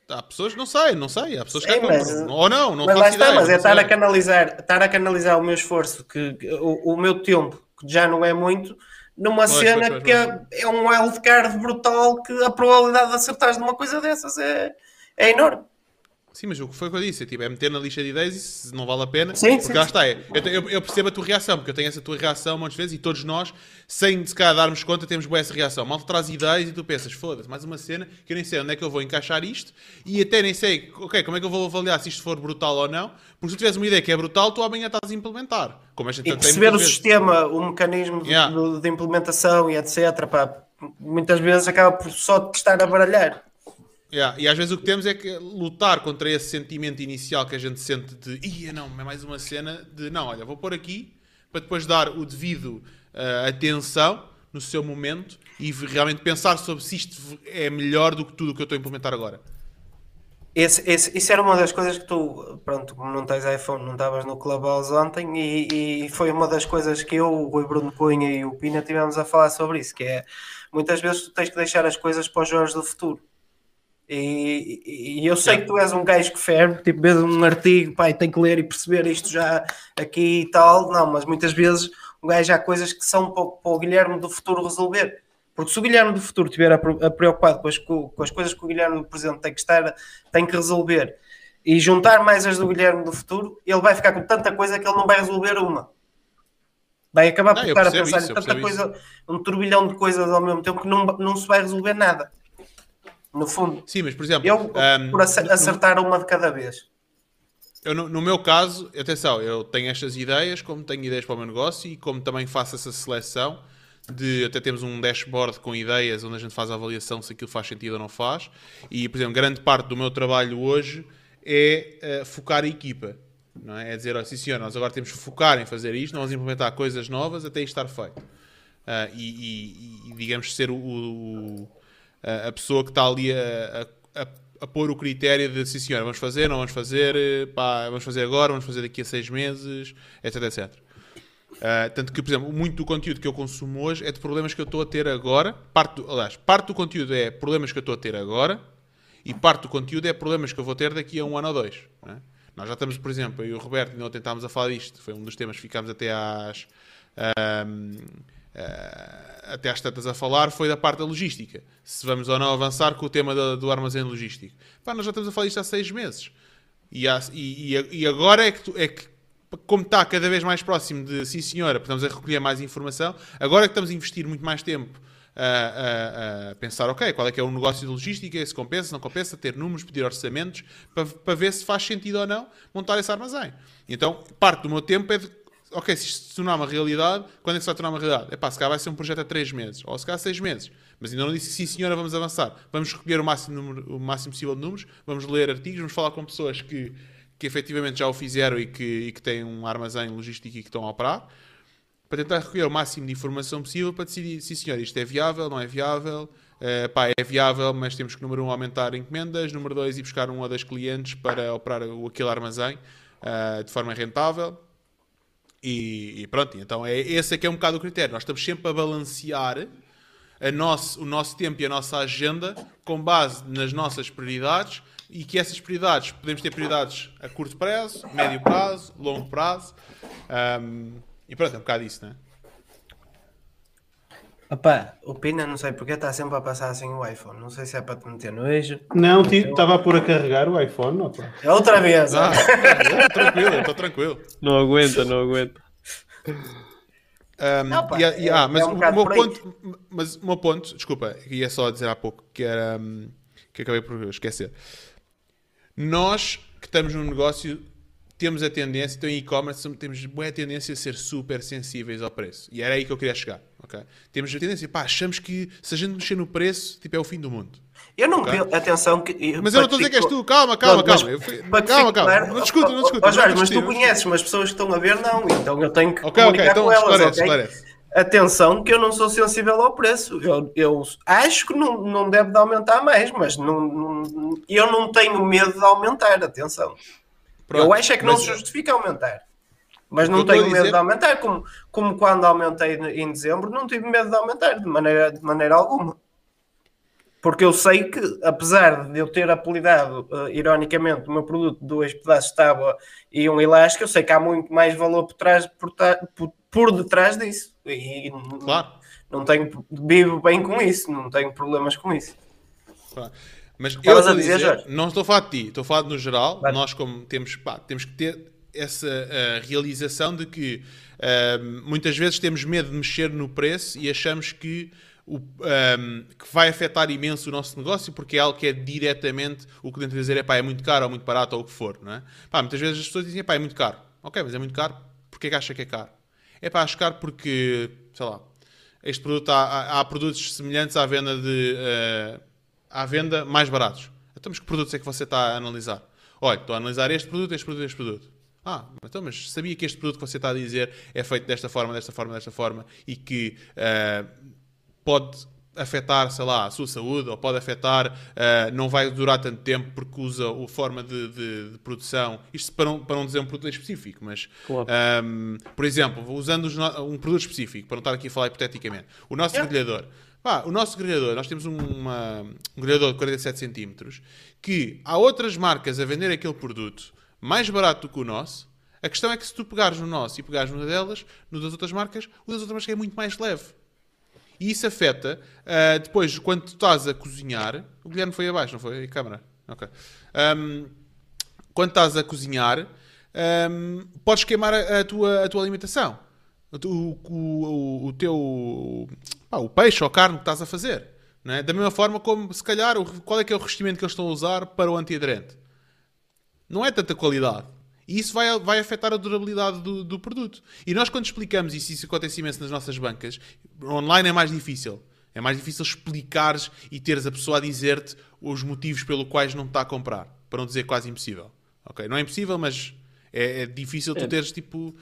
Speaker 1: Há pessoas, não sei, não sei, há pessoas que mas, compram. Ou não, não
Speaker 3: mas lá está, ideia, mas é estar a, canalizar, estar a canalizar o meu esforço, que, o, o meu tempo, que já não é muito, numa pois, cena pois, pois, que é, é, um wildcard brutal que a probabilidade de acertares numa coisa dessas é, é enorme.
Speaker 1: Sim, mas o que foi que eu disse? Tipo, é meter na lista de ideias e se não vale a pena.
Speaker 3: Sim,
Speaker 1: porque sim, lá está. É, eu, eu, percebo a tua reação, porque eu tenho essa tua reação muitas vezes e todos nós, sem se calhar darmos conta, temos boa essa reação. Mal traz ideias e tu pensas, foda-se, mais uma cena que eu nem sei onde é que eu vou encaixar isto e até nem sei, ok, como é que eu vou avaliar se isto for brutal ou não. Porque se tu tiveres uma ideia que é brutal, tu amanhã estás a implementar.
Speaker 3: Como a gente e perceber o sistema, o mecanismo yeah. de, de, implementação e etc. Pá, muitas vezes acaba por só te estar a baralhar.
Speaker 1: Yeah. E às vezes o que temos é que lutar contra esse sentimento inicial que a gente sente de ia não, é mais uma cena de não, olha, vou pôr aqui para depois dar o devido uh, atenção no seu momento e realmente pensar sobre se isto é melhor do que tudo o que eu estou a implementar agora.
Speaker 3: Esse, esse, isso era uma das coisas que tu, pronto, não tens iPhone, não estavas no Clubhouse ontem e, e, foi uma das coisas que eu, o Bruno Cunha e o Pina tivemos a falar sobre isso, que é muitas vezes tu tens que deixar as coisas para os jogos do futuro. E, e, eu sei que tu és um gajo que ferve, tipo, vês um artigo, pai, tem que ler e perceber isto já aqui e tal. Não, mas muitas vezes o gajo há coisas que são para, para o Guilherme do futuro resolver. Porque se o Guilherme do futuro estiver a, a preocupado com as, com as, coisas que o Guilherme do presente tem que estar, tem que resolver e juntar mais as do Guilherme do futuro, ele vai ficar com tanta coisa que ele não vai resolver uma. Vai acabar por estar a pensar isso, em tanta coisa, isso. um turbilhão de coisas ao mesmo tempo que não, não se vai resolver nada no fundo.
Speaker 1: Sim, mas por exemplo,
Speaker 3: eu um, por acertar no, uma de cada vez.
Speaker 1: Eu, no, no, meu caso, atenção, eu tenho estas ideias, como tenho ideias para o meu negócio e como também faço essa seleção de até temos um dashboard com ideias onde a gente faz a avaliação se aquilo faz sentido ou não faz. E, por exemplo, grande parte do meu trabalho hoje é uh, focar a equipa. Não é? é dizer, oh, sim senhor, nós agora temos que focar em fazer isto, não vamos implementar coisas novas até isto estar feito. Uh, e, e, e, digamos, ser o, o a pessoa que está ali a, a, a pôr o critério de sim senhor, vamos fazer, não vamos fazer, eh, pá, vamos fazer agora, vamos fazer daqui a seis meses, etc, etc. Uh, tanto que, por exemplo, muito do conteúdo que eu consumo hoje é de problemas que eu estou a ter agora. Parte do, aliás, parte do conteúdo é problemas que eu estou a ter agora e parte do conteúdo é problemas que eu vou ter daqui a um ano ou dois. É? Nós já estamos, por exemplo, eu e o Roberto ainda tentámos a falar disto, foi um dos temas que ficámos até às. Até às tantas a falar foi da parte da logística. Se vamos ou não avançar com o tema do, do armazém logístico. Pá, nós já estamos a falar disto há seis meses. E, há, e, e, agora é que, tu, é que, como está cada vez mais próximo de sim senhora, estamos a recolher mais informação, agora é que estamos a investir muito mais tempo a, a, a, pensar, ok, qual é que é o negócio de logística, se compensa, se não compensa, ter números, pedir orçamentos, para, para ver se faz sentido ou não montar esse armazém. Então, parte do meu tempo é de ok, se isto se tornar uma realidade, quando é que se vai tornar uma realidade? É pá, se calhar vai ser um projeto a 3 meses, ou se calhar 6 meses. Mas ainda não disse, sim senhora, vamos avançar. Vamos recolher o máximo, número, o máximo possível de números, vamos ler artigos, vamos falar com pessoas que, que efetivamente já o fizeram e que, e que têm um armazém logístico e que estão a operar, para tentar recolher o máximo de informação possível para decidir, sim senhor, isto é viável, não é viável, uh, pá, é viável, mas temos que, número um, aumentar encomendas, número dois, ir buscar um ou dois clientes para operar o, aquele armazém uh, de forma rentável e, e, pronto, então é, esse é que é um bocado o critério. Nós estamos sempre a balancear a nosso, o nosso tempo e a nossa agenda com base nas nossas prioridades e que essas prioridades, podemos ter prioridades a curto prazo, médio prazo, longo prazo. Um, e pronto, é um bocado isso, não é?
Speaker 3: Opa, o Pina não sei porque está sempre a passar assim o iPhone. Não sei se é para te meter nojo.
Speaker 4: Não, estava a pôr a carregar o iPhone. Opa.
Speaker 3: É outra vez. Ah,
Speaker 1: estou tranquilo, estou tranquilo.
Speaker 5: Não aguenta, não aguenta.
Speaker 1: Um, não, pá, e, e, é, ah, mas, é um o, meu ponto, mas o meu ponto, desculpa, ia só dizer há pouco que era um, que acabei por esquecer. Nós que estamos num negócio temos a tendência, então em e-commerce temos boa tendência a ser super sensíveis ao preço. E era aí que eu queria chegar. Okay? Temos a tendência, pá, achamos que se a gente mexer no preço, tipo, é o fim do mundo.
Speaker 3: Eu não okay? atenção que.
Speaker 1: Mas eu não estou a dizer que és tu, calma, calma, calma. Fui... Calma, calma. Claro, não discuto, não discuto.
Speaker 3: Oh, Jorge, mas tu conheces, mas as pessoas que estão a ver não, então eu tenho que okay, comunicar okay, então com elas. Esclarece, okay? esclarece. Atenção que eu não sou sensível ao preço. Eu, eu acho que não, não deve de aumentar mais, mas não, não, eu não tenho medo de aumentar, atenção. Pronto, eu acho é que não se justifica aumentar. Mas não tenho medo dizer... de aumentar, como, como quando aumentei em dezembro, não tive medo de aumentar de maneira, de maneira alguma. Porque eu sei que, apesar de eu ter apelidado, uh, ironicamente, o meu produto de dois pedaços de tábua e um elástico, eu sei que há muito mais valor por, trás, por, por, por detrás disso. E claro. não tenho, vivo bem com isso, não tenho problemas com isso.
Speaker 1: Claro. Mas eu estou a dizer, dizer não estou a falar de ti, estou a falar no geral. Nós, como temos, pá, temos que ter essa uh, realização de que uh, muitas vezes temos medo de mexer no preço e achamos que, o, um, ehm, que vai afetar imenso o nosso negócio porque é algo que é diretamente o que dentro de dizer é pá, é muito caro ou muito barato ou o que for. Não é? pá, muitas vezes as pessoas dizem pá, é muito caro. Ok, mas é muito caro. Porquê que acha que é caro? É para acho caro porque, sei lá, este produto há, há, há produtos semelhantes à venda de. Uh, à venda mais baratos. Então, mas que produtos é que você está a analisar? Olha, estou a analisar este produto, este produto, este produto. Ah, então, mas sabia que este produto que você está a dizer é feito desta forma, desta forma, desta forma e que uh, pode afetar, sei lá, a sua saúde ou pode afetar, uh, não vai durar tanto tempo porque usa a forma de, de, de, produção. Isto para não, para não dizer um produto específico, mas, claro. um, ehm, por exemplo, usando um produto específico, para não estar aqui a falar hipoteticamente, o nosso é. grelhador. Pá, o nosso grelhador, nós temos uma, um grelhador de 47 cm que há outras marcas a vender aquele produto mais barato do que o nosso. A questão é que se tu pegares no nosso e pegares numa delas, no das outras marcas, o das outras marcas é muito mais leve. E isso afeta uh, depois, quando tu estás a cozinhar. O Guilherme foi abaixo, não foi? A câmara. Ok. Um, quando estás a cozinhar, um, podes queimar a, a, tua, a tua alimentação. O, o, o, teu pá, o peixe ou a carne que estás a fazer. É? Da mesma forma como, se calhar, qual é que é o revestimento que eles estão a usar para o antiaderente? Não é tanta qualidade. E isso vai, vai afetar a durabilidade do, do produto. E nós, quando explicamos isso, isso acontece imenso nas nossas bancas, online é mais difícil. É mais difícil explicares e teres a pessoa a dizer-te os motivos pelos quais não está a comprar. Para não dizer quase impossível. Okay? Não é impossível, mas é, é difícil tu é. teres tipo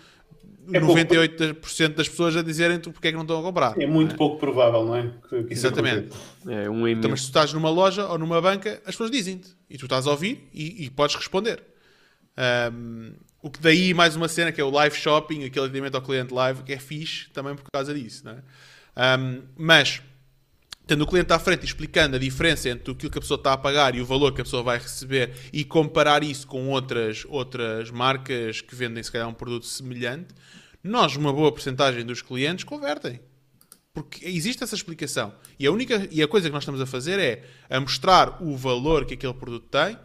Speaker 1: é 98% das pessoas a dizerem tu porque é que não estão a comprar.
Speaker 4: É muito é? pouco provável, não é? Que, que
Speaker 1: Exatamente.
Speaker 5: É um
Speaker 1: então, mas se tu estás numa loja ou numa banca, as pessoas dizem-te. E tu estás a ouvir e, e podes responder. Um, o que daí mais uma cena que é o live shopping, aquele atendimento ao cliente live, que é fixe também por causa disso. Não é? um, mas tendo o cliente à frente explicando a diferença entre aquilo que a pessoa está a pagar e o valor que a pessoa vai receber e comparar isso com outras, outras marcas que vendem se calhar um produto semelhante, nós, uma boa porcentagem dos clientes, convertem. Porque existe essa explicação. E a única e a coisa que nós estamos a fazer é a mostrar o valor que aquele produto tem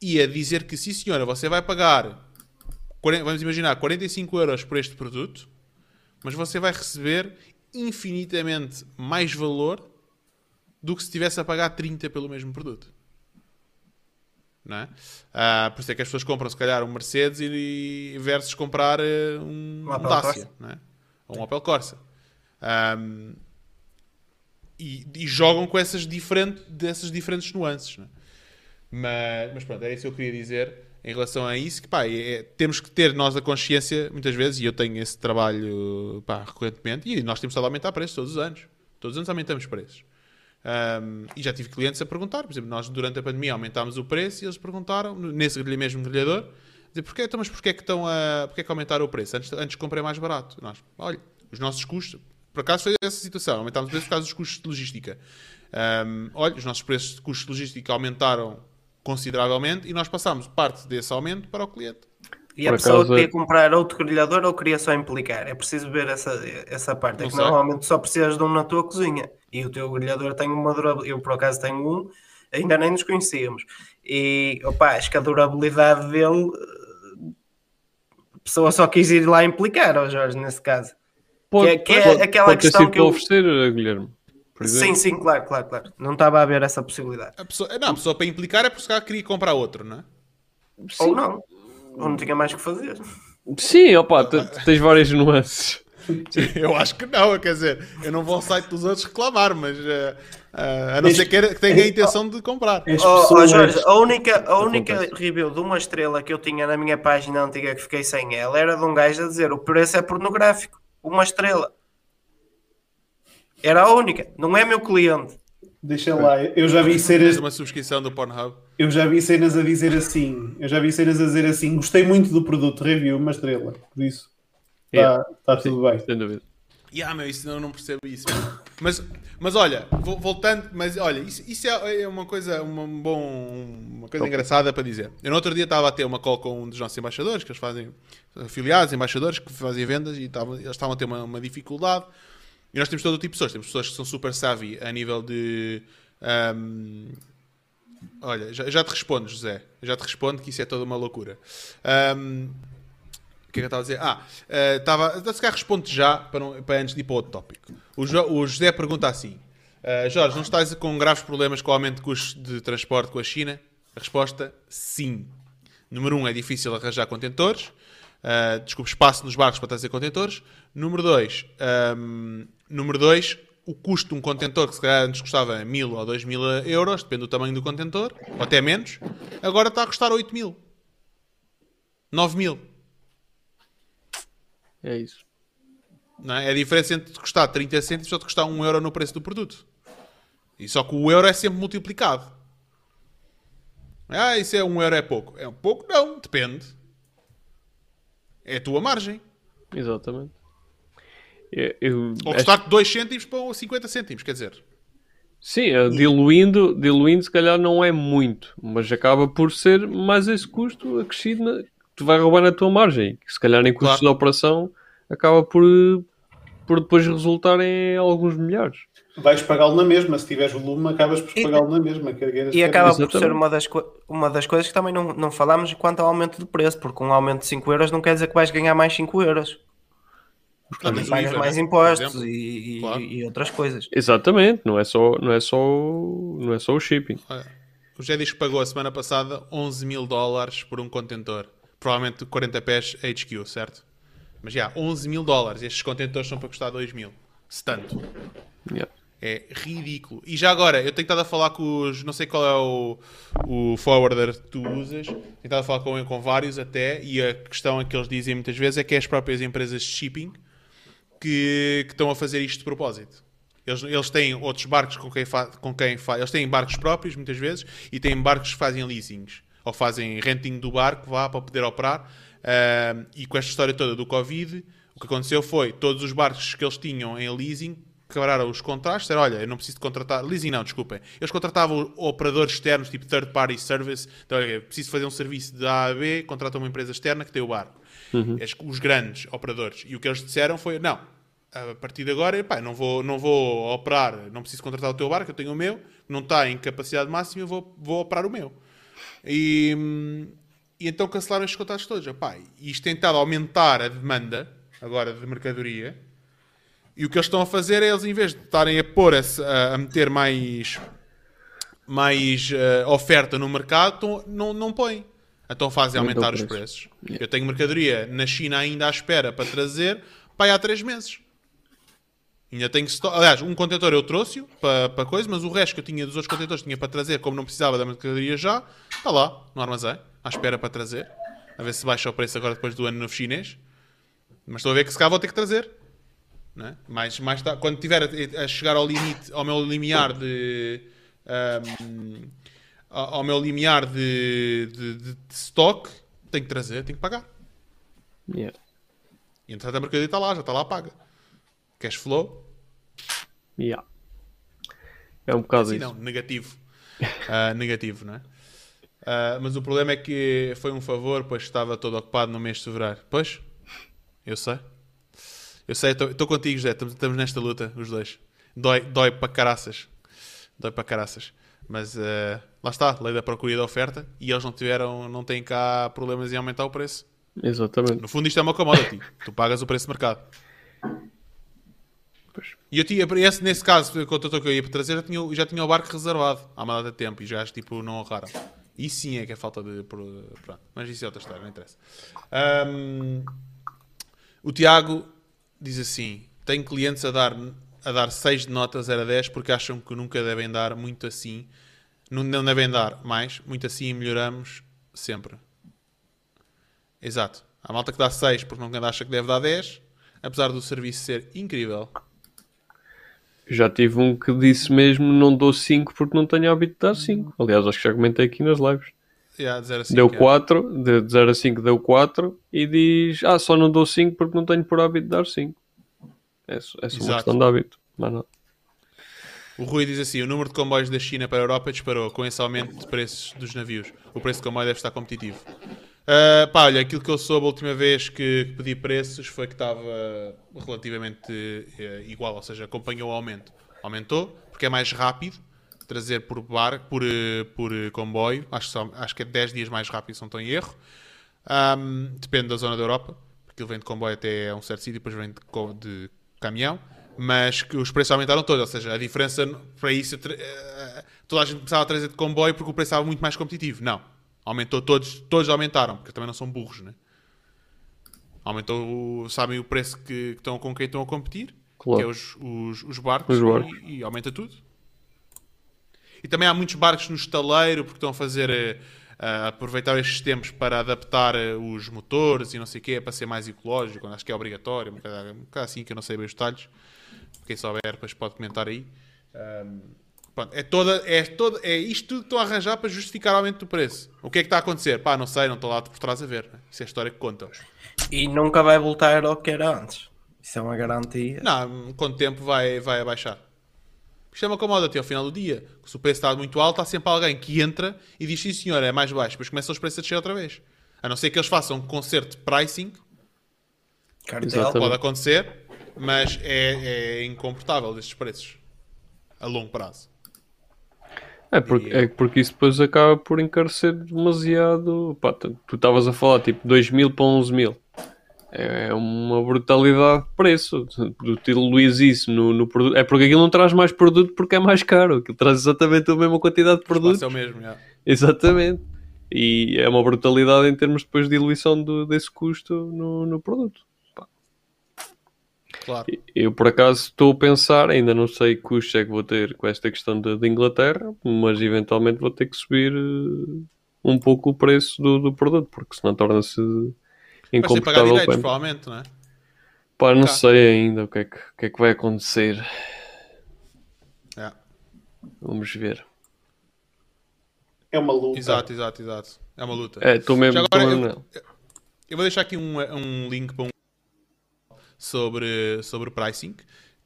Speaker 1: e a dizer que, sim senhora, você vai pagar, vamos imaginar, 45 euros por este produto, mas você vai receber infinitamente mais valor do que se estivesse a pagar 30 pelo mesmo produto. Não é? Ah, por isso é que as pessoas compram, se calhar, um Mercedes e, e versus comprar um, um, um Dacia, não é? ou um Opel Corsa. Um, e, e, jogam com essas, diferente, dessas diferentes nuances. É? Mas, mas pronto, era isso que eu queria dizer em relação a isso. Que, pá, é, é, temos que ter nós a consciência, muitas vezes, e eu tenho esse trabalho pá, recorrentemente, e nós temos estado a aumentar preços todos os anos. Todos os anos aumentamos preços. Um, e já tive clientes a perguntar, por exemplo, nós durante a pandemia aumentámos o preço e eles perguntaram, nesse mesmo grelhador, dizer, porquê, então, mas porquê que, estão a, porquê que aumentaram o preço? Antes, antes comprei mais barato. Nós, olha, os nossos custos, por acaso foi essa situação, aumentámos o preço por causa dos custos de logística. Um, olha, os nossos preços de custos de logística aumentaram consideravelmente e nós passámos parte desse aumento para o cliente.
Speaker 3: E a pessoa queria é- comprar outro grelhador ou queria só implicar? É preciso ver essa, essa parte. É que normalmente só precisas de um na tua cozinha. E o teu grelhador tem uma durabilidade. Eu, por acaso, tenho um, ainda nem nos conhecíamos. E, opa, acho que a durabilidade dele. A pessoa só quis ir lá implicar, ó Jorge, nesse caso.
Speaker 5: Pode, que é, que é pode, aquela pode questão que eu... oferecer, Guilherme.
Speaker 3: Sim, sim, claro, claro, claro. Não estava a ver essa possibilidade.
Speaker 1: A pessoa, não, a pessoa para implicar é porque se queria comprar outro, não é?
Speaker 3: Sim. Ou não. Ou não tinha mais que fazer.
Speaker 5: Sim, opa, tens várias nuances.
Speaker 1: Eu acho que não, quer dizer, eu não vou ao site dos outros reclamar, mas uh, uh, a não ser que, tenha a intenção de comprar.
Speaker 3: Oh, oh, Jorge, a única, a única review de uma estrela que eu tinha na minha página antiga que fiquei sem ela era de um gajo a dizer o preço é pornográfico, uma estrela. Era a única, não é meu cliente.
Speaker 4: Deixa lá, eu já vi cenas.
Speaker 1: uma subscrição do Pornhub.
Speaker 4: Eu já vi cenas a dizer assim. Eu já vi cenas a dizer assim. Gostei muito do produto, review, uma estrela. Por isso, está tá tudo bem.
Speaker 5: Sem dúvida.
Speaker 1: Yeah, meu, isso eu não percebo isso. Mas, mas olha, voltando, mas olha, isso, isso é, é uma coisa, uma, bom, uma coisa engraçada para dizer. Eu no outro dia estava a ter uma call com um dos nossos embaixadores, que eles fazem afiliados, embaixadores que fazem vendas e estavam, eles estavam a ter uma, uma dificuldade. E nós temos todo o tipo de pessoas. Temos pessoas que são super savvy a nível de. Um, olha, já, já, te respondo, José. Já te respondo que isso é toda uma loucura. Um, o que é que eu estava a dizer? Ah, uh, estava. Se calhar responde já para, não, para antes de ir para outro tópico. O, jo, o José pergunta assim: uh, Jorge, não estás com graves problemas com o aumento de custos de transporte com a China? A resposta: sim. Número um, é difícil arranjar contentores. Uh, desculpe, espaço nos barcos para trazer contentores. Número dois, um, Número 2, o custo de um contentor que se calhar antes custava 1000 ou 2000 euros, depende do tamanho do contentor, ou até menos, agora está a custar 8000. 9000.
Speaker 5: É isso.
Speaker 1: Não é? é a diferença entre custar 30 cêntimos ou custar 1 euro no preço do produto. E só que o euro é sempre multiplicado. Ah, isso é 1 euro é pouco. É pouco? Não, depende. É a tua margem.
Speaker 5: Exatamente.
Speaker 1: Eu, Ou custar de 2 cêntimos para 50 cêntimos, quer dizer.
Speaker 5: Sim, diluindo, diluindo se calhar não é muito, mas acaba por ser mais esse custo acrescido tu vai roubar na tua margem, que se calhar em custos claro. de operação acaba por, por depois resultar em alguns milhares.
Speaker 4: Vais pagá-lo na mesma, se tiveres volume acabas por pagá-lo na mesma.
Speaker 3: E acaba por ser uma das, uma das coisas que também não, não falámos quanto ao aumento de preço, porque um aumento de 5 euros não quer dizer que vais ganhar mais 5 euros. Porque também pagas mais impostos e, claro. e, outras coisas.
Speaker 5: Exatamente, não é só, não é só, não é só o shipping.
Speaker 1: O Jé diz que pagou a semana passada 11 mil dólares por um contentor. Provavelmente 40 pés HQ, certo? Mas já, 11 mil dólares. Estes contentores são para custar 2 mil. Se tanto.
Speaker 5: Yeah.
Speaker 1: É ridículo. E já agora, eu tenho estado a falar com os. Não sei qual é o, o forwarder que tu usas. Tenho estado a falar com, com vários até. E a questão é que eles dizem muitas vezes é que é as próprias empresas de shipping que, que estão a fazer isto de propósito. Eles, eles têm outros barcos com quem, fa, com quem fa, Eles têm barcos próprios, muitas vezes, e têm barcos que fazem leasings. Ou fazem renting do barco, vá, para poder operar. Uh, e com esta história toda do Covid, o que aconteceu foi, todos os barcos que eles tinham em leasing quebraram os contratos, disseram, olha, eu não preciso de contratar, leasing não, desculpem, eles contratavam operadores externos, tipo third party service, então, olha, preciso fazer um serviço de A a B, contratam uma empresa externa que tem o barco. Uhum. Os grandes operadores. E o que eles disseram foi, não, a partir de agora, pá, não vou, não vou operar, não preciso contratar o teu barco, eu tenho o meu, não está em capacidade máxima, eu vou, vou operar o meu. E, e então cancelaram estes contratos todos. Pá, e isto tem tentado aumentar a demanda, agora, de mercadoria, e o que eles estão a fazer é eles, em vez de estarem a pôr a, a meter mais, mais uh, oferta no mercado, não, não põem. Então fazem aumentar os preços. Yeah. Eu tenho mercadoria na China ainda à espera para trazer para há três meses. Ainda tenho stock. Aliás, um contentor eu trouxe para, para coisa, mas o resto que eu tinha dos outros contentores tinha para trazer, como não precisava da mercadoria já, está lá, no armazém, à espera para trazer. A ver se baixa o preço agora depois do ano novo chinês. Mas estou a ver que se cá vou ter que trazer. Né? Mais, mais tá, quando tiver a, a, chegar ao limite, ao meu limiar de. Um, ao meu limiar de, de, de, de stock, tenho que trazer, tenho que pagar.
Speaker 5: Yeah.
Speaker 1: E entretanto a mercadoria está lá, já está lá paga. Cash flow.
Speaker 5: Yeah. É um bocado
Speaker 1: assim,
Speaker 5: isso.
Speaker 1: Não, negativo. Uh, negativo, não é? Uh, mas o problema é que foi um favor, pois estava todo ocupado no mês de fevereiro. Pois, eu sei. Eu sei, estou contigo, José. Estamos nesta luta, os dois. Dói, dói para caraças. Dói para caraças. Mas uh, lá está, lei da procura e da oferta. E eles não tiveram, não têm cá problemas em aumentar o preço.
Speaker 5: Exatamente.
Speaker 1: No fundo, isto é uma commodity. tu pagas o preço de mercado. E eu tinha, esse, nesse caso, que eu ia para trazer, já tinha, já tinha o barco reservado há uma data de tempo e já tipo, não honraram. Isso sim é que é falta de. Pronto. Mas isso é outra história, não interessa. Um, o Tiago diz assim: tenho clientes a dar, a dar 6 de nota 0 a 10 porque acham que nunca devem dar muito assim. Não, não devem dar mais, muito assim e melhoramos sempre. Exato. Há malta que dá 6 porque não acha que deve dar 10, apesar do serviço ser incrível.
Speaker 5: Já tive um que disse mesmo não dou 5 porque não tenho hábito de dar 5. Aliás, acho que já comentei aqui nas lives.
Speaker 1: Yeah, de 5,
Speaker 5: deu 4, é. de 0 a 5 deu 4 e diz ah, só não dou 5 porque não tenho por hábito de dar 5. É, é só uma questão de hábito. Mas não.
Speaker 1: O Rui diz assim: o número de comboios da China para a Europa disparou com esse aumento de preços dos navios. O preço de comboio deve estar competitivo. Uh, pá, olha, aquilo que eu soube a última vez que pedi preços foi que estava relativamente uh, igual, ou seja, acompanhou o aumento. Aumentou, porque é mais rápido trazer por bar, por, uh, por comboio, acho, só, acho que é 10 dias mais rápido, se não estou em erro. Um, depende da zona da Europa, porque ele vem de comboio até um certo sítio e depois vem de, de caminhão, mas que os preços aumentaram todos, ou seja, a diferença para isso, toda a gente começava a trazer de comboio porque o preço estava muito mais competitivo. Não Aumentou todos, todos aumentaram, porque também não são burros, né? Aumentou, sabem o preço que, que estão com quem estão a competir, claro. que é os, os, os barcos, os barcos. E, e, aumenta tudo. E também há muitos barcos no estaleiro, porque estão a fazer, uh, aproveitar estes tempos para adaptar uh, os motores e não sei o quê, para ser mais ecológico, acho que é obrigatório, um bocado, um bocado assim que eu não sei bem os detalhes. Quem souber, depois pode comentar aí. Um, Pronto, é, toda, é, toda, é isto tudo que estão a arranjar para justificar o aumento do preço. O que é que está a acontecer? Pá, não sei, não estou lá por trás a ver. Né? Isso é a história que contam.
Speaker 3: E nunca vai voltar ao que era antes. Isso é uma garantia.
Speaker 1: Não, com o tempo vai, vai abaixar. Isto é uma commodity ao final do dia. Se o preço está muito alto, há sempre alguém que entra e diz sim senhor, é mais baixo. Depois começam os preços a descer outra vez. A não ser que eles façam um concerto de pricing. Cartel. Pode acontecer, mas é, é incomportável destes preços. A longo prazo.
Speaker 5: É porque, é porque isso depois acaba por encarecer demasiado. Pá, tu estavas a falar tipo 2 mil para 11 mil. É uma brutalidade de preço. Do tiro Luís isso no, no produto. É porque aquilo não traz mais produto porque é mais caro. Aquilo traz exatamente a mesma quantidade de produtos.
Speaker 1: É o mesmo, já.
Speaker 5: Exatamente. E é uma brutalidade em termos depois de diluição do, desse custo no, no produto.
Speaker 1: Claro.
Speaker 5: Eu, por acaso, estou a pensar, ainda não sei que custos é que vou ter com esta questão de, de Inglaterra, mas eventualmente vou ter que subir uh, um pouco o preço do, do produto, porque senão torna-se
Speaker 1: que pagar direitos, provavelmente, não é?
Speaker 5: Pá, não Cá. sei ainda o que, é que, o que é que vai acontecer.
Speaker 1: É.
Speaker 5: Vamos ver.
Speaker 4: É uma luta.
Speaker 1: Exato, exato, exato. É uma luta.
Speaker 5: É, estou mesmo.
Speaker 1: agora,
Speaker 5: tô
Speaker 1: eu, eu, vou deixar aqui um, um link para um sobre, sobre pricing.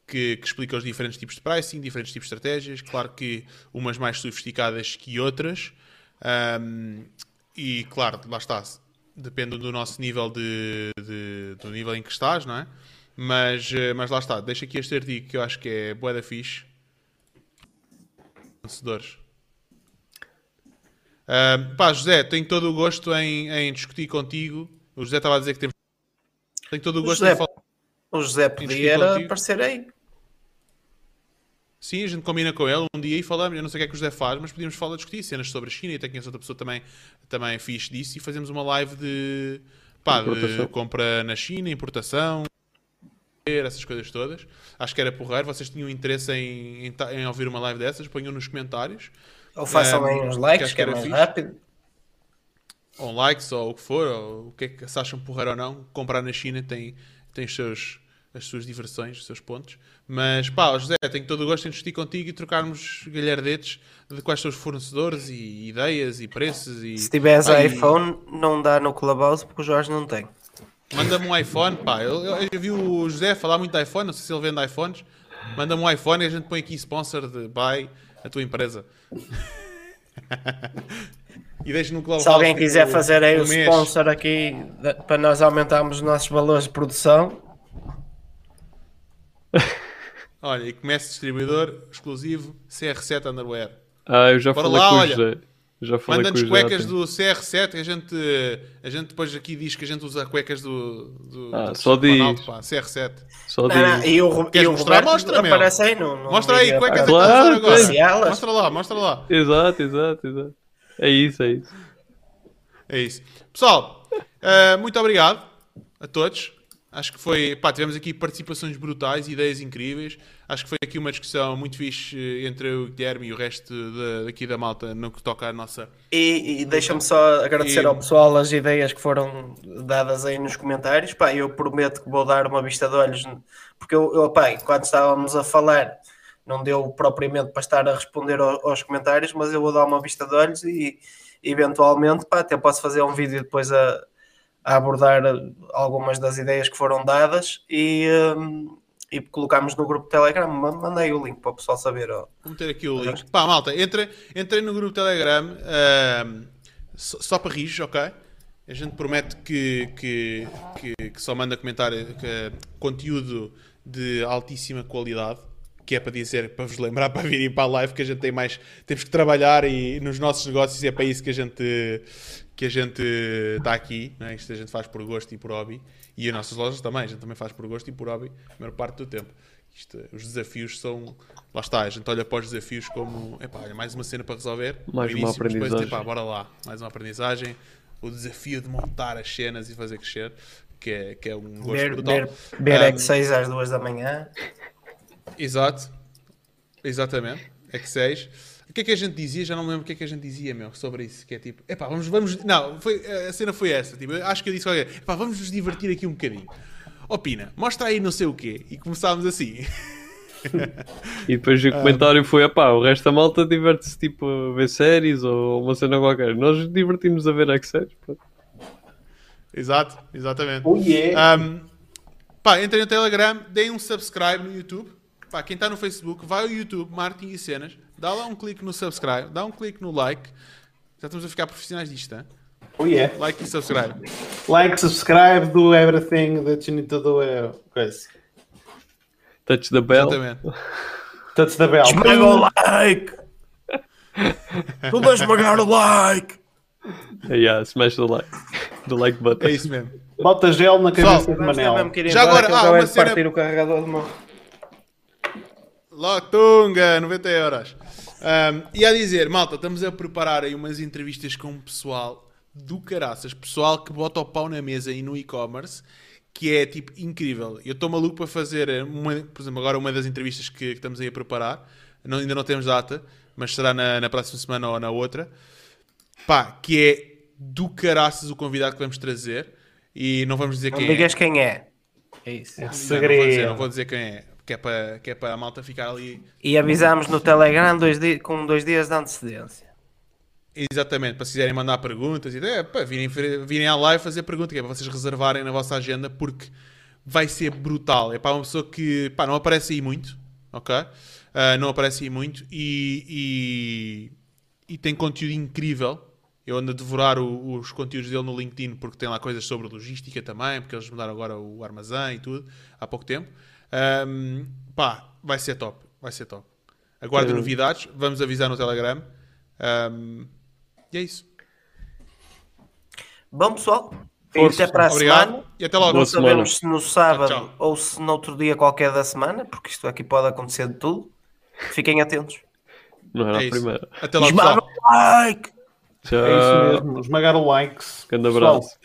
Speaker 1: Que, que, explica os diferentes tipos de pricing, diferentes tipos de estratégias. Claro que umas mais sofisticadas que outras. Um, e claro, lá está. Depende do nosso nível de, de, do nível em que estás, não é? Mas, eh, mas lá está. Deixa aqui este artigo que eu acho que é boa da fixe. Vencedores. Uh, pá, José, tenho todo o gosto em, em discutir contigo. O José estava a dizer que temos. Tenho todo o gosto
Speaker 3: José,
Speaker 1: em falar.
Speaker 3: O José podia aparecer aí.
Speaker 1: Sim, a gente combina com ele um dia e falamos. Eu não sei o que é que o José faz, mas podíamos falar, discutir cenas sobre a China. E até conheço outra pessoa também, também fixe disso. E fazemos uma live de, pá, de compra na China, importação, essas coisas todas. Acho que era porreiro. Vocês tinham interesse em, em, em ouvir uma live dessas? Ponham nos comentários.
Speaker 3: Ou façam um, aí uns likes, que, que é mais fixe. rápido.
Speaker 1: Ou likes, ou o que for, ou o que é que se acham porreiro ou não. Comprar na China tem, tem os seus, as suas diversões, os seus pontos. Mas pá, José, tenho todo o gosto em discutir contigo e trocarmos galhardetes de quais são os fornecedores e ideias e preços. E...
Speaker 3: Se tiveres ah, iPhone, e... não dá no Clubhouse porque o Jorge não tem.
Speaker 1: Manda-me um iPhone, pá. Eu, eu, eu, vi o José falar muito de iPhone, não sei se ele vende iPhones. Manda-me um iPhone e a gente põe aqui sponsor de buy a tua empresa. e deixa no Clubhouse.
Speaker 3: Se alguém quiser fazer aí um o mês. sponsor aqui para nós aumentarmos os nossos valores de produção.
Speaker 1: Olha, e comece distribuidor exclusivo CR7 Underwear.
Speaker 5: Ah, eu já Bora falei lá, com olha, José. Já
Speaker 1: Manda-nos cuecas do CR7 que a gente, a gente depois aqui diz que a gente usa cuecas do, do,
Speaker 5: ah, do só diz. Ronaldo,
Speaker 1: pá, CR7.
Speaker 5: Só diz. Não,
Speaker 3: e o, Queres e o mostrar? Mostra, aparece aí no, no
Speaker 1: Mostra aí, cuecas claro, agora. Mostra lá, mostra lá.
Speaker 5: Exato, exato, exato. É isso, é isso.
Speaker 1: É isso. Pessoal, uh, muito obrigado a todos. Acho que foi, pá, tivemos aqui participações brutais, ideias incríveis. Acho que foi aqui uma discussão muito fixe eh, entre o Guilherme e o resto de, daqui da malta no que toca à nossa.
Speaker 3: E, e deixa-me só agradecer e... ao pessoal as ideias que foram dadas aí nos comentários. Pá, eu prometo que vou dar uma vista de olhos, porque eu, eu pá, quando estávamos a falar, não deu propriamente para estar a responder aos comentários, mas eu vou dar uma vista de olhos e eventualmente, pá, até posso fazer um vídeo depois a a abordar algumas das ideias que foram dadas e, um, e colocámos no grupo Telegram. Mandei o link para o pessoal saber. Ó.
Speaker 1: Vou meter aqui o link. Pá, malta, entrei, entrei no grupo Telegram uh, só, só, para rir, ok? A gente promete que, que, que, que só manda comentário que, conteúdo de altíssima qualidade que é para dizer, para vos lembrar, para virem para a live, que a gente tem mais, temos que trabalhar e nos nossos negócios é para isso que a gente, que a gente está aqui, não é? isto a gente faz por gosto e por hobby, e as nossas lojas também, a gente também faz por gosto e por hobby a maior parte do tempo. Isto, os desafios são. Lá está, a gente olha para os desafios como epá, olha, mais uma cena para resolver.
Speaker 5: Mais início, uma aprendizagem. Depois,
Speaker 1: epá, bora lá, mais uma aprendizagem. O desafio de montar as cenas e fazer crescer, que é, que é um gosto
Speaker 3: ver,
Speaker 1: brutal.
Speaker 3: Ver, ver um, 6 às 2 da manhã.
Speaker 1: Exato, exatamente. X6. O que é que a gente dizia? Já não me lembro o que é que a gente dizia, meu, sobre isso. Que é tipo, epá, vamos, vamos. Não, foi, a cena foi essa. Tipo, acho que eu disse qualquer epá, vamos nos divertir aqui um bocadinho. Opina, mostra aí não sei o quê. E começámos assim.
Speaker 5: e depois o comentário foi: epá, o resto da malta diverte-se tipo a ver séries ou uma cena qualquer. Nós divertimos a ver X-Séries.
Speaker 1: Exato, exatamente.
Speaker 4: Oh yeah. Um,
Speaker 1: pá, entrem no Telegram, deem um subscribe no YouTube. Pá, quem está no Facebook, vai ao YouTube, Martin e Cenas Dá lá um clique no subscribe, dá um clique no like. Já estamos a ficar profissionais disto, hein?
Speaker 4: Oh yeah.
Speaker 1: Like e subscribe.
Speaker 4: Like, subscribe, do everything that you need to do. Uh, coisa.
Speaker 5: Touch the bell.
Speaker 1: Exatamente.
Speaker 4: Touch the bell.
Speaker 3: Esmaga o like! Tudo a esmagar o like!
Speaker 5: Yeah, smash the like. The like button.
Speaker 1: É isso mesmo.
Speaker 4: Bota gel na cabeça Só, de Manel.
Speaker 1: Já agora, ah, uma cena...
Speaker 3: partir o carregador de mão.
Speaker 1: Lotunga, 90 euros. Um, e a dizer, malta, estamos a preparar aí umas entrevistas com o pessoal do caraças, pessoal que bota o pau na mesa aí no e-commerce que é tipo incrível. Eu estou maluco para fazer, uma, por exemplo, agora uma das entrevistas que, que estamos aí a preparar. Não, ainda não temos data, mas será na, na próxima semana ou na outra. Pá, que é do caraças o convidado que vamos trazer. E não vamos dizer
Speaker 3: Não
Speaker 1: quem
Speaker 3: digas
Speaker 1: é.
Speaker 3: quem é. É isso.
Speaker 1: Não, não, vou
Speaker 4: Segredo.
Speaker 1: dizer, não vou dizer quem é. Que é para, que é para a malta ficar ali.
Speaker 3: E avisámos no Telegram dois di- com dois dias de antecedência.
Speaker 1: Exatamente, para se quiserem mandar perguntas, e é, pá, virem, virem à live fazer pergunta, que é para vocês reservarem na vossa agenda, porque vai ser brutal. É para uma pessoa que pá, não aparece aí muito, ok? Ah, não aparece aí muito e, e, e tem conteúdo incrível. Eu ando a devorar o- os conteúdos dele no LinkedIn porque tem lá coisas sobre logística também, porque eles mudaram agora o armazém e tudo há pouco tempo. Ahm, pá, vai ser top, vai ser top. Aguardem
Speaker 5: Eu-
Speaker 1: novidades, vamos avisar no Telegram. Ahm, e é isso.
Speaker 3: Bom, pessoal,
Speaker 5: Força.
Speaker 3: até para a
Speaker 1: Obrigado
Speaker 3: semana.
Speaker 1: e até logo.
Speaker 3: Não sabemos se no sábado
Speaker 1: Tchau, tchau.
Speaker 3: ou se noutro dia qualquer da semana, porque isto aqui pode acontecer de tudo. Fiquem atentos.
Speaker 5: Não era
Speaker 1: É
Speaker 5: a
Speaker 1: isso.
Speaker 5: primeira.
Speaker 1: Até logo,
Speaker 3: Esmaga
Speaker 1: pessoal.
Speaker 3: o like!
Speaker 5: Tchau.
Speaker 4: É isso mesmo. Esmagar o likes.
Speaker 5: Grande
Speaker 4: Pessoal,
Speaker 5: abraço.
Speaker 7: It's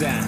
Speaker 7: It's a lockdown.